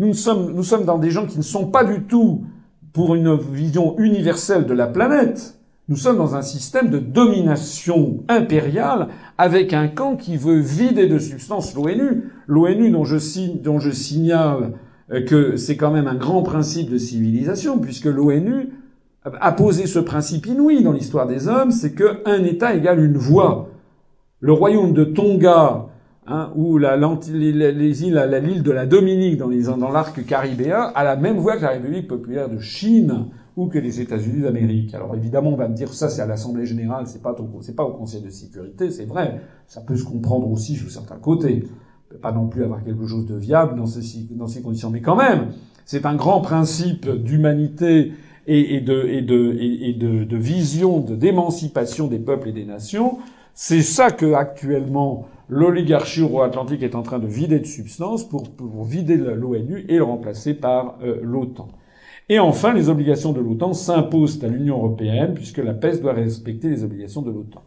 Nous sommes, nous sommes dans des gens qui ne sont pas du tout pour une vision universelle de la planète. Nous sommes dans un système de domination impériale avec un camp qui veut vider de substance l'ONU. L'ONU dont je, dont je signale euh, que c'est quand même un grand principe de civilisation puisque l'ONU a posé ce principe inouï dans l'histoire des hommes, c'est qu'un État égale une voix. Le royaume de Tonga hein, ou la, les, îles, l'île de la Dominique dans, dans l'arc caribéen a la même voix que la République populaire de Chine ou que les États-Unis d'Amérique. Alors évidemment, on va me dire ça, c'est à l'Assemblée générale, c'est pas c'est pas au Conseil de sécurité, c'est vrai. Ça peut se comprendre aussi sur certains côtés. On peut pas non plus avoir quelque chose de viable dans ces, dans ces conditions, mais quand même, c'est un grand principe d'humanité et, et, de, et, de, et, de, de vision d'émancipation des peuples et des nations. C'est ça que actuellement l'oligarchie euro-atlantique est en train de vider de substance pour, vider l'ONU et le remplacer par euh, l'OTAN. Et enfin, les obligations de l'OTAN s'imposent à l'Union européenne puisque la PES doit respecter les obligations de l'OTAN.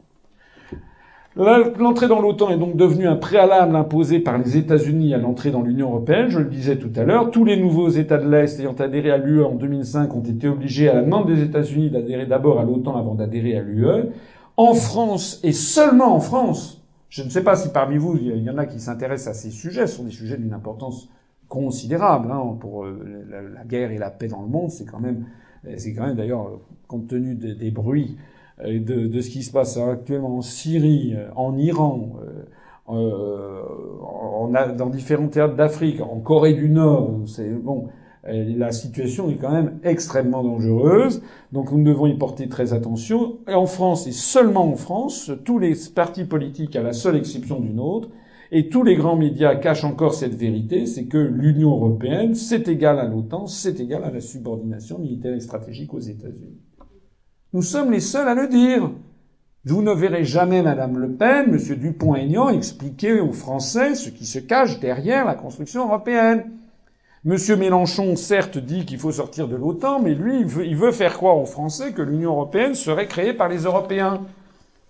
L'entrée dans l'OTAN est donc devenue un préalable imposé par les États-Unis à l'entrée dans l'Union européenne. Je le disais tout à l'heure, tous les nouveaux États de l'Est ayant adhéré à l'UE en 2005 ont été obligés, à la demande des États-Unis, d'adhérer d'abord à l'OTAN avant d'adhérer à l'UE. En France, et seulement en France, je ne sais pas si parmi vous, il y en a qui s'intéressent à ces sujets, ce sont des sujets d'une importance considérable hein, pour euh, la, guerre et la paix dans le monde. C'est quand même, c'est quand même d'ailleurs compte tenu des, bruits et de, de, ce qui se passe actuellement en Syrie, euh, en Iran, euh, euh, dans différents théâtres d'Afrique, en Corée du Nord. C'est bon. La situation est quand même extrêmement dangereuse, donc nous devons y porter très attention. Et en France, et seulement en France, tous les partis politiques, à la seule exception d'une autre, et tous les grands médias cachent encore cette vérité, c'est que l'Union européenne, c'est égal à l'OTAN, c'est égal à la subordination militaire et stratégique aux États-Unis. Nous sommes les seuls à le dire. Vous ne verrez jamais Madame Le Pen, Monsieur Dupont-Aignan expliquer aux Français ce qui se cache derrière la construction européenne. Monsieur Mélenchon, certes, dit qu'il faut sortir de l'OTAN, mais lui, il veut, faire croire aux Français que l'Union européenne serait créée par les Européens.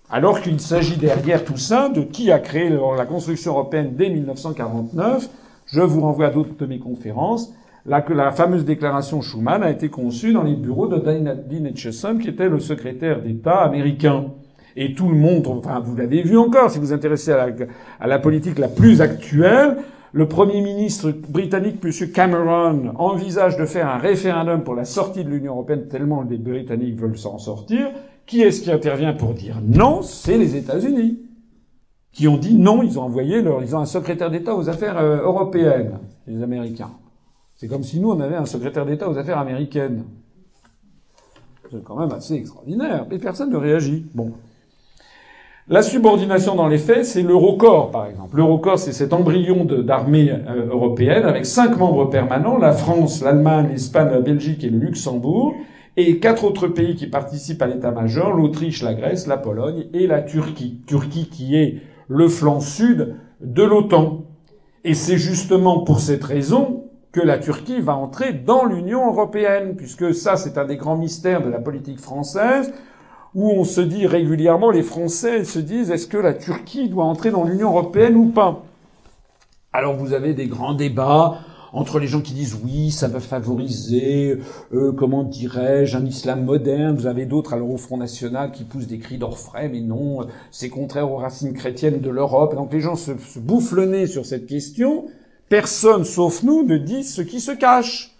Alors qu'il s'agit derrière tout ça de qui a créé la construction européenne dès 1949. Je vous renvoie à d'autres de mes conférences. La, la fameuse déclaration Schuman a été conçue dans les bureaux de Dean Acheson, qui était le secrétaire d'État américain. Et tout le monde, enfin, vous l'avez vu encore, si vous vous intéressez à la politique la plus actuelle, le Premier ministre britannique, M. Cameron, envisage de faire un référendum pour la sortie de l'Union européenne tellement les Britanniques veulent s'en sortir. Qui est-ce qui intervient pour dire non? C'est les États-Unis, qui ont dit non. Ils ont envoyé leur, ils ont un secrétaire d'État aux affaires euh, européennes, les Américains. C'est comme si nous on avait un secrétaire d'État aux affaires américaines. C'est quand même assez extraordinaire. Mais personne ne réagit. Bon. La subordination dans les faits, c'est l'Eurocorps, par exemple. L'Eurocorps, c'est cet embryon d'armée euh, européenne avec cinq membres permanents, la France, l'Allemagne, l'Espagne, la Belgique et le Luxembourg, et quatre autres pays qui participent à l'état-major, l'Autriche, la Grèce, la Pologne et la Turquie. Turquie qui est le flanc sud de l'OTAN. Et c'est justement pour cette raison que la Turquie va entrer dans l'Union européenne, puisque ça, c'est un des grands mystères de la politique française où on se dit régulièrement, les Français se disent, est-ce que la Turquie doit entrer dans l'Union européenne ou pas? Alors vous avez des grands débats entre les gens qui disent oui, ça va favoriser, euh, comment dirais-je, un islam moderne. Vous avez d'autres alors au Front National qui poussent des cris d'orfraie, mais non, c'est contraire aux racines chrétiennes de l'Europe. Donc les gens se, se bouffent le nez sur cette question. Personne, sauf nous, ne dit ce qui se cache.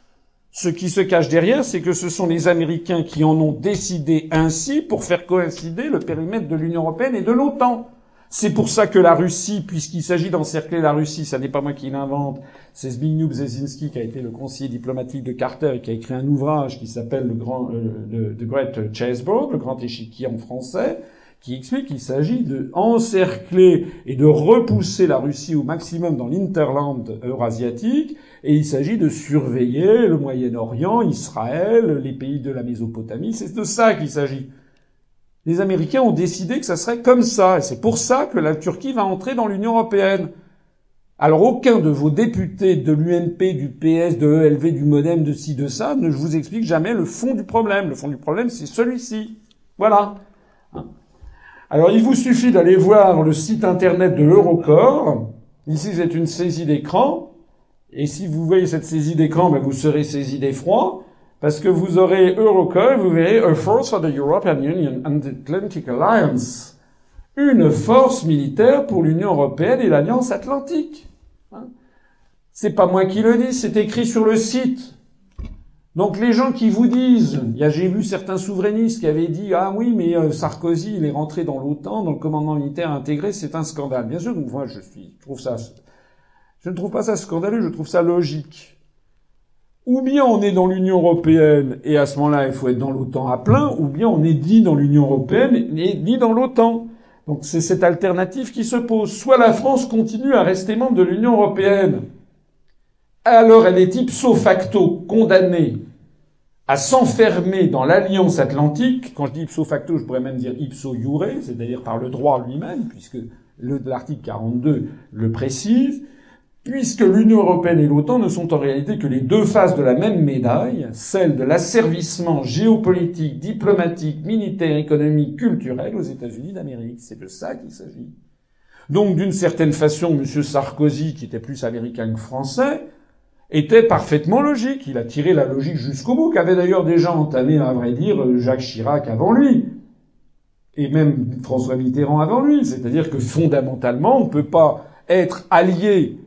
Ce qui se cache derrière, c'est que ce sont les Américains qui en ont décidé ainsi pour faire coïncider le périmètre de l'Union européenne et de l'OTAN. C'est pour ça que la Russie, puisqu'il s'agit d'encercler la Russie, ça n'est pas moi qui l'invente, c'est Zbigniew Brzezinski qui a été le conseiller diplomatique de Carter et qui a écrit un ouvrage qui s'appelle le grand, euh, The Great Chessboard, le grand échiquier en français, qui explique qu'il s'agit de encercler et de repousser la Russie au maximum dans l'interland eurasiatique, et il s'agit de surveiller le Moyen-Orient, Israël, les pays de la Mésopotamie, c'est de ça qu'il s'agit. Les Américains ont décidé que ça serait comme ça, et c'est pour ça que la Turquie va entrer dans l'Union européenne. Alors aucun de vos députés de l'UMP, du PS, de ELV, du MoDem, de ci, de ça, ne vous explique jamais le fond du problème. Le fond du problème, c'est celui-ci. Voilà. Alors il vous suffit d'aller voir le site internet de l'Eurocorps. Ici c'est une saisie d'écran. Et si vous voyez cette saisie d'écran, ben, vous serez saisi d'effroi. Parce que vous aurez Eurocorps, vous verrez A Force of the European Union and the Atlantic Alliance. Une force militaire pour l'Union Européenne et l'Alliance Atlantique. Hein c'est pas moi qui le dis, c'est écrit sur le site. Donc les gens qui vous disent, j'ai vu certains souverainistes qui avaient dit ah oui mais euh, Sarkozy il est rentré dans l'OTAN, dans le commandement militaire intégré, c'est un scandale. Bien sûr, moi je suis, je trouve ça, je ne trouve pas ça scandaleux, je trouve ça logique. Ou bien on est dans l'Union européenne et à ce moment-là il faut être dans l'OTAN à plein, ou bien on est dit dans l'Union européenne et ni dans l'OTAN. Donc c'est cette alternative qui se pose. Soit la France continue à rester membre de l'Union européenne, alors elle est ipso facto condamnée à s'enfermer dans l'alliance atlantique. Quand je dis ipso facto, je pourrais même dire ipso iure, c'est-à-dire par le droit lui-même, puisque l'article 42 le précise, puisque l'Union européenne et l'OTAN ne sont en réalité que les deux faces de la même médaille, celle de l'asservissement géopolitique, diplomatique, militaire, économique, culturel aux États-Unis d'Amérique. C'est de ça qu'il s'agit. Donc, d'une certaine façon, M. Sarkozy, qui était plus américain que français, était parfaitement logique. Il a tiré la logique jusqu'au bout, qu'avait d'ailleurs déjà entamé, à vrai dire, Jacques Chirac avant lui. Et même François Mitterrand avant lui. C'est-à-dire que fondamentalement, on ne peut pas être allié,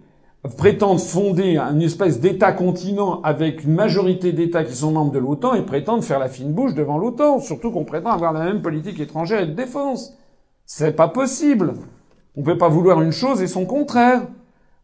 prétendre fonder une espèce d'État-continent avec une majorité d'États qui sont membres de l'OTAN et prétendre faire la fine bouche devant l'OTAN. Surtout qu'on prétend avoir la même politique étrangère et de défense. C'est pas possible. On peut pas vouloir une chose et son contraire.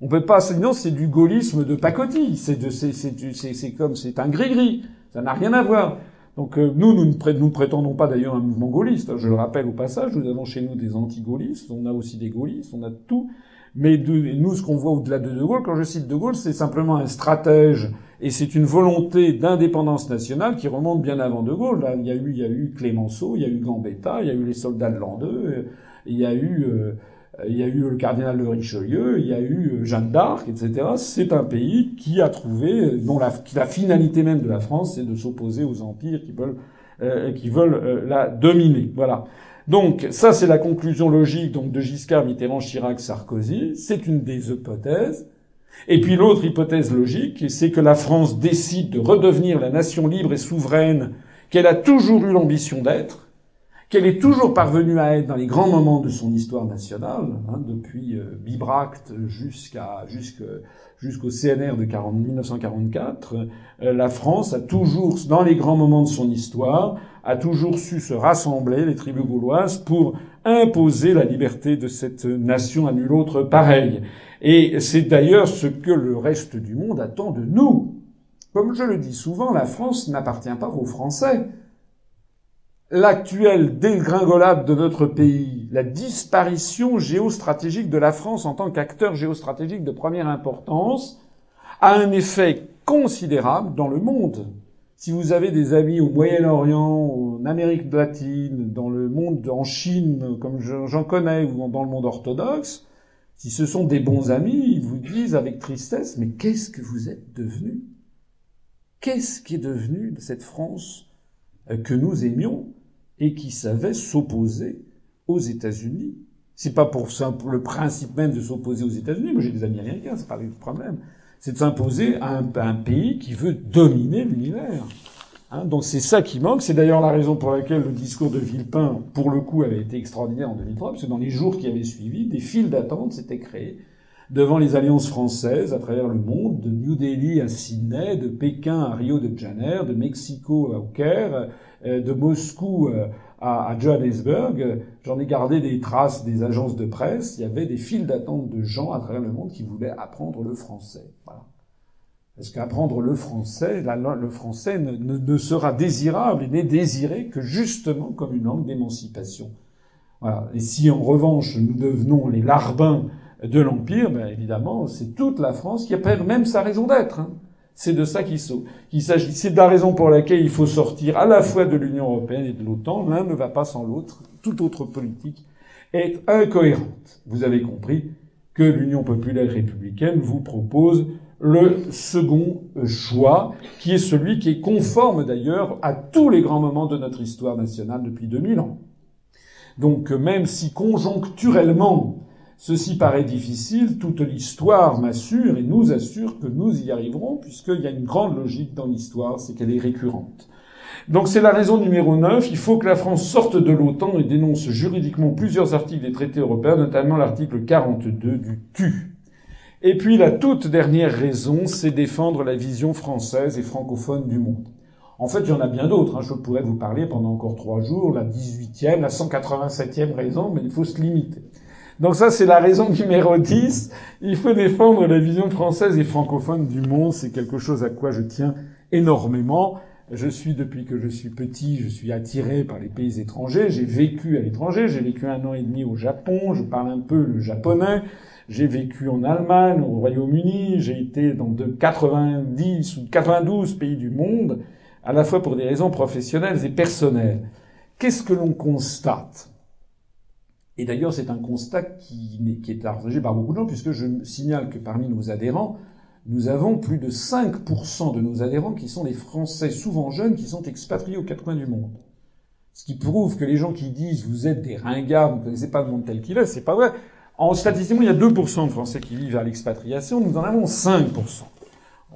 On peut pas, sinon c'est du gaullisme de pacotille. C'est de, c'est, c'est, comme, c'est un gris-gris. Ça n'a rien à voir. Donc euh, nous, nous ne prétendons pas d'ailleurs un mouvement gaulliste. Je le rappelle au passage, nous avons chez nous des anti-gaullistes, on a aussi des gaullistes, on a tout. Mais nous, ce qu'on voit au-delà de De Gaulle, quand je cite De Gaulle, c'est simplement un stratège et c'est une volonté d'indépendance nationale qui remonte bien avant De Gaulle. Là, il y a eu, il y a eu Clémenceau, il y a eu Gambetta, il y a eu les soldats de l'an 2, il y a eu euh, euh, il y a eu le cardinal de Richelieu, il y a eu euh, Jeanne d'Arc, etc. C'est un pays qui a trouvé, euh, dont la, la finalité même de la France, c'est de s'opposer aux empires qui veulent, euh, qui veulent la dominer. Voilà. Donc ça, c'est la conclusion logique donc de Giscard, Mitterrand, Chirac, Sarkozy. C'est une des hypothèses. Et puis l'autre hypothèse logique, c'est que la France décide de redevenir la nation libre et souveraine qu'elle a toujours eu l'ambition d'être, qu'elle est toujours parvenue à être dans les grands moments de son histoire nationale, hein, depuis euh, Bibracte jusqu'à jusqu'au CNR de 40, 1944, euh, la France a toujours, dans les grands moments de son histoire, a toujours su se rassembler, les tribus gauloises, pour imposer la liberté de cette nation à nul autre pareil. Et c'est d'ailleurs ce que le reste du monde attend de nous. Comme je le dis souvent, la France n'appartient pas aux Français. L'actuelle dégringolade de notre pays, la disparition géostratégique de la France en tant qu'acteur géostratégique de première importance, a un effet considérable dans le monde. Si vous avez des amis au Moyen-Orient, en Amérique latine, dans le monde, en Chine, comme j'en connais, ou dans le monde orthodoxe, si ce sont des bons amis, ils vous disent avec tristesse, mais qu'est-ce que vous êtes devenu? Qu'est-ce qui est devenu de cette France euh, que nous aimions et qui savait s'opposer aux États-Unis? C'est pas pour le principe même de s'opposer aux États-Unis. Moi, j'ai des amis américains, c'est pas le problème c'est de s'imposer à un, pays qui veut dominer l'univers. Hein, donc c'est ça qui manque. C'est d'ailleurs la raison pour laquelle le discours de Villepin, pour le coup, avait été extraordinaire en 2003, parce que dans les jours qui avaient suivi, des files d'attente s'étaient créés devant les alliances françaises à travers le monde, de New Delhi à Sydney, de Pékin à Rio de Janeiro, de Mexico à Caire, euh, de Moscou à, Johannesburg, j'en ai gardé des traces des agences de presse. Il y avait des files d'attente de gens à travers le monde qui voulaient apprendre le français. Voilà. Parce qu'apprendre le français, le français ne, sera désirable et n'est désiré que justement comme une langue d'émancipation. Voilà. Et si en revanche nous devenons les larbins de l'empire, ben évidemment, c'est toute la France qui perd même sa raison d'être. Hein. C'est de ça qu'il s'agit. C'est de la raison pour laquelle il faut sortir à la fois de l'Union européenne et de l'OTAN. L'un ne va pas sans l'autre. Toute autre politique est incohérente. Vous avez compris que l'Union populaire républicaine vous propose le second choix, qui est celui qui est conforme d'ailleurs à tous les grands moments de notre histoire nationale depuis 2000 ans. Donc même si conjoncturellement Ceci paraît difficile, toute l'histoire m'assure et nous assure que nous y arriverons, puisqu'il y a une grande logique dans l'histoire, c'est qu'elle est récurrente. Donc c'est la raison numéro 9, il faut que la France sorte de l'OTAN et dénonce juridiquement plusieurs articles des traités européens, notamment l'article 42 du TU. Et puis la toute dernière raison, c'est défendre la vision française et francophone du monde. En fait, il y en a bien d'autres. Hein. Je pourrais vous parler pendant encore trois jours, la 18e, la 187e raison, mais il faut se limiter. Donc ça, c'est la raison numéro 10. Il faut défendre la vision française et francophone du monde. C'est quelque chose à quoi je tiens énormément. Je suis, depuis que je suis petit, je suis attiré par les pays étrangers. J'ai vécu à l'étranger. J'ai vécu un an et demi au Japon. Je parle un peu le japonais. J'ai vécu en Allemagne, au Royaume-Uni. J'ai été dans de 90 ou 92 pays du monde, à la fois pour des raisons professionnelles et personnelles. Qu'est-ce que l'on constate? Et d'ailleurs, c'est un constat qui, est partagé par beaucoup de gens, puisque je signale que parmi nos adhérents, nous avons plus de 5% de nos adhérents qui sont des Français, souvent jeunes, qui sont expatriés aux quatre coins du monde. Ce qui prouve que les gens qui disent vous êtes des ringards, vous ne connaissez pas le monde tel qu'il est, c'est pas vrai. En statistiquement, il y a 2% de Français qui vivent à l'expatriation, nous en avons 5%.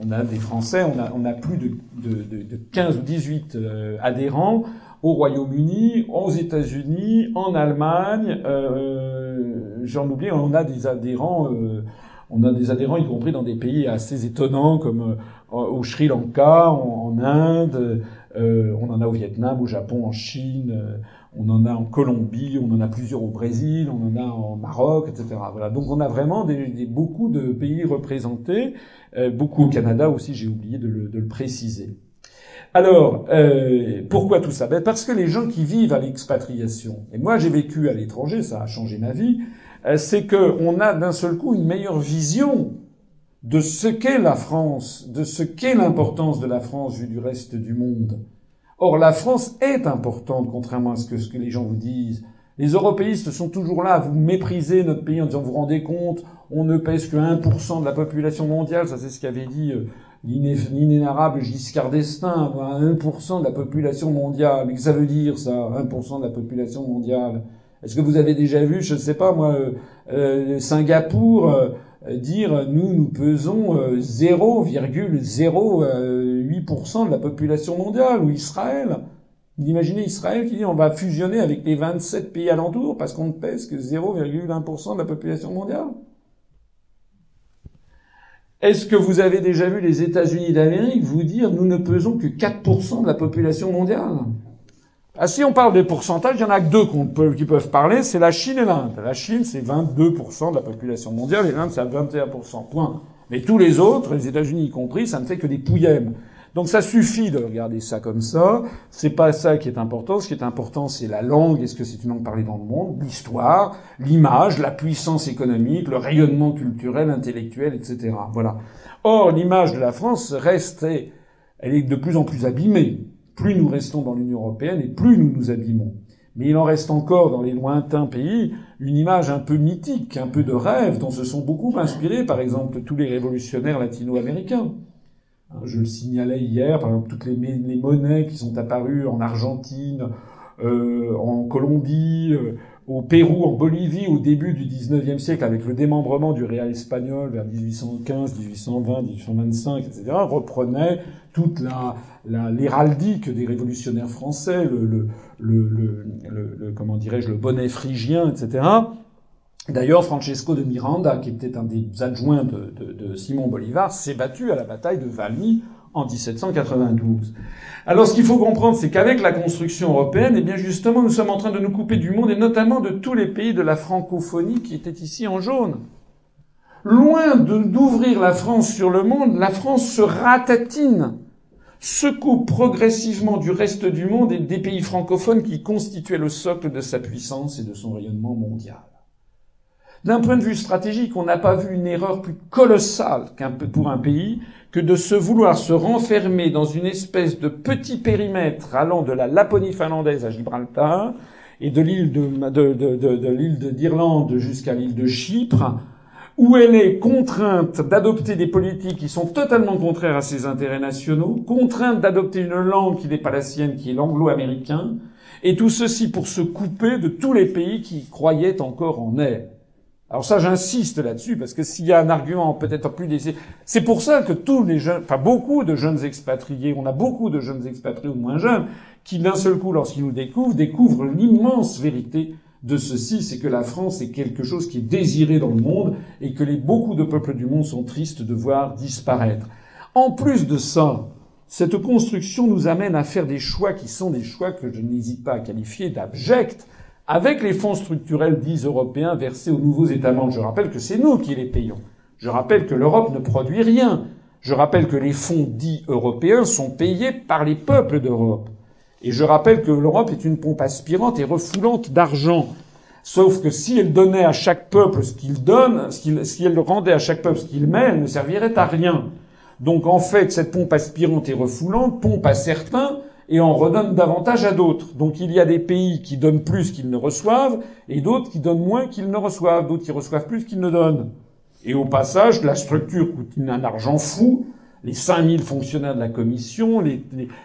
On a des Français, on a, plus de, 15 ou 18 euh, adhérents au Royaume-Uni, aux États-Unis, en Allemagne. Euh, J'en oublie, on a des adhérents. Euh, on a des adhérents, y compris dans des pays assez étonnants comme euh, au Sri Lanka, en, Inde, euh, on en a au Vietnam, au Japon, en Chine, euh, on en a en Colombie, on en a plusieurs au Brésil, on en a en Maroc, etc. Voilà. Donc on a vraiment des, des, beaucoup de pays représentés, beaucoup au Canada aussi, j'ai oublié de le, de le préciser. Alors, euh, pourquoi tout ça? Ben Parce que les gens qui vivent à l'expatriation, et moi j'ai vécu à l'étranger, ça a changé ma vie, euh, c'est qu'on a d'un seul coup une meilleure vision de ce qu'est la France, de ce qu'est l'importance de la France vue du reste du monde. Or, la France est importante, contrairement à ce que, ce que les gens vous disent. Les européistes sont toujours là à vous mépriser notre pays en disant vous vous rendez compte, on ne pèse que 1% de la population mondiale, ça c'est ce qu'avait dit euh, l'inénarrable Giscard d'Estaing, 1% de la population mondiale. Mais que ça veut dire ça, 1% de la population mondiale? Est-ce que vous avez déjà vu, je ne sais pas moi, euh, euh Singapour, dire nous nous pesons 0,08% de la population mondiale ou Israël? Imaginez Israël qui dit on va fusionner avec les 27 pays alentours parce qu'on ne pèse que 0,1% de la population mondiale? Est-ce que vous avez déjà vu les États-Unis d'Amérique vous dire nous ne pesons que 4% de la population mondiale? Ah, si on parle des pourcentages, il y en a que deux qui peuvent parler, c'est la Chine et l'Inde. La Chine, c'est 22% de la population mondiale et l'Inde, c'est 21%. Point. Mais tous les autres, les États-Unis y compris, ça ne fait que des pouillèmes. Donc ça suffit de regarder ça comme ça. C'est pas ça qui est important. Ce qui est important, c'est la langue. Est-ce que c'est une langue parlée dans le monde? L'histoire, l'image, la puissance économique, le rayonnement culturel, intellectuel, etc. Voilà. Or, l'image de la France reste, elle est de plus en plus abîmée. Plus nous restons dans l'Union européenne et plus nous nous abîmons. Mais il en reste encore dans les lointains pays une image un peu mythique, un peu de rêve, dont se sont beaucoup inspirés, par exemple, tous les révolutionnaires latino-américains. Je le signalais hier, par exemple, toutes les, monnaies qui sont apparues en Argentine, euh, en Colombie, euh, au Pérou, en Bolivie, au début du 19e siècle, avec le démembrement du réal espagnol vers 1815, 1820, 1825, etc., reprenait toute la, l'héraldique des révolutionnaires français, le, le, le, le comment dirais-je, le bonnet phrygien, etc. D'ailleurs, Francesco de Miranda, qui était un des adjoints de, Simon Bolivar, s'est battu à la bataille de Valmy en 1792. Alors ce qu'il faut comprendre, c'est qu'avec la construction européenne, eh bien justement, nous sommes en train de nous couper du monde, et notamment de tous les pays de la francophonie qui étaient ici en jaune. Loin d'ouvrir la France sur le monde, la France se ratatine, se coupe progressivement du reste du monde et des pays francophones qui constituaient le socle de sa puissance et de son rayonnement mondial. D'un point de vue stratégique, on n'a pas vu une erreur plus colossale pour un pays que de se vouloir se renfermer dans une espèce de petit périmètre allant de la Laponie finlandaise à Gibraltar et de l'île de l'île d'Irlande jusqu'à l'île de Chypre, où elle est contrainte d'adopter des politiques qui sont totalement contraires à ses intérêts nationaux, contrainte d'adopter une langue qui n'est pas la sienne, qui est l'anglo-américain, et tout ceci pour se couper de tous les pays qui croyaient encore en elle. Alors ça, j'insiste là-dessus parce que s'il y a un argument peut-être plus d'essai, c'est pour ça que tous les jeunes, enfin beaucoup de jeunes expatriés, on a beaucoup de jeunes expatriés ou moins jeunes, qui d'un seul coup, lorsqu'ils nous découvrent, découvrent l'immense vérité de ceci, c'est que la France est quelque chose qui est désiré dans le monde et que les, beaucoup de peuples du monde sont tristes de voir disparaître. En plus de ça, cette construction nous amène à faire des choix qui sont des choix que je n'hésite pas à qualifier d'abjects, avec les fonds structurels dits européens versés aux nouveaux États membres. Je rappelle que c'est nous qui les payons. Je rappelle que l'Europe ne produit rien. Je rappelle que les fonds dits européens sont payés par les peuples d'Europe. Et je rappelle que l'Europe est une pompe aspirante et refoulante d'argent. Sauf que si elle donnait à chaque peuple ce qu'il donne, si elle rendait à chaque peuple ce qu'il met, elle ne servirait à rien. Donc en fait, cette pompe aspirante et refoulante pompe à certains et en redonne davantage à d'autres. Donc il y a des pays qui donnent plus qu'ils ne reçoivent et d'autres qui donnent moins qu'ils ne reçoivent, d'autres qui reçoivent plus qu'ils ne donnent. Et au passage, la structure coûte un argent fou. Les 5000 fonctionnaires de la Commission, les,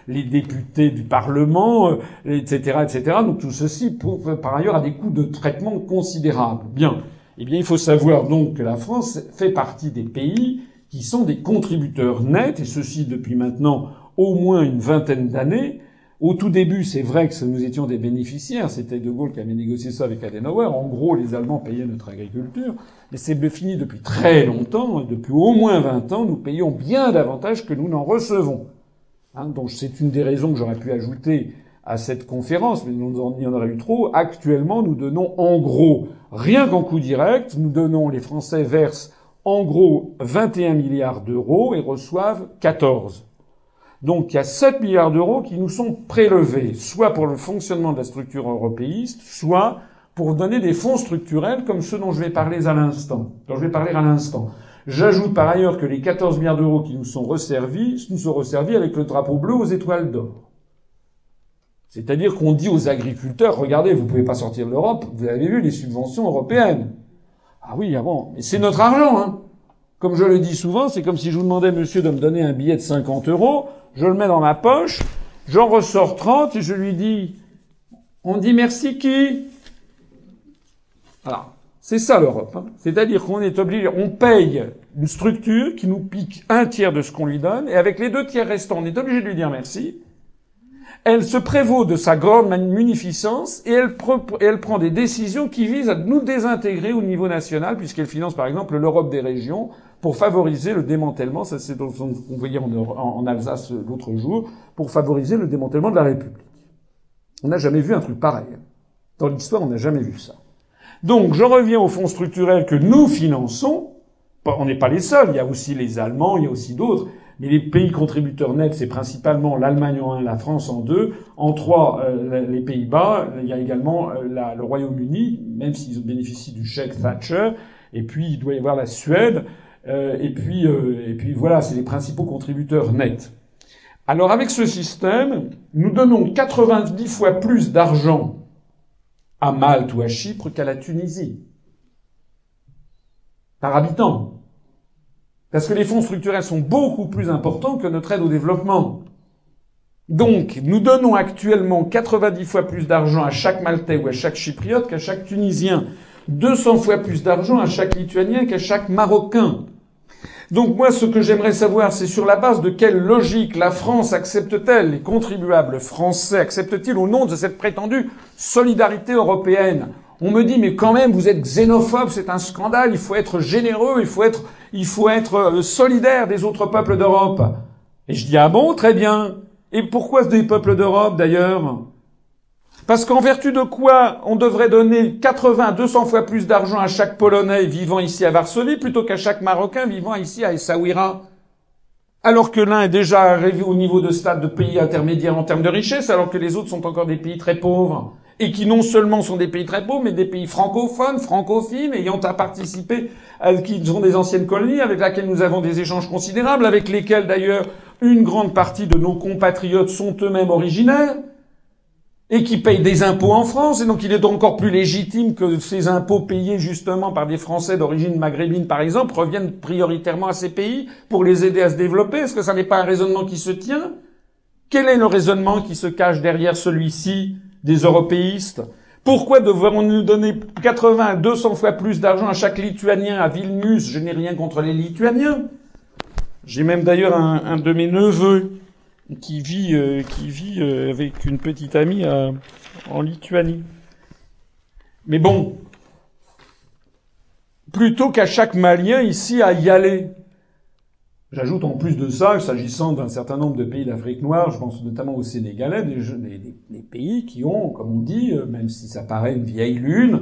les, députés du Parlement, etc., euh, etc. Donc tout ceci, pour, par ailleurs, a des coûts de traitement considérables. Bien. Eh bien, il faut savoir donc que la France fait partie des pays qui sont des contributeurs nets, et ceci depuis maintenant au moins une vingtaine d'années. Au tout début, c'est vrai que nous étions des bénéficiaires. C'était De Gaulle qui avait négocié ça avec Adenauer. En gros, les Allemands payaient notre agriculture. Mais c'est fini depuis très longtemps. depuis au moins 20 ans, nous payons bien davantage que nous n'en recevons. Hein, donc c'est une des raisons que j'aurais pu ajouter à cette conférence, mais nous en, y en aurait eu trop. Actuellement, nous donnons en gros, rien qu'en coût direct, nous donnons, les Français versent en gros 21 milliards d'euros et reçoivent 14. Donc il y a 7 milliards d'euros qui nous sont prélevés, soit pour le fonctionnement de la structure européiste, soit pour donner des fonds structurels comme ceux dont je vais parler à l'instant, dont je vais parler à l'instant. J'ajoute par ailleurs que les 14 milliards d'euros qui nous sont resservis, nous sont resservis avec le drapeau bleu aux étoiles d'or. C'est-à-dire qu'on dit aux agriculteurs, regardez, vous pouvez pas sortir de l'Europe, vous avez vu les subventions européennes. Ah oui, ah bon, mais c'est notre argent, hein. Comme je le dis souvent, c'est comme si je vous demandais, monsieur, de me donner un billet de 50 euros je le mets dans ma poche, j'en ressors 30 et je lui dis, on dit merci qui? Alors, C'est ça l'Europe. Hein. C'est-à-dire qu'on est obligé, on paye une structure qui nous pique un tiers de ce qu'on lui donne, et avec les deux tiers restants, on est obligé de lui dire merci. Elle se prévaut de sa grande munificence et elle, et elle prend des décisions qui visent à nous désintégrer au niveau national, puisqu'elle finance par exemple l'Europe des régions pour favoriser le démantèlement, ça c'est ce qu'on voyait en, Alsace l'autre jour, pour favoriser le démantèlement de la République. On n'a jamais vu un truc pareil. Dans l'histoire, on n'a jamais vu ça. Donc, je reviens aux fonds structurels que nous finançons. On n'est pas les seuls. Il y a aussi les Allemands, il y a aussi d'autres. Mais les pays contributeurs nets, c'est principalement l'Allemagne en un, la France en deux, en trois, euh, les Pays-Bas. Il y a également euh, le Royaume-Uni, même s'ils bénéficient du chèque Thatcher. Et puis, il doit y avoir la Suède. Euh, et puis, et puis voilà, c'est les principaux contributeurs nets. Alors, avec ce système, nous donnons 90 fois plus d'argent à Malte ou à Chypre qu'à la Tunisie. Par habitant. Parce que les fonds structurels sont beaucoup plus importants que notre aide au développement. Donc, nous donnons actuellement 90 fois plus d'argent à chaque Maltais ou à chaque Chypriote qu'à chaque Tunisien. 200 fois plus d'argent à chaque Lituanien qu'à chaque Marocain. Donc moi, ce que j'aimerais savoir, c'est sur la base de quelle logique la France accepte-t-elle, les contribuables français acceptent-ils au nom de cette prétendue solidarité européenne? On me dit, mais quand même, vous êtes xénophobe, c'est un scandale, il faut être généreux, il faut être, il faut être euh, solidaire des autres peuples d'Europe. Et je dis, ah bon, très bien. Et pourquoi des peuples d'Europe, d'ailleurs? Parce qu'en vertu de quoi on devrait donner 80, 200 fois plus d'argent à chaque Polonais vivant ici à Varsovie plutôt qu'à chaque Marocain vivant ici à Essaouira? Alors que l'un est déjà arrivé au niveau de stade de pays intermédiaire en termes de richesse, alors que les autres sont encore des pays très pauvres, et qui non seulement sont des pays très pauvres, mais des pays francophones, francophiles, ayant à participer, à, qui sont des anciennes colonies, avec lesquelles nous avons des échanges considérables, avec lesquels d'ailleurs une grande partie de nos compatriotes sont eux-mêmes originaires, et qui payent des impôts en France, et donc il est encore plus légitime que ces impôts payés justement par des Français d'origine maghrébine, par exemple, reviennent prioritairement à ces pays pour les aider à se développer. Est-ce que ça n'est pas un raisonnement qui se tient? Quel est le raisonnement qui se cache derrière celui-ci des européistes? Pourquoi devons-nous donner 80, 200 fois plus d'argent à chaque Lituanien à Vilnius? Je n'ai rien contre les Lituaniens. J'ai même d'ailleurs un, un de mes neveux qui vit, euh, qui vit euh, avec une petite amie en Lituanie. Mais bon, plutôt qu'à chaque Malien ici à y aller. J'ajoute en plus de ça, s'agissant d'un certain nombre de pays d'Afrique noire, je pense notamment aux Sénégalais, des, des, pays qui ont, comme on dit, euh, même si ça paraît une vieille lune,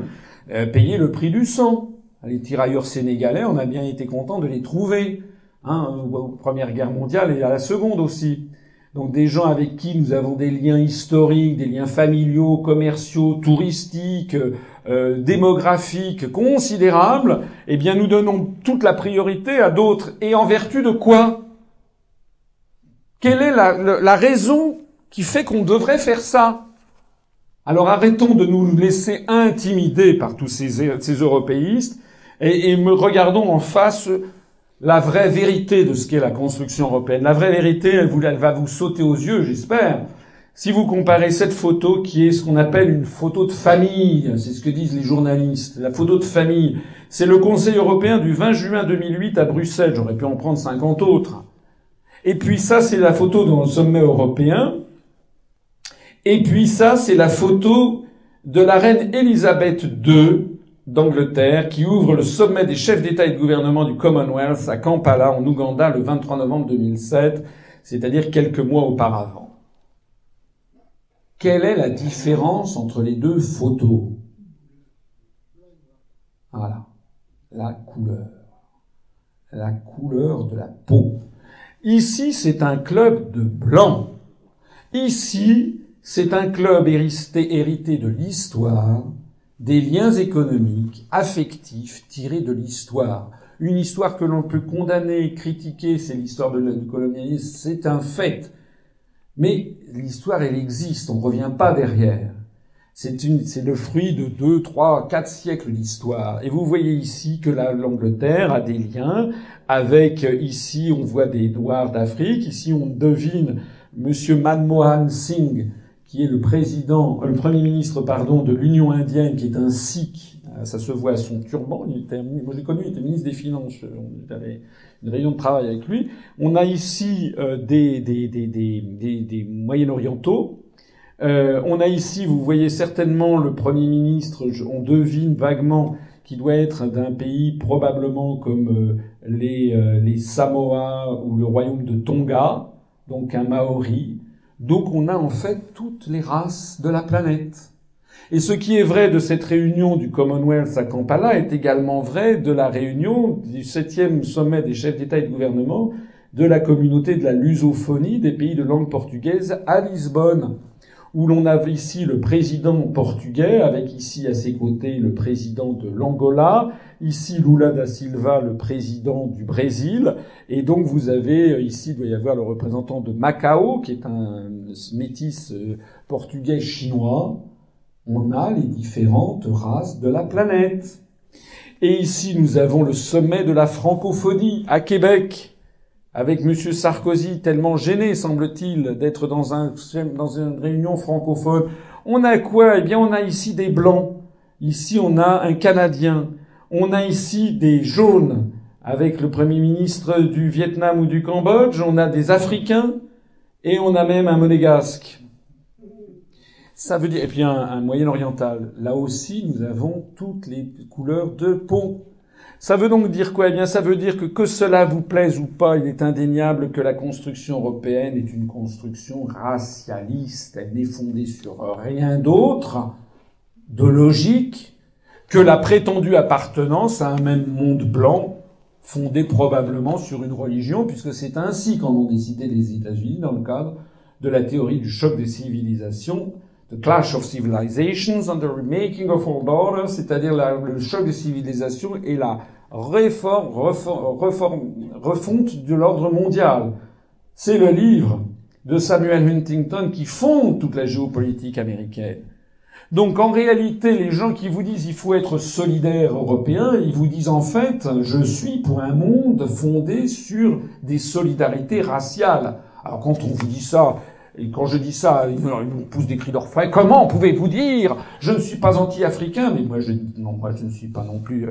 payé le prix du sang. Les tirailleurs sénégalais, on a bien été content de les trouver, hein, aux Première Guerre mondiale et à la Seconde aussi donc des gens avec qui nous avons des liens historiques, des liens familiaux, commerciaux, touristiques, euh, démographiques considérables, eh bien nous donnons toute la priorité à d'autres. Et en vertu de quoi? Quelle est la, raison qui fait qu'on devrait faire ça? Alors arrêtons de nous laisser intimider par tous ces, ces européistes et, et regardons en face la vraie vérité de ce qu'est la construction européenne. La vraie vérité, elle, va vous sauter aux yeux, j'espère. Si vous comparez cette photo qui est ce qu'on appelle une photo de famille, c'est ce que disent les journalistes, la photo de famille, c'est le Conseil européen du 20 juin 2008 à Bruxelles, j'aurais pu en prendre 50 autres. Et puis ça, c'est la photo dans le sommet européen. Et puis ça, c'est la photo de la reine Elisabeth II, d'Angleterre qui ouvre le sommet des chefs d'État et de gouvernement du Commonwealth à Kampala en Ouganda le 23 novembre 2007, c'est-à-dire quelques mois auparavant. Quelle est la différence entre les deux photos? Voilà, la couleur. La couleur de la peau. Ici, c'est un club de blanc. Ici, c'est un club hérité de l'histoire des liens économiques, affectifs, tirés de l'histoire. Une histoire que l'on peut condamner, critiquer, c'est l'histoire du colonialisme, c'est un fait. Mais l'histoire, elle existe, on ne revient pas derrière. C'est le fruit de deux, trois, quatre siècles d'histoire. Et vous voyez ici que l'Angleterre a des liens avec, ici, on voit des Noirs d'Afrique, ici, on devine Monsieur Manmohan Singh, qui est le président, le premier ministre, pardon, de l'Union indienne, qui est un sikh. Ça se voit à son turban. Il était, moi, connu, il était ministre des Finances. On avait une réunion de travail avec lui. On a ici euh, des, des, des, des, Moyen-Orientaux. Euh, on a ici, vous voyez certainement le Premier ministre, on devine vaguement qui doit être d'un pays probablement comme euh, les, euh, les Samoa ou le royaume de Tonga, donc un Maori. Donc on a en fait toutes les races de la planète. Et ce qui est vrai de cette réunion du Commonwealth à Kampala est également vrai de la réunion du septième sommet des chefs d'État et de gouvernement de la communauté de la lusophonie des pays de langue portugaise à Lisbonne où l'on a ici le président portugais, avec ici à ses côtés le président de l'Angola, ici Lula da Silva, le président du Brésil, et donc vous avez euh, ici, il doit y avoir le représentant de Macao, qui est un métis euh, portugais chinois. On a les différentes races de la planète. Et ici, nous avons le sommet de la francophonie à Québec, avec M. Sarkozy tellement gêné, semble-t-il, d'être dans, dans une réunion francophone. On a quoi? Eh bien, on a ici des blancs. Ici, on a un Canadien. On a ici des jaunes, avec le Premier ministre du Vietnam ou du Cambodge. On a des Africains. Et on a même un Monégasque. Ça veut dire, et puis un, Moyen-Oriental. Là aussi, nous avons toutes les couleurs de peau. Ça veut donc dire quoi? Eh bien, ça veut dire que que cela vous plaise ou pas, il est indéniable que la construction européenne est une construction racialiste. Elle n'est fondée sur rien d'autre de logique que la prétendue appartenance à un même monde blanc fondé probablement sur une religion, puisque c'est ainsi qu'en ont décidé les États-Unis dans le cadre de la théorie du choc des civilisations, the clash of civilizations and the remaking of all borders, c'est-à-dire le choc des civilisations et la réforme, refonte de l'ordre mondial. C'est le livre de Samuel Huntington qui fonde toute la géopolitique américaine. Donc en réalité, les gens qui vous disent il faut être solidaire européen, ils vous disent en fait je suis pour un monde fondé sur des solidarités raciales. Alors quand on vous dit ça, et quand je dis ça, ils nous poussent des cris d'orfraie. Comment pouvez-vous dire je ne suis pas anti-africain Mais moi, je, non, moi, je ne suis pas non plus.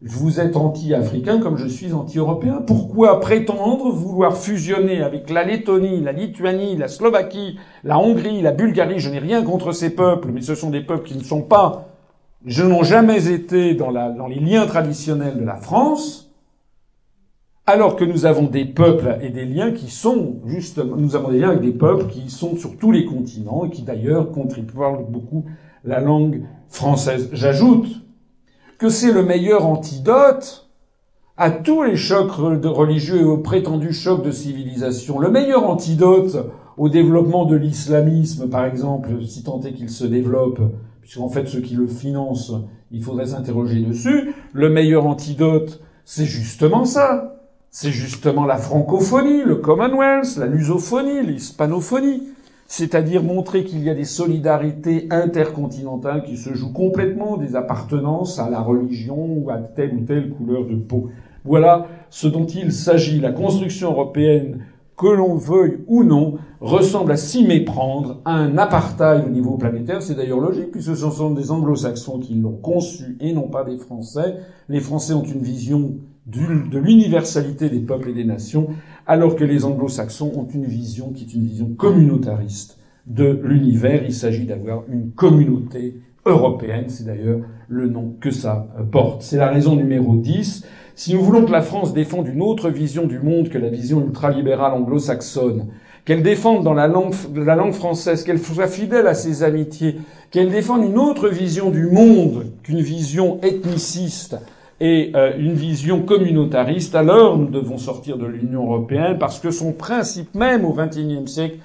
Vous êtes anti-africain comme je suis anti-européen. Pourquoi prétendre vouloir fusionner avec la Lettonie, la Lituanie, la Slovaquie, la Hongrie, la Bulgarie? Je n'ai rien contre ces peuples, mais ce sont des peuples qui ne sont pas, je n'ont jamais été dans, la, dans les liens traditionnels de la France alors que nous avons des peuples et des liens qui sont justement, nous avons des liens avec des peuples qui sont sur tous les continents et qui d'ailleurs contribuent beaucoup la langue française. J'ajoute que c'est le meilleur antidote à tous les chocs religieux et aux prétendus chocs de civilisation. Le meilleur antidote au développement de l'islamisme, par exemple, si tant est qu'il se développe, puisqu'en fait ceux qui le financent, il faudrait s'interroger dessus, le meilleur antidote, c'est justement ça c'est justement la francophonie, le Commonwealth, la lusophonie, l'hispanophonie, c'est-à-dire montrer qu'il y a des solidarités intercontinentales qui se jouent complètement des appartenances à la religion ou à telle ou telle couleur de peau. Voilà ce dont il s'agit. La construction européenne, que l'on veuille ou non, ressemble à s'y méprendre à un apartheid au niveau planétaire. C'est d'ailleurs logique puisque ce sont des anglo-saxons qui l'ont conçu et non pas des Français. Les Français ont une vision de l'universalité des peuples et des nations, alors que les anglo-saxons ont une vision qui est une vision communautariste de l'univers. Il s'agit d'avoir une communauté européenne, c'est d'ailleurs le nom que ça porte. C'est la raison numéro 10. Si nous voulons que la France défende une autre vision du monde que la vision ultralibérale anglo-saxonne, qu'elle défende dans la langue, la langue française, qu'elle soit fidèle à ses amitiés, qu'elle défende une autre vision du monde qu'une vision ethniciste, et euh, une vision communautariste, alors nous devons sortir de l'Union européenne parce que son principe même au XXIe siècle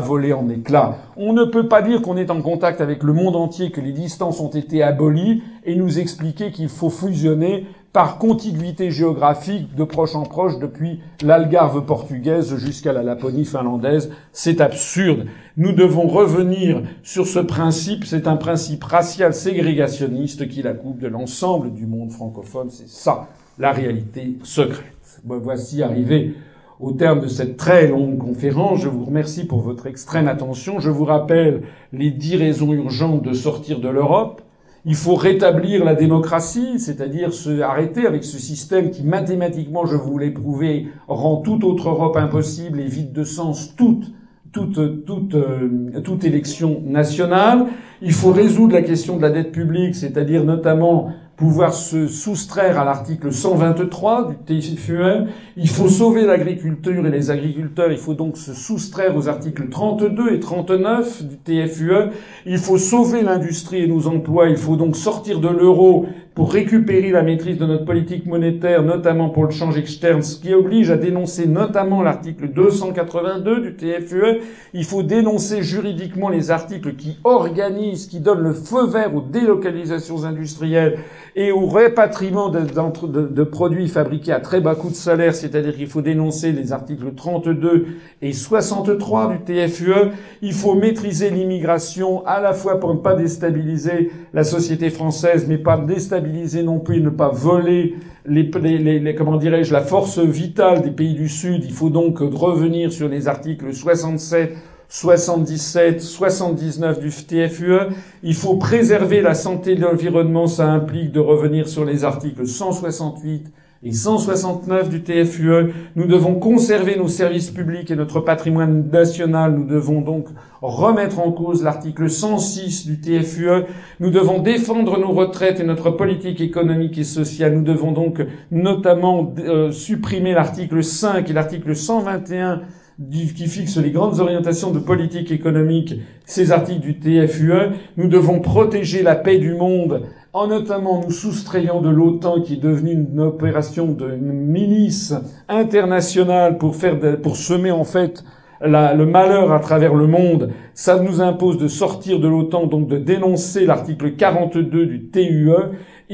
volé en éclats. On ne peut pas dire qu'on est en contact avec le monde entier, que les distances ont été abolies, et nous expliquer qu'il faut fusionner par contiguïté géographique de proche en proche depuis l'Algarve portugaise jusqu'à la Laponie finlandaise. C'est absurde. Nous devons revenir sur ce principe. C'est un principe racial ségrégationniste qui la coupe de l'ensemble du monde francophone. C'est ça, la réalité secrète. Voici arrivé au terme de cette très longue conférence. Je vous remercie pour votre extrême attention. Je vous rappelle les dix raisons urgentes de sortir de l'Europe. Il faut rétablir la démocratie, c'est-à-dire se arrêter avec ce système qui mathématiquement, je vous l'ai prouvé, rend toute autre Europe impossible et vide de sens toute toute, toute, euh, toute élection nationale. Il faut résoudre la question de la dette publique, c'est-à-dire notamment pouvoir se soustraire à l'article 123 du TFUE. Il faut sauver l'agriculture et les agriculteurs. Il faut donc se soustraire aux articles 32 et 39 du TFUE. Il faut sauver l'industrie et nos emplois. Il faut donc sortir de l'euro pour récupérer la maîtrise de notre politique monétaire, notamment pour le change externe, ce qui oblige à dénoncer notamment l'article 282 du TFUE. Il faut dénoncer juridiquement les articles qui organisent, qui donnent le feu vert aux délocalisations industrielles et au répatriement de, de, produits fabriqués à très bas coût de salaire, c'est-à-dire qu'il faut dénoncer les articles 32 et 63 du TFUE. Il faut maîtriser l'immigration à la fois pour ne pas déstabiliser la société française, mais pas déstabiliser non plus, ne pas voler les, les, comment dirais-je, la force vitale des pays du Sud. Il faut donc revenir sur les articles 67 77, 79 du TFUE. Il faut préserver la santé de l'environnement. Ça implique de revenir sur les articles 168 et 169 du TFUE. Nous devons conserver nos services publics et notre patrimoine national. Nous devons donc remettre en cause l'article 106 du TFUE. Nous devons défendre nos retraites et notre politique économique et sociale. Nous devons donc notamment euh, supprimer l'article 5 et l'article 121 qui fixe les grandes orientations de politique économique, ces articles du TFUE, nous devons protéger la paix du monde en notamment nous soustrayant de l'OTAN qui est devenue une opération de milice internationale pour faire pour semer en fait le malheur à travers le monde, ça nous impose de sortir de l'OTAN, donc de dénoncer l'article 42 du TUE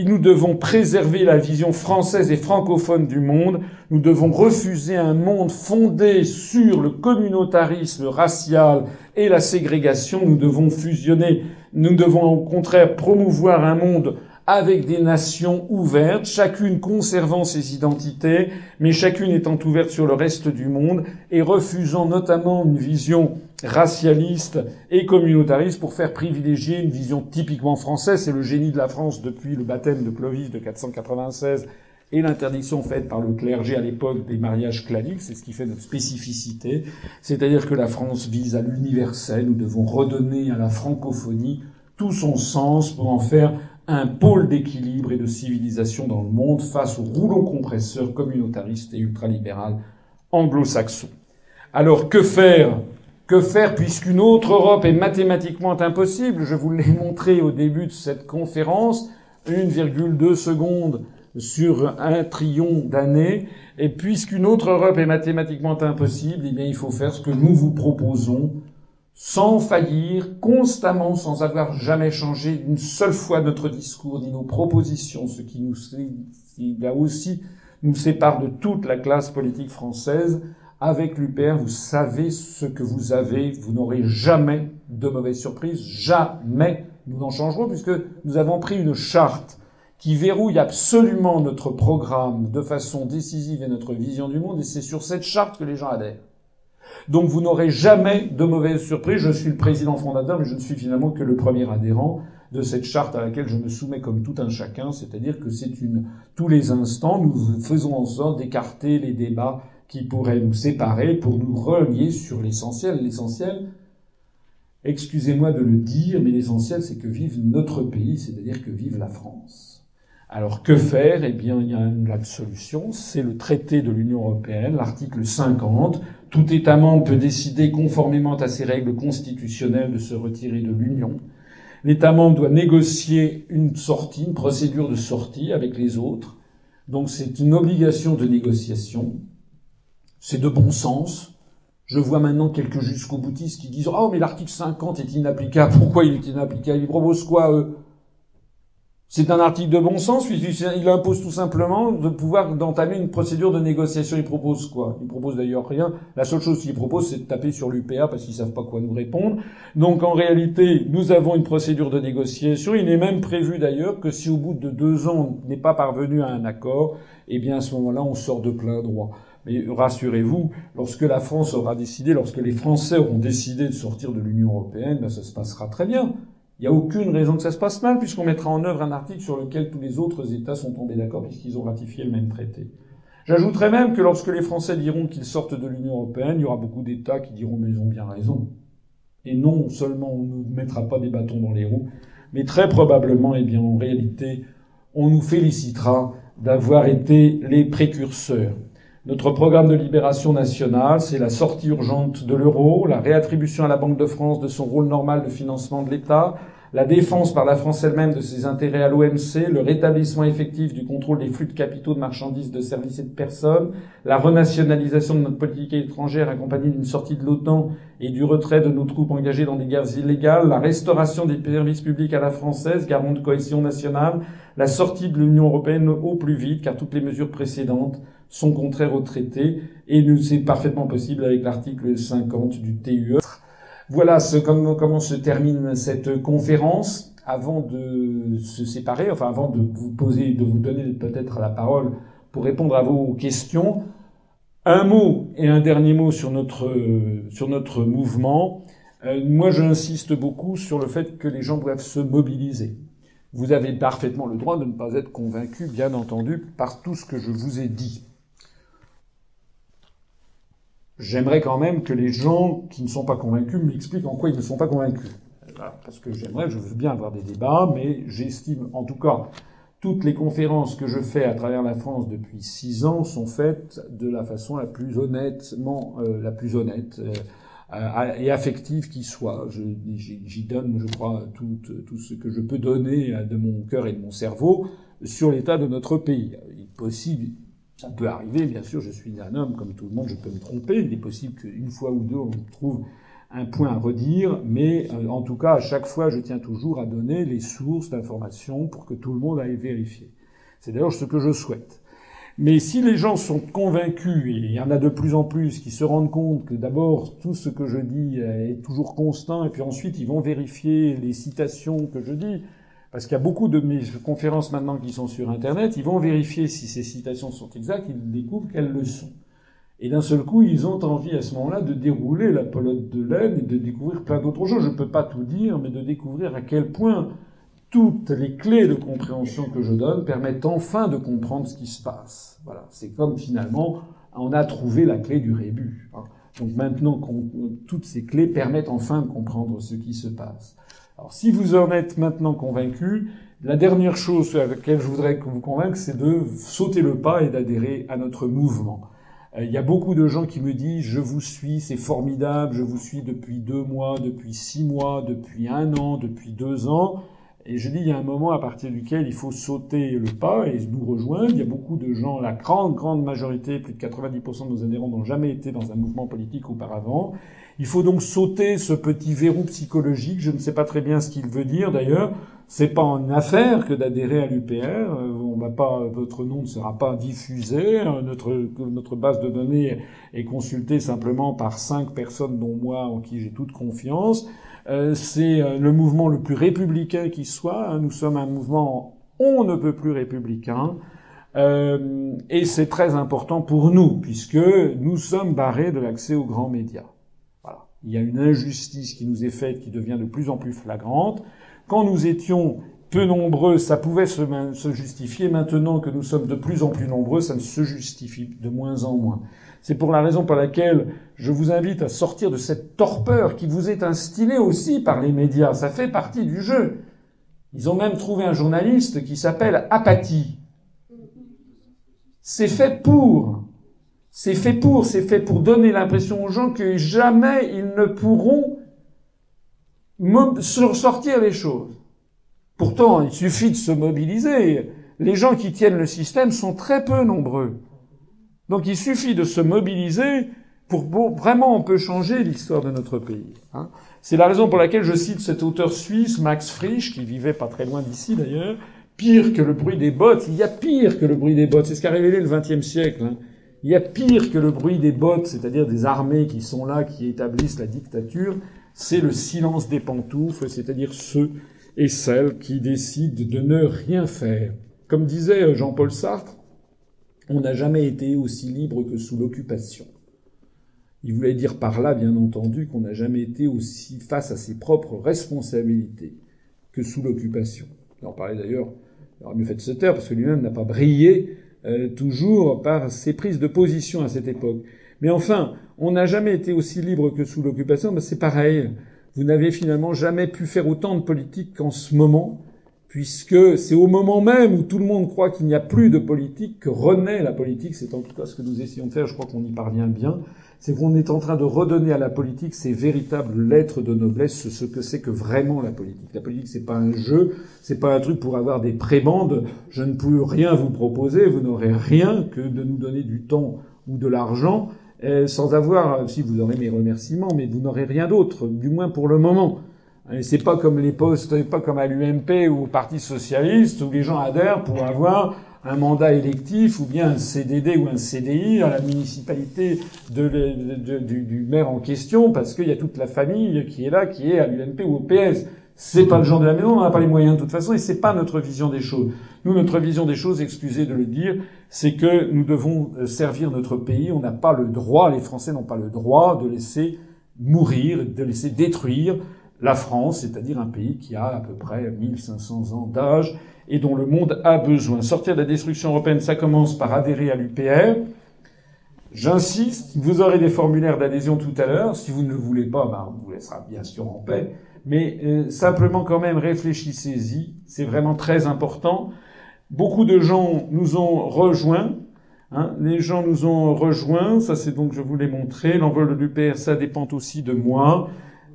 nous devons préserver la vision française et francophone du monde. Nous devons refuser un monde fondé sur le communautarisme racial et la ségrégation. Nous devons fusionner. Nous devons au contraire promouvoir un monde avec des nations ouvertes, chacune conservant ses identités, mais chacune étant ouverte sur le reste du monde et refusant notamment une vision racialiste et communautariste pour faire privilégier une vision typiquement française. C'est le génie de la France depuis le baptême de Clovis de 496 et l'interdiction faite par le clergé à l'époque des mariages claniques, c'est ce qui fait notre spécificité, c'est-à-dire que la France vise à l'universel, nous devons redonner à la francophonie tout son sens pour en faire un pôle d'équilibre et de civilisation dans le monde face au rouleau compresseur communautariste et ultralibéral anglo-saxon. Alors que faire Que faire puisqu'une autre Europe est mathématiquement impossible? Je vous l'ai montré au début de cette conférence, 1,2 secondes sur un trillion d'années. Et puisqu'une autre Europe est mathématiquement impossible, eh bien, il faut faire ce que nous vous proposons, sans faillir, constamment, sans avoir jamais changé une seule fois notre discours ni nos propositions, ce qui là aussi, nous sépare de toute la classe politique française. Avec l'UPR, vous savez ce que vous avez, vous n'aurez jamais de mauvaises surprises, jamais nous en changerons puisque nous avons pris une charte qui verrouille absolument notre programme de façon décisive et notre vision du monde et c'est sur cette charte que les gens adhèrent. Donc vous n'aurez jamais de mauvaises surprises. Je suis le président fondateur, mais je ne suis finalement que le premier adhérent de cette charte à laquelle je me soumets comme tout un chacun, c'est-à-dire que c'est une tous les instants nous faisons en sorte d'écarter les débats qui pourraient nous séparer pour nous relier sur l'essentiel. L'essentiel, excusez-moi de le dire, mais l'essentiel c'est que vive notre pays, c'est-à-dire que vive la France. Alors que faire? Eh bien, il y a une solution, c'est le traité de l'Union européenne, l'article 50. Tout État membre peut décider conformément à ses règles constitutionnelles de se retirer de l'Union. L'État membre doit négocier une sortie, une procédure de sortie avec les autres. Donc c'est une obligation de négociation. C'est de bon sens. Je vois maintenant quelques jusqu'au boutistes qui disent « Oh, mais l'article 50 est inapplicable. Pourquoi il est inapplicable? Ils proposent quoi, eux? C'est un article de bon sens puisqu'il impose tout simplement de pouvoir d'entamer une procédure de négociation. Il propose quoi? Il propose d'ailleurs rien. La seule chose qu'il propose, c'est de taper sur l'UPA parce qu'ils savent pas quoi nous répondre. Donc en réalité, nous avons une procédure de négociation. Il est même prévu d'ailleurs que si au bout de deux ans on n'est pas parvenu à un accord, eh bien à ce moment-là, on sort de plein droit. Mais rassurez-vous, lorsque la France aura décidé, lorsque les Français auront décidé de sortir de l'Union européenne, ben ça se passera très bien. Il n'y a aucune raison que ça se passe mal, puisqu'on mettra en œuvre un article sur lequel tous les autres États sont tombés d'accord, puisqu'ils ont ratifié le même traité. J'ajouterais même que lorsque les Français diront qu'ils sortent de l'Union européenne, il y aura beaucoup d'États qui diront mais ils ont bien raison. Et non seulement on ne mettra pas des bâtons dans les roues, mais très probablement, eh bien en réalité, on nous félicitera d'avoir été les précurseurs. Notre programme de libération nationale, c'est la sortie urgente de l'euro, la réattribution à la Banque de France de son rôle normal de financement de l'État, la défense par la France elle-même de ses intérêts à l'OMC, le rétablissement effectif du contrôle des flux de capitaux, de marchandises, de services et de personnes, la renationalisation de notre politique étrangère accompagnée d'une sortie de l'OTAN et du retrait de nos troupes engagées dans des guerres illégales, la restauration des services publics à la française, garant de cohésion nationale, la sortie de l'Union européenne au plus vite, car toutes les mesures précédentes sont contraires au traité, et c'est parfaitement possible avec l'article 50 du TUE. Voilà ce, comment, comment se termine cette conférence. Avant de se séparer, enfin avant de vous poser, de vous donner peut-être la parole pour répondre à vos questions, un mot et un dernier mot sur notre sur notre mouvement. Euh, moi, j'insiste beaucoup sur le fait que les gens doivent se mobiliser. Vous avez parfaitement le droit de ne pas être convaincu, bien entendu, par tout ce que je vous ai dit. J'aimerais quand même que les gens qui ne sont pas convaincus m'expliquent en quoi ils ne sont pas convaincus. Parce que j'aimerais, je veux bien avoir des débats, mais j'estime, en tout cas, toutes les conférences que je fais à travers la France depuis six ans sont faites de la façon la plus honnêtement, euh, la plus honnête euh, et affective qui soit. J'y donne, je crois, tout, tout, ce que je peux donner de mon cœur et de mon cerveau sur l'état de notre pays. Il est possible, ça peut arriver, bien sûr, je suis un homme comme tout le monde, je peux me tromper. Il est possible qu'une fois ou deux, on trouve un point à redire, mais euh, en tout cas, à chaque fois, je tiens toujours à donner les sources d'informations pour que tout le monde aille vérifier. C'est d'ailleurs ce que je souhaite. Mais si les gens sont convaincus, et il y en a de plus en plus qui se rendent compte que d'abord tout ce que je dis est toujours constant, et puis ensuite ils vont vérifier les citations que je dis, parce qu'il y a beaucoup de mes conférences maintenant qui sont sur Internet, ils vont vérifier si ces citations sont exactes, ils découvrent qu'elles le sont. Et d'un seul coup, ils ont envie à ce moment-là de dérouler la pelote de laine et de découvrir plein d'autres choses. Je ne peux pas tout dire, mais de découvrir à quel point toutes les clés de compréhension que je donne permettent enfin de comprendre ce qui se passe. Voilà, c'est comme finalement on a trouvé la clé du rébut. Hein. Donc maintenant, toutes ces clés permettent enfin de comprendre ce qui se passe. Alors si vous en êtes maintenant convaincu, la dernière chose sur laquelle je voudrais vous convaincre, c'est de sauter le pas et d'adhérer à notre mouvement. Euh, il y a beaucoup de gens qui me disent je vous suis, c'est formidable, je vous suis depuis deux mois, depuis six mois, depuis un an, depuis deux ans. Et je dis, il y a un moment à partir duquel il faut sauter le pas et nous rejoindre. Il y a beaucoup de gens, la grande, grande majorité, plus de 90% de nos adhérents n'ont jamais été dans un mouvement politique auparavant. Il faut donc sauter ce petit verrou psychologique. Je ne sais pas très bien ce qu'il veut dire d'ailleurs. C'est pas une affaire que d'adhérer à l'UPR. Euh, votre nom ne sera pas diffusé. Euh, notre, base de données est consultée simplement par cinq personnes dont moi, en qui j'ai toute confiance. Euh, c'est le mouvement le plus républicain qui soit. Hein. Nous sommes un mouvement on ne peut plus républicain. Et c'est très important pour nous, puisque nous sommes barrés de l'accès aux grands médias. Il y a une injustice qui nous est faite, qui devient de plus en plus flagrante. Quand nous étions peu nombreux, ça pouvait se, justifier. Maintenant que nous sommes de plus en plus nombreux, ça ne se justifie de moins en moins. C'est pour la raison pour laquelle je vous invite à sortir de cette torpeur qui vous est instillée aussi par les médias. Ça fait partie du jeu. Ils ont même trouvé un journaliste qui s'appelle Apathie. C'est fait pour. C'est fait pour, c'est fait pour donner l'impression aux gens que jamais ils ne pourront sortir les choses. Pourtant, il suffit de se mobiliser. Les gens qui tiennent le système sont très peu nombreux. Donc il suffit de se mobiliser pour, vraiment on peut changer l'histoire de notre pays. Hein. C'est la raison pour laquelle je cite cet auteur suisse, Max Frisch, qui vivait pas très loin d'ici d'ailleurs, pire que le bruit des bottes. Il y a pire que le bruit des bottes. C'est ce qu'a révélé le XXe siècle. Hein. Il y a pire que le bruit des bottes, c'est-à-dire des armées qui sont là, qui établissent la dictature, c'est le silence des pantoufles, c'est-à-dire ceux et celles qui décident de ne rien faire. Comme disait Jean-Paul Sartre, On n'a jamais été aussi libre que sous l'occupation. Il voulait dire par là, bien entendu, qu'on n'a jamais été aussi face à ses propres responsabilités que sous l'occupation. Il en parlait d'ailleurs, il aurait mieux fait de se taire, parce que lui-même n'a pas brillé euh, toujours par ses prises de position à cette époque. Mais enfin, on n'a jamais été aussi libre que sous l'occupation, mais c'est pareil. Vous n'avez finalement jamais pu faire autant de politique qu'en ce moment, puisque c'est au moment même où tout le monde croit qu'il n'y a plus de politique que renaît la politique. C'est en tout cas ce que nous essayons de faire. Je crois qu'on y parvient bien. C'est qu'on est en train de redonner à la politique ses véritables lettres de noblesse, ce que c'est que vraiment la politique. La politique, c'est pas un jeu, c'est pas un truc pour avoir des prébendes. Je ne peux rien vous proposer, vous n'aurez rien que de nous donner du temps ou de l'argent euh, sans avoir, si vous aurez mes remerciements, mais vous n'aurez rien d'autre, du moins pour le moment. C'est pas comme les postes, pas comme à l'UMP ou au Parti socialiste où les gens adhèrent pour avoir un mandat électif ou bien un CDD ou un CDI à la municipalité du, du, maire en question parce qu'il y a toute la famille qui est là, qui est à l'UMP ou au PS. C'est pas le genre de la maison, on n'a pas les moyens de toute façon et c'est pas notre vision des choses. Nous, notre vision des choses, excusez de le dire, c'est que nous devons euh, servir notre pays. On n'a pas le droit, les Français n'ont pas le droit de laisser mourir, de laisser détruire la France, c'est-à-dire un pays qui a à peu près 1500 ans d'âge et dont le monde a besoin. Sortir de la destruction européenne, ça commence par adhérer à l'UPR. J'insiste, vous aurez des formulaires d'adhésion tout à l'heure. Si vous ne le voulez pas, ben, on vous laissera bien sûr en paix. Mais euh, simplement quand même réfléchissez-y. C'est vraiment très important. Beaucoup de gens nous ont rejoints. Hein. Les gens nous ont rejoints. Ça, c'est donc, je vous l'ai montré. L'envol de l'UPR, ça dépend aussi de moi.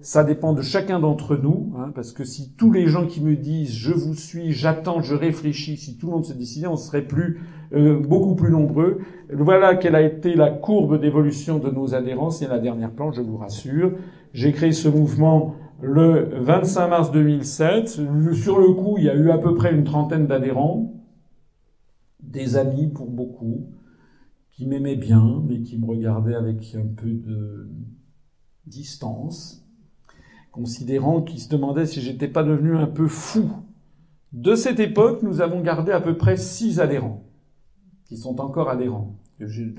Ça dépend de chacun d'entre nous, hein, parce que si tous les gens qui me disent je vous suis, j'attends, je réfléchis, si tout le monde se décidait, on serait plus euh, beaucoup plus nombreux. Voilà quelle a été la courbe d'évolution de nos adhérents. C'est la dernière planche, je vous rassure. J'ai créé ce mouvement le 25 mars 2007. Sur le coup, il y a eu à peu près une trentaine d'adhérents, des amis pour beaucoup, qui m'aimaient bien, mais qui me regardaient avec un peu de distance considérant qu'ils se demandaient si j'étais pas devenu un peu fou. De cette époque, nous avons gardé à peu près six adhérents, qui sont encore adhérents, que j'ai,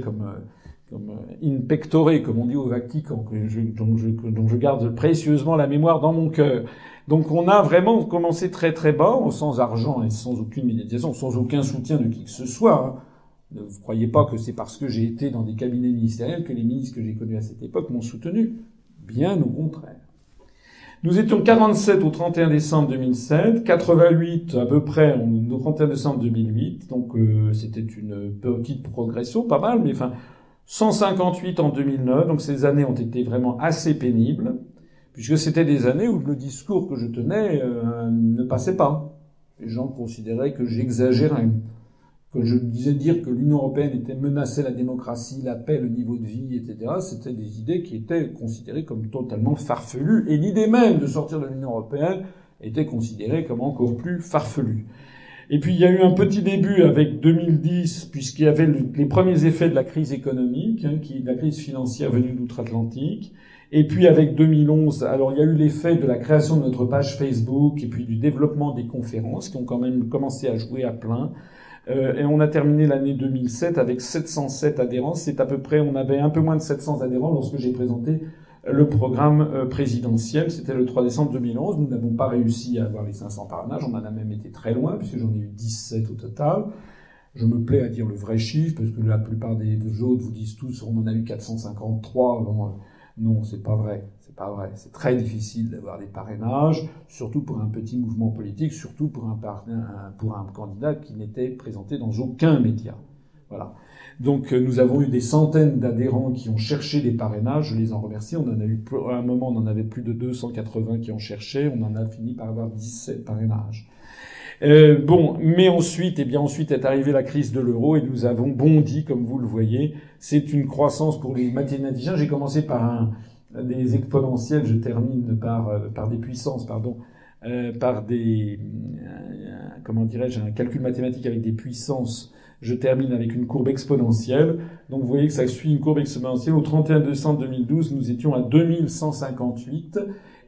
comme, euh, euh, in pectore, comme on dit au Vatican, que je, dont, je, garde précieusement la mémoire dans mon cœur. Donc on a vraiment commencé très très bas, sans argent et sans aucune médiatisation, sans aucun soutien de qui que ce soit. Hein. Ne vous croyez pas que c'est parce que j'ai été dans des cabinets ministériels que les ministres que j'ai connus à cette époque m'ont soutenu. Bien au contraire. Nous étions 47 au 31 décembre 2007, 88 à peu près au 31 décembre 2008, donc euh, c'était une petite progression, pas mal, mais enfin 158 en 2009, donc ces années ont été vraiment assez pénibles, puisque c'était des années où le discours que je tenais euh, ne passait pas. Les gens considéraient que j'exagérais que je disais dire que l'Union européenne était menacée la démocratie, la paix, le niveau de vie, etc., c'était des idées qui étaient considérées comme totalement farfelues. Et l'idée même de sortir de l'Union européenne était considérée comme encore plus farfelue. Et puis il y a eu un petit début avec 2010, puisqu'il y avait les premiers effets de la crise économique, hein, qui, de la crise financière venue d'outre-Atlantique. Et puis avec 2011, alors il y a eu l'effet de la création de notre page Facebook et puis du développement des conférences qui ont quand même commencé à jouer à plein. Euh, et on a terminé l'année 2007 avec 707 adhérents. C'est à peu près, on avait un peu moins de 700 adhérents lorsque j'ai présenté le programme euh, présidentiel. C'était le 3 décembre 2011. Nous n'avons pas réussi à avoir les 500 parrainages. On en a même été très loin puisque j'en ai eu 17 au total. Je me plais à dire le vrai chiffre parce que la plupart des autres vous disent tous on en a eu 453. Bon, non, c'est pas vrai. Pas vrai. C'est très difficile d'avoir des parrainages, surtout pour un petit mouvement politique, surtout pour un, pour un candidat qui n'était présenté dans aucun média. Voilà. Donc euh, nous avons eu des centaines d'adhérents qui ont cherché des parrainages. Je les en remercie. On en a eu à un moment, on en avait plus de 280 qui ont cherché. On en a fini par avoir 17 parrainages. Euh, bon, mais ensuite, eh bien ensuite est arrivée la crise de l'euro et nous avons bondi, comme vous le voyez. C'est une croissance pour les mathématiciens. J'ai commencé par un, des exponentielles, je termine par, euh, par des puissances, pardon, euh, par des, euh, comment dirais-je, un calcul mathématique avec des puissances. Je termine avec une courbe exponentielle. Donc vous voyez que ça suit une courbe exponentielle. Au 31 décembre 2012, nous étions à 2158.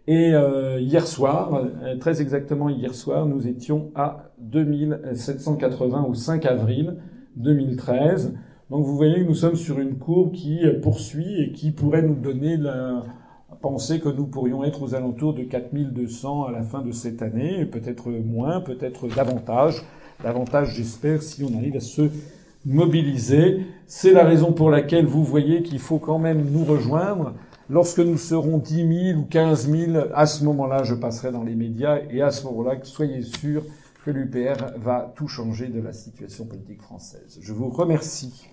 Et hier soir, très exactement hier soir, nous étions à 2780 au 5 avril 2013. Donc vous voyez que nous sommes sur une courbe qui poursuit et qui pourrait nous donner la penser que nous pourrions être aux alentours de 4200 à la fin de cette année, peut-être moins, peut-être davantage. Davantage, j'espère, si on arrive à se mobiliser. C'est la raison pour laquelle vous voyez qu'il faut quand même nous rejoindre. Lorsque nous serons 10 000 ou 15 000, à ce moment-là, je passerai dans les médias et à ce moment-là, soyez sûrs que l'UPR va tout changer de la situation politique française. Je vous remercie.